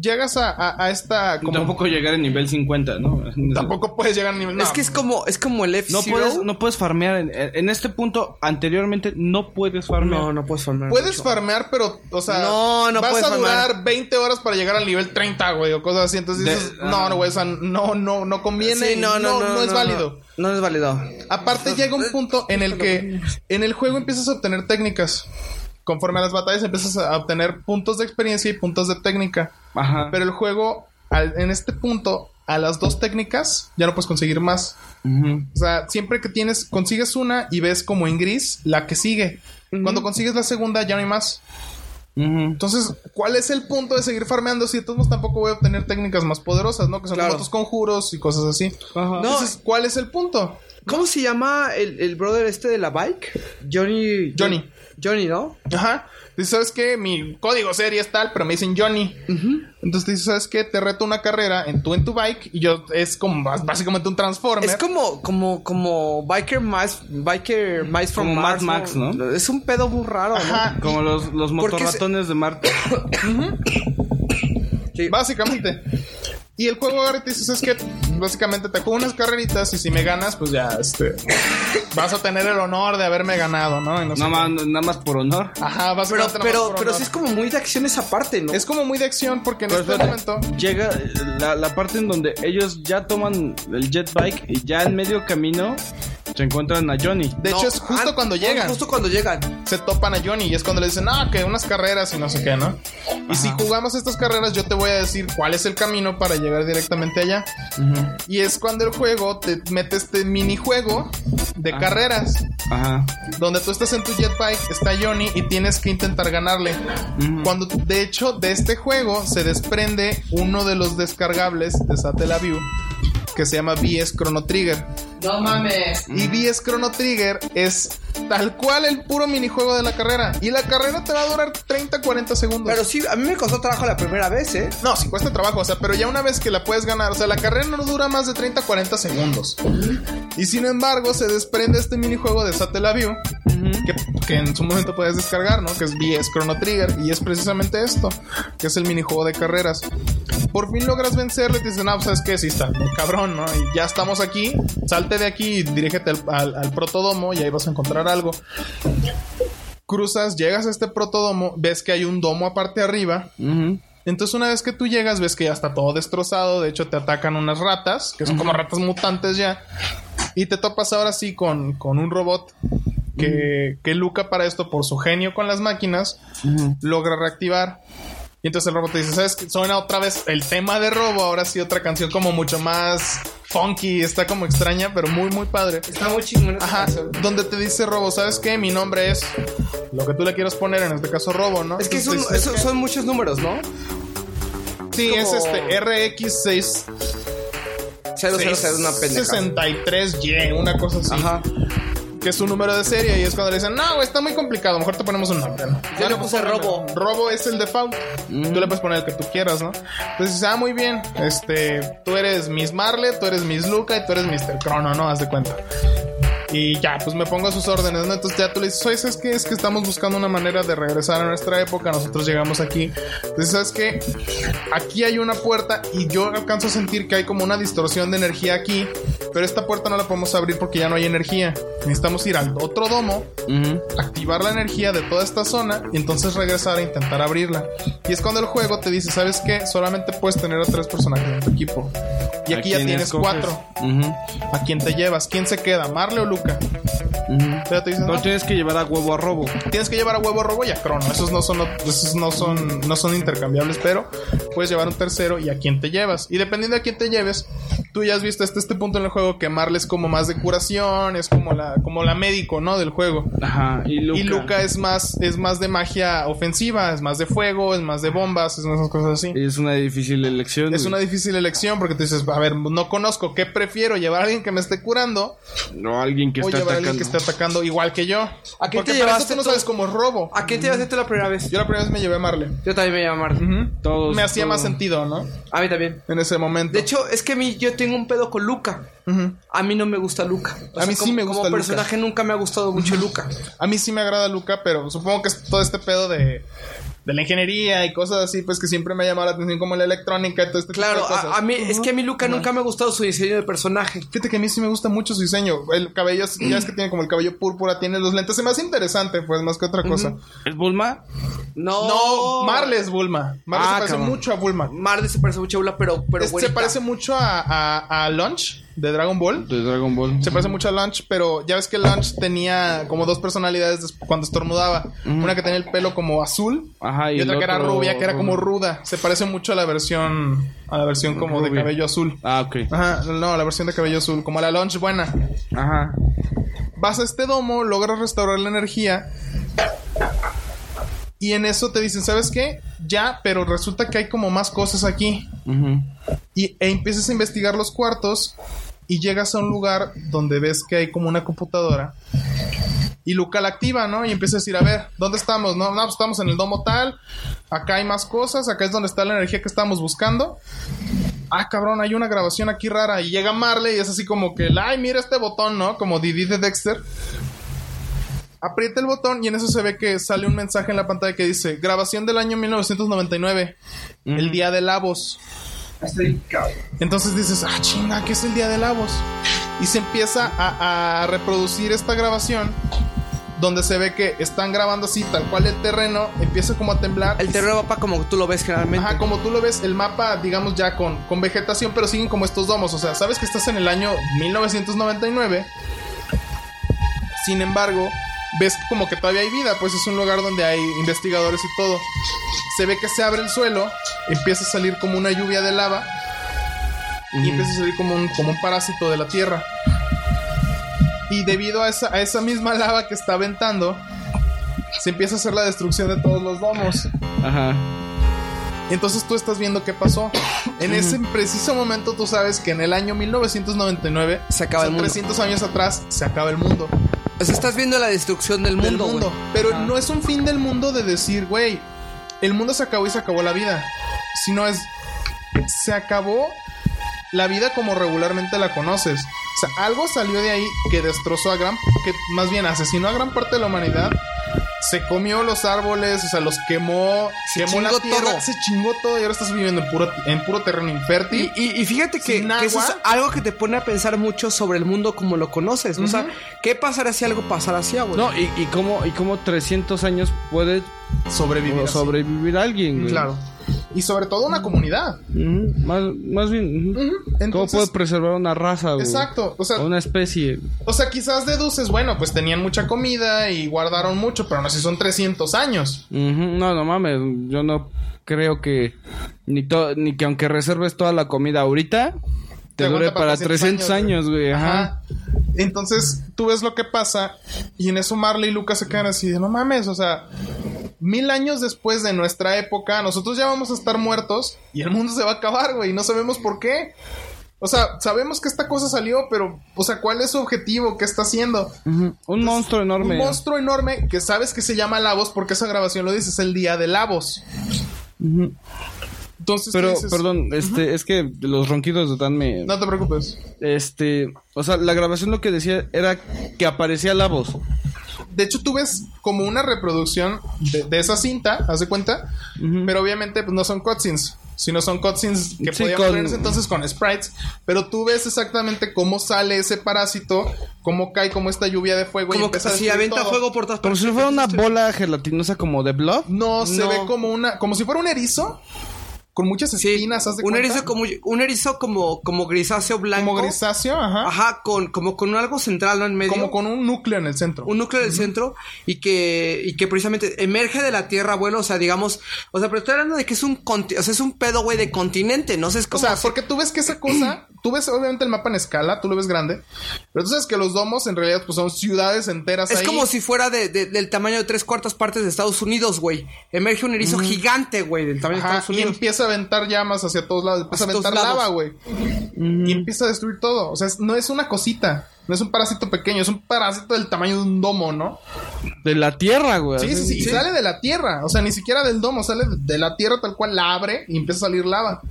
Llegas a, a- a esta. Como, Tampoco llegar a nivel 50, ¿no? tampoco puedes llegar a nivel. Es no. que es como, es como el f No puedes, no puedes farmear. En, en este punto, anteriormente, no puedes farmear. no, no puedes farmear. Puedes mucho. farmear, pero, o sea, No, no vas puedes a farmear. durar 20 horas para llegar al nivel 30, güey, o cosas así. Entonces De- dices, no, no, güey, o sea, no, no, no conviene. Sí, no, no, no, es no, válido. No, no es válido. Aparte llega un punto en el que en el juego empiezas a obtener técnicas. Conforme a las batallas empiezas a obtener puntos de experiencia y puntos de técnica. Ajá. Pero el juego, al- en este punto, a las dos técnicas, ya no puedes conseguir más. Ujú. O sea, siempre que tienes, consigues una y ves como en gris la que sigue. Cuando consigues la segunda, ya no hay más. Entonces, ¿cuál es el punto de seguir farmeando si de todos modos tampoco voy a obtener técnicas más poderosas, ¿no? Que son Claro. otros conjuros y cosas así. No, Entonces, ¿cuál es el punto? ¿Cómo se llama el, el brother este de la bike? Johnny. Johnny. Johnny, ¿no? Ajá. Dice, ¿sabes qué? Mi código serie es tal, pero me dicen Johnny. Entonces te dice, ¿sabes qué? Te reto una carrera en tú en tu bike y yo es como básicamente un transformer. Es como, como, como Biker Mice, Biker Mice from Como Mars, Mad Max, ¿no? Es un pedo muy raro, Ajá. Como los, los se- motorratones de Marte. ¿no? Sí. Básicamente. Y el juego ahora te dice, ¿sabes qué? Básicamente te juego unas carreritas y si me ganas, pues ya, este... vas a tener el honor de haberme ganado, ¿no? Y no más, nada más por honor. Ajá, Pero, básicamente nada más pero, por pero honor. sí es como muy de acción esa parte, ¿no? Es como muy de acción porque en Pero este espérate, momento... llega la, la parte en donde ellos ya toman el jet bike y ya en medio camino se encuentran a Johnny. De No, hecho, es justo ah, cuando llegan. Justo cuando llegan. se topan a Johnny y es cuando le dicen, ah, que unas carreras y no sé qué, ¿no? Y si jugamos estas carreras, yo te voy a decir cuál es el camino para llegar directamente allá. Y es cuando el juego te mete este minijuego de carreras, Ajá. donde tú estás en tu jetbike, está Johnny y tienes que intentar ganarle. Cuando, de hecho, de este juego se desprende uno de los descargables de Satellaview que se llama BS Chrono Trigger. No mames. Y BS Chrono Trigger es tal cual el puro minijuego de la carrera. Y la carrera te va a durar 30, 40 segundos. Pero sí, a mí me costó trabajo la primera vez, ¿eh? No, sí cuesta trabajo, o sea, pero ya una vez que la puedes ganar, o sea, la carrera no dura más de 30, 40 segundos. Y sin embargo, se desprende este minijuego de Satellaview, que, que en su momento puedes descargar, ¿no? Que es BS Chrono Trigger, y es precisamente esto, que es el minijuego de carreras. Por fin logras vencerle y te dicen, no, pues, ¿sabes qué? Sí, está cabrón, ¿no? Y ya estamos aquí, salte de aquí y dirígete al, al, al protodomo y ahí vas a encontrar algo. Cruzas, llegas a este protodomo, ves que hay un domo aparte arriba, entonces una vez que tú llegas ves que ya está todo destrozado, de hecho te atacan unas ratas, que son como ratas mutantes ya, y te topas ahora sí con, con un robot que, que Luca para esto, por su genio con las máquinas, logra reactivar. Y entonces el robot te dice, ¿sabes qué? Suena otra vez el tema de Robo, ahora sí otra canción como mucho más funky, está como extraña, pero muy, muy padre. Está muy chingón. esa Ajá, canción. donde te dice Robo, ¿sabes qué? Mi nombre es lo que tú le quieras poner, en este caso Robo, ¿no? Es que son, dices, eso- son muchos números, ¿no? Sí, como- es este RX6 000 una pendeja. 63Y, una cosa así. Ajá. Que es un número de serie y es cuando le dicen, no, está muy complicado, mejor te ponemos un nombre, ¿no? Yo le puse Robo. Robo es el default. Tú le puedes poner el que tú quieras, ¿no? Entonces dices, ah, muy bien, este, tú eres Miss Marle, tú eres Miss Luca y tú eres Mr. Crono, ¿no? Haz de cuenta. Y ya, pues me pongo a sus órdenes, ¿no? Entonces ya tú le dices, oye, ¿sabes qué? Es que estamos buscando una manera de regresar a nuestra época, nosotros llegamos aquí. Entonces, ¿sabes qué? Aquí hay una puerta y yo alcanzo a sentir que hay como una distorsión de energía aquí, pero esta puerta no la podemos abrir porque ya no hay energía. Necesitamos ir al otro domo, activar la energía de toda esta zona y entonces regresar a intentar abrirla. Y es cuando el juego te dice, ¿sabes qué? Solamente puedes tener a tres personajes en tu equipo. Y ¿A aquí ya tienes escoges? cuatro. ¿A quién te llevas? ¿Quién se queda? ¿Marle o Luca? ujú. Pero te dicen, No no, tienes que llevar a huevo a robo. tienes que llevar a huevo robo y a crono. Esos no son, esos no son, no son intercambiables, pero puedes llevar un tercero y a quién te llevas. Y dependiendo de a quién te lleves, tú ya has visto hasta este punto en el juego que Marle es como más de curación, es como la, como la médico, ¿no? Del juego. Ajá. Y Luca. Y Luca es más, es más de magia ofensiva, es más de fuego, es más de bombas, es más cosas así. Es una difícil elección. Es güey. una difícil elección porque tú dices, a ver, no conozco, ¿qué prefiero? ¿Llevar a alguien que me esté curando No, alguien que está llevar a alguien atacando. que esté atacando igual que yo? ¿A quién porque te para eso llevaste tú no tú? sabes cómo es robo. ¿A quién te a hacer la primera vez? Yo la primera vez me llevé a Marle. Yo también me llamo Marta. Todos- Me hacía todo- más sentido, ¿no? A mí también. En ese momento. De hecho, es que a mí yo tengo un pedo con Luca. A mí no me gusta Luca. O A mí sí como, me gusta Como Luca. personaje nunca me ha gustado mucho Luca. a mí sí me agrada Luca, pero supongo que es todo este pedo de, de la ingeniería y cosas así, pues que siempre me ha llamado la atención como la electrónica y todo este Claro, tipo de cosas. a, a mí, es que a mí Luca nunca me ha gustado su diseño de personaje. Fíjate que a mí sí me gusta mucho su diseño. El cabello, ya es que tiene como el cabello púrpura, tiene los lentes. Se me hace interesante, pues, más que otra cosa. ¿Es Bulma? No, No, Marle es Bulma. Marle Ah, se parece cabrón. mucho a Bulma. Marle se parece mucho a Bulma, pero, pero Es- se parece mucho a, a, a Lunch de Dragon Ball. De Dragon Ball. Se parece mucho a Lunch, pero ya ves que Lunch tenía como dos personalidades des- cuando estornudaba. Una que tenía el pelo como azul Ajá, y, y otra que era rubia, que era como ruda. Se parece mucho a la versión a la versión como de cabello azul. Ah, ok. Ajá, no, la versión de cabello azul, como la Lunch buena. Ajá. Vas a este domo, logras restaurar la energía. Y en eso te dicen, ¿sabes qué? Ya, pero resulta que hay como más cosas aquí. Ujú. Y, e empiezas a investigar los cuartos y llegas a un lugar donde ves que hay como una computadora. Y Luca la activa, ¿no? Y empieza a decir, a ver, ¿dónde estamos? No, no, pues estamos en el domo tal. Acá hay más cosas. Acá es donde está la energía que estamos buscando. Ah, cabrón, hay una grabación aquí rara. Y llega Marley y es así como que, ay, mira este botón, ¿no? Como Didi de Dexter. Aprieta el botón y en eso se ve que sale un mensaje en la pantalla que dice, grabación del año 1999. El día de Lavos. Entonces dices, ah, chinga, ¿qué es el día de Lavos? Y se empieza a, a reproducir esta grabación donde se ve que están grabando así, tal cual el terreno, empieza como a temblar. El terreno mapa como tú lo ves generalmente. Ajá, como tú lo ves, el mapa, digamos ya con, con vegetación, pero siguen como estos domos. O sea, sabes que estás en el año 1999. Sin embargo, ves como que todavía hay vida, pues es un lugar donde hay investigadores y todo. Se ve que se abre el suelo, empieza a salir como una lluvia de lava y empieza a salir como un, como un parásito de la tierra. Y debido a esa, a esa misma lava que está aventando, se empieza a hacer la destrucción de todos los domos. Ajá. Entonces tú estás viendo qué pasó. En ese preciso momento tú sabes que en el año 1999, Se acaba o sea, el mundo. 300 años atrás, se acaba el mundo. O sea, estás viendo la destrucción del Del mundo. Pero no es un fin del mundo de decir, güey, el mundo se acabó y se acabó la vida. Sino es, se acabó la vida como regularmente la conoces. O sea, algo salió de ahí que destrozó a gran, que más bien asesinó a gran parte de la humanidad. Se comió los árboles, o sea, los quemó, Se quemó la chingó tierra, todo. se chingó todo y ahora estás viviendo en puro, en puro terreno infértil. Y, y- y fíjate que, eso es algo que te pone a pensar mucho sobre el mundo como lo conoces. ¿no? O sea, ¿qué pasaría si algo pasara así, güey? No, y, y cómo, y cómo 300 años puede sobrevivir. sobrevivir alguien, güey. Claro. Y sobre todo una comunidad. Más, más bien, ujú. ¿cómo Entonces- puede preservar una raza, güey? Exacto. O sea, O una especie. O sea, quizás deduces, bueno, pues tenían mucha comida y guardaron mucho, pero no sé si son 300 años. No, no mames, yo no creo que ni, to- ni que aunque reserves toda la comida ahorita, te, dure aguanta para 300 años, güey. Ajá. Entonces, tú ves lo que pasa y en eso Marley y Lucas se quedan así de, no mames, o sea, mil años después de nuestra época, nosotros ya vamos a estar muertos y el mundo se va a acabar, güey, y no sabemos por qué. O sea, sabemos que esta cosa salió, pero, o sea, ¿cuál es su objetivo? ¿Qué está haciendo? Un monstruo enorme. Un monstruo enorme que sabes que se llama Lavos porque esa grabación lo dice, es el día de Lavos. Ujú. Entonces, tú Pero, dices, perdón, este, es que los ronquidos de Dan me... No te preocupes. Este, o sea, la grabación lo que decía era que aparecía la voz. De hecho, tú ves como una reproducción de, de esa cinta, haz de cuenta. Pero obviamente pues, no son cutscenes, sino son cutscenes que Sí, podían con- entonces con sprites. Pero tú ves exactamente cómo sale ese parásito, cómo cae como esta lluvia de fuego. y como que empieza a si destruir avienta todo. fuego por todas Como partes. si fuera una bola gelatinosa como de blood. No, se No. ve como una, como si fuera un erizo con muchas Sí, espinas, haz de un erizo como un erizo como como grisáceo blanco. como grisáceo, ajá. Ajá, con como con algo central ¿no? en medio. Como con un núcleo en el centro. un núcleo del centro y que y que precisamente emerge de la tierra, abuelo, o sea, digamos, o sea, pero estoy hablando de que es un o sea, es un pedo, güey, de continente, no sé, es O sea, porque tú ves que esa cosa, tú ves obviamente el mapa en escala, tú lo ves grande, pero tú sabes que los domos en realidad pues son ciudades enteras es ahí. como si fuera de, de- del tamaño de tres cuartas partes de Estados Unidos, güey. Emerge un erizo gigante, güey, del tamaño de Estados y Unidos. Empieza a aventar llamas hacia todos lados, empieza a aventar lava, güey. Y empieza a destruir todo. O sea, es- no es una cosita, no es un parásito pequeño, es un parásito del tamaño de un domo, ¿no? De la tierra, güey. Sí, sí, sí, y sale de la tierra, o sea, ni siquiera del domo, sale de- la tierra tal cual la abre y empieza a salir lava.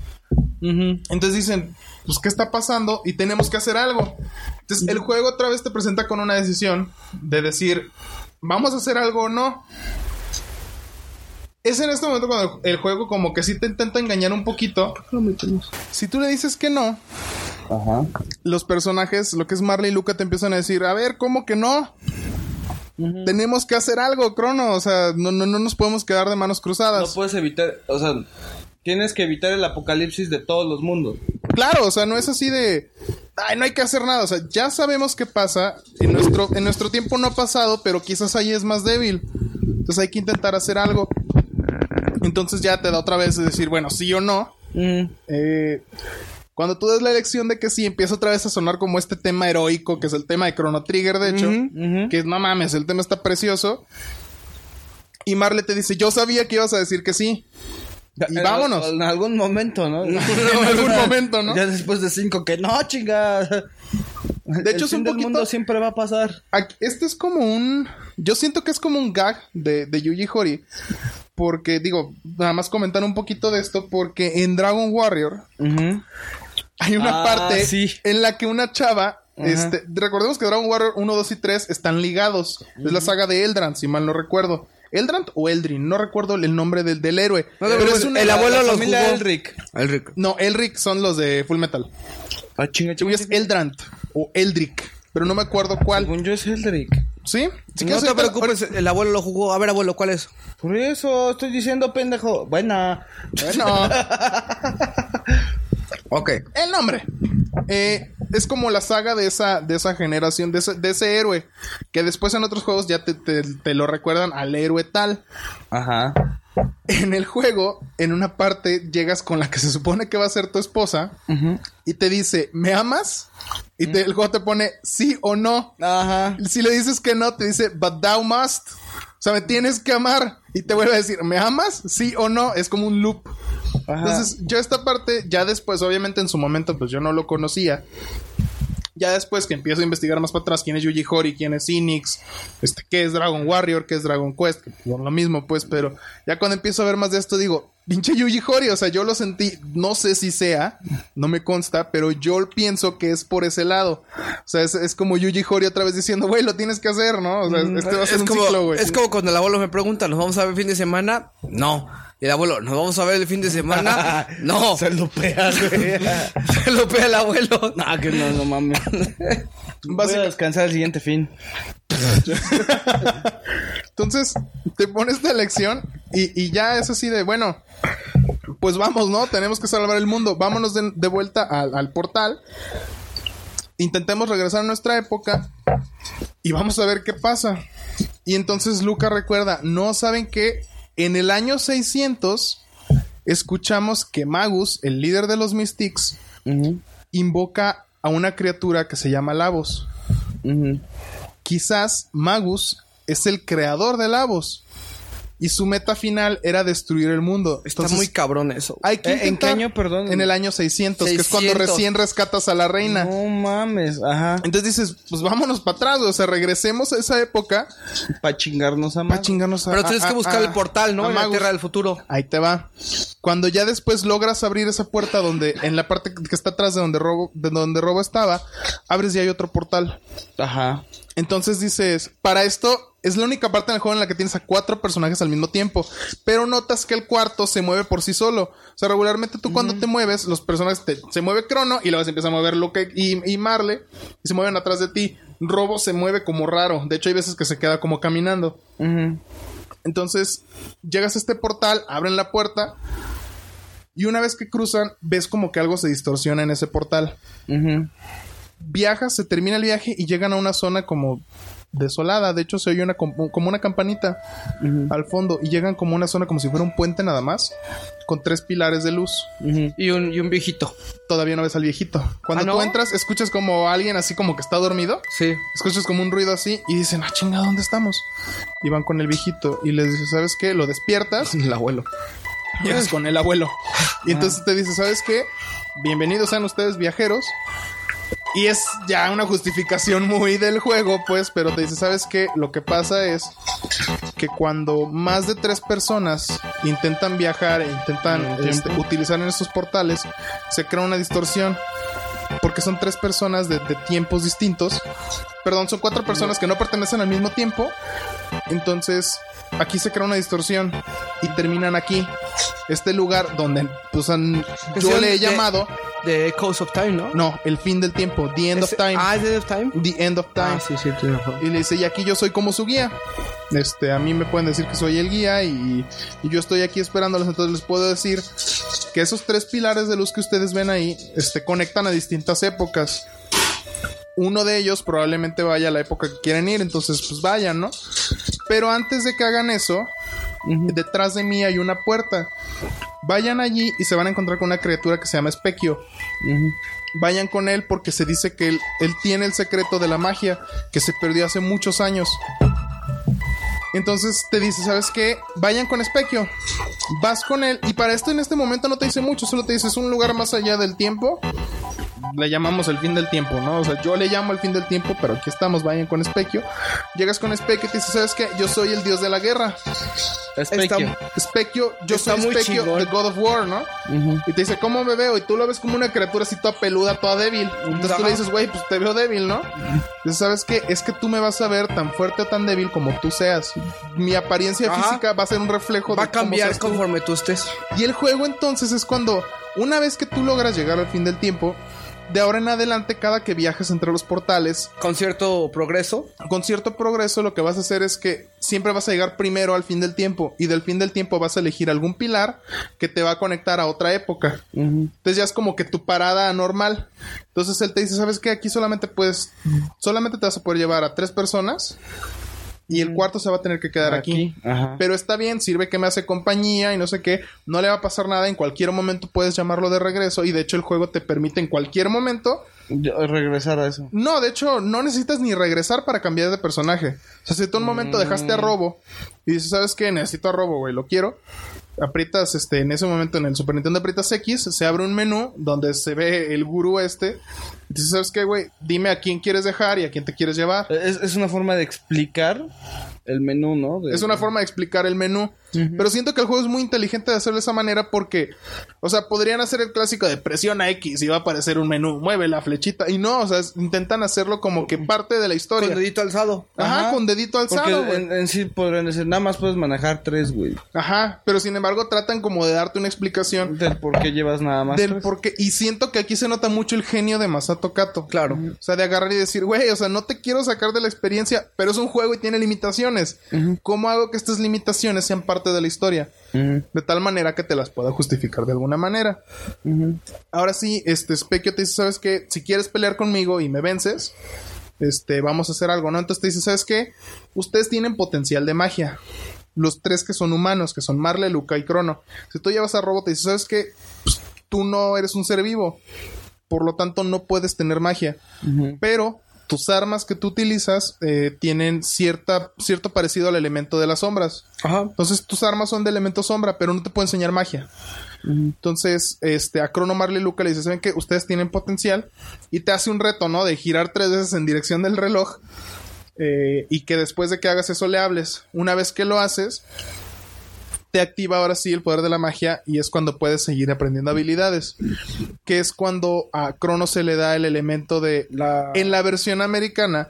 Entonces dicen, pues, ¿qué está pasando? Y tenemos que hacer algo. Entonces, el juego otra vez te presenta con una decisión de decir, ¿vamos a hacer algo o no? Es en este momento cuando el juego como que sí te intenta engañar un poquito. Si tú le dices que no, los personajes, lo que es Marley y Luca, te empiezan a decir, a ver, ¿cómo que no? Tenemos que hacer algo, Crono. O sea, no, no, no nos podemos quedar de manos cruzadas. No puedes evitar, o sea, tienes que evitar el apocalipsis de todos los mundos. Claro, o sea, no es así de. Ay, no hay que hacer nada. O sea, ya sabemos qué pasa. En nuestro, en nuestro tiempo no ha pasado, pero quizás ahí es más débil. Entonces hay que intentar hacer algo. Entonces ya te da otra vez de decir, bueno, sí o no. Eh, cuando tú das la elección de que sí, empieza otra vez a sonar como este tema heroico, que es el tema de Chrono Trigger, de hecho. Que es, no mames, el tema está precioso. Y Marle te dice, yo sabía que ibas a decir que sí. Y En- vámonos. En algún momento, ¿no? en algún momento, ¿no? Ya después de cinco que no, chinga. De hecho, el es un del poquito- mundo siempre va a pasar. Aquí- este es como un. Yo siento que es como un gag de, de Yuji Horii. Porque, digo, nada más comentar un poquito de esto. Porque en Dragon Warrior hay una Ah, parte sí. en la que una chava. Este, recordemos que Dragon Warrior 1, 2 y 3 están ligados. Es la saga de Eldrand, si mal no recuerdo. Eldrand o Eldrin, no recuerdo el nombre del, del héroe. No Pero es un- el abuelo la los familia jugó. Elric. Elric. No, Elric son los de Full Metal. Ah, chinga, yo es Eldrand o Eldrick. Pero no me acuerdo cuál. Según yo es Elric. ¿Sí? Si no te preocupes, el abuelo lo jugó. A ver, abuelo, ¿cuál es? Por eso estoy diciendo, pendejo. Buena. Bueno, Ok. el nombre. Eh, es como la saga de esa, de esa generación, de ese, de ese héroe. Que después en otros juegos ya te, te- te lo recuerdan al héroe tal. Ajá. En el juego, en una parte, llegas con la que se supone que va a ser tu esposa. Y te dice, ¿me amas? Y te- el juego te pone sí o no. Ajá. Si le dices que no, te dice, but thou must. O sea, me tienes que amar. Y te vuelve a decir, ¿me amas? Sí o no. Es como un loop. Entonces, yo esta parte, ya después, obviamente en su momento, pues yo no lo conocía. Ya después que empiezo a investigar más para atrás quién es Yuji Horii, quién es Phoenix, este, qué es Dragon Warrior, qué es Dragon Quest, que son lo mismo, pues, pero ya cuando empiezo a ver más de esto digo, pinche Yuji Horii, o sea, yo lo sentí, no sé si sea, no me consta, pero yo pienso que es por ese lado. O sea, es, es como Yuji Horii otra vez diciendo, güey, lo tienes que hacer, ¿no? O sea, este va a ser es, un como, ciclo, güey. es como cuando el abuelo me pregunta, ¿nos vamos a ver fin de semana? No. Y el abuelo, ¿nos vamos a ver el fin de semana? No. Se lo pega, güey. Se lo pega el abuelo. no, que no, no mames. Voy a descansar el siguiente fin. Entonces, te pones esta lección y, y ya es así de, bueno, pues vamos, ¿no? Tenemos que salvar el mundo. Vámonos de, de vuelta al, al portal. Intentemos regresar a nuestra época y vamos a ver qué pasa. Y entonces Luca recuerda, no saben que en el año 600 escuchamos que Magus, el líder de los Mystics, invoca a una criatura que se llama Lavos. Quizás Magus es el creador de Lavos. Y su meta final era destruir el mundo. Está Entonces, muy cabrón eso. hay que Eh, ¿en qué año, perdón? En el año 600, que es cuando 600. recién rescatas a la reina. No mames, ajá. Entonces dices, pues vámonos para atrás, o sea, regresemos a esa época Para chingarnos a para más. chingarnos a Pero tienes a- que buscar a- el portal, ¿no? En la Magus. Tierra del Futuro. Ahí te va. Cuando ya después logras abrir esa puerta donde, en la parte que está atrás de donde Robo, de donde Robo estaba, abres y hay otro portal. Ajá. Entonces dices, para esto es la única parte del juego en la que tienes a cuatro personajes al mismo tiempo, pero notas que el cuarto se mueve por sí solo. O sea, regularmente tú cuando te mueves, los personajes te- se mueve Crono y luego se empieza a mover Luke y, y Marle y se mueven atrás de ti. Robo se mueve como raro. De hecho, hay veces que se queda como caminando. Entonces, llegas a este portal, abren la puerta y una vez que cruzan, ves como que algo se distorsiona en ese portal. Viajas, se termina el viaje y llegan a una zona como desolada. De hecho, se oye una, com- como una campanita al fondo y llegan como una zona como si fuera un puente nada más, con tres pilares de luz. Y un, y un viejito. Todavía no ves al viejito. Cuando ¿Ah, no? tú entras, escuchas como alguien así como que está dormido. Sí. Escuchas como un ruido así y dicen, ah, chinga, ¿dónde estamos? Y van con el viejito y les dices, ¿sabes qué? Lo despiertas. El abuelo. Llegas con el abuelo. Y entonces te dice, ¿sabes qué? Bienvenidos sean ustedes viajeros. Y es ya una justificación muy del juego, pues, pero te dice, ¿sabes qué? Lo que pasa es que cuando más de tres personas intentan viajar e intentan este, utilizar en estos portales, se crea una distorsión. Porque son tres personas de, de tiempos distintos. Perdón, son cuatro personas que no pertenecen al mismo tiempo. Entonces, aquí se crea una distorsión y terminan aquí. Este lugar donde pues, han- yo le he llamado, De Echoes of Time, ¿no? no, el fin del tiempo, the end of time. Ah, ¿es The End of Time? The end of time. Ah, sí. Y le dice, y aquí yo soy como su guía. Este, a mí me pueden decir que soy el guía y, y yo estoy aquí esperándolos. Entonces les puedo decir que esos tres pilares de luz que ustedes ven ahí, este, conectan a distintas épocas. Uno de ellos probablemente vaya a la época que quieren ir, entonces pues vayan, ¿no? Pero antes de que hagan eso, detrás de mí hay una puerta. Vayan allí y se van a encontrar con una criatura que se llama Specchio. Vayan con él porque se dice que él, él tiene el secreto de la magia que se perdió hace muchos años. Entonces te dice, ¿sabes qué? Vayan con Specchio. Vas con él. Y para esto en este momento no te dice mucho, solo te dice, es un lugar más allá del tiempo. Le llamamos el fin del tiempo, ¿no? O sea, yo le llamo el fin del tiempo, pero aquí estamos, vayan con Specchio. Llegas con Specchio y te dice, ¿sabes qué? Yo soy el dios de la guerra. Specchio. Specchio, yo Está soy Specchio, the God of War, ¿no? Y te dice, ¿cómo me veo? Y tú lo ves como una criatura así toda peluda, toda débil. Entonces tú le dices, güey, pues te veo débil, ¿no? Entonces, ¿sabes qué? Es que tú me vas a ver tan fuerte o tan débil como tú seas. Mi apariencia Ajá. física va a ser un reflejo Va de a cambiar conforme tú estés. Y el juego entonces es cuando, una vez que tú logras llegar al fin del tiempo, de ahora en adelante, cada que viajes entre los portales, Con cierto progreso. con cierto progreso, lo que vas a hacer es que siempre vas a llegar primero al fin del tiempo. Y del fin del tiempo vas a elegir algún pilar que te va a conectar a otra época. Entonces ya es como que tu parada anormal. Entonces él te dice, ¿sabes qué? Aquí solamente puedes, solamente te vas a poder llevar a tres personas. Y el cuarto se va a tener que quedar aquí. Ajá. Pero está bien, sirve que me hace compañía y no sé qué. No le va a pasar nada. En cualquier momento puedes llamarlo de regreso. Y de hecho, el juego te permite en cualquier momento. Yo- regresar a eso. No, de hecho, no necesitas ni regresar para cambiar de personaje. O sea, si tú un momento dejaste a Robo y dices, ¿sabes qué? Necesito a Robo, güey, lo quiero. aprietas este en ese momento en el Super Nintendo aprietas X, se abre un menú donde se ve el gurú este. ¿Sabes qué, güey? Dime a quién quieres dejar y a quién te quieres llevar. Es, es una forma de explicar el menú, ¿no? De- Es una forma de explicar el menú. Pero siento que el juego es muy inteligente de hacerlo de esa manera porque, o sea, podrían hacer el clásico de presiona X y va a aparecer un menú, mueve la flechita. Y no, o sea, es- intentan hacerlo como que parte de la historia. Con dedito alzado. Ajá, con dedito alzado, en, en sí podrían decir, nada más puedes manejar tres, güey. Ajá, pero sin embargo tratan como de darte una explicación Del por qué llevas nada más del tres. por qué. Y siento que aquí se nota mucho el genio de Masato Kato. Claro. O sea, de agarrar y decir, güey, o sea, no te quiero sacar de la experiencia, pero es un juego y tiene limitaciones. ¿Cómo hago que estas limitaciones sean parte de la historia? De tal manera que te las pueda justificar de alguna manera. Ahora sí, este Specchio te dice, ¿sabes qué? Si quieres pelear conmigo y me vences, este, vamos a hacer algo, ¿no? Entonces te dice, ¿sabes qué? Ustedes tienen potencial de magia. Los tres que son humanos, que son Marle, Luca y Crono. Si tú llevas a Robo, te dice, ¿sabes qué? Pues, tú no eres un ser vivo. Por lo tanto, no puedes tener magia. Pero tus armas que tú utilizas eh, tienen cierta, cierto parecido al elemento de las sombras. Ajá. Entonces tus armas son de elemento sombra, pero no te puedo enseñar magia. Entonces, este, a Crono Marley y Luca le dice, ¿saben que Ustedes tienen potencial. Y te hace un reto, ¿no? De girar tres veces en dirección del reloj. eh, y que después de que hagas eso le hables. Una vez que lo haces, te activa ahora sí el poder de la magia. Y es cuando puedes seguir aprendiendo habilidades. Que es cuando a Crono se le da el elemento de... La... En la versión americana,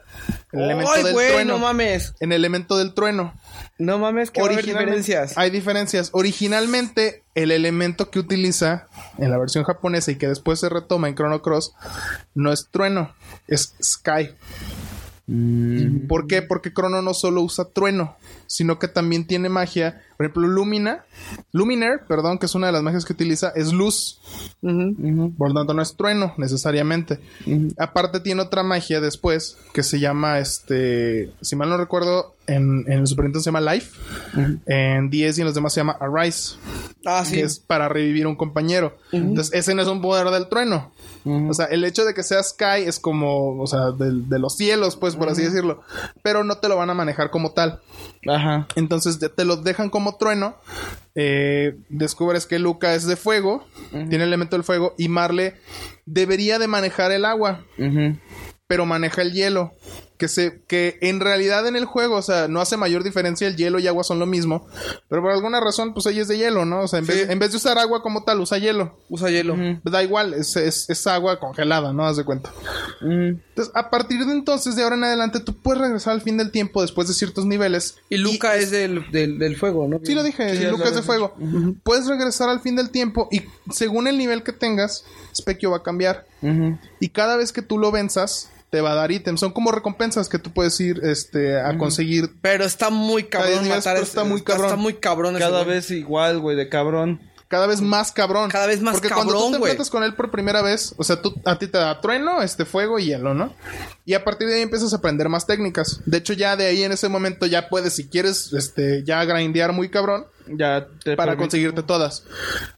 el elemento ¡Ay, del güey! trueno. No mames. en el elemento del trueno. No mames, que Originalmente- diferencias. Hay diferencias. Originalmente, el elemento que utiliza en la versión japonesa y que después se retoma en Chrono Cross no es trueno, es sky. ¿Por qué? Porque Chrono no solo usa trueno, sino que también tiene magia. Por ejemplo, Lumina, Luminer, perdón, que es una de las magias que utiliza, es luz. Por lo tanto, no es trueno necesariamente. Aparte, tiene otra magia después que se llama, este, si mal no recuerdo, en, en el Super Nintendo se llama Life. En 10 y en los demás se llama Arise. Ah, sí. Que es para revivir a un compañero. Entonces, ese no es un poder del trueno. O sea, el hecho de que sea Sky es como, o sea, del- de, los cielos, pues, por así decirlo. Pero no te lo van a manejar como tal. Ajá. Entonces te lo dejan como trueno. Eh, descubres que Luca es de fuego, tiene el elemento del fuego, y Marle debería de manejar el agua, pero maneja el hielo. Que, se, que en realidad en el juego, o sea, no hace mayor diferencia, el hielo y agua son lo mismo, pero por alguna razón, pues ella es de hielo, ¿no? O sea, en, vez, en vez de usar agua como tal, usa hielo. Usa hielo. Da igual, es, es, es agua congelada, ¿no? Haz de cuenta. Entonces, a partir de entonces, de ahora en adelante, tú puedes regresar al fin del tiempo después de ciertos niveles. Y Luca es del, del, del fuego, ¿no? Sí, lo dije, Sí, Lucas lo- de Fuego. Puedes regresar al fin del tiempo y según el nivel que tengas, Specchio va a cambiar. Y cada vez que tú lo venzas, te va a dar ítems. Son como recompensas que tú puedes ir este, a conseguir. Pero está muy cabrón matar pero está muy cabrón. Está muy cabrón ese Cada güey. vez igual, güey, de cabrón. Cada vez más cabrón. Cada vez más Porque cuando tú cabrón, te enfrentas con él por primera vez, o sea, tú, a ti te da trueno, este fuego y hielo, ¿no? Y a partir de ahí empiezas a aprender más técnicas. De hecho, ya de ahí en ese momento ya puedes, si quieres, este, ya grindear muy cabrón. Ya te para permite- conseguirte todas.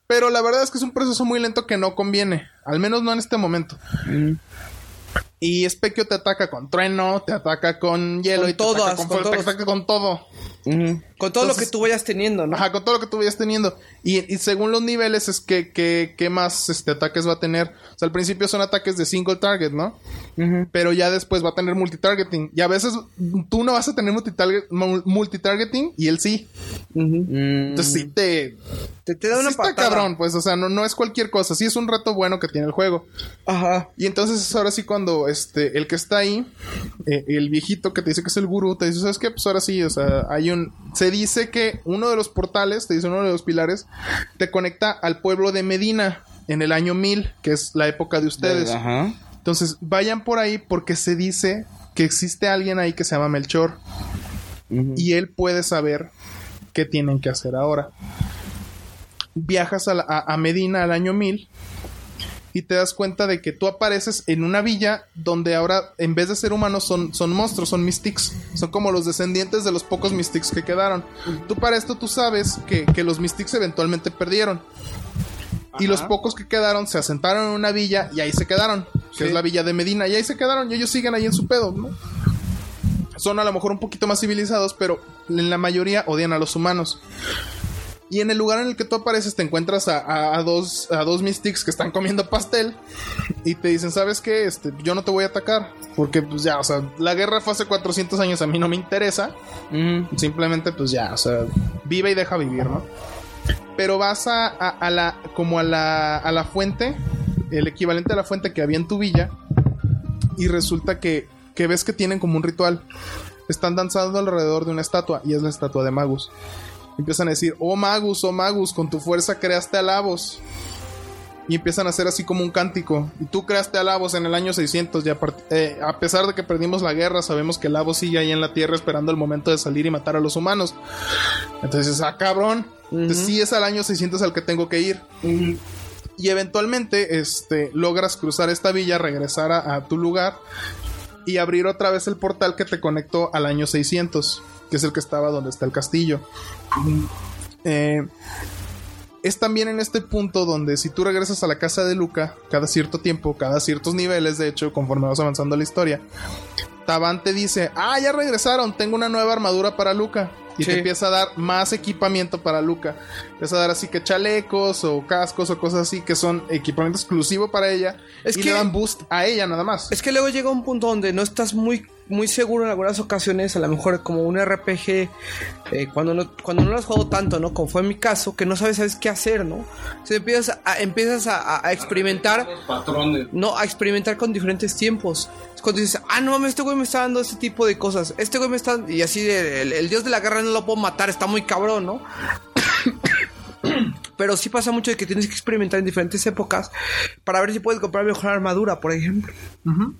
Pero la verdad es que es un proceso muy lento que no conviene. Al menos no en este momento. Y Specchio te ataca con trueno, te ataca con hielo Con y te todas, ataca con, con fuego, te ataca con todo. Con todo lo que tú vayas teniendo, ¿no? Ajá, con todo lo que tú vayas teniendo. Y, y según los niveles es que, que, que más este, ataques va a tener. O sea, al principio son ataques de single target, ¿no? Pero ya después va a tener multitargeting. Y a veces tú no vas a tener multitarget- mul- multitargeting y él sí. Mm. Entonces sí te, Te, te da sí una está patada. cabrón, pues, o sea, no, no es cualquier cosa. Sí es un reto bueno que tiene el juego. Ajá. Y entonces es ahora sí cuando este, el que está ahí, eh, el viejito que te dice que es el gurú, te dice, ¿sabes qué? Pues ahora sí, o sea, hay un... Se dice que uno de los portales, te dice uno de los pilares, te conecta al pueblo de Medina en el año 1000, que es la época de ustedes. Ajá. Entonces, vayan por ahí porque se dice que existe alguien ahí que se llama Melchor y él puede saber qué tienen que hacer ahora. Viajas a, la- a- a Medina al año 1000 y te das cuenta de que tú apareces en una villa donde ahora en vez de ser humanos son, son monstruos, son mystics, son como los descendientes de los pocos mystics que quedaron. Tú para esto tú sabes que, que los mystics eventualmente perdieron. Y los pocos que quedaron se asentaron en una villa y ahí se quedaron, que es la villa de Medina, y ahí se quedaron y ellos siguen ahí en su pedo, ¿no? Son a lo mejor un poquito más civilizados, pero en la mayoría odian a los humanos. Y en el lugar en el que tú apareces te encuentras a, a- a dos, a dos Mystics que están comiendo pastel y te dicen, ¿sabes qué? Este, yo no te voy a atacar porque pues ya, o sea, la guerra fue hace 400 años, a mí no me interesa. Simplemente pues ya, o sea, vive y deja vivir, ¿no? Pero vas a, a- a la, como a la, a la fuente, el equivalente a la fuente que había en tu villa y resulta que, que ves que tienen como un ritual. Están danzando alrededor de una estatua y es la estatua de Magus. Empiezan a decir, oh Magus, oh Magus, con tu fuerza creaste a Lavos. Y empiezan a hacer así como un cántico. Y tú creaste a Lavos en el año 600. Y a, eh, a pesar de que perdimos la guerra, sabemos que Lavos sigue ahí en la tierra esperando el momento de salir y matar a los humanos. Entonces, ah, cabrón. Entonces, sí es al año 600 al que tengo que ir. Y eventualmente, este, logras cruzar esta villa, regresar a, a tu lugar y abrir otra vez el portal que te conectó al año 600, que es el que estaba donde está el castillo. Eh, es también en este punto donde si tú regresas a la casa de Luca, cada cierto tiempo, cada ciertos niveles, de hecho, conforme vas avanzando la historia, Taban te dice, ah, ya regresaron, tengo una nueva armadura para Luca. Y Sí. te empieza a dar más equipamiento para Luca. Empieza a dar así que chalecos o cascos o cosas así que son equipamiento exclusivo para ella. Es y que- le dan boost a ella nada más. Es que luego llega un punto donde no estás muy, muy seguro en algunas ocasiones, a lo mejor como un RPG, eh, cuando, no, cuando no lo has jugado tanto, ¿no? Como fue en mi caso, que no sabes, sabes qué hacer, ¿no? O sea, empiezas a, empiezas a, a- a experimentar, Patrones. no, a experimentar con diferentes tiempos. Cuando dices, ah, no mames, este güey me está dando este tipo de cosas, este güey me está... Y así, de- el, el dios de la guerra no lo puedo matar, está muy cabrón, ¿no? Pero sí pasa mucho de que tienes que experimentar en diferentes épocas para ver si puedes comprar mejor armadura, por ejemplo.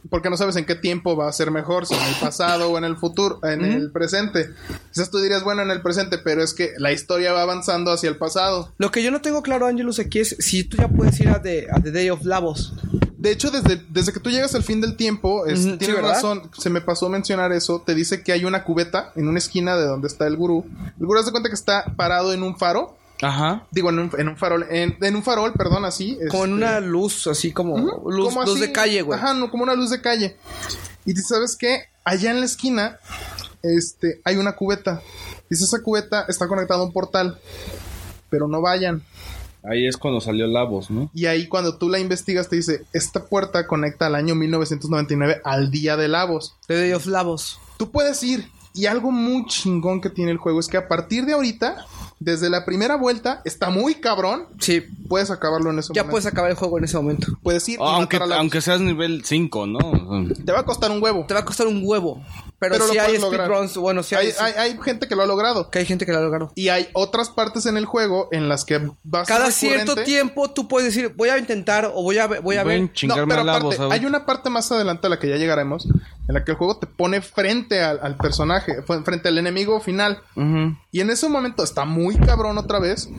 Porque no sabes en qué tiempo va a ser mejor, si en el pasado o en el futuro, en el presente. Quizás tú dirías, bueno, en el presente, pero es que la historia va avanzando hacia el pasado. Lo que yo no tengo claro, Angelus, aquí es si tú ya puedes ir a The, a The Day of Lavos. De hecho, desde, desde que tú llegas al fin del tiempo, es- Ujú, sí, tienes ¿verdad? razón, se me pasó mencionar eso, te dice que hay una cubeta en una esquina de donde está el gurú. El gurú se cuenta que está parado en un faro, Ajá. digo, en un, en un farol, en, en un farol, perdón, así. Como en este, una luz, así como luz, como luz así, de calle, güey. Ajá, no, como una luz de calle. Y tú sabes qué, allá en la esquina, este, hay una cubeta. Dice, esa cubeta está conectada a un portal. Pero no vayan. Ahí es cuando salió Lavos, ¿no? Y ahí cuando tú la investigas te dice, esta puerta conecta al año 1999 al día de Lavos. The Day of Lavos. Tú puedes ir. Y algo muy chingón que tiene el juego es que a partir de ahorita, desde la primera vuelta, está muy cabrón. Sí, Puedes acabarlo en ese ya momento. puedes acabar el juego en ese momento. Puedes ir y aunque, matar a Lavos. aunque seas nivel 5, ¿no? Te va a costar un huevo. Te va a costar un huevo. Pero, Pero sí hay speedruns, bueno, sí hay, hay, hay, hay gente que lo ha logrado. que hay gente que lo ha logrado. Y hay otras partes en el juego en las que vas Cada cierto tiempo tú puedes decir, voy a intentar o voy a, ver- voy a Voy ver. no, pero aparte, hay una parte más adelante a la que ya llegaremos, en la que el juego te pone frente al, al personaje, frente al enemigo final. Y en ese momento está muy cabrón otra vez.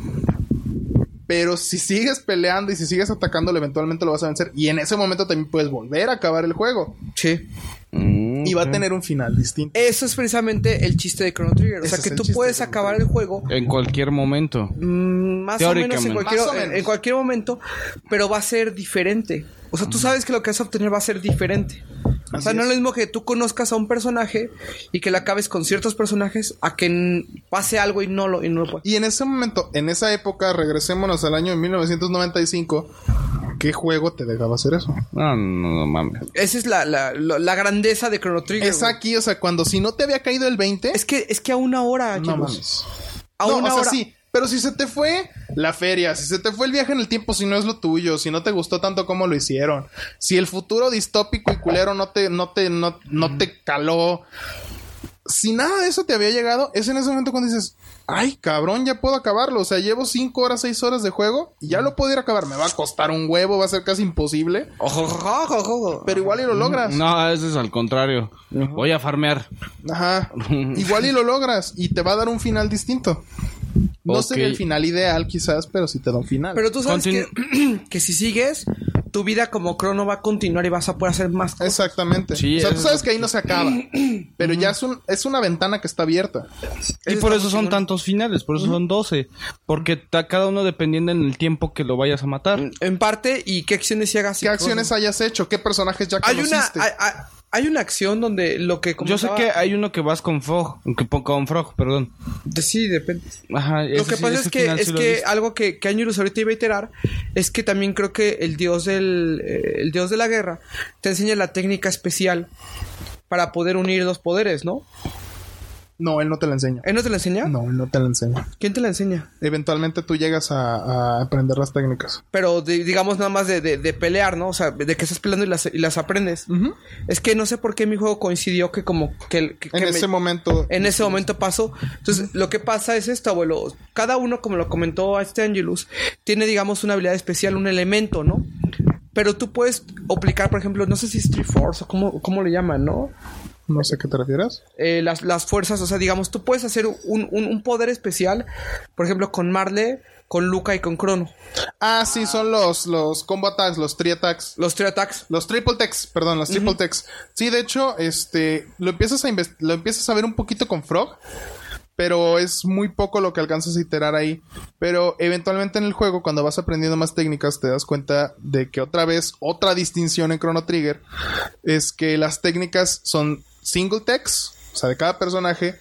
Pero si sigues peleando y si sigues atacándolo, eventualmente lo vas a vencer. Y en ese momento también puedes volver a acabar el juego. Sí. Mm, Y va a tener un final distinto. Eso es precisamente el chiste de Chrono Trigger. O Ese sea, es que tú puedes acabar el juego En cualquier momento. mm, más o menos en cualquier, o en- menos. en cualquier momento, pero va a ser diferente. O sea, tú sabes que lo que vas a obtener va a ser diferente. O sea, no es lo mismo que tú conozcas a un personaje y que lo acabes con ciertos personajes a que n- pase algo y no lo, y no lo puedas. Y en ese momento, en esa época, regresémonos al año de 1995. ¿Qué juego te dejaba hacer eso? No, no, no mames. Esa es la, la, la- la grandeza de Chrono Trigger. Es güey. aquí, o sea, cuando si no te había caído el 20, Es que, es que a una hora, no mames. A no, una o sea, hora. sí. Pero si se te fue la feria, si se te fue el viaje en el tiempo, si no es lo tuyo, si no te gustó tanto como lo hicieron, si el futuro distópico y culero no te, no te, no, no te caló, si nada de eso te había llegado, es en ese momento cuando dices, ay cabrón, ya puedo acabarlo. O sea, llevo 5 horas, 6 horas de juego y ya lo puedo ir a acabar. Me va a costar un huevo, va a ser casi imposible, Ojo, ojo, ojo, ojo. pero igual y lo logras. No, eso es al contrario. Voy a farmear. Ajá. Igual y lo logras y te va a dar un final distinto. No Ok. sería el final ideal quizás, pero sí te da un final. Pero tú sabes Continu- que, que si sigues, tu vida como crono va a continuar y vas a poder hacer más cosas. Exactamente. Sí, o sea, tú sabes es que ahí no se acaba. pero ya es, un, es una ventana que está abierta. Y por eso son tantos finales, por eso son 12. Porque cada uno dependiendo en el tiempo que lo vayas a matar. En parte, y qué acciones si hagas. ¿Qué acciones hayas hecho? ¿Qué personajes ya Hay una, conociste? hay, hay- hay una acción donde lo que Yo sé que hay uno que vas con Frog, que- con Frog, perdón. De- Sí, depende. Ajá, Lo que sí, pasa es que, es sí que algo que, que Angelus ahorita iba a iterar es que también creo que el dios del eh, el dios de la guerra te enseña la técnica especial para poder unir dos poderes, ¿no? No, él no te la enseña. ¿Él no te la enseña? No, él no te la enseña. ¿Quién te la enseña? Eventualmente tú llegas a, a aprender las técnicas. Pero de- digamos nada más de, de- de pelear, ¿no? O sea, de que estás peleando y las, y las aprendes. Es que no sé por qué mi juego coincidió que como que, que- En que ese me- momento. en ese momento pasó. Entonces, lo que pasa es esto, abuelo. Cada uno, como lo comentó este Angelus, tiene, digamos, una habilidad especial, un elemento, ¿no? Pero tú puedes aplicar, por ejemplo, no sé si Street Force o cómo, cómo le llaman, ¿no? No sé a qué te refieres. Eh, las, las fuerzas, o sea, digamos, tú puedes hacer un, un- un poder especial, por ejemplo, con Marle, con Luca y con Crono. Ah, sí, son los, los combo attacks, los tri attacks. Los three attacks. Los triple techs, perdón, los triple techs. Sí, de hecho, este, lo empiezas a lo empiezas a ver un poquito con Frog, pero es muy poco lo que alcanzas a iterar ahí. Pero eventualmente en el juego, cuando vas aprendiendo más técnicas, te das cuenta de que otra vez, otra distinción en Chrono Trigger es que las técnicas son single techs, o sea, de cada personaje.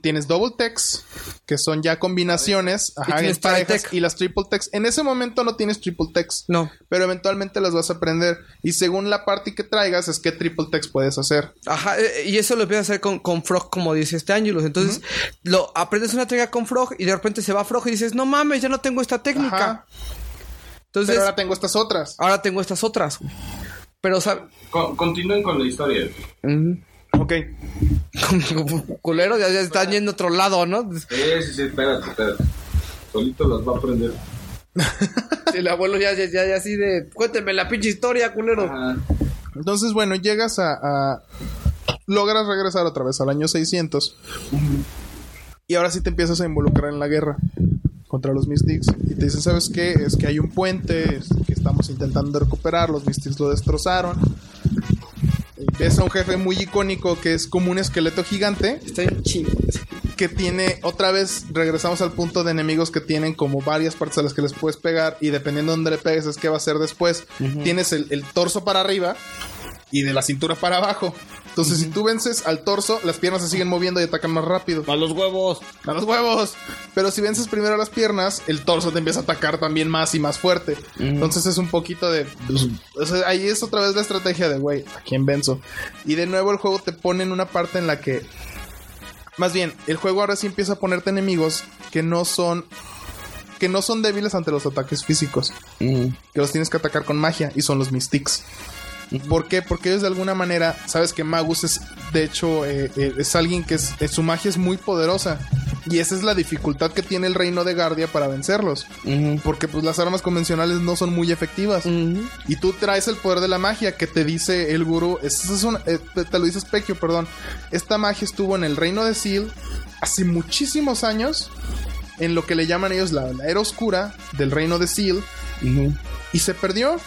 Tienes double techs, que son ya combinaciones, ajá, en tienes parejas, y las triple techs. En ese momento no tienes triple techs. No. Pero eventualmente las vas a aprender. Y según la party que traigas, es que triple text puedes hacer. Ajá, eh, y eso lo empiezas a hacer con, con Frog, como dice este Angelus. Entonces, lo aprendes una técnica con Frog y de repente se va Frog y dices, no mames, ya no tengo esta técnica. Ajá. Entonces, Pero ahora, ahora tengo estas otras. tengo estas otras. Pero, o sea, Con- continúen con la historia. ujú. Ok. culero, ya, ya están yendo a otro lado, ¿no? Sí, sí, sí, espérate, espérate. Solito las va a aprender. El abuelo ya, ya, ya, ya así de, cuénteme la pinche historia, culero. Ajá. Entonces, bueno, llegas a, a- Logras regresar otra vez al año 600. Y ahora sí te empiezas a involucrar en la guerra contra los Mystics. Y te dicen, ¿sabes qué? Es que hay un puente es que estamos intentando recuperar. Los Mystics lo destrozaron. Ves a un jefe muy icónico que es como un esqueleto gigante. Está bien chingo. que tiene, otra vez regresamos al punto de enemigos que tienen como varias partes a las que les puedes pegar y dependiendo de dónde le pegues es que va a ser después. Tienes el, el torso para arriba y de la cintura para abajo. Entonces, si tú vences al torso, las piernas se siguen moviendo y atacan más rápido. A los huevos. ¡A los huevos! Pero si vences primero las piernas, el torso te empieza a atacar también más y más fuerte. Entonces es un poquito de... pues, o sea, ahí es otra vez la estrategia de, güey, ¿a quién venzo? Y de nuevo el juego te pone en una parte en la que... Más bien, el juego ahora sí empieza a ponerte enemigos que no son... Que no son débiles ante los ataques físicos. Que los tienes que atacar con magia. Y son los Mystics. ¿Por qué? Porque ellos de alguna manera, sabes que Magus es, de hecho, eh, eh, es alguien que es, eh, su magia es muy poderosa. Y esa es la dificultad que tiene el reino de Guardia para vencerlos. Porque pues las armas convencionales no son muy efectivas. Y tú traes el poder de la magia que te dice el gurú. Es, es una- eh, te, lo dice Specchio, perdón. Esta magia estuvo en el reino de Seal hace muchísimos años. En lo que le llaman ellos la, la era oscura del reino de Seal. Y se perdió.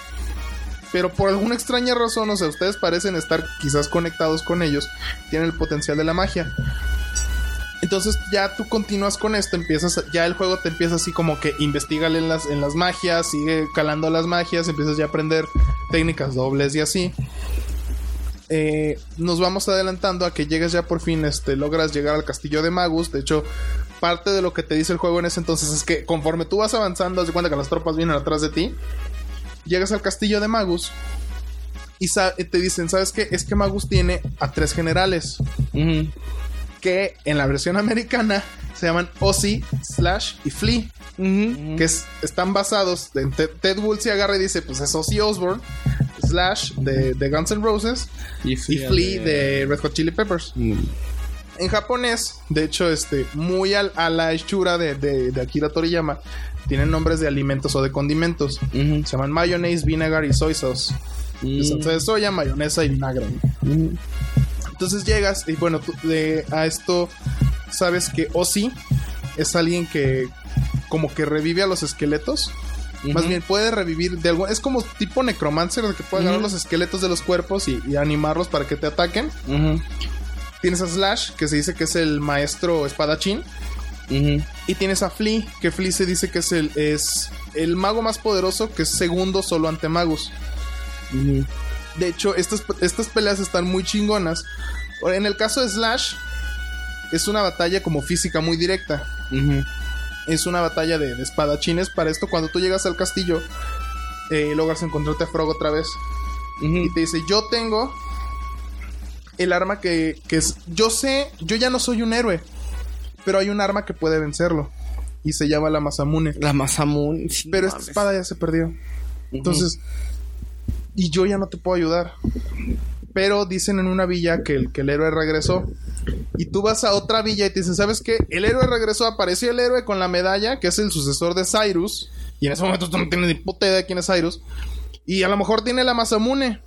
Pero por alguna extraña razón, o sea, ustedes parecen estar quizás conectados con ellos. Tienen el potencial de la magia. Entonces ya tú continúas con esto, empiezas, ya el juego te empieza así como que investigale en las, en las magias, sigue calando las magias, empiezas ya a aprender técnicas dobles y así. Eh, nos vamos adelantando a que llegas ya por fin, este, logras llegar al castillo de Magus. De hecho, parte de lo que te dice el juego en ese entonces es que conforme tú vas avanzando, haz de cuenta que las tropas vienen atrás de ti. Llegas al castillo de Magus y sa- te dicen, ¿sabes qué? Es que Magus tiene a tres generales que en la versión americana se llaman Ozzy, Slash y Flea. Que es- están basados en Ted, Ted Woolsey agarra y dice: Pues es Ozzy Osbourne, Slash de, de Guns N' Roses y Flea de Red Hot Chili Peppers. En japonés, de hecho, este, muy al- a la hechura de, de- de Akira Toriyama, tienen nombres de alimentos o de condimentos. Se llaman mayonnaise, vinegar y soy sauce. De salsa de soya, mayonesa y vinagre. Entonces llegas y bueno, tú- de- a esto sabes que Ozzy es alguien que como que revive a los esqueletos. Más bien puede revivir de algo. Es como tipo necromancer, de que puede agarrar los esqueletos de los cuerpos y, y animarlos para que te ataquen. Tienes a Slash, que se dice que es el maestro espadachín. Y tienes a Flea, que Flea se dice que es el, es el mago más poderoso, que es segundo solo ante Magus. De hecho, estas, estas peleas están muy chingonas. En el caso de Slash, es una batalla como física muy directa. Es una batalla de, de espadachines. Para esto, cuando tú llegas al castillo, eh, logras encontrarte a Frog otra vez. Y te dice, yo tengo el arma que, que es... Yo sé, yo ya no soy un héroe, pero hay un arma que puede vencerlo. Y se llama la Masamune. La Masamune. sí, Pero esta espada ya se perdió. Entonces, y yo ya no te puedo ayudar. Pero dicen en una villa que el, que el héroe regresó. Y tú vas a otra villa y te dicen, ¿sabes qué? El héroe regresó, apareció el héroe con la medalla, que es el sucesor de Cyrus. Y en ese momento tú no tienes ni puta idea de quién es Cyrus. Y a lo mejor tiene la Masamune.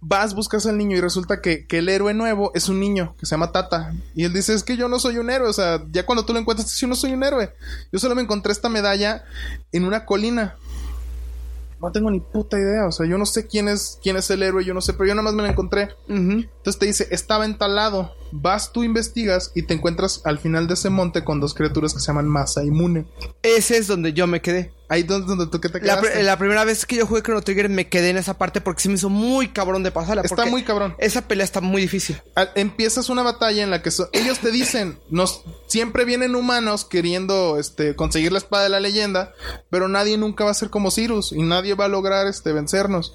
Vas, buscas al niño y resulta que, que el héroe nuevo es un niño que se llama Tata. Y él dice, es que yo no soy un héroe. O sea, ya cuando tú lo encuentras, dices, yo no soy un héroe. Yo solo me encontré esta medalla en una colina. No tengo ni puta idea. O sea, yo no sé quién es, quién es el héroe, yo no sé, pero yo nada más me la encontré. Entonces te dice, estaba entalado. Vas, tú investigas y te encuentras al final de ese monte con dos criaturas que se llaman Masa y Mune. Ese es donde yo me quedé. Ahí donde, donde tú que te La, quedaste. la primera vez que yo jugué Chrono Trigger me quedé en esa parte porque se me hizo muy cabrón de pasarla. Está muy cabrón. Esa pelea está muy difícil. a- empiezas una batalla en la que so- ellos te dicen, nos siempre vienen humanos queriendo este conseguir la espada de la leyenda, pero nadie nunca va a ser como Cyrus y nadie va a lograr este vencernos.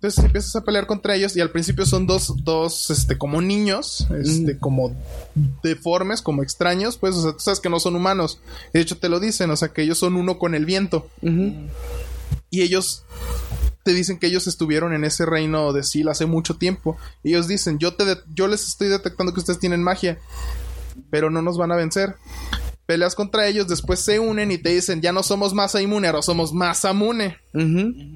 Entonces empiezas a pelear contra ellos y al principio son dos, dos, este, como niños, este, como deformes, como extraños, pues, o sea, tú sabes que no son humanos. De hecho, te lo dicen, o sea, que ellos son uno con el viento. Y ellos te dicen que ellos estuvieron en ese reino de Sil hace mucho tiempo. Ellos dicen, yo, te yo les estoy detectando que ustedes tienen magia, pero no nos van a vencer. Peleas contra ellos, después se unen y te dicen, ya no somos Masa Inmune, ahora somos Masamune.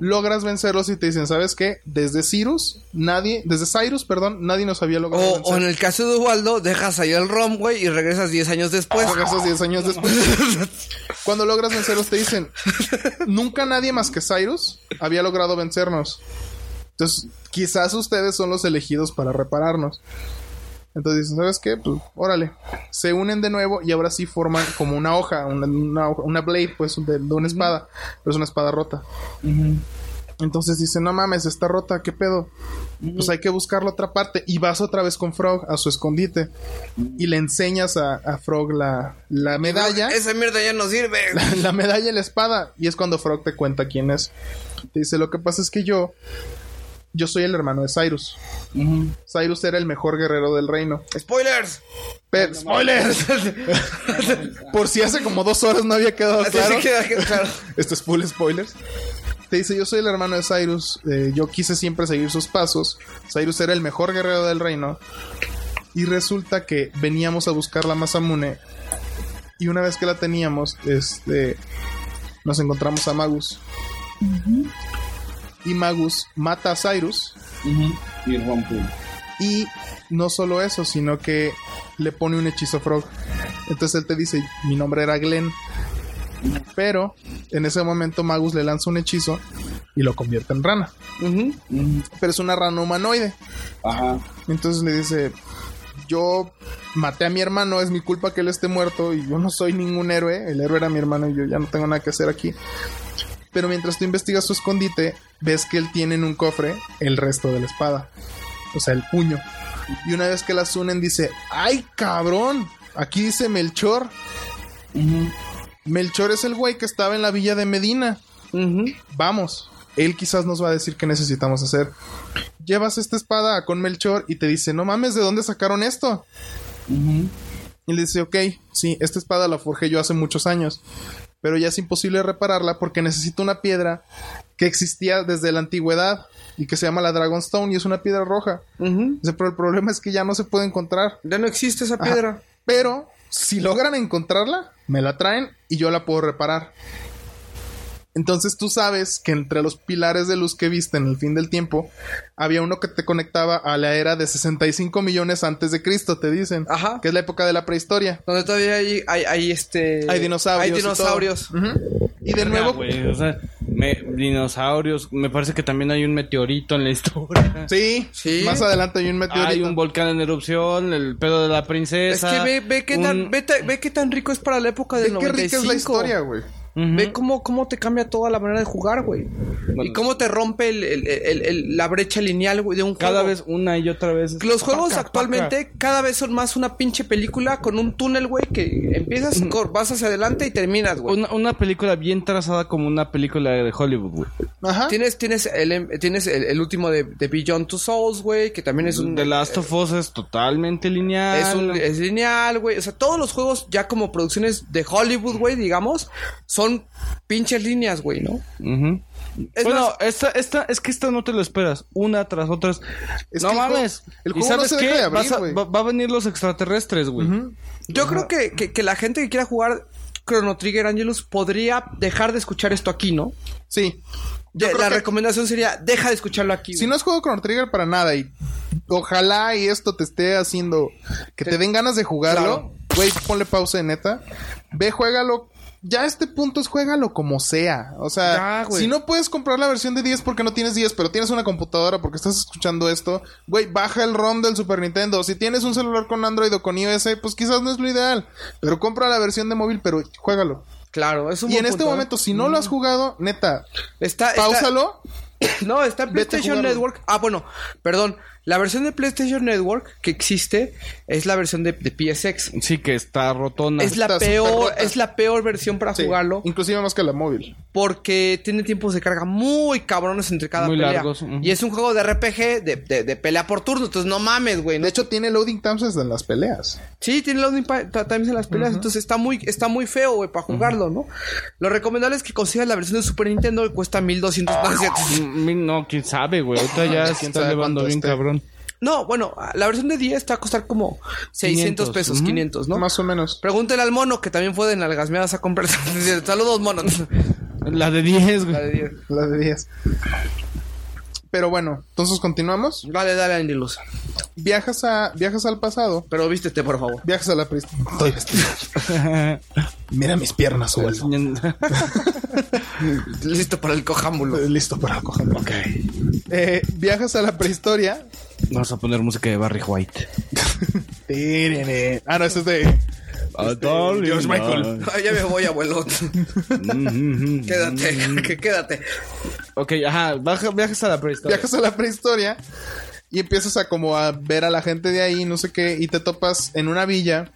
Logras vencerlos y te dicen, ¿sabes qué? Desde Cyrus, nadie, desde Cyrus, perdón, nadie nos había logrado O, vencer. o en el caso de Ubaldo, dejas ahí el ROM, güey, y regresas 10 años después. Regresas 10 años después. Cuando logras vencerlos te dicen, nunca nadie más que Cyrus había logrado vencernos. Entonces, quizás ustedes son los elegidos para repararnos. Entonces dicen, ¿sabes qué? Pues, órale. Se unen de nuevo y ahora sí forman como una hoja, una, una, hoja- una blade, pues, de, de una espada. Pero es una espada rota. Entonces dicen, no mames, está rota, ¿qué pedo? Pues hay que buscarla otra parte. Y vas otra vez con Frog a su escondite. Y le enseñas a, a Frog la, la medalla. Esa mierda ya no sirve. La, la medalla y la espada. Y es cuando Frog te cuenta quién es. Te dice, lo que pasa es que yo... Yo soy el hermano de Cyrus. Cyrus era el mejor guerrero del reino. ¡Spoilers! ¡Spoilers! Por si hace como dos horas no había quedado Así claro. se queda claro. Esto es full spoilers. Te dice, yo soy el hermano de Cyrus. eh, yo quise siempre seguir sus pasos. Cyrus era el mejor guerrero del reino. Y resulta que veníamos a buscar la Masamune. Y una vez que la teníamos, este, nos encontramos a Magus. Y Magus mata a Cyrus. Y rompe. Y no solo eso, sino que le pone un hechizo a Frog. Entonces él te dice, mi nombre era Glenn. Pero en ese momento Magus le lanza un hechizo y lo convierte en rana. Pero es una rana humanoide. Ajá. Entonces le dice, yo maté a mi hermano, es mi culpa que él esté muerto y yo no soy ningún héroe. El héroe era mi hermano y yo ya no tengo nada que hacer aquí. Pero mientras tú investigas su escondite, ves que él tiene en un cofre el resto de la espada. O sea, el puño. Y una vez que las unen dice, ¡ay cabrón! Aquí dice Melchor. Melchor es el güey que estaba en la villa de Medina. Vamos. Él quizás nos va a decir qué necesitamos hacer. Llevas esta espada con Melchor y te dice, no mames, ¿de dónde sacaron esto? Y le dice, ok, sí, esta espada la forjé yo hace muchos años. Pero ya es imposible repararla porque necesito una piedra que existía desde la antigüedad y que se llama la Dragonstone y es una piedra roja. Pero el problema es que ya no se puede encontrar. Ya no existe esa Ajá. piedra. Pero si logran encontrarla, me la traen y yo la puedo reparar. Entonces tú sabes que entre los pilares de luz que viste en el fin del tiempo, había uno que te conectaba a la era de 65 millones antes de Cristo, te dicen. Ajá. Que es la época de la prehistoria. Donde todavía hay, hay, hay, este... Hay dinosaurios. Hay y dinosaurios. Ujú. Y de Verga, nuevo, güey, o sea, me- dinosaurios. Me parece que también hay un meteorito en la historia. sí, Sí. más adelante hay un meteorito. Hay un volcán en erupción, el pedo de la Es princesa. que ve, ve, qué tan, un- ve, ta- ve qué tan rico es para la época del Ve qué rica 95. es la historia, güey. Ve cómo, cómo te cambia toda la manera de jugar, güey. y cómo te rompe el- el- el- el- la brecha lineal, güey, de un Cada juego. vez una y otra vez. Los juegos Paca, actualmente cada vez son más una pinche película con un túnel, güey, que empiezas, cor- vas hacia adelante y terminas, güey. Una, una película bien trazada como una película de Hollywood, güey. Ajá. Tienes, tienes, el, tienes el, el último de, de Beyond Two Souls, güey, que también es un... The Last of Us es totalmente lineal. Es, un, es lineal, güey. O sea, todos los juegos ya como producciones de Hollywood, güey, digamos, son pinches líneas, güey, ¿no? Es bueno, más- esta, esta, es que esta no te lo esperas. Una tras otra. Es no que el juego- mames. el ¿Y juego no se qué? deja de abrir, Vas a- güey. va, va a venir los extraterrestres, güey. Yo creo que, que, que la gente que quiera jugar Chrono Trigger Angelus podría dejar de escuchar esto aquí, ¿no? Sí. La que- recomendación sería, deja de escucharlo aquí. Si no has jugado Chrono Trigger para nada y ojalá y esto te esté haciendo que te den ganas de jugarlo, güey, ponle pausa de neta. Ve, juégalo. Ya a este punto es juégalo como sea. O sea, Ya, si no puedes comprar la versión de 10 porque no tienes 10, pero tienes una computadora porque estás escuchando esto, güey, baja el ROM del Super Nintendo. Si tienes un celular con Android o con iOS, pues quizás no es lo ideal. Pero compra la versión de móvil, pero juégalo. Claro, es un Y buen en este ¿eh? momento, si no lo has jugado, neta, Está, está- pausalo. No, está en PlayStation. Network. Ah, bueno, perdón. La versión de PlayStation Network que existe es la versión de, de PSX. Sí, que está rotona. Es la Está peor, rota. es la peor versión para Sí, jugarlo. Inclusive más que la móvil. Porque tiene tiempos de carga muy cabrones entre cada Muy pelea. largos. Y es un juego de RPG de, de- de pelea por turno. Entonces no mames, güey. ¿no? De hecho, tiene loading times en las peleas. Sí, tiene loading times en las peleas. Entonces está muy, está muy feo, güey, para jugarlo, ¿no? Lo recomendable es que consigas la versión de Super Nintendo que cuesta 1200 Mm, No, quién sabe, güey. Ahorita ya se está elevando bien cabrón. No, bueno, la versión de 10 está a costar como 600 500, pesos, ujú. 500, ¿no? Más o menos. Pregúntele al mono que también fue de nalgasmeadas a comprar. Saludos, mono. La de 10, La güey. de 10. La de 10. Pero bueno, entonces continuamos. Dale, dale, Andy Luz. Viajas a viajas al pasado. Pero vístete, por favor. Viajas a la prehistoria. Estoy vestido. Mira mis piernas, güey. Listo para el cojámbulo. Listo para coger. Ok. Eh, viajas a la prehistoria. Vamos a poner música de Barry White. Tirene. Ah, no, ese es de. George Michael. Ay, ya me voy, abuelo. quédate, que quédate. Ok, ajá. baja- viajes a la prehistoria. Viajas a la prehistoria y empiezas a como a ver a la gente de ahí, no sé qué, y te topas en una villa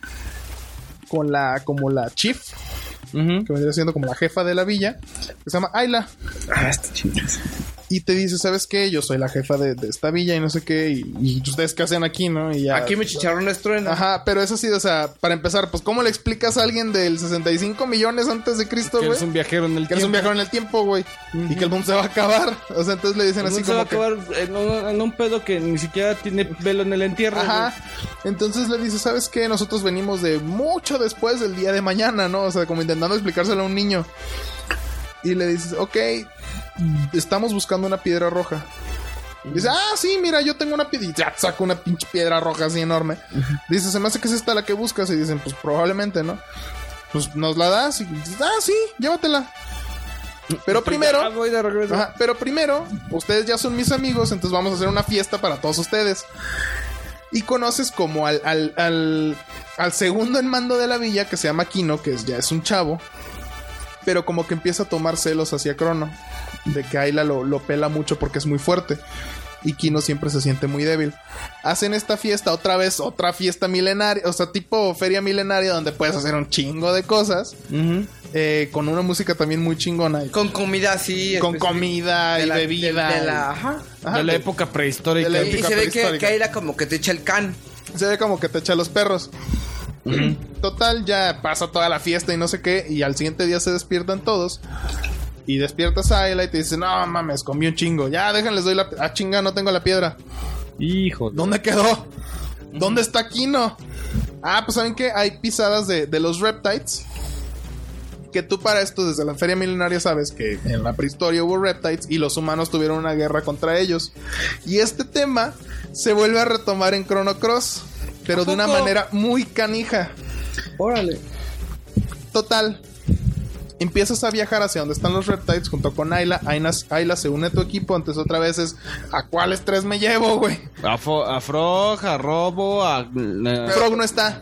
con la, como la chief, que vendría siendo como la jefa de la villa, que se llama Ayla. Y te dice, ¿sabes qué? Yo soy la jefa de, de esta villa y no sé qué, y, y ustedes qué hacen aquí, ¿no? Y ya... Aquí mi chicharrón es trueno. Ajá, pero eso sí, o sea, para empezar, pues ¿cómo le explicas a alguien del 65 millones antes de Cristo, Que güey? eres un viajero en el Que eres un tiempo. viajero en el tiempo, güey. Y que el mundo se va a acabar. O sea, entonces le dicen así se va como a que... acabar en un, en un pedo que ni siquiera tiene velo en el entierro. Ajá. Entonces le dice, ¿sabes qué? Nosotros venimos de mucho después del día de mañana, ¿no? O sea, como intentando explicárselo a un niño. Y le dices, ok, estamos buscando una piedra roja. Y dice, ah, sí, mira, yo tengo una piedra. Y ya saca una pinche piedra roja así enorme. Dice, se me hace que es esta la que buscas. Y dicen, pues probablemente, ¿no? Pues nos la das. Y dices, ah, sí, llévatela. Pero primero. Ah. Ajá, pero primero, ustedes ya son mis amigos, entonces vamos a hacer una fiesta para todos ustedes. Y conoces como al, al, al, al segundo en mando de la villa, que se llama Kino, que es, ya es un chavo. Pero como que empieza a tomar celos hacia Crono. De que Ayla lo, lo pela mucho porque es muy fuerte. Y Kino siempre se siente muy débil. Hacen esta fiesta otra vez, otra fiesta milenaria. O sea, tipo feria milenaria donde puedes hacer un chingo de cosas. Eh, con una música también muy chingona. y Con comida así. con comida de y la, bebida. de- de la- ajá. Ajá, de la época prehistórica. de la Y época se ve que, que ahí era como que te echa el can. Se ve como que te echa los perros. Total, ya pasa toda la fiesta y no sé qué. Y al siguiente día se despiertan todos. Y despiertas a Ayla y te dice: No mames, comí un chingo. Ya, déjenles doy la. Ah, chinga, no tengo la piedra. Hijo. de- ¿Dónde quedó? ¿Dónde está Kino? Ah, pues saben que hay pisadas de, de los reptiles. Que tú para esto, desde la feria milenaria, sabes que en la prehistoria hubo reptiles y los humanos tuvieron una guerra contra ellos. Y este tema se vuelve a retomar en Chrono Cross, pero de una manera muy canija. Órale. Total. Empiezas a viajar hacia donde están los reptiles junto con Ayla. Ayla, Ayla se une a tu equipo. Antes otra vez es ¿a cuáles tres me llevo, güey? A, a Frog, a Robo, a... Frog no está.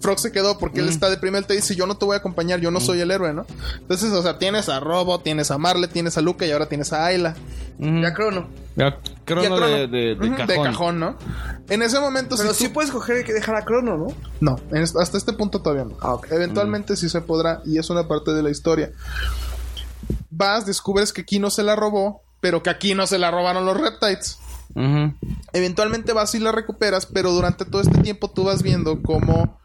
Frog se quedó porque él está deprimido. Él te dice: Yo no te voy a acompañar, yo no soy el héroe, ¿no? Entonces, o sea, tienes a Robo, tienes a Marle, tienes a Luca y ahora tienes a Ayla. Ya Crono. Ya, Y crono a Crono. de, de- de cajón. ¿no? En ese momento, Pero si sí tú- puedes coger que dejar a Crono, ¿no? No, en hasta este punto todavía no. Ah, ok. Eventualmente sí se podrá y es una parte de la historia. Vas, descubres que aquí no se la robó, pero que aquí no se la robaron los Reptiles. Ujú. Eventualmente vas y la recuperas, pero durante todo este tiempo tú vas viendo cómo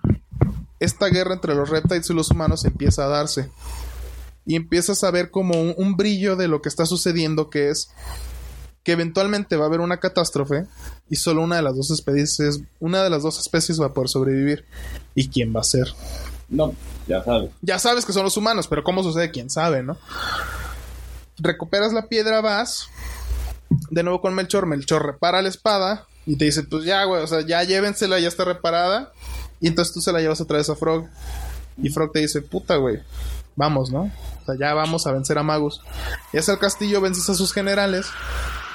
esta guerra entre los Reptiles y los humanos empieza a darse. Y empiezas a ver como un, un brillo de lo que está sucediendo, que es que eventualmente va a haber una catástrofe y solo una de las dos especies, una de las dos especies va a poder sobrevivir. ¿Y quién va a ser? No, ya sabes. Ya sabes que son los humanos, pero cómo sucede, quién sabe, ¿no? Recuperas la piedra, vas. De nuevo con Melchor. Melchor repara la espada. Y te dice, pues ya, güey, o sea, ya llévensela, ya está reparada. Y entonces tú se la llevas otra vez a Frog. Y Frog te dice, puta, güey, vamos, ¿no? O sea, ya vamos a vencer a Magus. Llegas al castillo, vences a sus generales.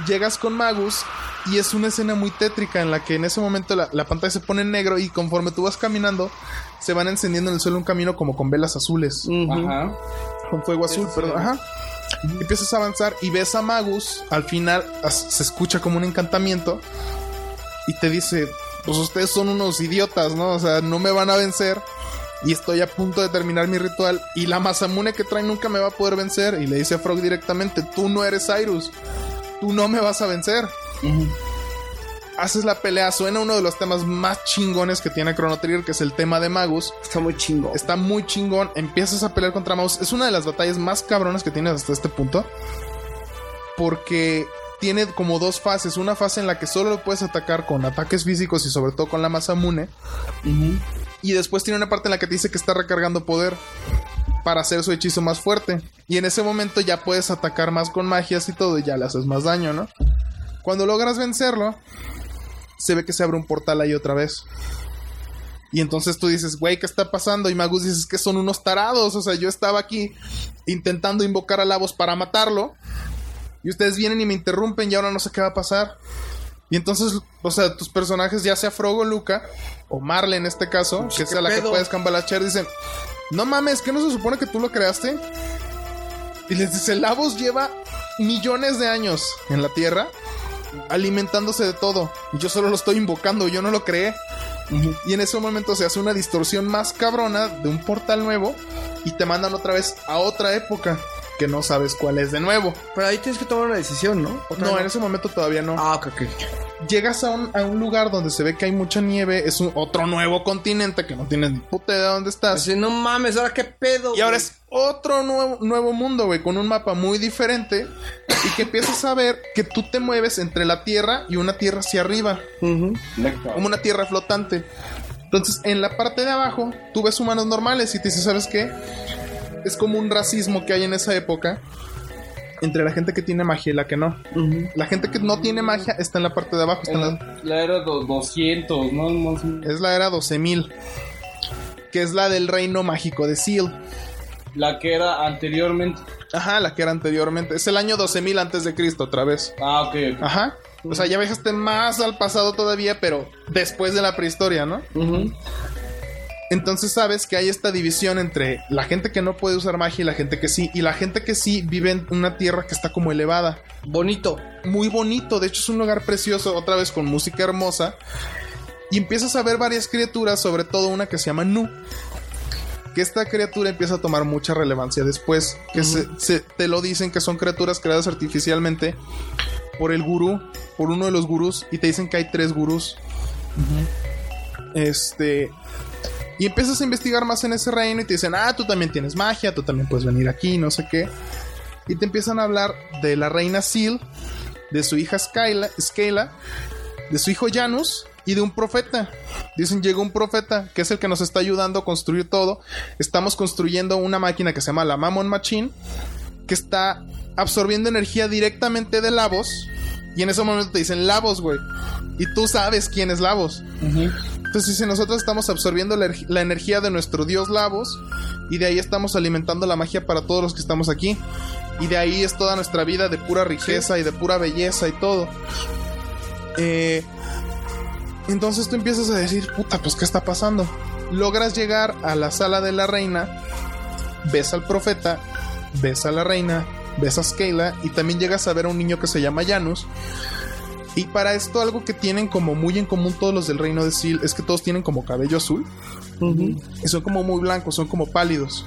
Llegas con Magus. Y es una escena muy tétrica en la que en ese momento la, la pantalla se pone en negro. Y conforme tú vas caminando, se van encendiendo en el suelo un camino como con velas azules. Ajá. Con fuego azul, perdón. Ajá. Y empiezas a avanzar y ves a Magus. Al final se escucha como un encantamiento. Y te dice: Pues ustedes son unos idiotas, ¿no? O sea, no me van a vencer. Y estoy a punto de terminar mi ritual. Y la Masamune que trae nunca me va a poder vencer. Y le dice a Frog directamente: Tú no eres Cyrus. Tú no me vas a vencer. Haces la pelea. Suena uno de los temas más chingones que tiene Chrono Trigger, que es el tema de Magus. Está muy chingo. Está muy chingón. Empiezas a pelear contra Magus. Es una de las batallas más cabronas que tienes hasta este punto. Porque tiene como dos fases. Una fase en la que solo lo puedes atacar con ataques físicos y sobre todo con la Masamune. Y después tiene una parte en la que te dice que está recargando poder para hacer su hechizo más fuerte. Y en ese momento ya puedes atacar más con magias y todo y ya le haces más daño, ¿no? Cuando logras vencerlo, se ve que se abre un portal ahí otra vez. Y entonces tú dices, güey, ¿qué está pasando? Y Magus dices que son unos tarados. O sea, yo estaba aquí intentando invocar a Lavos para matarlo. Y ustedes vienen y me interrumpen y ahora no sé qué va a pasar. Y entonces, o sea, tus personajes, ya sea Frogo, Luca o Marle en este caso, que es la que puedes cambalachear, dicen, no mames, ¿que no se supone que tú lo creaste? Y les dice, Lavos lleva millones de años en la Tierra alimentándose de todo. Y yo solo lo estoy invocando, yo no lo creé. Y en ese momento se hace una distorsión más cabrona de un portal nuevo y te mandan otra vez a otra época que no sabes cuál es de nuevo. Pero ahí tienes que tomar una decisión, ¿no? ¿O No, en ese momento todavía no. Ah, ok, ok. Llegas a un, a un lugar donde se ve que hay mucha nieve, es un otro nuevo continente que no tienes ni puta idea de dónde estás. Así, no mames, ahora qué pedo. Y ahora güey? es otro nuevo, nuevo mundo, güey, con un mapa muy diferente. Y que empiezas a ver que tú te mueves entre la tierra y una tierra hacia arriba. Como una tierra flotante. Entonces, en la parte de abajo, tú ves humanos normales y te dices, ¿sabes qué? Es como un racismo que hay en esa época entre la gente que tiene magia y la que no. La gente que no tiene magia está en la parte de abajo. Está en la- La era do- 200, ¿no? Es la era 12.000. Que es la del reino mágico de Seal. La que era anteriormente. Ajá, la que era anteriormente. Es el año 12.000 antes de Cristo, otra vez. Ah, ok, ok. Ajá. O sea, ya viajaste más al pasado todavía, pero después de la prehistoria, ¿no? Entonces sabes que hay esta división entre la gente que no puede usar magia y la gente que sí. Y la gente que sí vive en una tierra que está como elevada. Bonito. Muy bonito. De hecho, es un lugar precioso, otra vez con música hermosa. Y empiezas a ver varias criaturas, sobre todo una que se llama Nu. Que esta criatura empieza a tomar mucha relevancia después. Que se, se- te lo dicen que son criaturas creadas artificialmente por el gurú, por uno de los gurús. Y te dicen que hay tres gurús. Este. Y empiezas a investigar más en ese reino y te dicen, ah, tú también tienes magia, tú también puedes venir aquí, no sé qué. Y te empiezan a hablar de la reina Seal, de su hija Skyla, Skyla, de su hijo Janus y de un profeta. Dicen, llegó un profeta que es el que nos está ayudando a construir todo. Estamos construyendo una máquina que se llama la Mammon Machine, que está absorbiendo energía directamente de Lavos. Y en ese momento te dicen Lavos, güey. Y tú sabes quién es Lavos. Entonces dice, nosotros estamos absorbiendo la, la energía de nuestro dios Lavos y de ahí estamos alimentando la magia para todos los que estamos aquí. Y de ahí es toda nuestra vida de pura riqueza y de pura belleza y todo. Eh, entonces tú empiezas a decir, puta, pues ¿qué está pasando? logras llegar a la sala de la reina, ves al profeta, ves a la reina, ves a Skeila y también llegas a ver a un niño que se llama Janus. Y para esto algo que tienen como muy en común todos los del reino de Sil es que todos tienen como cabello azul. Y son como muy blancos, son como pálidos.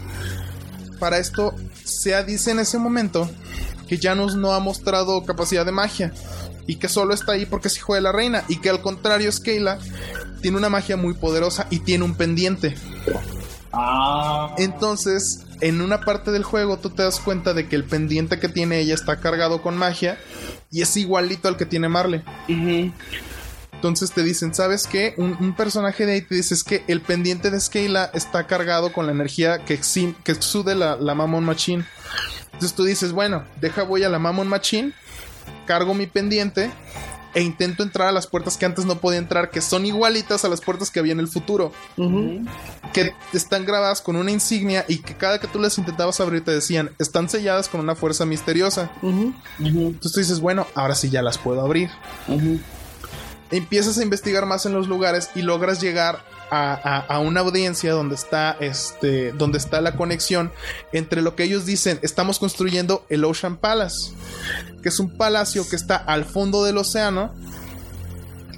Para esto se dice en ese momento que Janus no ha mostrado capacidad de magia y que solo está ahí porque es hijo de la reina y que al contrario Skeila tiene una magia muy poderosa y tiene un pendiente. Entonces, en una parte del juego tú te das cuenta de que el pendiente que tiene ella está cargado con magia y es igualito al que tiene Marley. Entonces te dicen, ¿sabes qué? Un, un personaje de ahí te dice es que el pendiente de Skeila está cargado con la energía que, exim- que exude la, la Mammon Machine. Entonces tú dices, bueno, deja voy a la Mammon Machine, cargo mi pendiente e intento entrar a las puertas que antes no podía entrar, que son igualitas a las puertas que había en el futuro. Que están grabadas con una insignia y que cada que tú las intentabas abrir te decían, están selladas con una fuerza misteriosa. Entonces tú dices, bueno, ahora sí ya las puedo abrir. Empiezas a investigar más en los lugares y logras llegar a, a- a una audiencia donde está este donde está la conexión entre lo que ellos dicen estamos construyendo el Ocean Palace que es un palacio que está al fondo del océano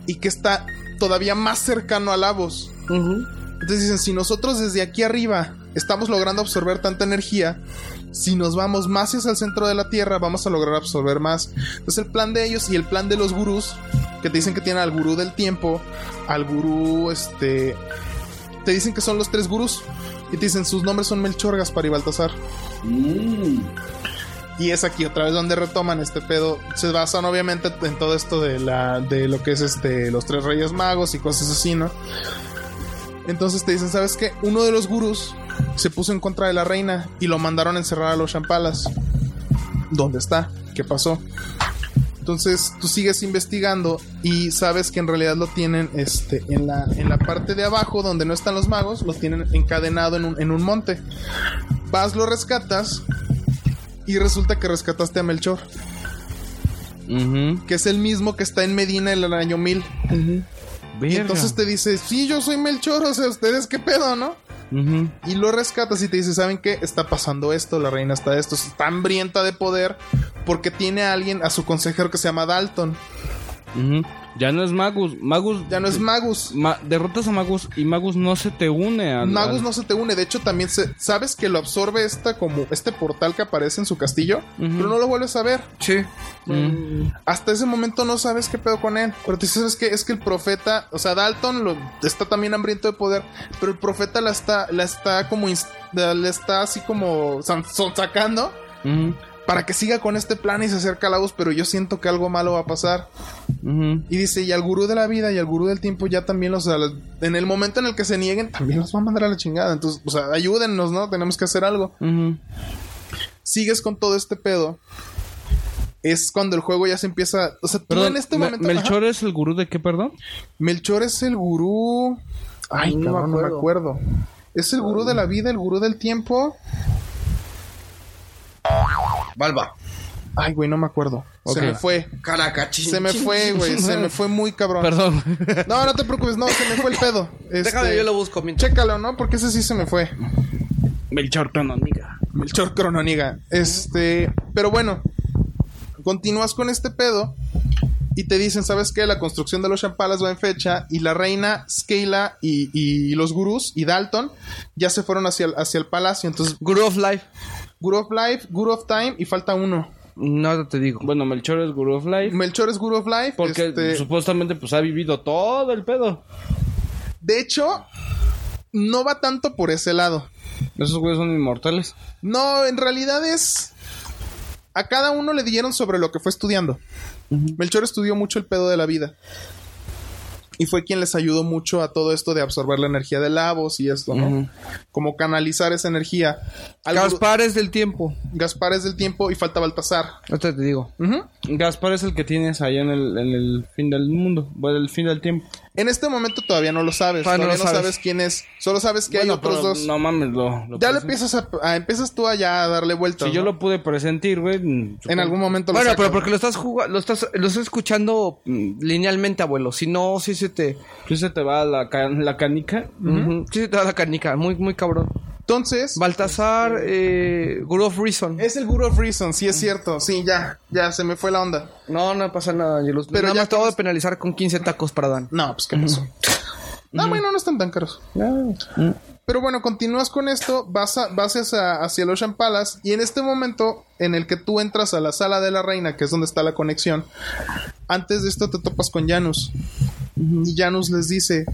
y que está todavía más cercano a Lavos entonces dicen si nosotros desde aquí arriba estamos logrando absorber tanta energía si nos vamos más hacia el centro de la Tierra, vamos a lograr absorber más. Entonces el plan de ellos y el plan de los gurús, que te dicen que tienen al gurú del tiempo, al gurú, este... Te dicen que son los tres gurús. Y te dicen sus nombres son Melchor, Gaspar y Baltasar. Y es aquí otra vez donde retoman este pedo. Se basan obviamente en todo esto de la de lo que es este los tres reyes magos y cosas así, ¿no? Entonces te dicen, ¿sabes qué? Uno de los gurús se puso en contra de la reina y lo mandaron a encerrar a los champalas. ¿Dónde está? ¿Qué pasó? Entonces tú sigues investigando y sabes que en realidad lo tienen este, en, la, en la parte de abajo donde no están los magos, lo tienen encadenado en un, en un monte. Vas, lo rescatas y resulta que rescataste a Melchor, que es el mismo que está en Medina en el año 1000. Y entonces te dice, sí, yo soy Melchor, o sea, ustedes qué pedo, ¿no? Y lo rescatas y te dice, ¿saben qué? Está pasando esto, la reina está esto, está hambrienta de poder porque tiene a alguien, a su consejero que se llama Dalton. Ya no es Magus. Magus. Ya no es Magus. Ma- derrotas a Magus y Magus no se te une al. Magus al- no se te une, de hecho también se, sabes que lo absorbe esta como este portal que aparece en su castillo, pero no lo vuelves a ver. Sí. Mm. Hasta ese momento no sabes qué pedo con él. Pero te sabes que es que el profeta, o sea, Dalton lo, está también hambriento de poder, pero el profeta la está, la está como, la está así como san- son- sacando para que siga con este plan y se acerca a Lagos, pero yo siento que algo malo va a pasar. Y dice, y al gurú de la vida y al gurú del tiempo ya también los, o sea, los- en el momento en el que se nieguen, también los va a mandar a la chingada. Entonces, o sea, ayúdennos, ¿no? Tenemos que hacer algo. Sigues con todo este pedo. Es cuando el juego ya se empieza. O sea, tú Perdón, en este Me- momento. ¿Melchor ajá. es el gurú de qué, perdón? Melchor es el gurú. Ay, No me no me acuerdo. acuerdo. Es el gurú de la vida, el gurú del tiempo. Balba. Ay, güey, no me acuerdo. Se me fue. Caraca, chin, Se me fue, güey. Se me fue muy cabrón. Perdón. No, no te preocupes, no, se me fue el pedo. Déjame, Este, yo lo busco mientras. Chécalo, ¿no? Porque ese sí se me fue. Melchor Crononiga. Melchor Crononiga. Este, pero bueno, continúas con este pedo y te dicen, ¿sabes qué? La construcción de los champalas va en fecha y la reina, Skeila y, y los gurús y Dalton ya se fueron hacia el, hacia el palacio. Entonces, Guru of Life. Guru of Life, Guru of Time y falta uno. No te digo. Bueno, Melchor es gurú of life. Melchor es Guru of Life. Porque este, supuestamente pues ha vivido todo el pedo. de hecho, no va tanto por ese lado. Esos güeyes son inmortales. No, en realidad es. A cada uno le dieron sobre lo que fue estudiando. Melchor estudió mucho el pedo de la vida. Y fue quien les ayudó mucho a todo esto de absorber la energía de Lavos y esto, ¿no? Como canalizar esa energía. Gaspar es del tiempo. Gaspar es del tiempo y falta Baltasar. Ahorita te digo. Gaspar es el que tienes allá en el, en el fin del mundo. Bueno, el fin del tiempo. En este momento todavía no lo sabes. Todavía Todavía, no no lo sabes. sabes. quién es. Solo sabes que Bueno, hay otros pero dos. No mames, lo. lo ya le presen- empiezas a, a- empiezas tú allá a darle vueltas. Si yo lo pude presentir, güey. En algún momento lo Bueno, sacas, pero porque lo estás jugando, lo estás, lo estás escuchando mm, linealmente, abuelo. Si no, sí se te, Sí se te va la, ca- la canica. Ujú, sí se te da la canica, muy, muy cabrón. Entonces, Baltasar, eh, Guru of Reason. es el Guru of Reason, sí es cierto. Sí, ya, ya se me fue la onda. No, no pasa nada, Angelus. Pero ya ya te voy a penalizar con 15 tacos para Dan. No, pues qué pasó. No, bueno, no están tan caros. Pero bueno, continúas con esto, vas, a- vas hacia, hacia el Ocean Palace y en este momento en el que tú entras a la sala de la reina, que es donde está la conexión, antes de esto te topas con Janus. Y Janus les dice,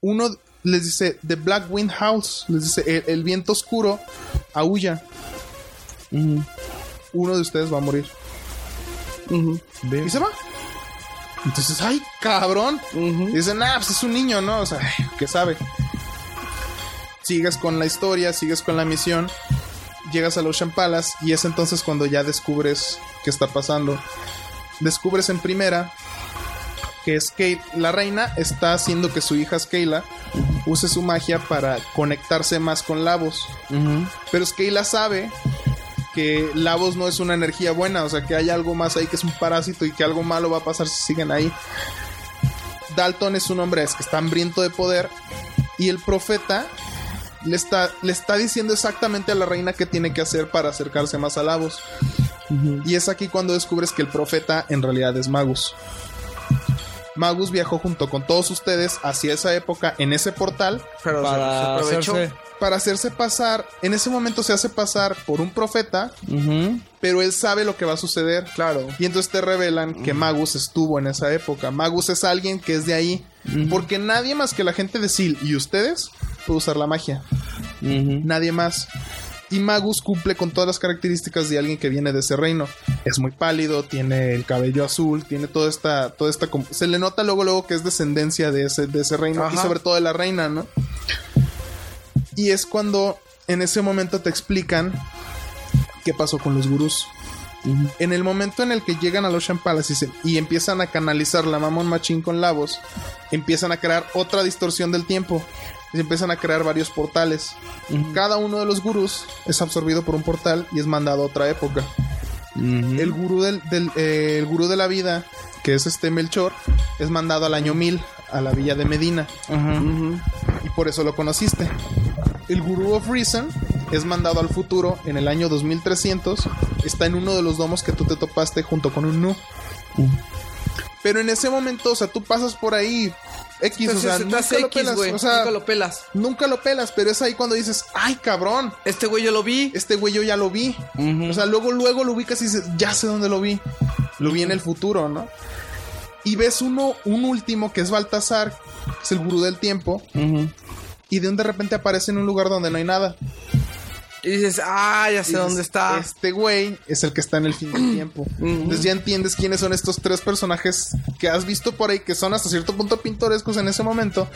uno les dice, The Black Wind House, les dice, el, el viento oscuro aúlla. Uno de ustedes va a morir. Y se va. Entonces, ay, cabrón. Y dicen, ah, pues es un niño, ¿no? O sea, ¿qué sabe? Sigues con la historia, sigues con la misión. Llegas al Ocean Palace y es entonces cuando ya descubres qué está pasando. Descubres en primera que es que la reina está haciendo que su hija Skeila use su magia para conectarse más con Lavos. Pero Skeila sabe que Lavos no es una energía buena, o sea que hay algo más ahí que es un parásito y que algo malo va a pasar si siguen ahí. Dalton es un hombre es que está hambriento de poder y el profeta le está, le está diciendo exactamente a la reina qué tiene que hacer para acercarse más a Lavos. Y es aquí cuando descubres que el profeta en realidad es Magus. Magus viajó junto con todos ustedes hacia esa época en ese portal Pero se- se Para aprovechó. hacerse. para hacerse pasar, en ese momento se hace pasar por un profeta, pero él sabe lo que va a suceder. Claro. Y entonces te revelan que Magus estuvo en esa época. Magus es alguien que es de ahí. Porque nadie más que la gente de Sil y ustedes puede usar la magia. Nadie más. Y Magus cumple con todas las características de alguien que viene de ese reino. Es muy pálido, tiene el cabello azul, tiene toda esta, toda esta, se le nota luego luego que es descendencia de ese, de ese reino y sobre todo de la reina, ¿no? Y es cuando en ese momento te explican qué pasó con los gurús. En el momento en el que llegan al Ocean Palace y, se- y empiezan a canalizar la Mamón Machín con Lavos, empiezan a crear otra distorsión del tiempo. Y se empiezan a crear varios portales. Cada uno de los gurús es absorbido por un portal y es mandado a otra época. El gurú del, del- eh, el gurú de la vida, que es este Melchor, es mandado al año 1000 a la villa de Medina. Y por eso lo conociste. El gurú of Reason es mandado al futuro en el año 2300. Está en uno de los domos que tú te topaste junto con un Nu. Pero en ese momento, o sea, tú pasas por ahí X, o sea, nunca lo pelas. O sea, Nunca lo pelas. nunca lo pelas, pero es ahí cuando dices, ay, cabrón, Este güey yo lo vi. este güey yo ya lo vi. O sea, luego, luego lo ubicas y dices, ya sé dónde lo vi. Lo vi en el futuro, ¿no? Y ves uno, un último que es Baltasar, es el gurú del tiempo, y de un de repente aparece en un lugar donde no hay nada. Y dices, ah, ya sé dices, dónde está. Este güey es el que está en el fin del tiempo. Entonces ya entiendes quiénes son estos tres personajes que has visto por ahí, que son hasta cierto punto pintorescos en ese momento,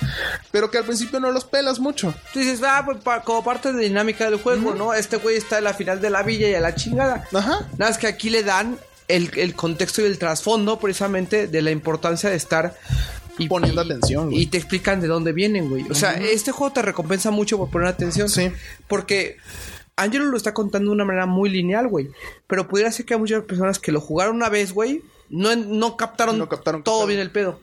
pero que al principio no los pelas mucho. Tú dices, ah, pues pa- como parte de la dinámica del juego, ¿no? Este güey está en la final de la villa y a la chingada. Ajá. Nada, es que aquí le dan el, el contexto y el trasfondo precisamente de la importancia de estar y, Poniendo atención. Y te explican de dónde vienen, güey. O sea, este juego te recompensa mucho por poner atención. Sí. Porque Angelo lo está contando de una manera muy lineal, güey. Pero pudiera ser que hay muchas personas que lo jugaron una vez, güey. No, no captaron, No captaron todo bien el pedo.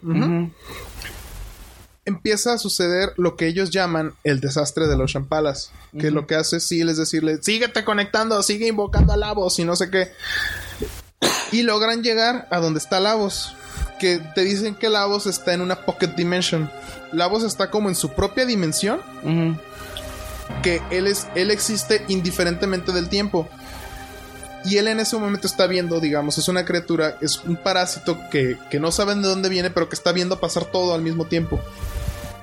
empieza a suceder lo que ellos llaman el desastre del Ocean Palace. Que lo que hace sí es decirle, síguete conectando, sigue invocando a Lavos y no sé qué. Y logran llegar a donde está Lavos. Que te dicen que Lavos está en una pocket dimension. Lavos está como en su propia dimensión. Que él, es, él existe indiferentemente del tiempo. Y él en ese momento está viendo, digamos, es una criatura, es un parásito que, que no saben de dónde viene, pero que está viendo pasar todo al mismo tiempo.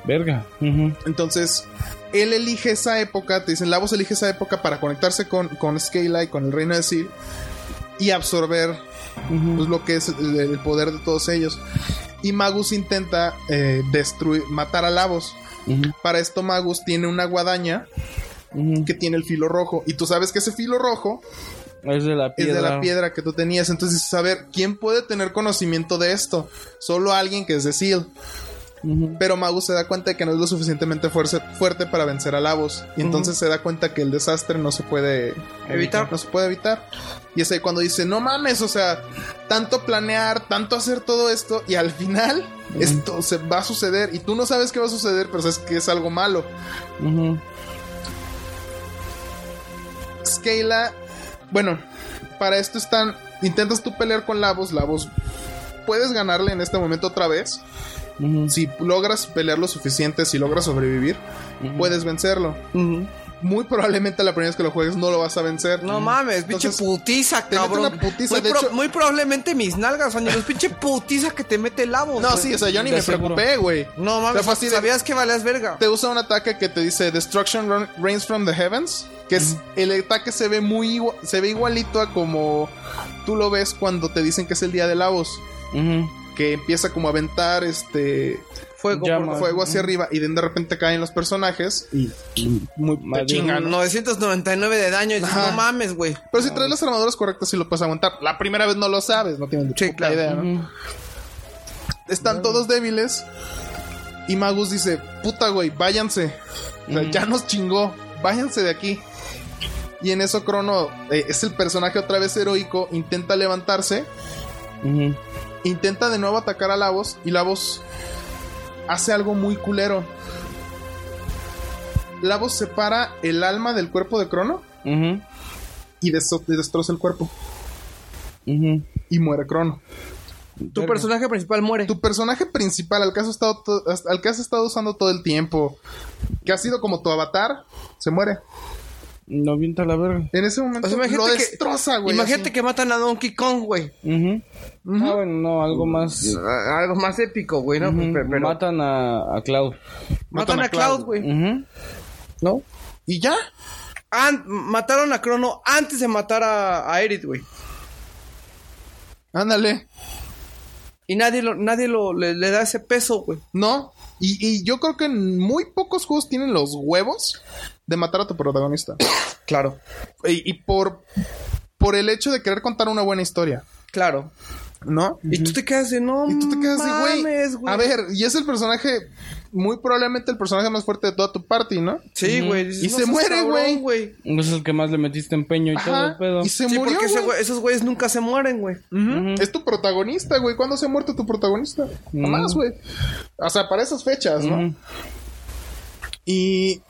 Verga. Entonces, él elige esa época, te dicen, Lavos elige esa época para conectarse con, con Skyla y con el reino de Sil y absorber pues, lo que es el, el poder de todos ellos. Y Magus intenta eh, destruir, matar a Lavos. Para esto Magus tiene una guadaña que tiene el filo rojo. Y tú sabes que ese filo rojo Es de la es piedra. de la piedra que tú tenías. Entonces a ver, ¿quién puede tener conocimiento de esto? Solo alguien que es de Seal. Pero Magus se da cuenta de que no es lo suficientemente fuerce- fuerte para vencer a Lavos. Y entonces se da cuenta que el desastre no se puede Evitar. No se puede evitar. Y es ahí cuando dice, no mames, o sea, tanto planear, tanto hacer todo esto. Y al final esto se va a suceder. Y tú no sabes qué va a suceder, pero sabes que es algo malo. Scala, bueno, para esto están. Intentas tú pelear con Lavos, Lavos. Puedes ganarle en este momento otra vez. Si logras pelear lo suficiente, si logras sobrevivir, puedes vencerlo. Muy probablemente la primera vez que lo juegues no lo vas a vencer. No mames, pinche putiza, te mete cabrón. una putiza, muy, de hecho- muy probablemente mis nalgas, años. pinche putiza que te mete el abo. No, sí, o sea, yo ni De me seguro. preocupé, güey. No O mames, sea, así de- sabías que valías verga. Te usa un ataque que te dice Destruction Rains from the Heavens. Que es el ataque se ve muy se ve igualito a como tú lo ves cuando te dicen que es el día de Lavos. Ujú. Que empieza como a aventar este Fuego, Llama. por- fuego hacia arriba y de repente caen los personajes y muy te chingan, ¿no? 999 de daño. Y dices, no mames, güey. Pero si traes las armaduras correctas sí lo puedes aguantar. La primera vez no lo sabes, no tienes Sí, claro. idea, ¿no? Están todos débiles y Magus dice, "Puta güey, váyanse. O sea, ya nos chingó. Váyanse de aquí." Y en eso Crono eh, es el personaje otra vez heroico, intenta levantarse. Intenta de nuevo atacar a Lavos y Lavos hace algo muy culero. Lavos separa el alma del cuerpo de Crono y, des- y destroza el cuerpo y muere Crono. Tu personaje principal muere. Tu personaje principal, al que has estado, to- al que has estado usando todo el tiempo, que ha sido como tu avatar, se muere. No vienta la verga. En ese momento O sea, imagínate lo que- destroza, güey. Imagínate así. que matan a Donkey Kong, güey. Ah, bueno, no, algo más. Algo más épico, güey, ¿no? Pero- Matan a, a Cloud. matan a Cloud, güey. ¿No? Y ya. An- mataron a Crono antes de matar a, a Aerith, güey. Ándale. Y nadie, lo, nadie lo, le, le da ese peso, güey. No. Y, y yo creo que en muy pocos juegos tienen los huevos de matar a tu protagonista. Claro, y, y por, por el hecho de querer contar una buena historia, claro. ¿no? Y tú te quedas de no. Y tú te quedas de, mames, güey. A ver, y es el personaje, muy probablemente el personaje más fuerte de toda tu party, ¿no? Sí, güey. Y no se muere, güey. Es el que más le metiste empeño y todo el pedo. Y se Sí, murió, porque ese esos güeyes nunca se mueren, güey. Es tu protagonista, güey. ¿Cuándo se ha muerto tu protagonista? Jamás, güey. O sea, para esas fechas, ¿no? Y,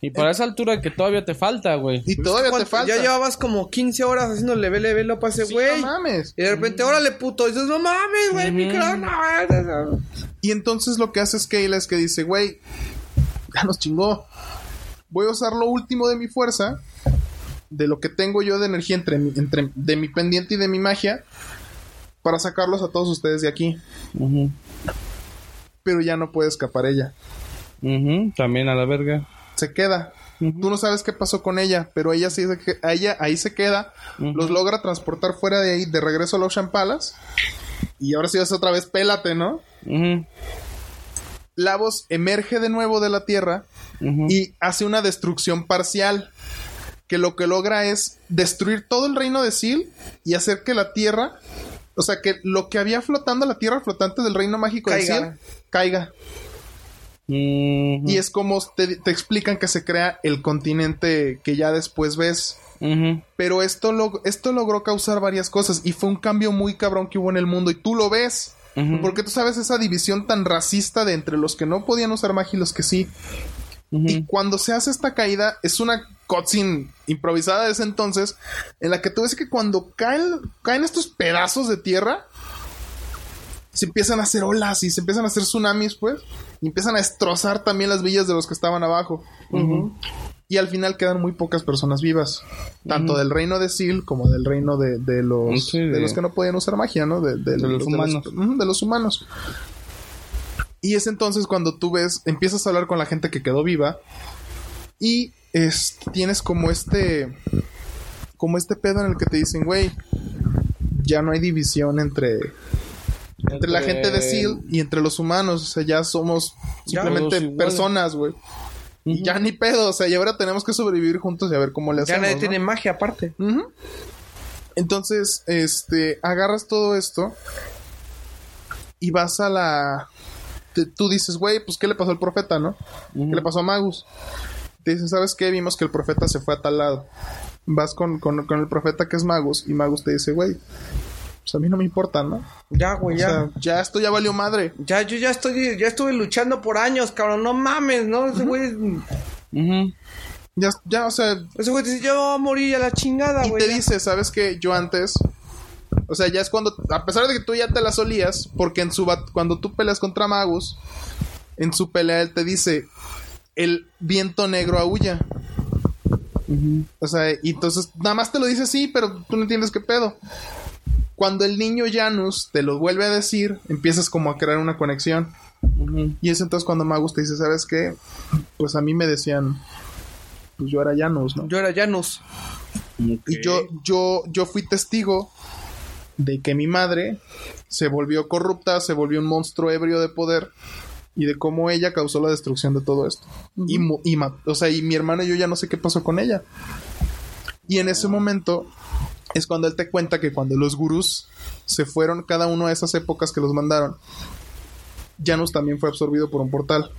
Y para esa altura que todavía te falta, güey. y todavía te falta. Ya llevabas como 15 horas haciendo level level up a ese Sí, güey. no mames. y de repente, órale, puto. Y dices, no mames, güey, mi crono. Y entonces lo que hace Scala es que dice, güey, ya nos chingó. Voy a usar lo último de mi fuerza, de lo que tengo yo de energía entre, mi- entre de mi pendiente y de mi magia, para sacarlos a todos ustedes de aquí. Pero ya no puede escapar ella. También a la verga. Se queda. Tú no sabes qué pasó con ella, pero ella sí se que- ella ahí se queda, los logra transportar fuera de ahí, de regreso a los Palace. Y ahora sí es otra vez, pélate, ¿no? Lavos emerge de nuevo de la tierra y hace una destrucción parcial. Que lo que logra es destruir todo el reino de Sil y hacer que la tierra, o sea, que lo que había flotando, la tierra flotante del reino mágico de. Sil, caiga. Y es como te, te explican que se crea el continente que ya después ves. Pero esto, esto logró causar varias cosas y fue un cambio muy cabrón que hubo en el mundo y tú lo ves. Porque tú sabes esa división tan racista de entre los que no podían usar magia y los que sí. Y cuando se hace esta caída, es una cutscene improvisada de ese entonces, en la que tú ves que cuando caen, caen estos pedazos de tierra, se empiezan a hacer olas y se empiezan a hacer tsunamis, pues, y empiezan a destrozar también las villas de los que estaban abajo. Y al final quedan muy pocas personas vivas, tanto del reino de Sil como del reino de, de los, Sí, de... de- los que no podían usar magia, ¿no? De, los humanos. de los humanos. Y es entonces cuando tú ves, empiezas a hablar con la gente que quedó viva y es, tienes como este, como este pedo en el que te dicen, güey, ya no hay división entre, entre la gente de Seal y entre los humanos, o sea, ya somos simplemente iguales. personas, güey. Y ya ni pedo, o sea, y ahora tenemos que sobrevivir juntos y a ver cómo le Ya hacemos. nadie ¿no? tiene magia aparte. Ujú. Entonces, este, agarras todo esto y vas a la... te- tú dices, güey, pues ¿qué le pasó al profeta, no? ¿Qué le pasó a Magus? Te dicen, ¿sabes qué? Vimos que el profeta se fue a tal lado. Vas con, con, con el profeta que es Magus y Magus te dice, güey, pues a mí no me importa, ¿no? Ya, güey, O ya. sea, ya esto ya valió madre. ya, yo ya estoy, ya estuve luchando por años, cabrón. No mames, ¿no? Ese güey, Ujú. Ya, ya, o sea, ese güey dice, yo voy a morir a la chingada, y güey. te ya. dice, ¿sabes qué? Yo antes... O sea, ya es cuando... A pesar de que tú ya te la solías, porque en su bat- cuando tú peleas contra Magus, en su pelea él te dice, el viento negro aúlla. O sea, y entonces nada más te lo dice así, pero tú no entiendes qué pedo. Cuando el niño Janus te lo vuelve a decir, empiezas como a crear una conexión. Y es entonces cuando Magus te dice, ¿sabes qué? Pues a mí me decían, pues yo era Janus, ¿no? Yo era Janus. Y yo, yo, yo fui testigo de que mi madre se volvió corrupta, se volvió un monstruo ebrio de poder y de cómo ella causó la destrucción de todo esto. y, y o sea, y mi hermano y yo ya no sé qué pasó con ella. Y en ese momento es cuando él te cuenta que cuando los gurús se fueron cada uno a esas épocas que los mandaron, Janus también fue absorbido por un portal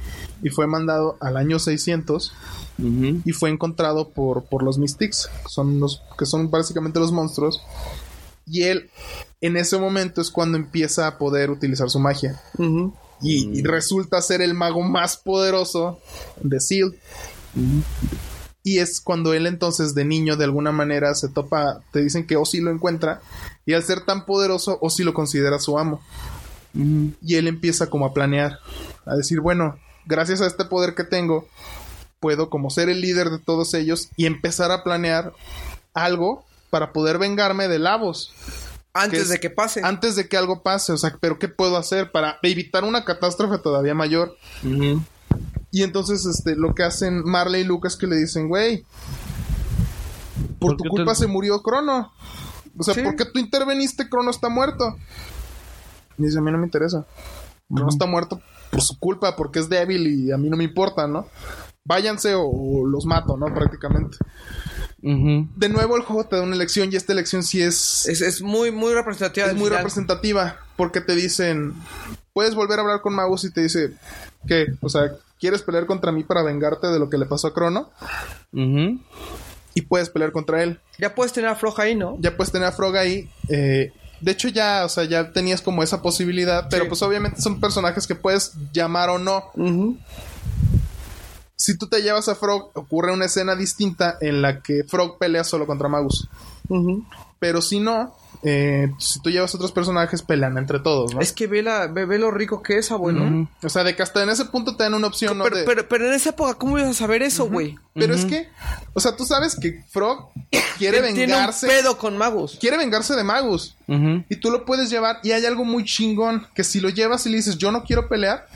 y fue mandado al año 600 Ujú. y fue encontrado por, por los Mystics, que son los que son básicamente los monstruos. Y él en ese momento es cuando empieza a poder utilizar su magia. Y resulta ser el mago más poderoso de Seal. Y es cuando él entonces de niño de alguna manera se topa, te dicen que Ozzy lo encuentra y al ser tan poderoso Ozzy lo considera su amo. Y él empieza como a planear, a decir, bueno, gracias a este poder que tengo, puedo como ser el líder de todos ellos y empezar a planear algo para poder vengarme de Lavos Antes es- de que pase. antes de que algo pase, o sea, pero ¿qué puedo hacer para evitar una catástrofe todavía mayor? Y entonces, este, lo que hacen Marley y Lucas que le dicen, güey, por, ¿Por tu culpa te- se murió Crono. O sea, Sí. ¿por qué tú interveniste? Crono está muerto. Y dice, a mí no me interesa. Crono está muerto por su culpa, porque es débil y a mí no me importa, ¿no? Váyanse o, o los mato, ¿no? Prácticamente. De nuevo el juego te da una elección y esta elección sí es, Es, es muy, muy representativa. es muy final. representativa porque te dicen, puedes volver a hablar con Magus y te dice, ¿qué? O sea, ¿quieres pelear contra mí para vengarte de lo que le pasó a Crono? Y puedes pelear contra él. Ya puedes tener a Floja ahí, ¿no? Ya puedes tener a Frog ahí. eh, de hecho ya, o sea, ya tenías como esa posibilidad, pero Sí. pues obviamente son personajes que puedes llamar o no. Si tú te llevas a Frog, ocurre una escena distinta en la que Frog pelea solo contra Magus. Pero si no, eh, si tú llevas otros personajes, pelean entre todos, ¿no? Es que ve, la, ve, ve lo rico que es, abuelo. Ujú. O sea, de que hasta en ese punto te dan una opción, ¿no? pero, De- pero, pero en esa época, ¿cómo ibas a saber eso, güey? Pero es que, o sea, tú sabes que Frog quiere Tiene un vengarse. pedo con Magus. Quiere vengarse de Magus. Y tú lo puedes llevar. Y hay algo muy chingón. Que si lo llevas y le dices, yo no quiero pelear,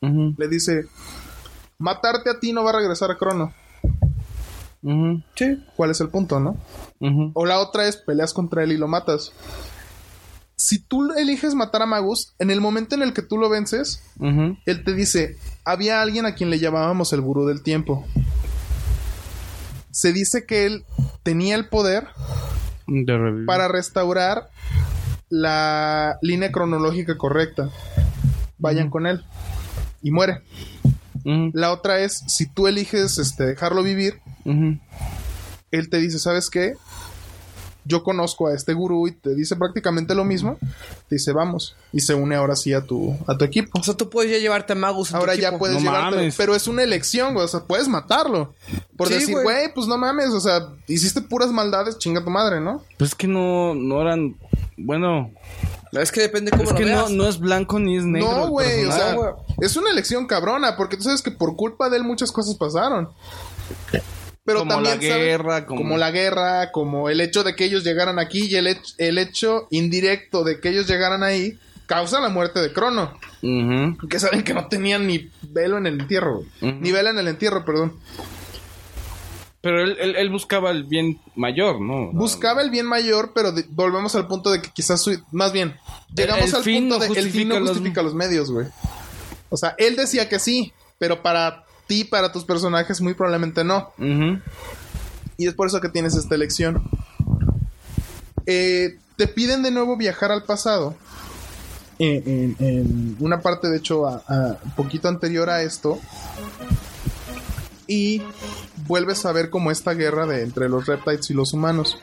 le dice, matarte a ti no va a regresar a Crono. Sí. ¿Cuál es el punto, no? O la otra es, peleas contra él y lo matas. Si tú eliges matar a Magus, en el momento en el que tú lo vences, él te dice, había alguien a quien le llamábamos el gurú del tiempo. Se dice que él tenía el poder De para restaurar la línea cronológica correcta. Vayan con él. Y muere. La otra es, si tú eliges este, dejarlo vivir. Él te dice, ¿sabes qué? Yo conozco a este gurú y te dice prácticamente lo mismo. Te dice, vamos. Y se une ahora sí a tu, a tu equipo. O sea, tú puedes ya llevarte a Magus. tu Ahora ya equipo. puedes No mames. pero es una elección, güey. O sea, puedes matarlo. Por Sí, decir, güey. pues no mames. O sea, hiciste puras maldades, chinga tu madre, ¿no? Pues es que no, no eran. Bueno, Es que depende cómo es lo que no, veas. no es blanco ni es negro. No, güey, o sea, es una elección cabrona, porque tú sabes que por culpa de él muchas cosas pasaron. Pero Como también la ¿sabes? guerra, como- la guerra, como el hecho de que ellos llegaran aquí y el, hech- el hecho indirecto de que ellos llegaran ahí causa la muerte de Crono. Ujú. Porque saben que no tenían ni velo en el entierro. Ni vela en el entierro, perdón. Pero él, él, él buscaba el bien mayor, ¿no? Buscaba el bien mayor, pero de- volvemos al punto de que quizás su- más bien llegamos el al punto no de que el fin no justifica los- justifica los medios, güey. O sea, él decía que sí, pero para ti, para tus personajes, muy probablemente no. Y es por eso que tienes esta elección. Eh, te piden de nuevo viajar al pasado. En, en- en una parte, de hecho, a, poquito anterior a esto. Y vuelves a ver como esta guerra de entre los reptiles y los humanos.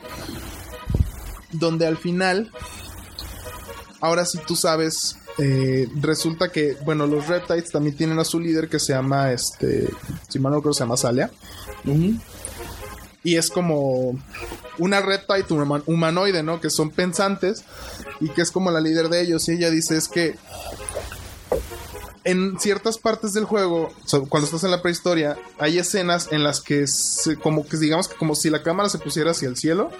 Donde al final, ahora sí tú sabes, eh, resulta que, bueno, los reptiles también tienen a su líder que se llama, este, si mal no creo, se llama Salia. Y es como una reptile huma- humanoide, ¿no? Que son pensantes y que es como la líder de ellos. Y ella dice es que en ciertas partes del juego, o sea, cuando estás en la prehistoria, hay escenas en las que se- como que digamos que como si la cámara se pusiera hacia el cielo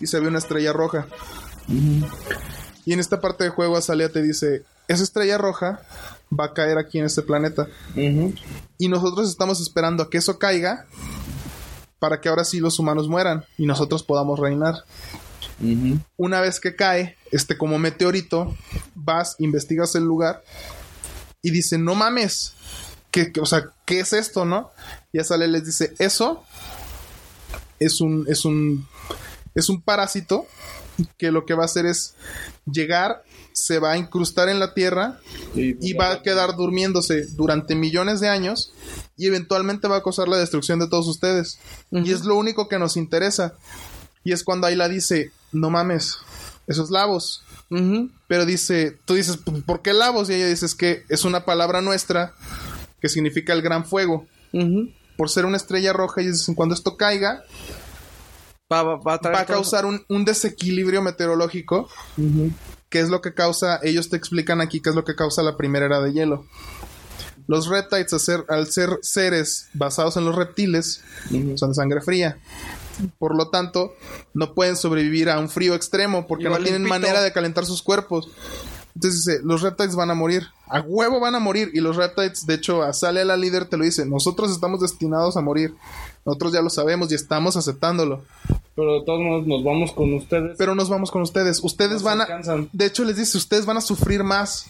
y se ve una estrella roja. Y en esta parte del juego Azalea te dice, esa estrella roja va a caer aquí en este planeta. Y nosotros estamos esperando a que eso caiga para que ahora sí los humanos mueran y nosotros podamos reinar. Una vez que cae, este como meteorito, vas, investigas el lugar y dice, no mames, ¿qué, qué- o sea, ¿qué es esto, no? Y a Sale les dice, eso es un, es un, es un parásito que lo que va a hacer es llegar, se va a incrustar en la tierra y va a quedar durmiéndose durante millones de años y eventualmente va a causar la destrucción de todos ustedes. Y es lo único que nos interesa. Y es cuando Ayla dice, no mames, esos lavos. Pero dice, tú dices, "¿P- ¿por qué lavos? Y ella dice, es que es una palabra nuestra que significa el gran fuego. Por ser una estrella roja, y dicen, cuando esto caiga, Va, va- va a traer va a todo- causar un, un desequilibrio meteorológico, que es lo que causa, ellos te explican aquí qué es lo que causa la primera era de hielo. Los reptiles, al ser, al ser seres basados en los reptiles, son de sangre fría. Por lo tanto, no pueden sobrevivir a un frío extremo porque Igual no tienen manera de calentar sus cuerpos. Entonces dice, los reptiles van a morir. A huevo van a morir. Y los reptiles, de hecho, a Sale la líder te lo dice. Nosotros estamos destinados a morir. Nosotros ya lo sabemos y estamos aceptándolo. Pero de todos modos nos vamos con ustedes. Pero nos vamos con ustedes. Ustedes Nos van a... De hecho, les dice, ustedes van a sufrir más.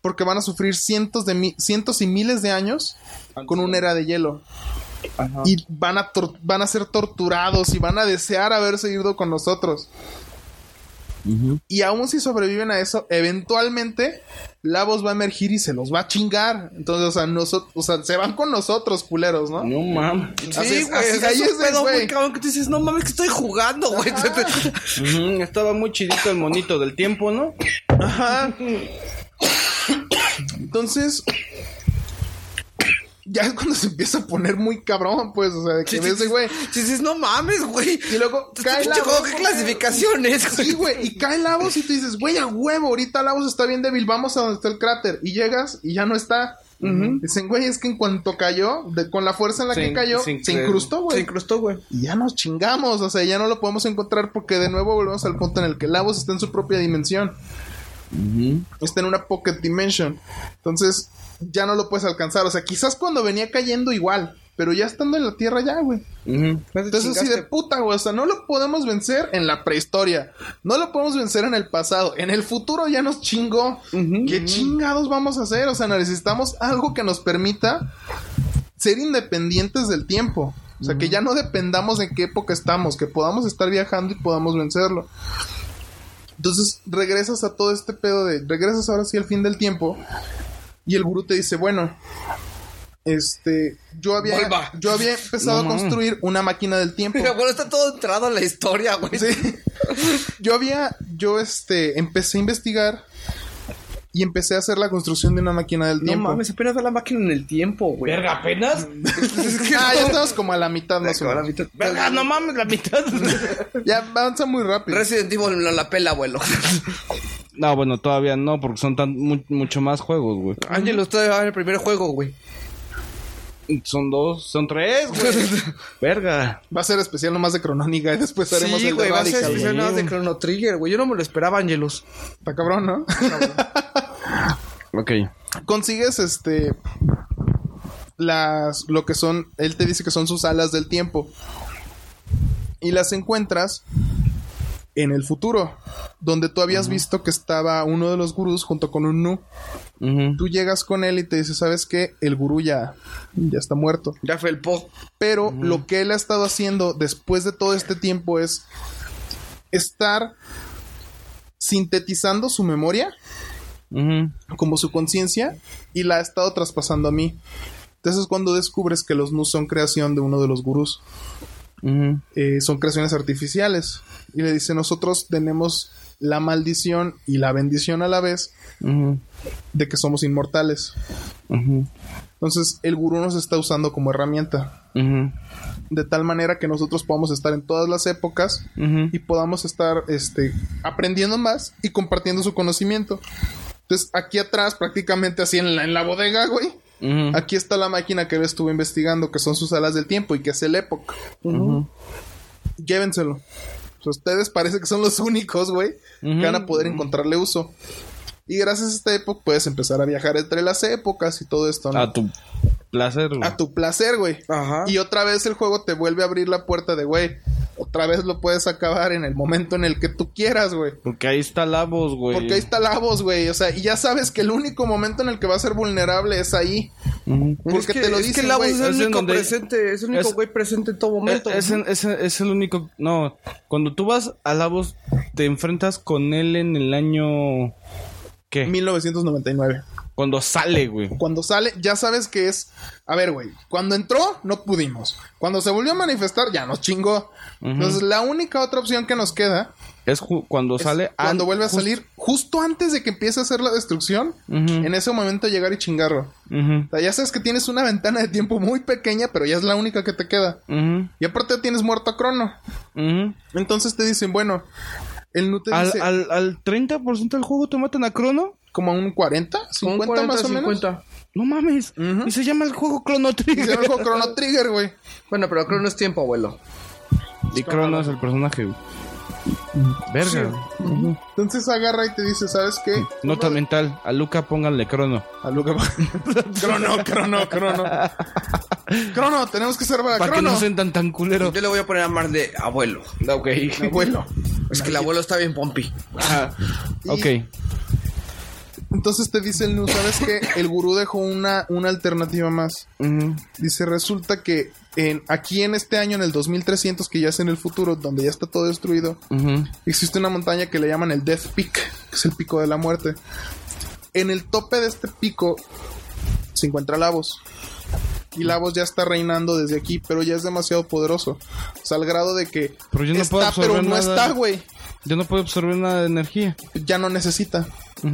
Porque van a sufrir cientos de mi- cientos y miles de años con una era de hielo. Ajá. Y van a, van a ser torturados y van a desear haberse ido con nosotros. Y aún si sobreviven a eso, eventualmente Lavos va a emergir y se los va a chingar. Entonces, o sea, nosotros, o sea, se van con nosotros, culeros, ¿no? No mames. Así Sí, es, güey. así- es ahí es, pedo güey. muy cabrón que tú dices, no mames, que estoy jugando, güey. Estaba muy chidito el monito del tiempo, ¿no? Ajá. Entonces, ya es cuando se empieza a poner muy cabrón, pues, o sea, de que ves, sí. güey. Si dices, no mames, güey. Y luego cae la juego, ¿Qué clasificación es, Sí, güey, y cae Lavos y tú dices, güey, a huevo, ahorita Lavos está bien débil, vamos a donde está el cráter. Y llegas y ya no está. Dicen, güey, es que en cuanto cayó, de- con la fuerza en la Se que cayó, se se incrustó, Se güey. incrustó, güey. Y ya nos chingamos, o sea, ya no lo podemos encontrar porque de nuevo volvemos al punto en el que Lavos está en su propia dimensión. Está en una pocket dimension. Entonces, ya no lo puedes alcanzar. O sea, quizás cuando venía cayendo igual, pero ya estando en la Tierra ya, güey. Entonces, así de puta, güey. O sea, no lo podemos vencer en la prehistoria. No lo podemos vencer en el pasado. En el futuro ya nos chingó. ¿Qué chingados vamos a hacer? O sea, necesitamos algo que nos permita ser independientes del tiempo. O sea, que ya no dependamos de qué época estamos, que podamos estar viajando y podamos vencerlo. Entonces regresas a todo este pedo de. Regresas ahora sí al fin del tiempo. Y el gurú te dice: Bueno, este. Yo había, Vuelva. yo había empezado a construir una máquina del tiempo. Mira, bueno, está todo entrado en la historia, güey. Sí. Yo había, yo este, empecé a investigar y empecé a hacer la construcción de una máquina del No tiempo. mames, apenas va la máquina en el tiempo, güey. Verga, apenas. Ah, no. ya estamos como a la mitad más o A la menos. Verga, no mames, la mitad. Ya avanza muy rápido. Resident Evil la, la pela, abuelo. No, bueno, todavía no, porque son tan mu- mucho más juegos, güey. Ángel, usted va en el primer juego, güey. Son dos, son tres, güey. Verga. Va a ser especial nomás de Cronónica y después haremos Sí, el güey, de va a ser especial nada más de Chrono Trigger, güey. Yo no me lo esperaba, Angelus. Está cabrón, ¿no? Ok. Consigues este las lo que son, él te dice que son sus alas del tiempo. Y las encuentras en el futuro, donde tú habías visto que estaba uno de los gurús junto con un nu. Tú llegas con él y te dice, ¿sabes qué? El gurú ya, ya está muerto. Ya fue el po. Pero lo que él ha estado haciendo después de todo este tiempo es estar sintetizando su memoria como su conciencia y la ha estado traspasando a mí. Entonces es cuando descubres que los nus son creación de uno de los gurús. Eh, son creaciones artificiales. Y le dice, nosotros tenemos la maldición y la bendición a la vez de que somos inmortales. Entonces el gurú nos está usando como herramienta. De tal manera que nosotros podamos estar en todas las épocas y podamos estar este, aprendiendo más y compartiendo su conocimiento. Entonces, aquí atrás, prácticamente así en la, en la bodega, güey. Aquí está la máquina que él estuvo investigando, que son sus alas del tiempo y que es el Epoch. Llévenselo. Ustedes parece que son los únicos, güey, que van a poder encontrarle uso. Y gracias a esta época puedes empezar a viajar entre las épocas y todo esto, ¿no? A tu placer, güey. A tu placer, güey. Ajá. Y otra vez el juego te vuelve a abrir la puerta de, güey, otra vez lo puedes acabar en el momento en el que tú quieras, güey. Porque ahí está la voz, güey. Porque ahí está la voz, güey. O sea, y ya sabes que el único momento en el que va a ser vulnerable es ahí. Porque es que, te lo es dicen, que la voz güey. es el Es único donde- presente, es el único es- güey presente en todo momento. Es, es- es- es el único. No, cuando tú vas a la voz, te enfrentas con él en el año. ¿Qué? 1999. Cuando sale, güey. Cuando sale, ya sabes que es. A ver, güey. Cuando entró, no pudimos. Cuando se volvió a manifestar, ya nos chingó. Entonces, la única otra opción que nos queda Es cuando es sale. cuando an- vuelve a salir, justo antes de que empiece a hacer la destrucción, en ese momento llegar y chingarlo. ujú, O sea, ya sabes que tienes una ventana de tiempo muy pequeña, pero ya es la única que te queda. Y aparte tienes muerto a Crono. Entonces te dicen, bueno, el Nu te Al, dice al, al 30% del juego te matan a Crono. como a un 40, 50 más o menos. No mames. Ujú. Y se llama el juego Chrono Y se Trigger. llama el juego Chrono Trigger, güey. Bueno, pero creo no es tiempo, abuelo. Y Crono es el personaje, güey. Verga. güey. Entonces agarra y te dice, ¿sabes qué? Nota mental. A Luca pónganle Crono. A Luca. crono, crono, crono. Crono, tenemos que salvar a Para que Crono. no sientan tan culero. Yo le voy a poner a Mar de abuelo. Ok. Abuelo. Es que el abuelo está bien pompi. Y Ok. Entonces te dice el Nu, ¿sabes qué? El gurú dejó una, una alternativa más. Ujú, Dice, resulta que en, aquí en este año, en el 2300, que ya es en el futuro, donde ya está todo destruido, ujú, existe una montaña que le llaman el Death Peak, que es el pico de la muerte. En el tope de este pico se encuentra Lavos. Y Lavos ya está reinando desde aquí, pero ya es demasiado poderoso. O sea, al grado de que Pero yo no puedo está, pero no nada. está, güey. Yo no puedo absorber nada de energía. Ya no necesita.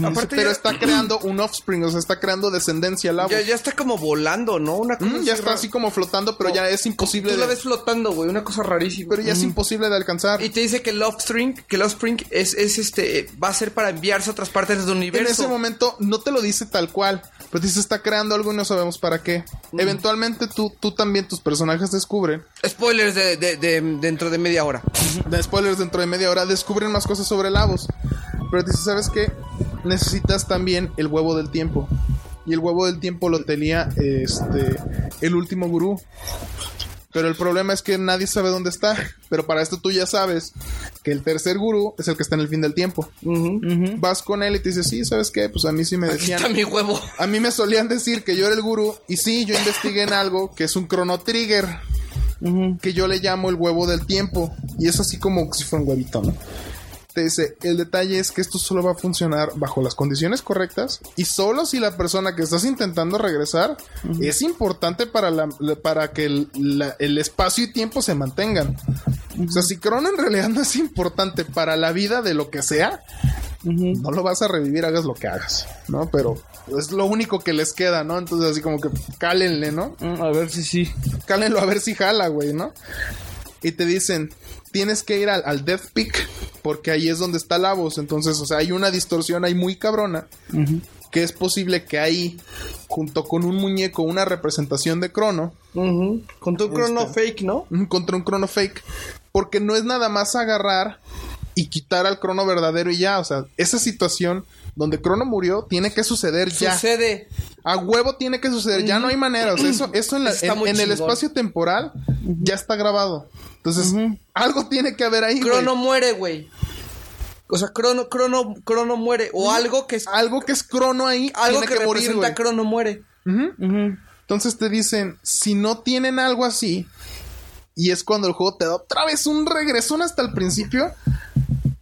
Aparte pero ya- está creando un offspring, o sea, está creando descendencia Lavos. Ya, ya está como volando, ¿no? Una cosa Mm, ya así está rara. así como flotando, pero ya es imposible Tú la de... ves flotando, güey, una cosa rarísima. Pero ya es imposible de alcanzar. Y te dice que el Offspring, que el Offspring es, es este, va a ser para enviarse a otras partes del En universo. ese momento no te lo dice tal cual, pero dice está creando algo y no sabemos para qué. Eventualmente tú, tú también, tus personajes descubren, Spoilers de, de- de- dentro de media hora. de spoilers dentro de media hora, descubren más cosas sobre Lavos. Pero dice, ¿sabes qué? Necesitas también el huevo del tiempo. Y el huevo del tiempo lo tenía este, el último gurú. Pero el problema es que nadie sabe dónde está. Pero para esto tú ya sabes que el tercer gurú es el que está en el fin del tiempo. Vas con él y te dice, sí, ¿sabes qué? Pues a mí sí me Aquí decían... está mi huevo. A mí me solían decir que yo era el gurú y sí, yo investigué en algo que es un chrono trigger que yo le llamo el huevo del tiempo y es así como si fuera un huevito, ¿no? Te dice, el detalle es que esto solo va a funcionar bajo las condiciones correctas y solo si la persona que estás intentando regresar es importante para, la, para que el, la- el espacio y tiempo se mantengan. O sea, si Crono en realidad no es importante para la vida de lo que sea, no lo vas a revivir, hagas lo que hagas, ¿no? Pero es lo único que les queda, ¿no? Entonces así como que cálenle, ¿no? Mm, A ver si sí. Cálenlo a ver si jala, güey, ¿no? Y te dicen, tienes que ir al, al Death Peak porque ahí es donde está Lavos. Entonces, o sea, hay una distorsión ahí muy cabrona que es posible que ahí, junto con un muñeco, una representación de Crono, Con tu crono Este. fake, ¿no? contra un Crono fake, porque no es nada más agarrar y quitar al Crono verdadero y ya, o sea, esa situación donde Crono murió tiene que suceder ya. Sucede. A huevo tiene que suceder, ya no hay manera. O sea, eso, eso en, la- en- el espacio temporal ya está grabado. Entonces, algo tiene que haber ahí. Crono muere, güey. O sea, Crono, Crono, Crono muere. O algo que es, Algo que es crono ahí, algo tiene que, que, morir, representa. Crono muere. Entonces te dicen, si no tienen algo así, y es cuando el juego te da otra vez un regresón hasta el principio,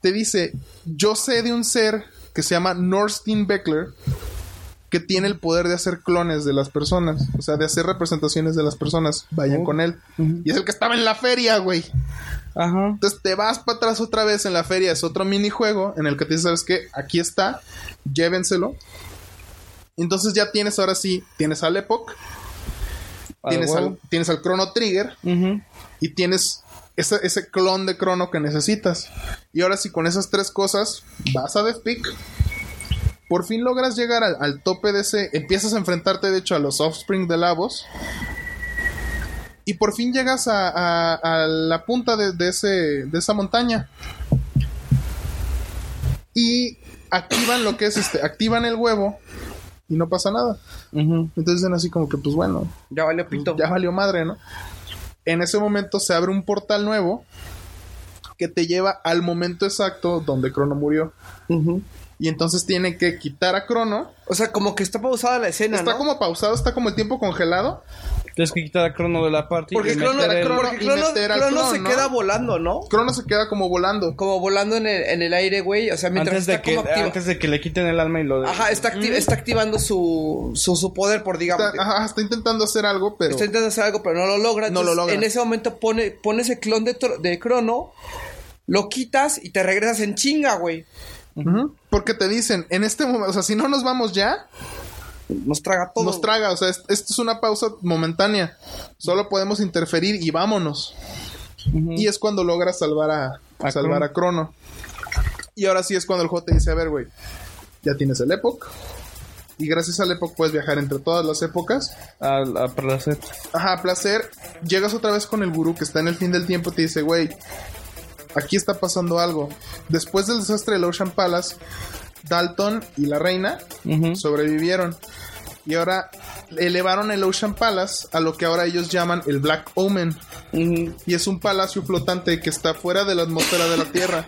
te dice, yo sé de un ser que se llama Norstein Beckler que tiene el poder de hacer clones de las personas, o sea, de hacer representaciones de las personas. Vayan con él. Y es el que estaba en la feria, güey. Ajá. Entonces te vas para atrás otra vez en la feria. Es otro minijuego en el que te dice, ¿sabes qué? Aquí está, llévenselo. Entonces ya tienes ahora sí, tienes al Epoch, Ah, tienes al, tienes al Chrono Trigger y tienes ese, ese clon de Chrono que necesitas. Y ahora sí, con esas tres cosas, vas a Death Peak. Por fin logras llegar al, al tope de ese. Empiezas a enfrentarte, de hecho, a los Offspring de Lavos. Y por fin llegas a, a- a la punta de, de ese, de esa montaña. Y activan lo que es este. Activan el huevo. Y no pasa nada. Entonces dicen así como que, pues bueno, Ya valió pito. ya valió madre, ¿no? En ese momento se abre un portal nuevo que te lleva al momento exacto donde Crono murió. Ujú. Y entonces tiene que quitar a Crono. O sea, como que está pausada la escena, Está ¿no? como pausado, está como el tiempo congelado. Tienes que quitar a Crono de la parte Porque y Crono, meter el- Crono porque y Crono- meter al Crono clon, se ¿no? queda volando, ¿no? Crono se queda como volando. Como volando en el, en el aire, güey. O sea, mientras antes, de está que, como activa- antes de que le quiten el alma y lo de... Ajá, está, acti- está activando su, su, su poder, por digamos. Está, ajá, está intentando hacer algo, pero Está intentando hacer algo, pero no lo logra. No lo logra. En ese momento pone, pone ese clon de, de Crono, lo quitas y te regresas en chinga, güey. Ujú. Porque te dicen, en este momento, o sea, si no nos vamos ya, Nos traga todo. nos traga, o sea, es- esto es una pausa momentánea. Solo podemos interferir y vámonos. Y es cuando logra salvar a, A salvar Crono. a Crono. Y ahora sí es cuando el juego te dice, a ver, güey, ya tienes el Epoch. Y gracias al Epoch puedes viajar entre todas las épocas. A, a placer. Ajá, a placer. Llegas otra vez con el gurú que está en el fin del tiempo. Te dice, güey, aquí está pasando algo. Después del desastre del Ocean Palace, Dalton y la reina sobrevivieron. Y ahora elevaron el Ocean Palace a lo que ahora ellos llaman el Black Omen. Y es un palacio flotante que está fuera de la atmósfera de la Tierra.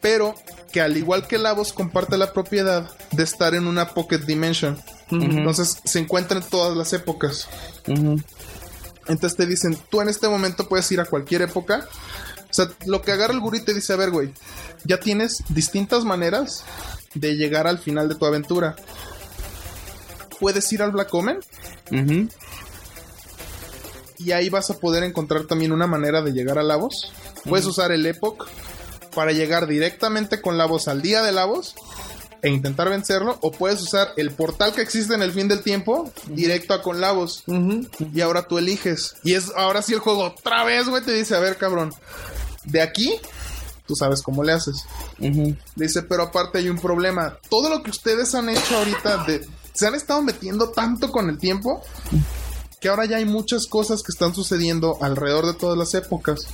Pero que al igual que Lavos comparte la propiedad de estar en una Pocket Dimension. Entonces se encuentra en todas las épocas. Entonces te dicen, tú en este momento puedes ir a cualquier época. O sea, lo que agarra el gurú y te dice, a ver, güey, ya tienes distintas maneras de llegar al final de tu aventura. Puedes ir al Black Omen y ahí vas a poder encontrar también una manera de llegar a Lavos. Puedes usar el Epoch para llegar directamente con Lavos al día de Lavos e intentar vencerlo. O puedes usar el portal que existe en el fin del tiempo directo a con Lavos. Y ahora tú eliges. Y es ahora sí el juego otra vez, güey, te dice, a ver, cabrón. De aquí, tú sabes cómo le haces. Dice, pero aparte hay un problema. Todo lo que ustedes han hecho ahorita, de, se han estado metiendo tanto con el tiempo que ahora ya hay muchas cosas que están sucediendo alrededor de todas las épocas.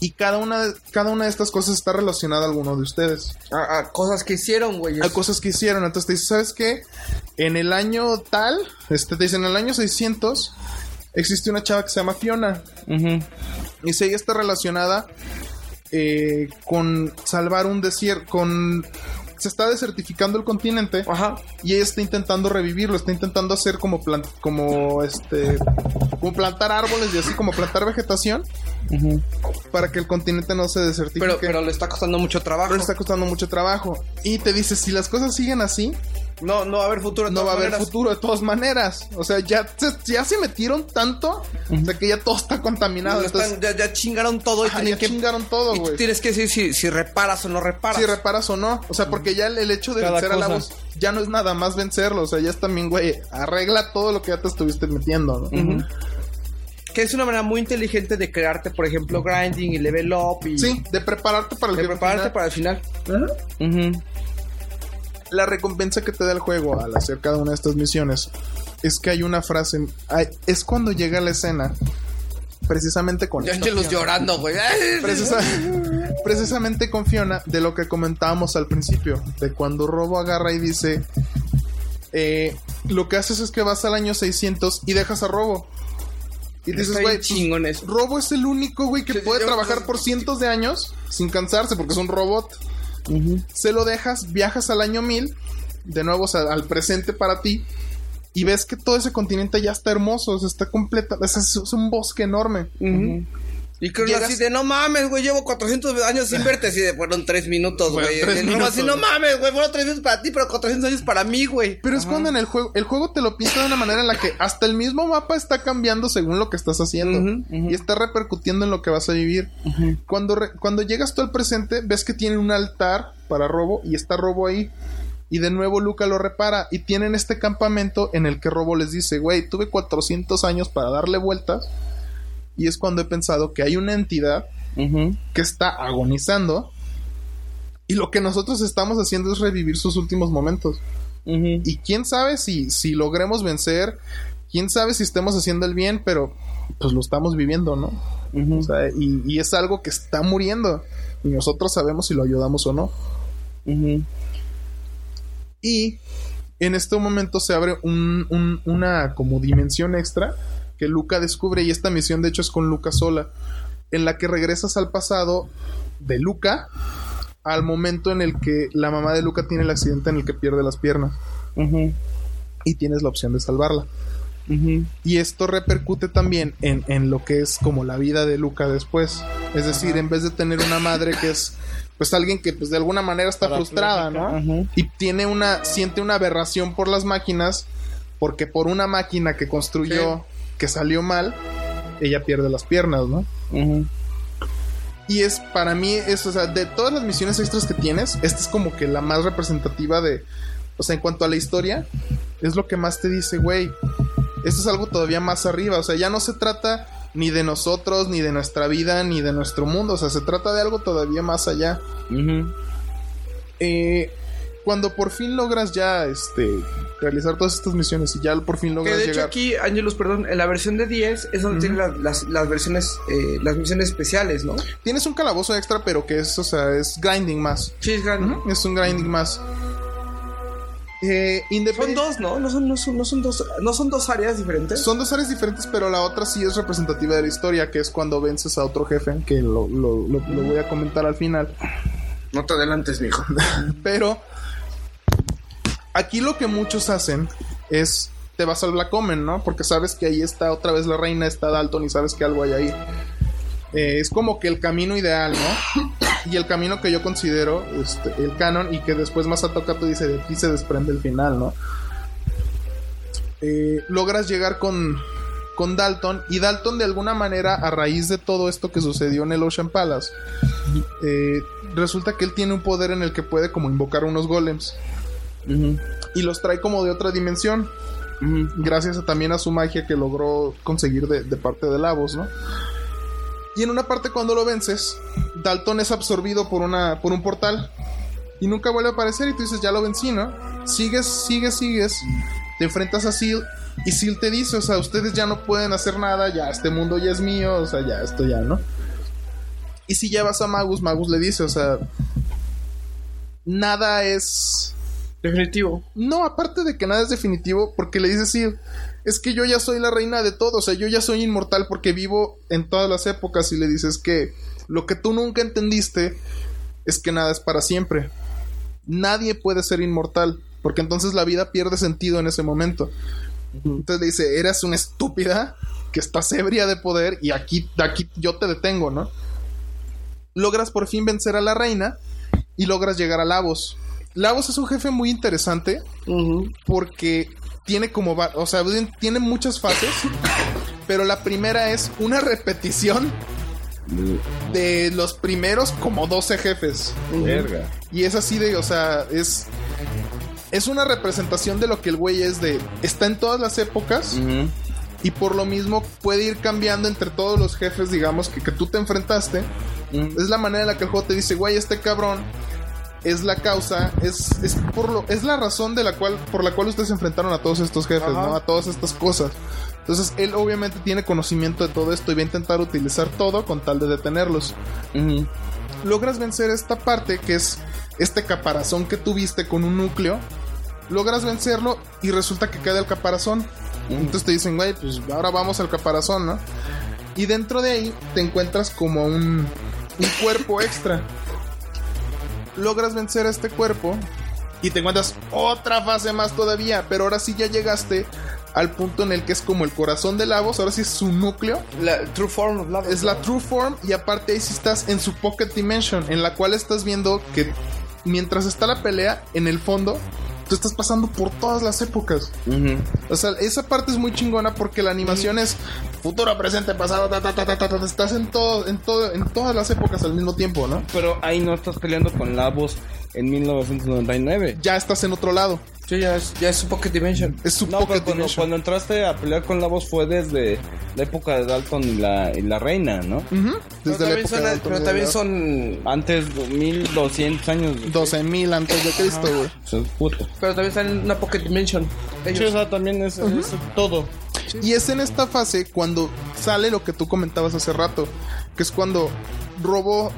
Y cada una, de- cada una de estas cosas está relacionada a alguno de ustedes. A, a cosas que hicieron, güey. Hay cosas que hicieron. Entonces te dice, ¿sabes qué? En el año tal, este, te dicen, en el año 600 existe una chava que se llama Fiona. Y si ella está relacionada eh, con salvar un desierto, con... Se está desertificando el continente Ajá. y ella está intentando revivirlo, está intentando hacer como como este como plantar árboles y así como plantar vegetación Para que el continente no se desertifique. Pero, pero le está costando mucho trabajo. Pero le está costando mucho trabajo. Y te dice, si las cosas siguen así, No, no va a haber futuro. de no va a haber maneras. futuro de todas maneras. O sea, ya se, ya se metieron tanto, o sea, que ya todo está contaminado. Lo Entonces, están- ya, ya chingaron todo y ajá, ya que. chingaron todo, y tú güey. tienes que decir si, si reparas o no reparas. Si reparas o no. O sea, porque ya el, el hecho de Cada vencer a cosa. Lavos ya no es nada más vencerlo. O sea, ya es también, güey, arregla todo lo que ya te estuviste metiendo, ¿no? Que es una manera muy inteligente de crearte, por ejemplo, grinding y level up y Sí, de prepararte para el de prepararte final. para el final. Ujú. La recompensa que te da el juego al hacer cada una de estas misiones es que hay una frase. hay- es cuando llega la escena. Precisamente con. Ya Fiona. llorando, güey. Precisa- precisamente con Fiona, de lo que comentábamos al principio, de cuando Robo agarra y dice, eh, lo que haces es que vas al año 600 y dejas a Robo. Y dices, güey, pues. Robo es el único güey que Sí, puede yo- trabajar por cientos de años sin cansarse porque es un robot. Se lo dejas, viajas al año 1000, de nuevo o sea, al presente para ti, y ves que todo ese continente ya está hermoso, o sea, está completa, es, es un bosque enorme. Y Crono Llegas- así de, no mames, güey, llevo 400 años sin verte. Así de, fueron 3 minutos, güey. Crono así, no mames, güey, fueron 3 minutos para ti, pero 400 años para mí, güey. Pero es cuando en el juego, el juego te lo pinta de una manera en la que hasta el mismo mapa está cambiando según lo que estás haciendo. Y está repercutiendo en lo que vas a vivir. Cuando, re- cuando llegas tú al presente, ves que tienen un altar para Robo y está Robo ahí. Y de nuevo Luca lo repara. Y tienen este campamento en el que Robo les dice, güey, tuve 400 años para darle vueltas. Y es cuando he pensado que hay una entidad que está agonizando. Y lo que nosotros estamos haciendo es revivir sus últimos momentos. Y quién sabe si, si logremos vencer, quién sabe si estemos haciendo el bien, pero pues lo estamos viviendo, ¿no? O sea, y, y es algo que está muriendo. Y nosotros sabemos si lo ayudamos o no. Y en este momento se abre un- un- una como dimensión extra que Luca descubre y esta misión de hecho es con Luca sola, en la que regresas al pasado de Luca al momento en el que la mamá de Luca tiene el accidente en el que pierde las piernas. Y tienes la opción de salvarla. Y esto repercute también en, en lo que es como la vida de Luca después. Es decir, en vez de tener una madre que es pues alguien que pues de alguna manera está frustrada, ¿no? Y tiene una, siente una aberración por las máquinas, porque por una máquina que construyó, que salió mal, ella pierde las piernas, ¿no? Y es para mí, es, o sea, de todas las misiones extras que tienes, esta es como que la más representativa de, o sea, en cuanto a la historia, es lo que más te dice, güey, esto es algo todavía más arriba, o sea, ya no se trata ni de nosotros, ni de nuestra vida, ni de nuestro mundo, o sea, se trata de algo todavía más allá. Eh, cuando por fin logras ya, este, realizar todas estas misiones y ya por fin Que logras de hecho llegar. aquí, Angelus, perdón, en la versión de 10 es donde tiene las, las, las versiones, eh, las misiones especiales, ¿no? Tienes un calabozo extra, pero que es, o sea, es grinding más. Sí, es. Ujú, Es un grinding más. Eh, Son dos, ¿no? No son, no son, no son dos, no son dos áreas diferentes. Son dos áreas diferentes, pero la otra sí es representativa de la historia, que es cuando vences a otro jefe, que lo, lo- lo- lo voy a comentar al final. No te adelantes, mijo. Pero aquí lo que muchos hacen es te vas al Black Omen, ¿no? Porque sabes que ahí está otra vez la reina, está Dalton y sabes que algo hay ahí. Eh, es como que el camino ideal, ¿no? Y el camino que yo considero este, el canon y que después Masato Kato dice de aquí se desprende el final, ¿no? Eh, logras llegar con, con Dalton y Dalton de alguna manera a raíz de todo esto que sucedió en el Ocean Palace eh, resulta que él tiene un poder en el que puede como invocar unos golems y los trae como de otra dimensión gracias a- también a su magia que logró conseguir de, de parte de Lavos, ¿no? Y en una parte cuando lo vences, Dalton es absorbido por una por un portal y nunca vuelve a aparecer y tú dices, ya lo vencí, ¿no? Sigues, sigues, sigues, te enfrentas a Seal y Seal te dice, o sea, ustedes ya no pueden hacer nada, ya este mundo ya es mío, o sea, ya esto ya, ¿no? Y si llevas a Magus, Magus le dice, o sea, nada es Definitivo. no, aparte de que nada es definitivo, porque le dice sí, es que yo ya soy la reina de todo, o sea, yo ya soy inmortal porque vivo en todas las épocas y le dices que lo que tú nunca entendiste es que nada es para siempre. Nadie puede ser inmortal, porque entonces la vida pierde sentido en ese momento. Entonces le dice, eres una estúpida que estás ebria de poder y aquí, aquí yo te detengo, ¿no? Logras por fin vencer a la reina y logras llegar a Lavos. Lavos es un jefe muy interesante porque tiene como, va- o sea, tiene muchas fases, pero la primera es una repetición de los primeros como 12 jefes. Verga. Y es así de, o sea, es es una representación de lo que el güey es de está en todas las épocas y por lo mismo puede ir cambiando entre todos los jefes, digamos, que, que tú te enfrentaste. Es la manera en la que el juego te dice, güey, este cabrón es la causa, es, es por lo, es la razón de la cual, por la cual ustedes se enfrentaron a todos estos jefes, ¿no? A todas estas cosas. Entonces, él obviamente tiene conocimiento de todo esto y va a intentar utilizar todo con tal de detenerlos. Logras vencer esta parte que es este caparazón que tuviste con un núcleo. Logras vencerlo y resulta que queda el caparazón. Entonces te dicen, güey, pues ahora vamos al caparazón, ¿no? Y dentro de ahí te encuentras como un, un cuerpo extra. Logras vencer a este cuerpo y te encuentras otra fase más todavía, pero ahora sí ya llegaste al punto en el que es como el corazón de Lavos, ahora sí es su núcleo, La true form of love. es la True Form y aparte ahí sí estás en su Pocket Dimension, en la cual estás viendo que mientras está la pelea, en el fondo, tú estás pasando por todas las épocas. O sea, esa parte es muy chingona porque la animación es futuro, presente, pasado, ta, ta, ta, ta, ta, ta, estás en todo, en todo, en todas las épocas al mismo tiempo, ¿no? Pero ahí no estás peleando con Lavos en 1999. Ya estás en otro lado. Sí, ya es, ya es su Pocket Dimension. Es su No, Pocket pero cuando, Dimension. cuando entraste a pelear con Lavos fue desde la época de Dalton y la, y la reina, ¿no? Ujú, Pero Desde la también, época son, de pero Antonio también son. Antes de 1200 años. 12.000 antes de Cristo, güey. Puto. Pero también están en una Pocket Dimension. Sí, Ellos. o sea, también es, es todo. Y es en esta fase cuando sale lo que tú comentabas hace rato, que es cuando Robo,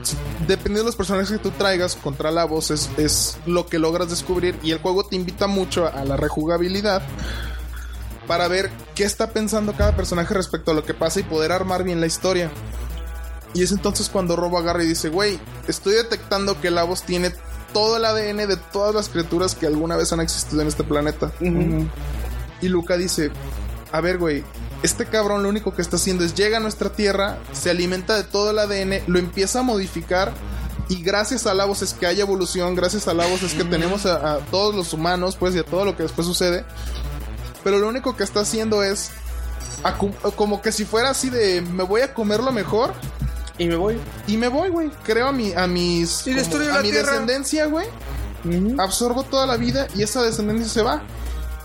dependiendo de los personajes que tú traigas contra la voz, es, es lo que logras descubrir y el juego te invita mucho a la rejugabilidad para ver qué está pensando cada personaje respecto a lo que pasa y poder armar bien la historia. Y es entonces cuando Robo agarra y dice, güey, estoy detectando que la voz tiene todo el ADN de todas las criaturas que alguna vez han existido en este planeta. Y Luca dice, a ver, güey, este cabrón lo único que está haciendo es llega a nuestra tierra, se alimenta de todo el ADN, lo empieza a modificar y gracias a la voz es que hay evolución, gracias a la voz es que tenemos a, a todos los humanos, pues y a todo lo que después sucede. Pero lo único que está haciendo es como que si fuera así de me voy a comer lo mejor Y me voy. y me voy, güey. Creo a mi a mis Y como- destruyo a mi tierra. descendencia, güey. Absorbo toda la vida y esa descendencia se va.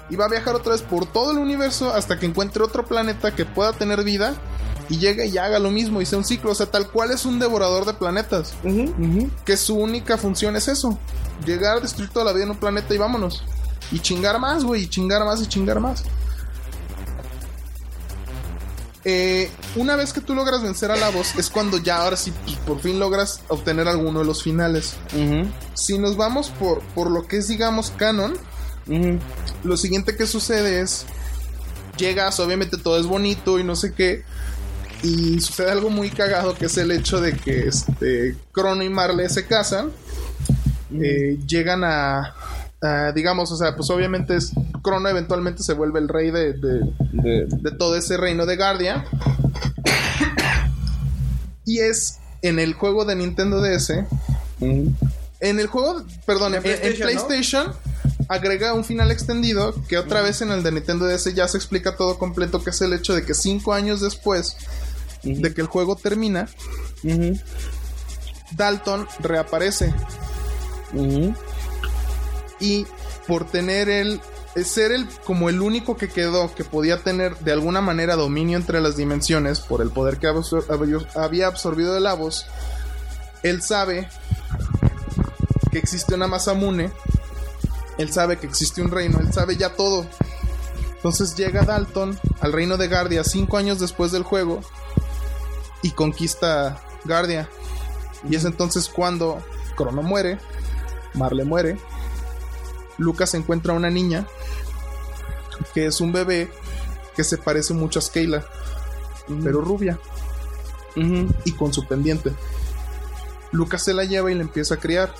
Y va a viajar otra vez por todo el universo hasta que encuentre otro planeta que pueda tener vida y llegue y haga lo mismo y sea un ciclo. O sea, tal cual es un devorador de planetas. Que su única función es eso. Llegar, destruir toda la vida en un planeta y vámonos. Y chingar más, güey. Y chingar más y chingar más. Eh, una vez que tú logras vencer a la voz, es cuando ya ahora sí por fin logras obtener alguno de los finales. Si nos vamos por, por lo que es, digamos, canon, lo siguiente que sucede es: llegas, obviamente todo es bonito y no sé qué. Y sucede algo muy cagado que es el hecho de que este Crono y Marley se casan. Eh, llegan a, digamos, o sea, pues obviamente es Crono eventualmente se vuelve el rey de, de, De, de todo ese reino de Guardia. Y es en el juego de Nintendo DS. En el juego, perdón, en, en PlayStation, ¿no? PlayStation agrega un final extendido que otra vez en el de Nintendo DS ya se explica todo completo, que es el hecho de que cinco años después de que el juego termina, Dalton reaparece. Y por tener el ser el como el único que quedó que podía tener de alguna manera dominio entre las dimensiones por el poder que absor- había- había absorbido de Lavos, él sabe que existe una Masamune, él sabe que existe un reino, él sabe ya todo. Entonces llega Dalton al reino de Gardia cinco años después del juego y conquista Gardia. Y es entonces cuando Crono muere, Marle muere, Lucas encuentra a una niña que es un bebé que se parece mucho a Skyla, pero rubia y con su pendiente. Lucas se la lleva y la empieza a criar.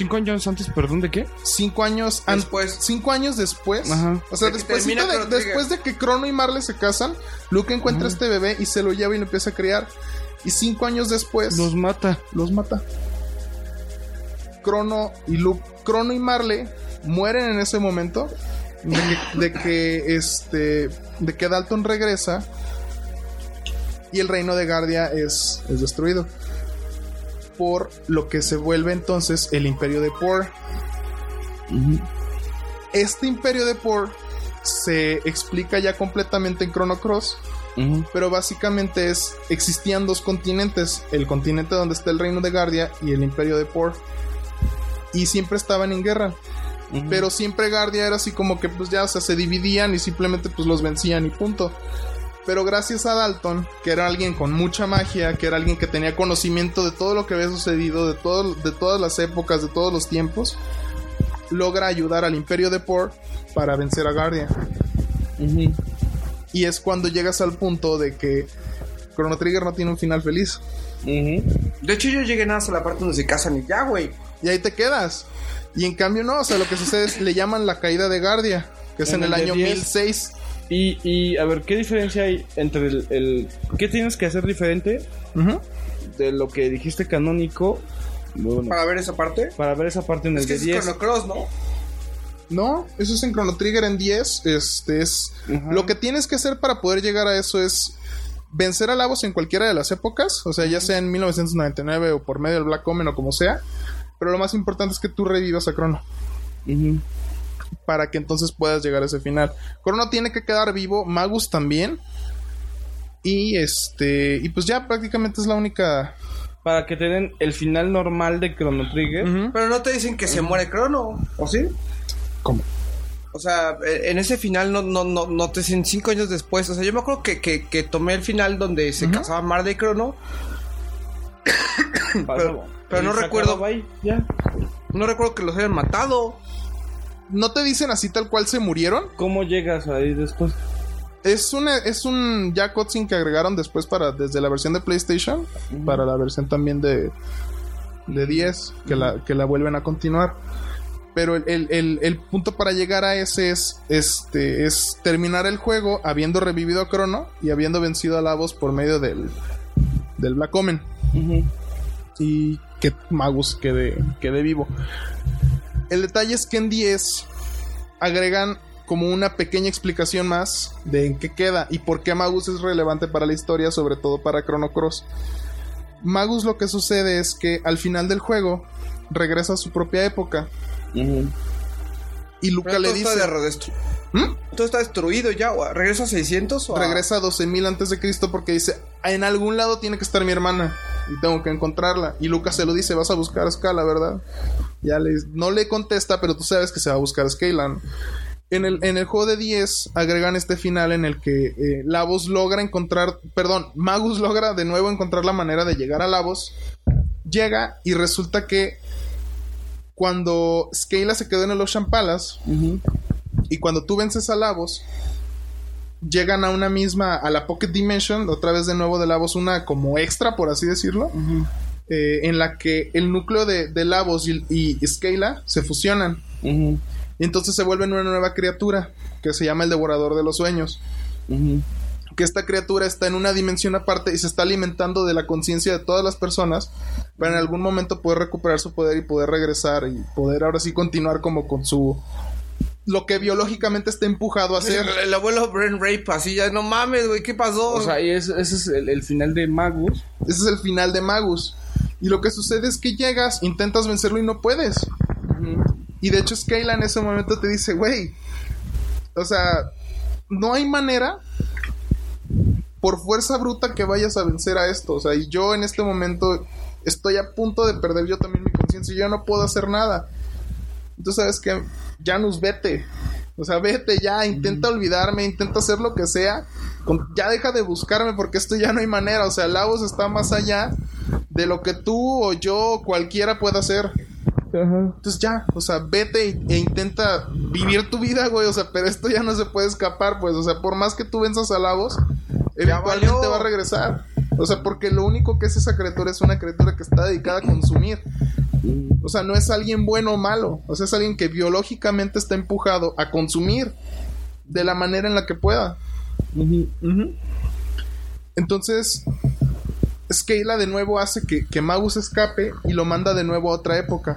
¿Cinco años antes, perdón, de qué? Cinco años Después. Cinco años después. Ajá. O sea, De después de, después que Crono y Marle se casan, Luke encuentra a este bebé y se lo lleva y lo empieza a criar. Y cinco años después Los mata. los mata. Crono y Luke, Crono y Marle mueren en ese momento de que, de que, este de que Dalton regresa y el reino de Gardia es, es destruido por lo que se vuelve entonces el imperio de Por. Este imperio de Por se explica ya completamente en Chrono Cross pero básicamente es existían dos continentes, el continente donde está el reino de Gardia y el imperio de Por. Y siempre estaban en guerra. Pero siempre Gardia era así como que pues ya, o sea, se dividían y simplemente pues los vencían y punto. Pero gracias a Dalton, que era alguien con mucha magia, que era alguien que tenía conocimiento de todo lo que había sucedido, de, todo, de todas las épocas, de todos los tiempos, logra ayudar al imperio de Por para vencer a Gardia. Y es cuando llegas al punto de que Chrono Trigger no tiene un final feliz. De hecho, yo llegué nada más a la parte donde se casan y ya, güey. Y ahí te quedas. Y en cambio no, o sea, lo que sucede es le llaman la caída de Gardia, que es En en, el, año 10. 1006. Y, y a ver, ¿qué diferencia hay entre el, el- ¿Qué tienes que hacer diferente de lo que dijiste canónico? Bueno, Para ver esa parte. para ver esa parte en el Es que de es 10. Chrono Cross, ¿no? No, eso es en Chrono Trigger en 10. Este es. Lo que tienes que hacer para poder llegar a eso es vencer a Lavos en cualquiera de las épocas. O sea, ya sea en 1999 o por medio del Black Omen o como sea. Pero lo más importante es que tú revivas a Crono. Ujú. Para que entonces puedas llegar a ese final. Crono tiene que quedar vivo. Magus también. Y este. Y pues ya prácticamente es la única. Para que te den el final normal de Chrono Trigger. Pero no te dicen que se muere Crono, ¿o sí? ¿Cómo? O sea, e- en ese final no, no, no, no te dicen cinco años después. O sea, yo me acuerdo que, que, que tomé el final donde se casaba Marda y Crono. pero- pero no recuerdo. acababa ahí, ya. No recuerdo que los hayan matado. No te dicen así tal cual se murieron. ¿Cómo llegas ahí después? Es una, es un ya cutscene que agregaron después para desde la versión de PlayStation para la versión también de de 10 que la que la vuelven a continuar. Pero el, el- el- el punto para llegar a ese es este es terminar el juego habiendo revivido a Crono y habiendo vencido a Lavos por medio del del Black Omen y que Magus quede, quede vivo. El detalle es que en 10 agregan como una pequeña explicación más de en qué queda y por qué Magus es relevante para la historia, sobre todo para Chrono Cross. Magus lo que sucede es que al final del juego regresa a su propia época y Luca Pero le dice... de ¿Mm? todo está destruido ya. ¿Regresa a 600 o a- Regresa a 12.000 antes de Cristo porque dice, en algún lado tiene que estar mi hermana y tengo que encontrarla. Y Lucas se lo dice, vas a buscar a Scala, ¿verdad? Ya le, no le contesta, pero tú sabes que se va a buscar a Scalan. En el, en el juego de 10 agregan este final en el que eh, Lavos logra encontrar, perdón, Magus logra de nuevo encontrar la manera de llegar a Lavos. Llega y resulta que cuando Scala se quedó en el Ocean Palace. Y cuando tú vences a Lavos, llegan a una misma, a la Pocket Dimension, otra vez de nuevo de Lavos, una como extra, por así decirlo, eh, en la que el núcleo de, de Lavos y, y Scala se fusionan. Y entonces se vuelven una nueva criatura, que se llama el Devorador de los Sueños. Que esta criatura está en una dimensión aparte y se está alimentando de la conciencia de todas las personas para en algún momento poder recuperar su poder y poder regresar y poder ahora sí continuar como con su lo que biológicamente está empujado a hacer. El, el abuelo Bren Rape, así ya, no mames, güey, ¿qué pasó? O sea, y es- ese es el, el final de Magus. Ese es el final de Magus. Y lo que sucede es que llegas, intentas vencerlo y no puedes. Y de hecho Skyla en ese momento te dice, güey, o sea, no hay manera por fuerza bruta que vayas a vencer a esto. O sea, y yo en este momento estoy a punto de perder yo también mi conciencia y yo no puedo hacer nada. Entonces, ¿sabes qué? Janus, vete. O sea, vete ya, intenta olvidarme, intenta hacer lo que sea. Ya deja de buscarme porque esto ya no hay manera. O sea, Lavos está más allá de lo que tú o yo o cualquiera pueda hacer. Entonces ya, o sea, vete e intenta vivir tu vida, güey. O sea, pero esto ya no se puede escapar, pues. O sea, por más que tú venzas a Lavos, eventualmente va a regresar. O sea, porque lo único que es esa criatura es una criatura que está dedicada a consumir. O sea, no es alguien bueno o malo. O sea, es alguien que biológicamente está empujado a consumir de la manera en la que pueda. Entonces, Skeila de nuevo hace que, que Magus escape y lo manda de nuevo a otra época.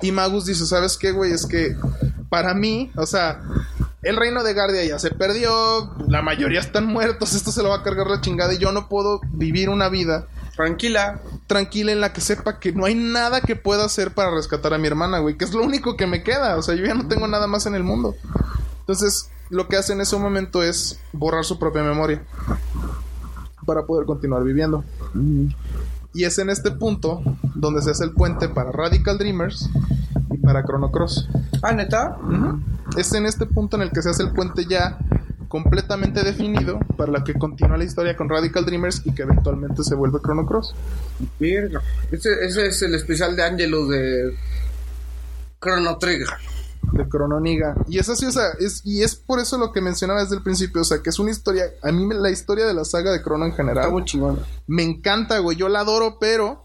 y Magus dice, ¿sabes qué, güey? Es que para mí, o sea, el reino de Gardia ya se perdió, la mayoría están muertos, esto se lo va a cargar la chingada y yo no puedo vivir una vida Tranquila. tranquila en la que sepa que no hay nada que pueda hacer para rescatar a mi hermana, güey, que es lo único que me queda, o sea, yo ya no tengo nada más en el mundo. Entonces, lo que hace en ese momento es borrar su propia memoria para poder continuar viviendo. Y es en este punto donde se hace el puente para Radical Dreamers y para Chrono Cross. Ah, neta. Es en este punto en el que se hace el puente ya completamente definido para la que continúa la historia con Radical Dreamers y que eventualmente se vuelve Chrono Cross. Verga. Ese, ese es el especial de Angelus de Chrono Trigger. de Crononiga. Y es así, o sea, es, y es por eso lo que mencionaba desde el principio, o sea, que es una historia, a mí la historia de la saga de Crono en general, Está muy chingón. me encanta, güey, yo la adoro, pero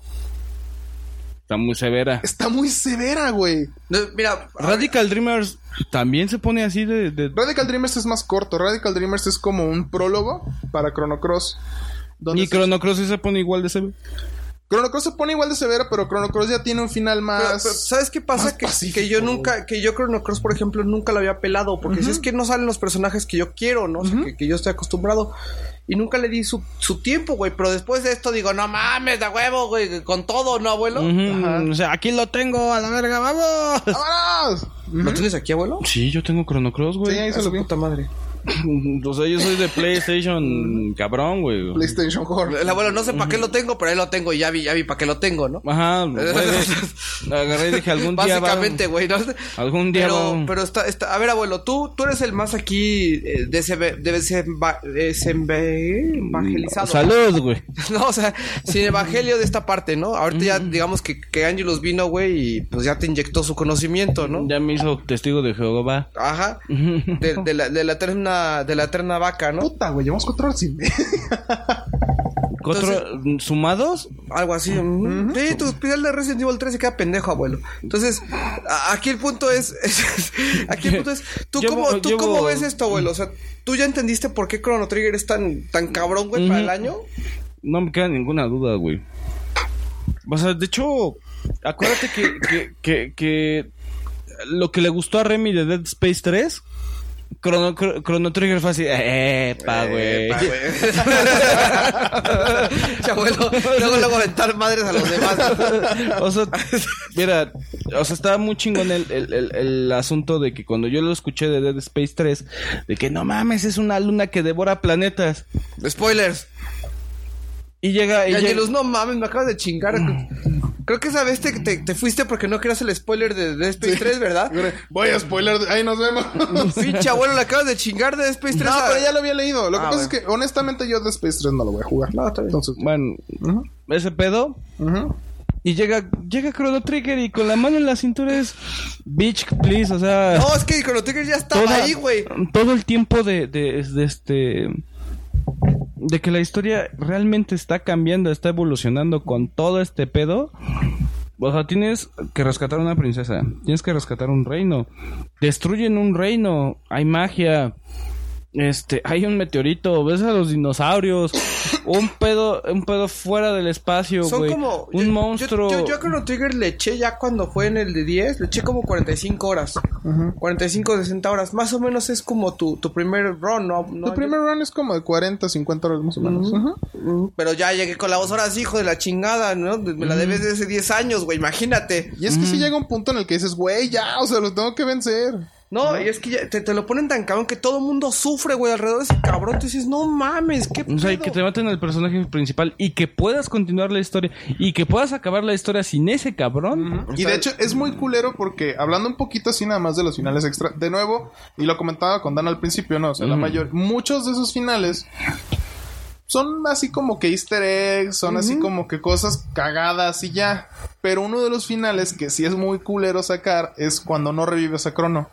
Está muy severa. Está muy severa, güey. No, mira, Radical Dreamers también se pone así de... de- Radical Dreamers es más corto. Radical Dreamers es como un prólogo para Chrono Cross. Y Chrono Cross sí se pone igual de severo. Chrono Cross se pone igual de severa, pero Chrono Cross ya tiene un final más. pero, ¿sabes qué pasa? Que, que yo nunca, que yo Chrono Cross, por ejemplo, nunca lo había pelado. Porque si es que no salen los personajes que yo quiero, ¿no? O sea, que, que yo estoy acostumbrado. Y nunca le di su, su tiempo, güey. Pero después de esto digo, no mames, de huevo, güey. Con todo, ¿no, abuelo? O sea, aquí lo tengo, a la verga, vamos. ¡Vámonos! ¿Lo tienes aquí, abuelo? Sí, yo tengo Chrono Cross, güey. Sí, ahí se lo puta madre. O sea, yo soy de PlayStation cabrón, güey. PlayStation Core. El abuelo no sé para qué lo tengo, pero ahí lo tengo y ya vi, ya vi para qué lo tengo, ¿no? Ajá, güey, agarré y dije algún día va- Básicamente, güey, ¿no? Algún día Pero, va- pero está, está, a ver, abuelo, tú, tú eres el más aquí eh, desembe- evangelizado. Salud, güey. No, o sea, sin evangelio de esta parte, ¿no? Ahorita ya, digamos que, que Angelus vino, güey, y pues ya te inyectó su conocimiento, ¿no? Ya me hizo testigo de Jehová. Ajá. De, de la, de la eterna, de la eterna vaca, ¿no? Puta, güey, llevamos cuatro horas y media. ¿Cuatro sumados? Algo así. Sí, tu especial de Resident Evil 3 se queda pendejo, abuelo. Entonces, aquí el punto es. aquí el punto es. ¿Tú, Llevo- cómo, ¿tú llevo- cómo ves esto, abuelo? O sea, ¿tú ya entendiste por qué Chrono Trigger es tan, tan cabrón, güey, para el año? No me queda ninguna duda, güey. O sea, de hecho, acuérdate que, que, que, que lo que le gustó a Remy de Dead Space 3, Chrono, Chrono- Trigger fue así, epa, güey. Epa, güey. Che, abuelo, luego, luego aventar madres a los demás. o sea, mira, o sea, estaba muy chingón el, el, el, el asunto de que cuando yo lo escuché de Dead Space 3, de que no mames, es una luna que devora planetas. Spoilers. Y llega, y Y llega- Angelus, no mames, me acabas de chingar. Creo que esa vez te, te, te fuiste porque no querías el spoiler de Dead Space 3, ¿verdad? Voy a spoiler. Ahí nos vemos. Pinche abuelo, le acabas de chingar de Dead Space 3. No, a- pero ya lo había leído. Lo que Ah, pasa es que, honestamente, yo de Space 3 no lo voy a jugar. No, está bien. Entonces, bueno, ese pedo. ujú. Y llega, llega Chrono Trigger y con la mano en la cintura es Bitch, please, o sea. No, es que Chrono Trigger ya estaba toda- ahí, güey. Todo el tiempo de, de, de este. De que la historia realmente está cambiando, está evolucionando con todo este pedo. O sea, tienes que rescatar una princesa. Tienes que rescatar un reino. Destruyen un reino. Hay magia. Este, hay un meteorito, ves a los dinosaurios, un pedo, un pedo fuera del espacio, Son güey. como. un yo- monstruo. Yo, yo, yo a Chrono Trigger le eché ya cuando fue en el de 10, le eché como 45 horas. 45, 60 horas. Más o menos es como tu, tu primer run, ¿no? no Tu primer run es como de 40, 50 horas más o menos. Mm, Pero ya llegué con la voz, ahora sí, hijo de la chingada, ¿no? Me la debes de hace 10 años, güey, imagínate. Y es que si llega un punto en el que dices, güey, ya, o sea, lo tengo que vencer. No, y es que ya te, te lo ponen tan cabrón que todo el mundo sufre, güey, alrededor de ese cabrón. Tú dices, no mames, qué O sea, y pedo?" que te maten al personaje principal y que puedas continuar la historia y que puedas acabar la historia sin ese cabrón. Y de hecho es muy culero porque hablando un poquito así nada más de los finales extra, de nuevo, y lo comentaba con Dan al principio, ¿no? O sea, la mayor, muchos de esos finales son así como que easter eggs, son así como que cosas cagadas y ya. Pero uno de los finales que sí es muy culero sacar es cuando no revives a Crono.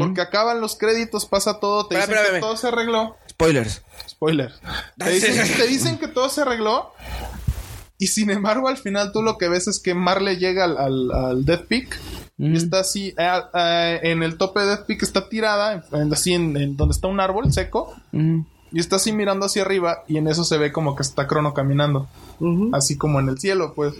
Porque acaban los créditos, pasa todo, te dicen que todo se arregló. Spoilers. Spoiler. Te dicen, te dicen que todo se arregló. Y sin embargo, al final tú lo que ves es que Marley llega al, al, al Death Peak. Y está así, eh, eh, en el tope de Death Peak está tirada, en- así en, en donde está un árbol seco. Y está así mirando hacia arriba. Y en eso se ve como que está Crono caminando. Así como en el cielo, pues.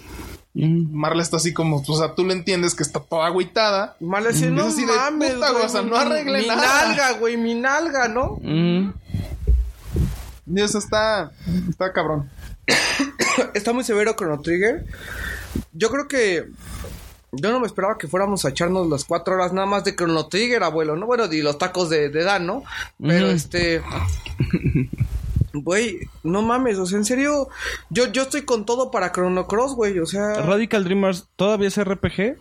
Ujú. Marley está así como, o sea, tú le entiendes que está toda agüitada. Así, Es no así de mames, puta, güey, o sea, no mi- arregle mi nada. nalga, güey, mi nalga, ¿no? Y eso está, está cabrón. Está muy severo Chrono Trigger. Yo creo que. Yo no me esperaba que fuéramos a echarnos las cuatro horas nada más de Chrono Trigger, abuelo, ¿no? Bueno, y los tacos de, de Dan, ¿no? Pero este. Güey, no mames, o sea, en serio. Yo, yo estoy con todo para Chrono Cross, güey, o sea. Radical Dreamers todavía es RPG.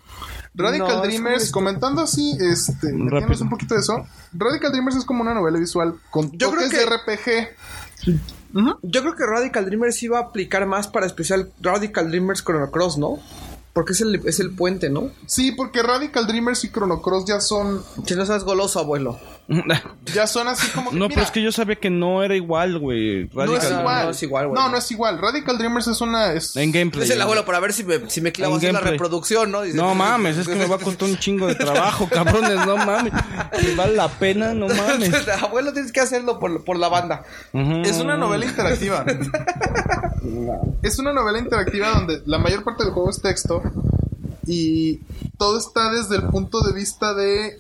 Radical No, Dreamers, comentando así, este, un poquito de eso. Radical Dreamers es como una novela visual con Yo creo toques que- de RPG. Yo creo que Radical Dreamers iba a aplicar más para especial Radical Dreamers Chrono Cross, ¿no? Porque es el, es el puente, ¿no? Sí, porque Radical Dreamers y Chrono Cross ya son. Si no seas goloso, abuelo. ya son así como que, No, mira, pero es que yo sabía que no era igual, güey. no es Radical. igual. no es igual, güey. No, no es igual. Radical Dreamers es una es En gameplay. Dice el abuelo para ver si me, si me clavo En así la reproducción, ¿no? Dice, No mames, es que me va a costar un chingo de trabajo, cabrones, no mames. Si vale la pena, no mames. abuelo, tienes que hacerlo por, por la banda. Es una novela interactiva. es una novela interactiva donde la mayor parte del juego es texto y todo está desde el punto de vista de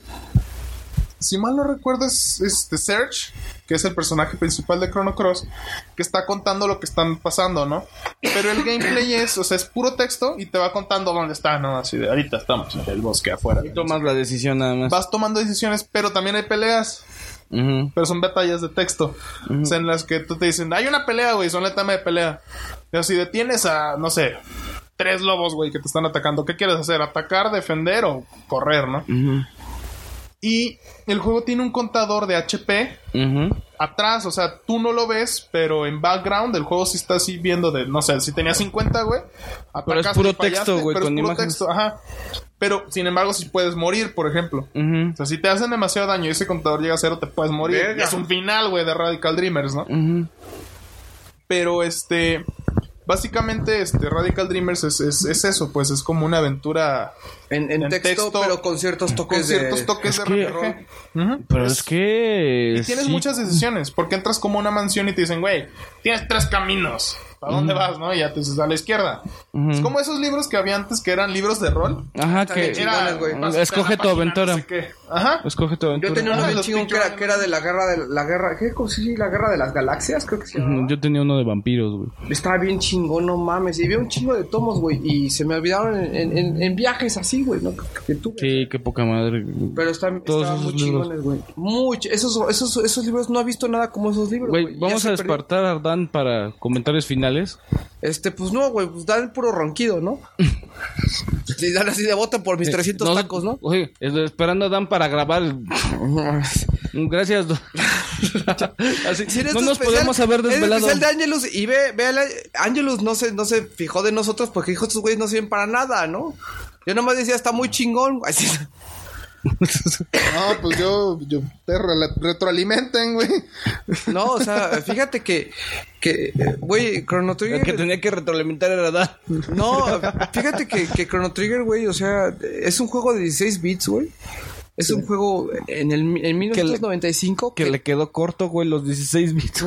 si mal no recuerdo es este Serge, que es el personaje principal de Chrono Cross, que está contando lo que están pasando, ¿no? Pero el gameplay es, o sea, es puro texto y te va contando dónde está, ¿no? Así de ahorita estamos en el bosque afuera. Y tomas la decisión nada más. Vas tomando decisiones, pero también hay peleas. Ujú. Pero son batallas de texto. O sea, en las que tú te dicen, hay una pelea, güey, son la tema de pelea. Pero si detienes a, no sé, tres lobos, güey, que te están atacando, ¿qué quieres hacer? ¿Atacar, defender o correr, no? Ujú. Y el juego tiene un contador de HP atrás, o sea, tú no lo ves, pero en background el juego sí está así viendo de, no sé, si tenía 50, güey. Pero es atacaste puro fallaste, texto, güey, pero es con puro imágenes. texto, ajá. Pero, sin embargo, si puedes morir, por ejemplo. O sea, si te hacen demasiado daño y ese contador llega a cero, te puedes morir. Verga. Es un final, güey, de Radical Dreamers, ¿no? Pero este. Básicamente, este Radical Dreamers es, es, es eso, pues es como una aventura En, en En texto, texto, pero con ciertos toques con ciertos de... toques es de que- RPG. Pero es que. Y tienes sí. muchas decisiones, porque entras como a una mansión y te dicen, güey, tienes tres caminos. ¿Para dónde vas, no? Y ya te dices a la izquierda. Es como esos libros que había antes que eran libros de rol. Ajá, que. chingones, güey. vas a Escoge tu aventura. no sé qué. Ajá. Escoge tu aventura. Yo tenía uno bien los chingón que era, que era de la guerra de la guerra, ¿qué? ¿Cómo se dice? La guerra de las galaxias, creo que se llamaba. Yo tenía uno de vampiros, güey. Estaba bien chingón, no mames. Y había un chingo de tomos, güey. Y se me olvidaron en, en- en- en viajes así, güey, ¿no? Que, tuve. Sí, qué poca madre. Pero están, Todos estaban muy chingones, güey. Mucho. Esos, esos, esos libros no he visto nada como esos libros, Güey, vamos a despartar a Ardán para comentarios finales. Este, pues no, güey. Pues dan puro ronquido, ¿no? Sí, dan así de voto por mis 300 No, tacos, ¿no? Oye, esperando a Dan para grabar. Gracias. Así, Sí, en no este nos podemos haber el desvelado. especial de Angelus y ve, ve Angelus no se, no se fijó de nosotros porque dijo estos güeyes no sirven para nada, ¿no? Yo nomás decía está muy chingón. Así, No, pues yo, yo te re- retroalimenten, güey. no, o sea, fíjate que, que, güey, Chrono Trigger. El que tenía que retroalimentar era Dan. No, fíjate que, que Chrono Trigger, güey, o sea, es un juego de 16 bits, güey. Es un juego en el en 1995 Que le quedó corto, güey, los 16 bits.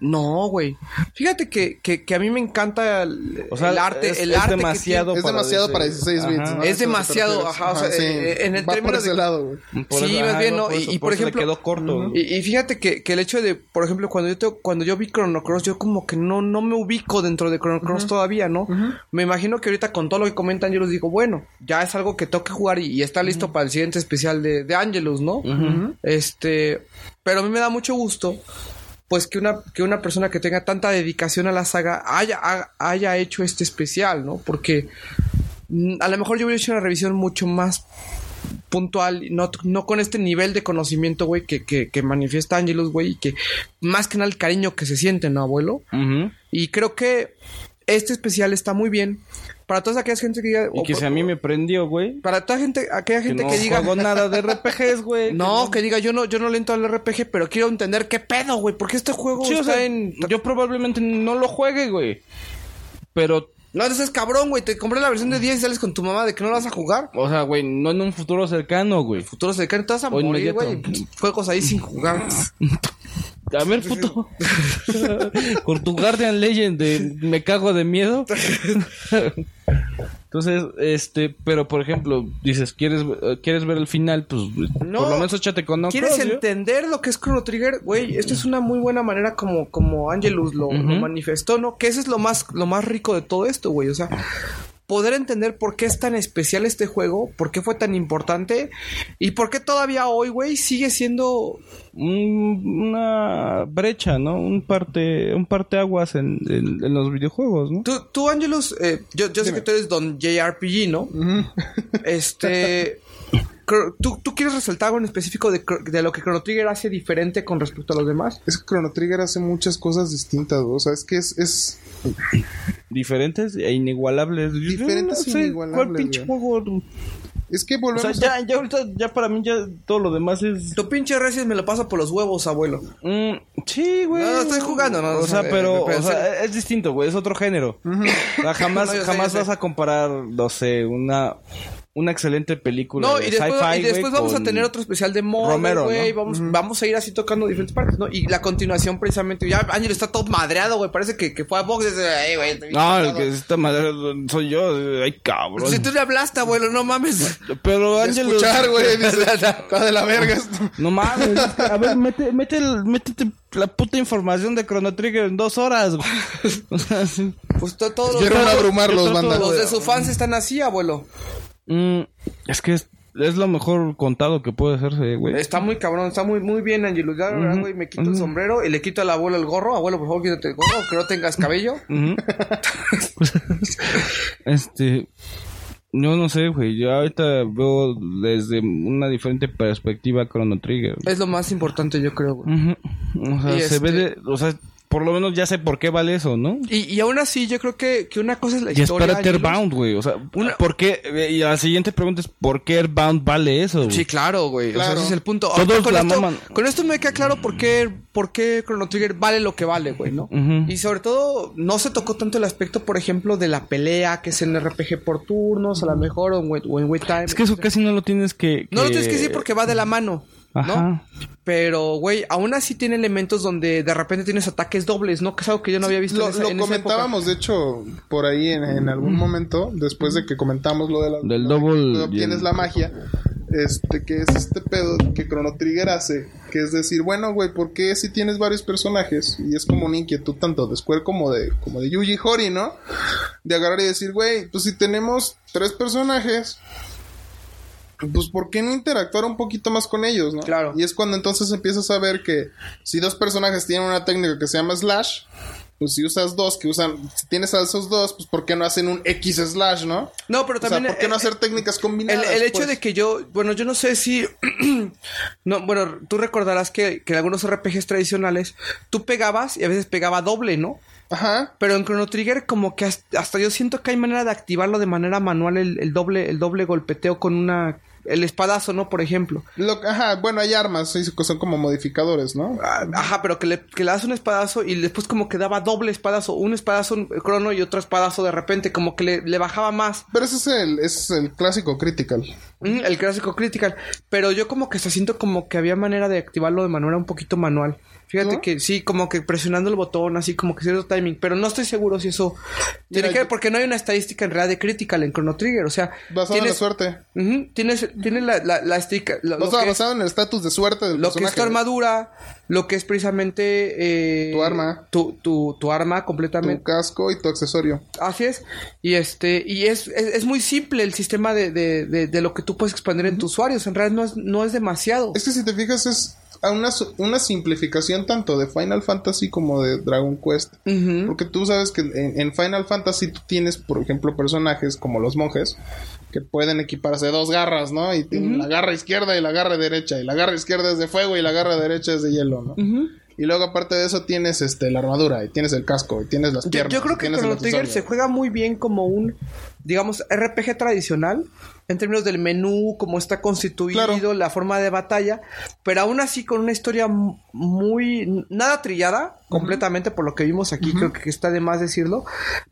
No, güey. Fíjate que, que, que a mí me encanta el, O sea, el arte, es- el es arte que demasiado Es para demasiado para 16 bits. Ajá. ¿no? Es demasiado, ajá, o sea, eh, en el Va término por ese de- lado, güey. Sí, más ajá, bien, ¿no? por Y- eso- y, por por eso le ejemplo- quedó corto. Y, y fíjate que, que el hecho de, por ejemplo, cuando yo te- cuando yo vi Chrono Cross, yo como que no, no me ubico dentro de Chrono Cross todavía, ¿no? Me imagino que ahorita con todo lo que comentan, yo les digo, bueno, ya es algo que tengo que jugar y, y está listo para el siguiente especial de, de Angelus, ¿no? Este, pero a mí me da mucho gusto. Pues que una, que una persona que tenga tanta dedicación a la saga haya, ha- haya hecho este especial, ¿no? Porque mm, a lo mejor yo hubiera hecho una revisión mucho más puntual, no, no con este nivel de conocimiento, güey, que, que, que manifiesta Angelus, güey, y que más que nada el cariño que se siente, ¿no, abuelo? Y creo que este especial está muy bien para toda aquella gente que diga... Y o que si a mí me prendió, güey. Para toda gente, aquella Que gente no que, diga... juego nada de RPGs, güey. No, que diga, yo no, yo no le entro al RPG, pero quiero entender qué pedo, güey, porque este juego Sí, o está sea, en... Yo probablemente no lo juegue, güey. Pero, No, ese es cabrón, güey, te compré la versión de 10 y sales con tu mamá de que no la vas a jugar. o sea, güey, no en un futuro cercano, güey. Futuro cercano, te vas a O morir, güey. Juegos ahí sin jugar. A ver, puto. Con tu Guardian Legend de me cago de miedo. Entonces, este, pero por ejemplo, dices, ¿quieres, ¿quieres ver el final? Pues No. por lo menos échate con no ¿Quieres Cross, ¿yo? entender lo que es Chrono Trigger? Güey, esto es una muy buena manera como, como Angelus lo, lo manifestó, ¿no? Que eso es lo más, lo más rico de todo esto, güey. O sea, poder entender por qué es tan especial este juego, por qué fue tan importante y por qué todavía hoy, güey, sigue siendo... Un- una brecha, ¿no? Un parte, un parteaguas en, en, en los videojuegos, ¿no? Tú, tú Angelus, eh, yo, yo sé que tú eres don JRPG, ¿no? Este... ¿Tú, ¿Tú quieres resaltar algo en específico de, de lo que Chrono Trigger hace diferente con respecto a los demás? Es que Chrono Trigger hace muchas cosas distintas, güey. O sea, es que es, es Diferentes e inigualables. Diferentes Yo e ¿Cuál inigualables, pinche güey. juego Es que O sea, volvemos a... ya, ya ahorita, ya para mí, ya todo lo demás es. Tu pinche Resident me lo pasa por los huevos, abuelo. Mm, sí, güey. No, no, estoy jugando, no, O o sea, sea, pero, pero o sea, es distinto, güey. Es otro género. O sea, jamás, No, sé, jamás sé. vas a comparar, no sé, una, una excelente película No, de y después, sci-fi, y después vamos a tener otro especial de Romero, güey. ¿no? Vamos, vamos a ir así tocando diferentes partes, ¿no? Y la continuación, precisamente. Ya Ángel está todo madreado, güey. Parece que, que fue a Vox desde ahí, güey. No, el que esta madre soy yo. Ay, cabrón. Si tú le hablaste, abuelo, no mames. Pero Ángel. escuchar, güey. dice, Está de la verga esto. No mames. es que, a ver, mete, mete el- métete la puta información de Chrono Trigger en dos horas, güey. O sea, sí. Pues to- todos los, Quiero abrumarlos, banda. los de sus fans están así, abuelo. Mm, es que es, es lo mejor contado que puede hacerse, güey. Está muy cabrón, está muy, muy bien, Angelus. Ya, güey, me quito el sombrero y le quito al abuelo el gorro. Abuelo, por favor, quítate el gorro, que no tengas cabello. Este. Yo no sé, güey. Yo ahorita veo desde una diferente perspectiva Chrono Trigger. Es lo más importante, yo creo, güey. O sea, Y se ve este- de. O sea, por lo menos ya sé por qué vale eso, ¿no? Y, y aún así, yo creo que, que una cosa es la Y historia. espérate Angelus. Airbound, güey. O sea, ¿por qué? Y la siguiente pregunta es: ¿por qué Airbound vale eso, güey? Sí, claro, güey. O sea, ese es el punto. Todos Ahorita con, la esto, maman. con esto me queda claro por qué, por qué Chrono Trigger vale lo que vale, güey, ¿no? Y sobre todo, no se tocó tanto el aspecto, por ejemplo, de la pelea, que es en RPG por turnos, a lo mejor, o en wait, time. Es que eso casi no lo tienes que. No lo que- tienes que decir porque va de la mano, ¿no? Ajá. Pero, güey, aún así tiene elementos donde de repente tienes ataques dobles, ¿no? Que es algo que yo no había visto Lo, en esa, lo en esa época. comentábamos, de hecho, por ahí en, en algún momento, después de que comentamos lo de la, Del double obtienes el- la magia, este, que es este pedo que Chrono Trigger hace, que es decir, bueno, güey, ¿por qué si tienes varios personajes? Y es como una inquietud tanto de Square como de, como de Yuji Horii, ¿no? De agarrar y decir, güey, pues si tenemos tres personajes, pues ¿por qué no interactuar un poquito más con ellos, no? Claro. Y es cuando entonces empiezas a ver que si dos personajes tienen una técnica que se llama slash, pues si usas dos que usan, si tienes a esos dos, pues ¿por qué no hacen un X slash, no? No, pero O sea, también... ¿por qué no eh, hacer técnicas El, combinadas? el hecho pues? de que yo, bueno, yo no sé si, no, bueno, tú recordarás que, que en algunos RPGs tradicionales tú pegabas y a veces pegaba doble, ¿no? Ajá. Pero en Chrono Trigger como que hasta, hasta yo siento que hay manera de activarlo de manera manual el, el doble, el doble golpeteo con una, el espadazo, ¿no? Por ejemplo. Lo- ajá, bueno, hay armas, son como modificadores, ¿no? Ah, Ajá, pero que le, que le das un espadazo y después como que daba doble espadazo, un espadazo en Chrono y otro espadazo de repente, como que le, le bajaba más. Pero ese es el, ese es el clásico critical. Mm, el clásico critical. Pero yo como que se siento como que había manera de activarlo de manera un poquito manual. Fíjate ¿No? que sí, como que presionando el botón, así como que cierto timing. Pero no estoy seguro si eso tiene que ver porque no hay una estadística en realidad de critical en Chrono Trigger. O sea, Basado en la suerte. Ujú, tienes, tienes la, la, la estica- es, basado en el estatus de suerte del lo que es tu armadura, lo que es precisamente eh, Tu arma. tu, tu, tu arma completamente. Tu casco y tu accesorio. Así es. Y este, y es, es, es muy simple el sistema de, de, de, de lo que tú puedes expandir en tus usuarios. En realidad no es, no es demasiado. Es que si te fijas es a una, una simplificación tanto de Final Fantasy como de Dragon Quest. Porque tú sabes que en, en Final Fantasy tú tienes, por ejemplo, personajes como los monjes que pueden equiparse dos garras, ¿no? Y tienen la garra izquierda y la garra derecha. Y la garra izquierda es de fuego y la garra derecha es de hielo, ¿no? Y luego aparte de eso tienes este la armadura y tienes el casco y tienes las Yo, piernas. yo creo y que Chrono Trigger se juega muy bien como un, digamos, RPG tradicional, en términos del menú, cómo está constituido, Claro. la forma de batalla, pero aún así con una historia muy, nada trillada, completamente por lo que vimos aquí, creo que está de más decirlo,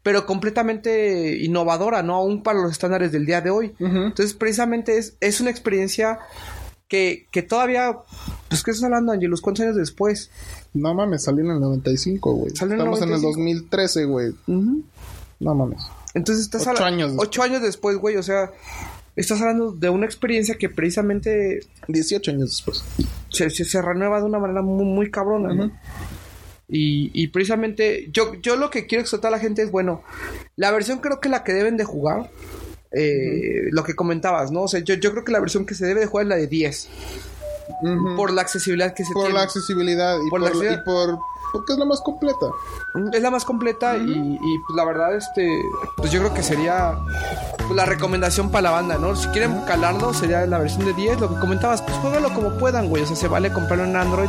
pero completamente innovadora, ¿no? Aún para los estándares del día de hoy. Entonces, precisamente es, es una experiencia que, que todavía, pues, ¿qué estás hablando, Angelus? ¿Cuántos años después? No mames, salió en el 95, güey. Estamos en el 95. 2013, güey. Ujú. No mames. Entonces estás Ocho habla- años después. Ocho años después, güey. O sea, estás hablando de una experiencia que precisamente 18 años después. se, se, se renueva de una manera muy, muy cabrona, ¿no? Y, y precisamente yo, yo lo que quiero exhortar a la gente es, bueno, la versión creo que la que deben de jugar, eh, lo que comentabas, ¿no? O sea, yo, yo creo que la versión que se debe de jugar es la de 10, Ujú. por la accesibilidad que se por tiene. la accesibilidad y Por por, la y accesibilidad. por porque es la más completa. Es la más completa y, y, pues, la verdad, este, pues yo creo que sería pues, la recomendación para la banda, ¿no? Si quieren calarlo, sería la versión de 10. Lo que comentabas, pues juégalo como puedan, güey. O sea, se vale comprarlo en Android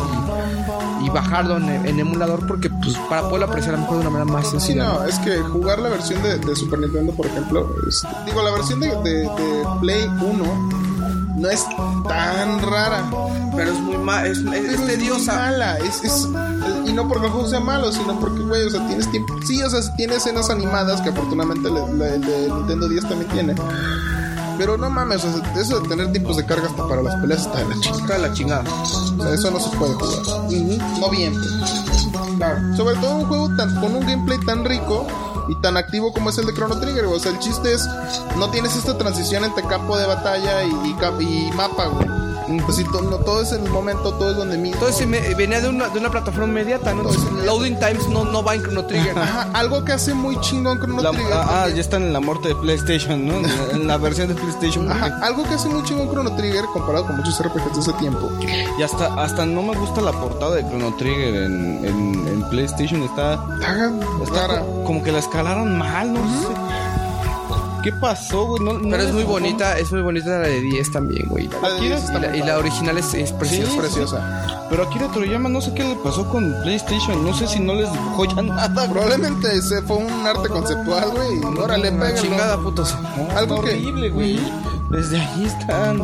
y, y bajarlo en, en emulador porque, pues, para poderlo apreciar a lo mejor de una manera más Sí, sencilla. no, es que jugar la versión de, de Super Nintendo, por ejemplo, es- digo, la versión de, de- de Play 1 no es tan rara. Pero es muy ma es, es, es tediosa. mala. Es, es- y no porque el juego sea malo, sino porque, güey, o sea, tienes tiempo. Sí, o sea, tiene escenas animadas que afortunadamente el de Nintendo 10 también tiene. Pero no mames, o sea, eso de tener tiempos de carga hasta para las peleas está de la chingada. Está de la chingada. O sea, eso no se puede jugar. No bien. Claro. Sobre todo un juego tan, con un gameplay tan rico y tan activo como es el de Chrono Trigger. güey. O sea, el chiste es, no tienes esta transición entre campo de batalla y, y mapa, güey. Pues sí, no, todo es el momento, todo es donde mismo. Entonces me- venía de una, de una plataforma inmediata, ¿no? Entonces, loading times no, no va en Chrono Trigger. Ajá, algo que hace muy chingón Chrono La- Trigger. ah, ah, ya están en la muerte de PlayStation, ¿no? En la- versión de PlayStation. Ajá, algo que hace muy chingón Chrono Trigger comparado con muchos RPGs de ese tiempo. Y hasta, hasta no me gusta la portada de Chrono Trigger en, en, en PlayStation. Está, Está está como que la escalaron mal, no sé. ¿Qué pasó, güey? No- no Pero es muy bonita, es muy bonita la de 10 también, güey. La de 10 Y la, y la original es, es preciosa. Es preciosa. Pero Akira Toriyama no sé qué le pasó con PlayStation. No sé si no les dibujó ya nada. güey. Probablemente ese fue un arte conceptual, güey. Órale, pégalo. chingada, putos. Algo Está que- horrible, güey. Desde ahí están.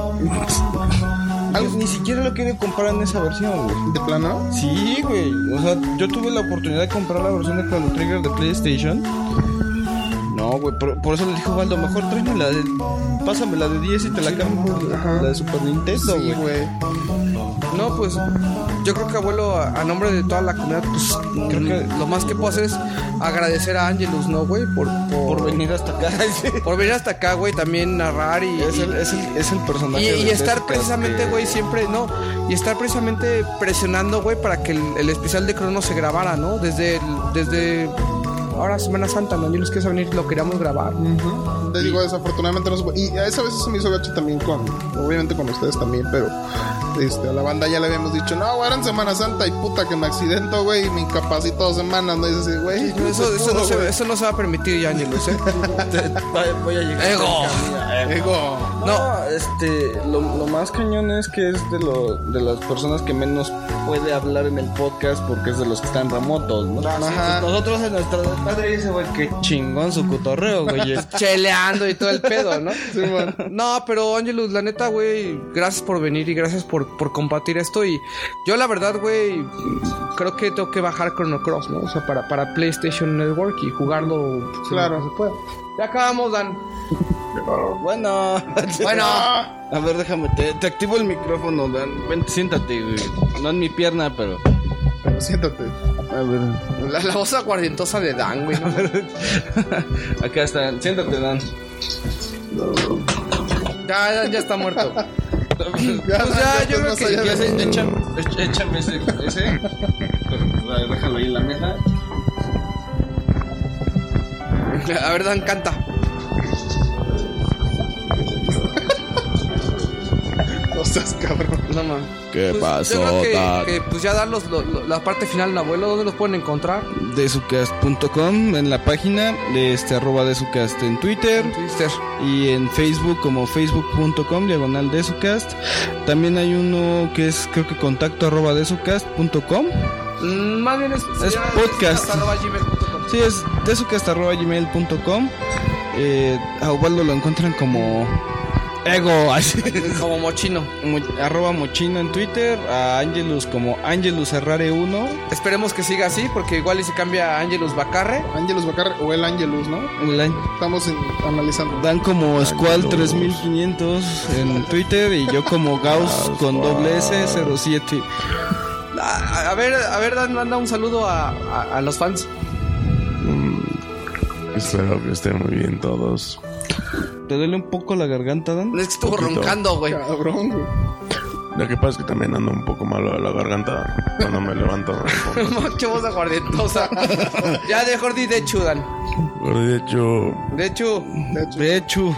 Algo, ni siquiera lo quiero comprar en esa versión, güey. ¿De plano? Sí, güey. O sea, yo tuve la oportunidad de comprar la versión de Chrono Trigger de PlayStation. No, güey, por, por eso le dijo Waldo, mejor tráeme la de... Pásame la de 10 y te la cambio por la, de Super Nintendo, güey. No, pues yo creo que abuelo, a, a nombre de toda la comunidad, pues creo que lo más que puedo hacer es agradecer a Angelus, ¿no, güey? Por, por, por venir hasta acá. por venir hasta acá, güey, también narrar y, Es el, es el, es el personaje. y, estar precisamente, que- güey, siempre, ¿no? Y estar precisamente presionando, güey, para que el, el especial de Crono se grabara, ¿no? Desde, el- desde ahora Semana Santa, ¿no? Angelus, que a venir, lo queríamos grabar. Te digo, desafortunadamente no se puede. Y a esa vez se me hizo gacho también con, obviamente con ustedes también, pero este, a la banda ya le habíamos dicho, no, güey, era en Semana Santa y puta que me accidento, güey, y me incapacito dos semanas, ¿no? Y dices, güey, Eso, eso, no se, güey. eso no se va a permitir ya, Angelus, ¿eh? Voy a llegar. Ego. Ego. No, este, lo, lo más cañón es que es de, lo, de las personas que menos puede hablar en el podcast porque es de los que están remotos, ¿no? Ajá. Nosotros en nuestra desmadre dice, güey, qué chingón su cotorreo, güey. cheleando y todo el pedo, ¿no? no, pero Angelus, la neta, güey, gracias por venir y gracias por, por compartir esto. Y yo, la verdad, güey, creo que tengo que bajar Chrono Cross, ¿no? O sea, para, para PlayStation Network y jugarlo. si Claro. se puede. Ya acabamos, Dan. Bueno, Bueno, a ver, déjame, te, te activo el micrófono, Dan. Ven, siéntate, güey. No en mi pierna, pero. Pero siéntate. A ver. la, la voz aguardientosa de Dan, güey. ¿no? Acá está, siéntate, Dan. ya, ya, ya está muerto. Ya, Pues ya, yo creo que- allá ¿Qué de- haces? Échame, éch- échame ese. ese. Pues, déjalo ahí en la mesa. A ver, Dan, canta. No seas cabrón. No, man. ¿Qué Pues, pasó, yo creo que, pues ya dan los, lo- lo- la parte final, el abuelo, ¿dónde los pueden encontrar? Desucast.com en la página de este arroba desucast en Twitter En Twitter. y en Facebook como facebook.com diagonal desucast. También hay uno que es creo que contacto arroba desucast.com. Mm, Más bien es, podcast. arroba gmail.com. Sí, es desucast arroba gmail.com. Eh, a Ubaldo lo encuentran como ego, así. Como mochino. Mo- arroba mochino en Twitter, a Angelus como Angelus Herrare 1. Esperemos que siga así, porque igual y se cambia a Angelus Bacarre. Angelus Bacar o el Angelus, ¿no? Estamos en- analizando. Dan como Squall 3500 en Twitter y yo como Gauss con doble S 07. A, a ver, a ver, Dan, manda un saludo a, a- a los fans. Espero que estén muy bien todos. ¿Te duele un poco la garganta, Dan? Es que estuvo Poquito. roncando, güey. Cabrón, güey. Lo que pasa es que también ando un poco malo de la garganta cuando me levanto. Mucho voz aguardientosa. ya de Jordi de hecho, Dan. Pero de hecho, De hecho, De hecho,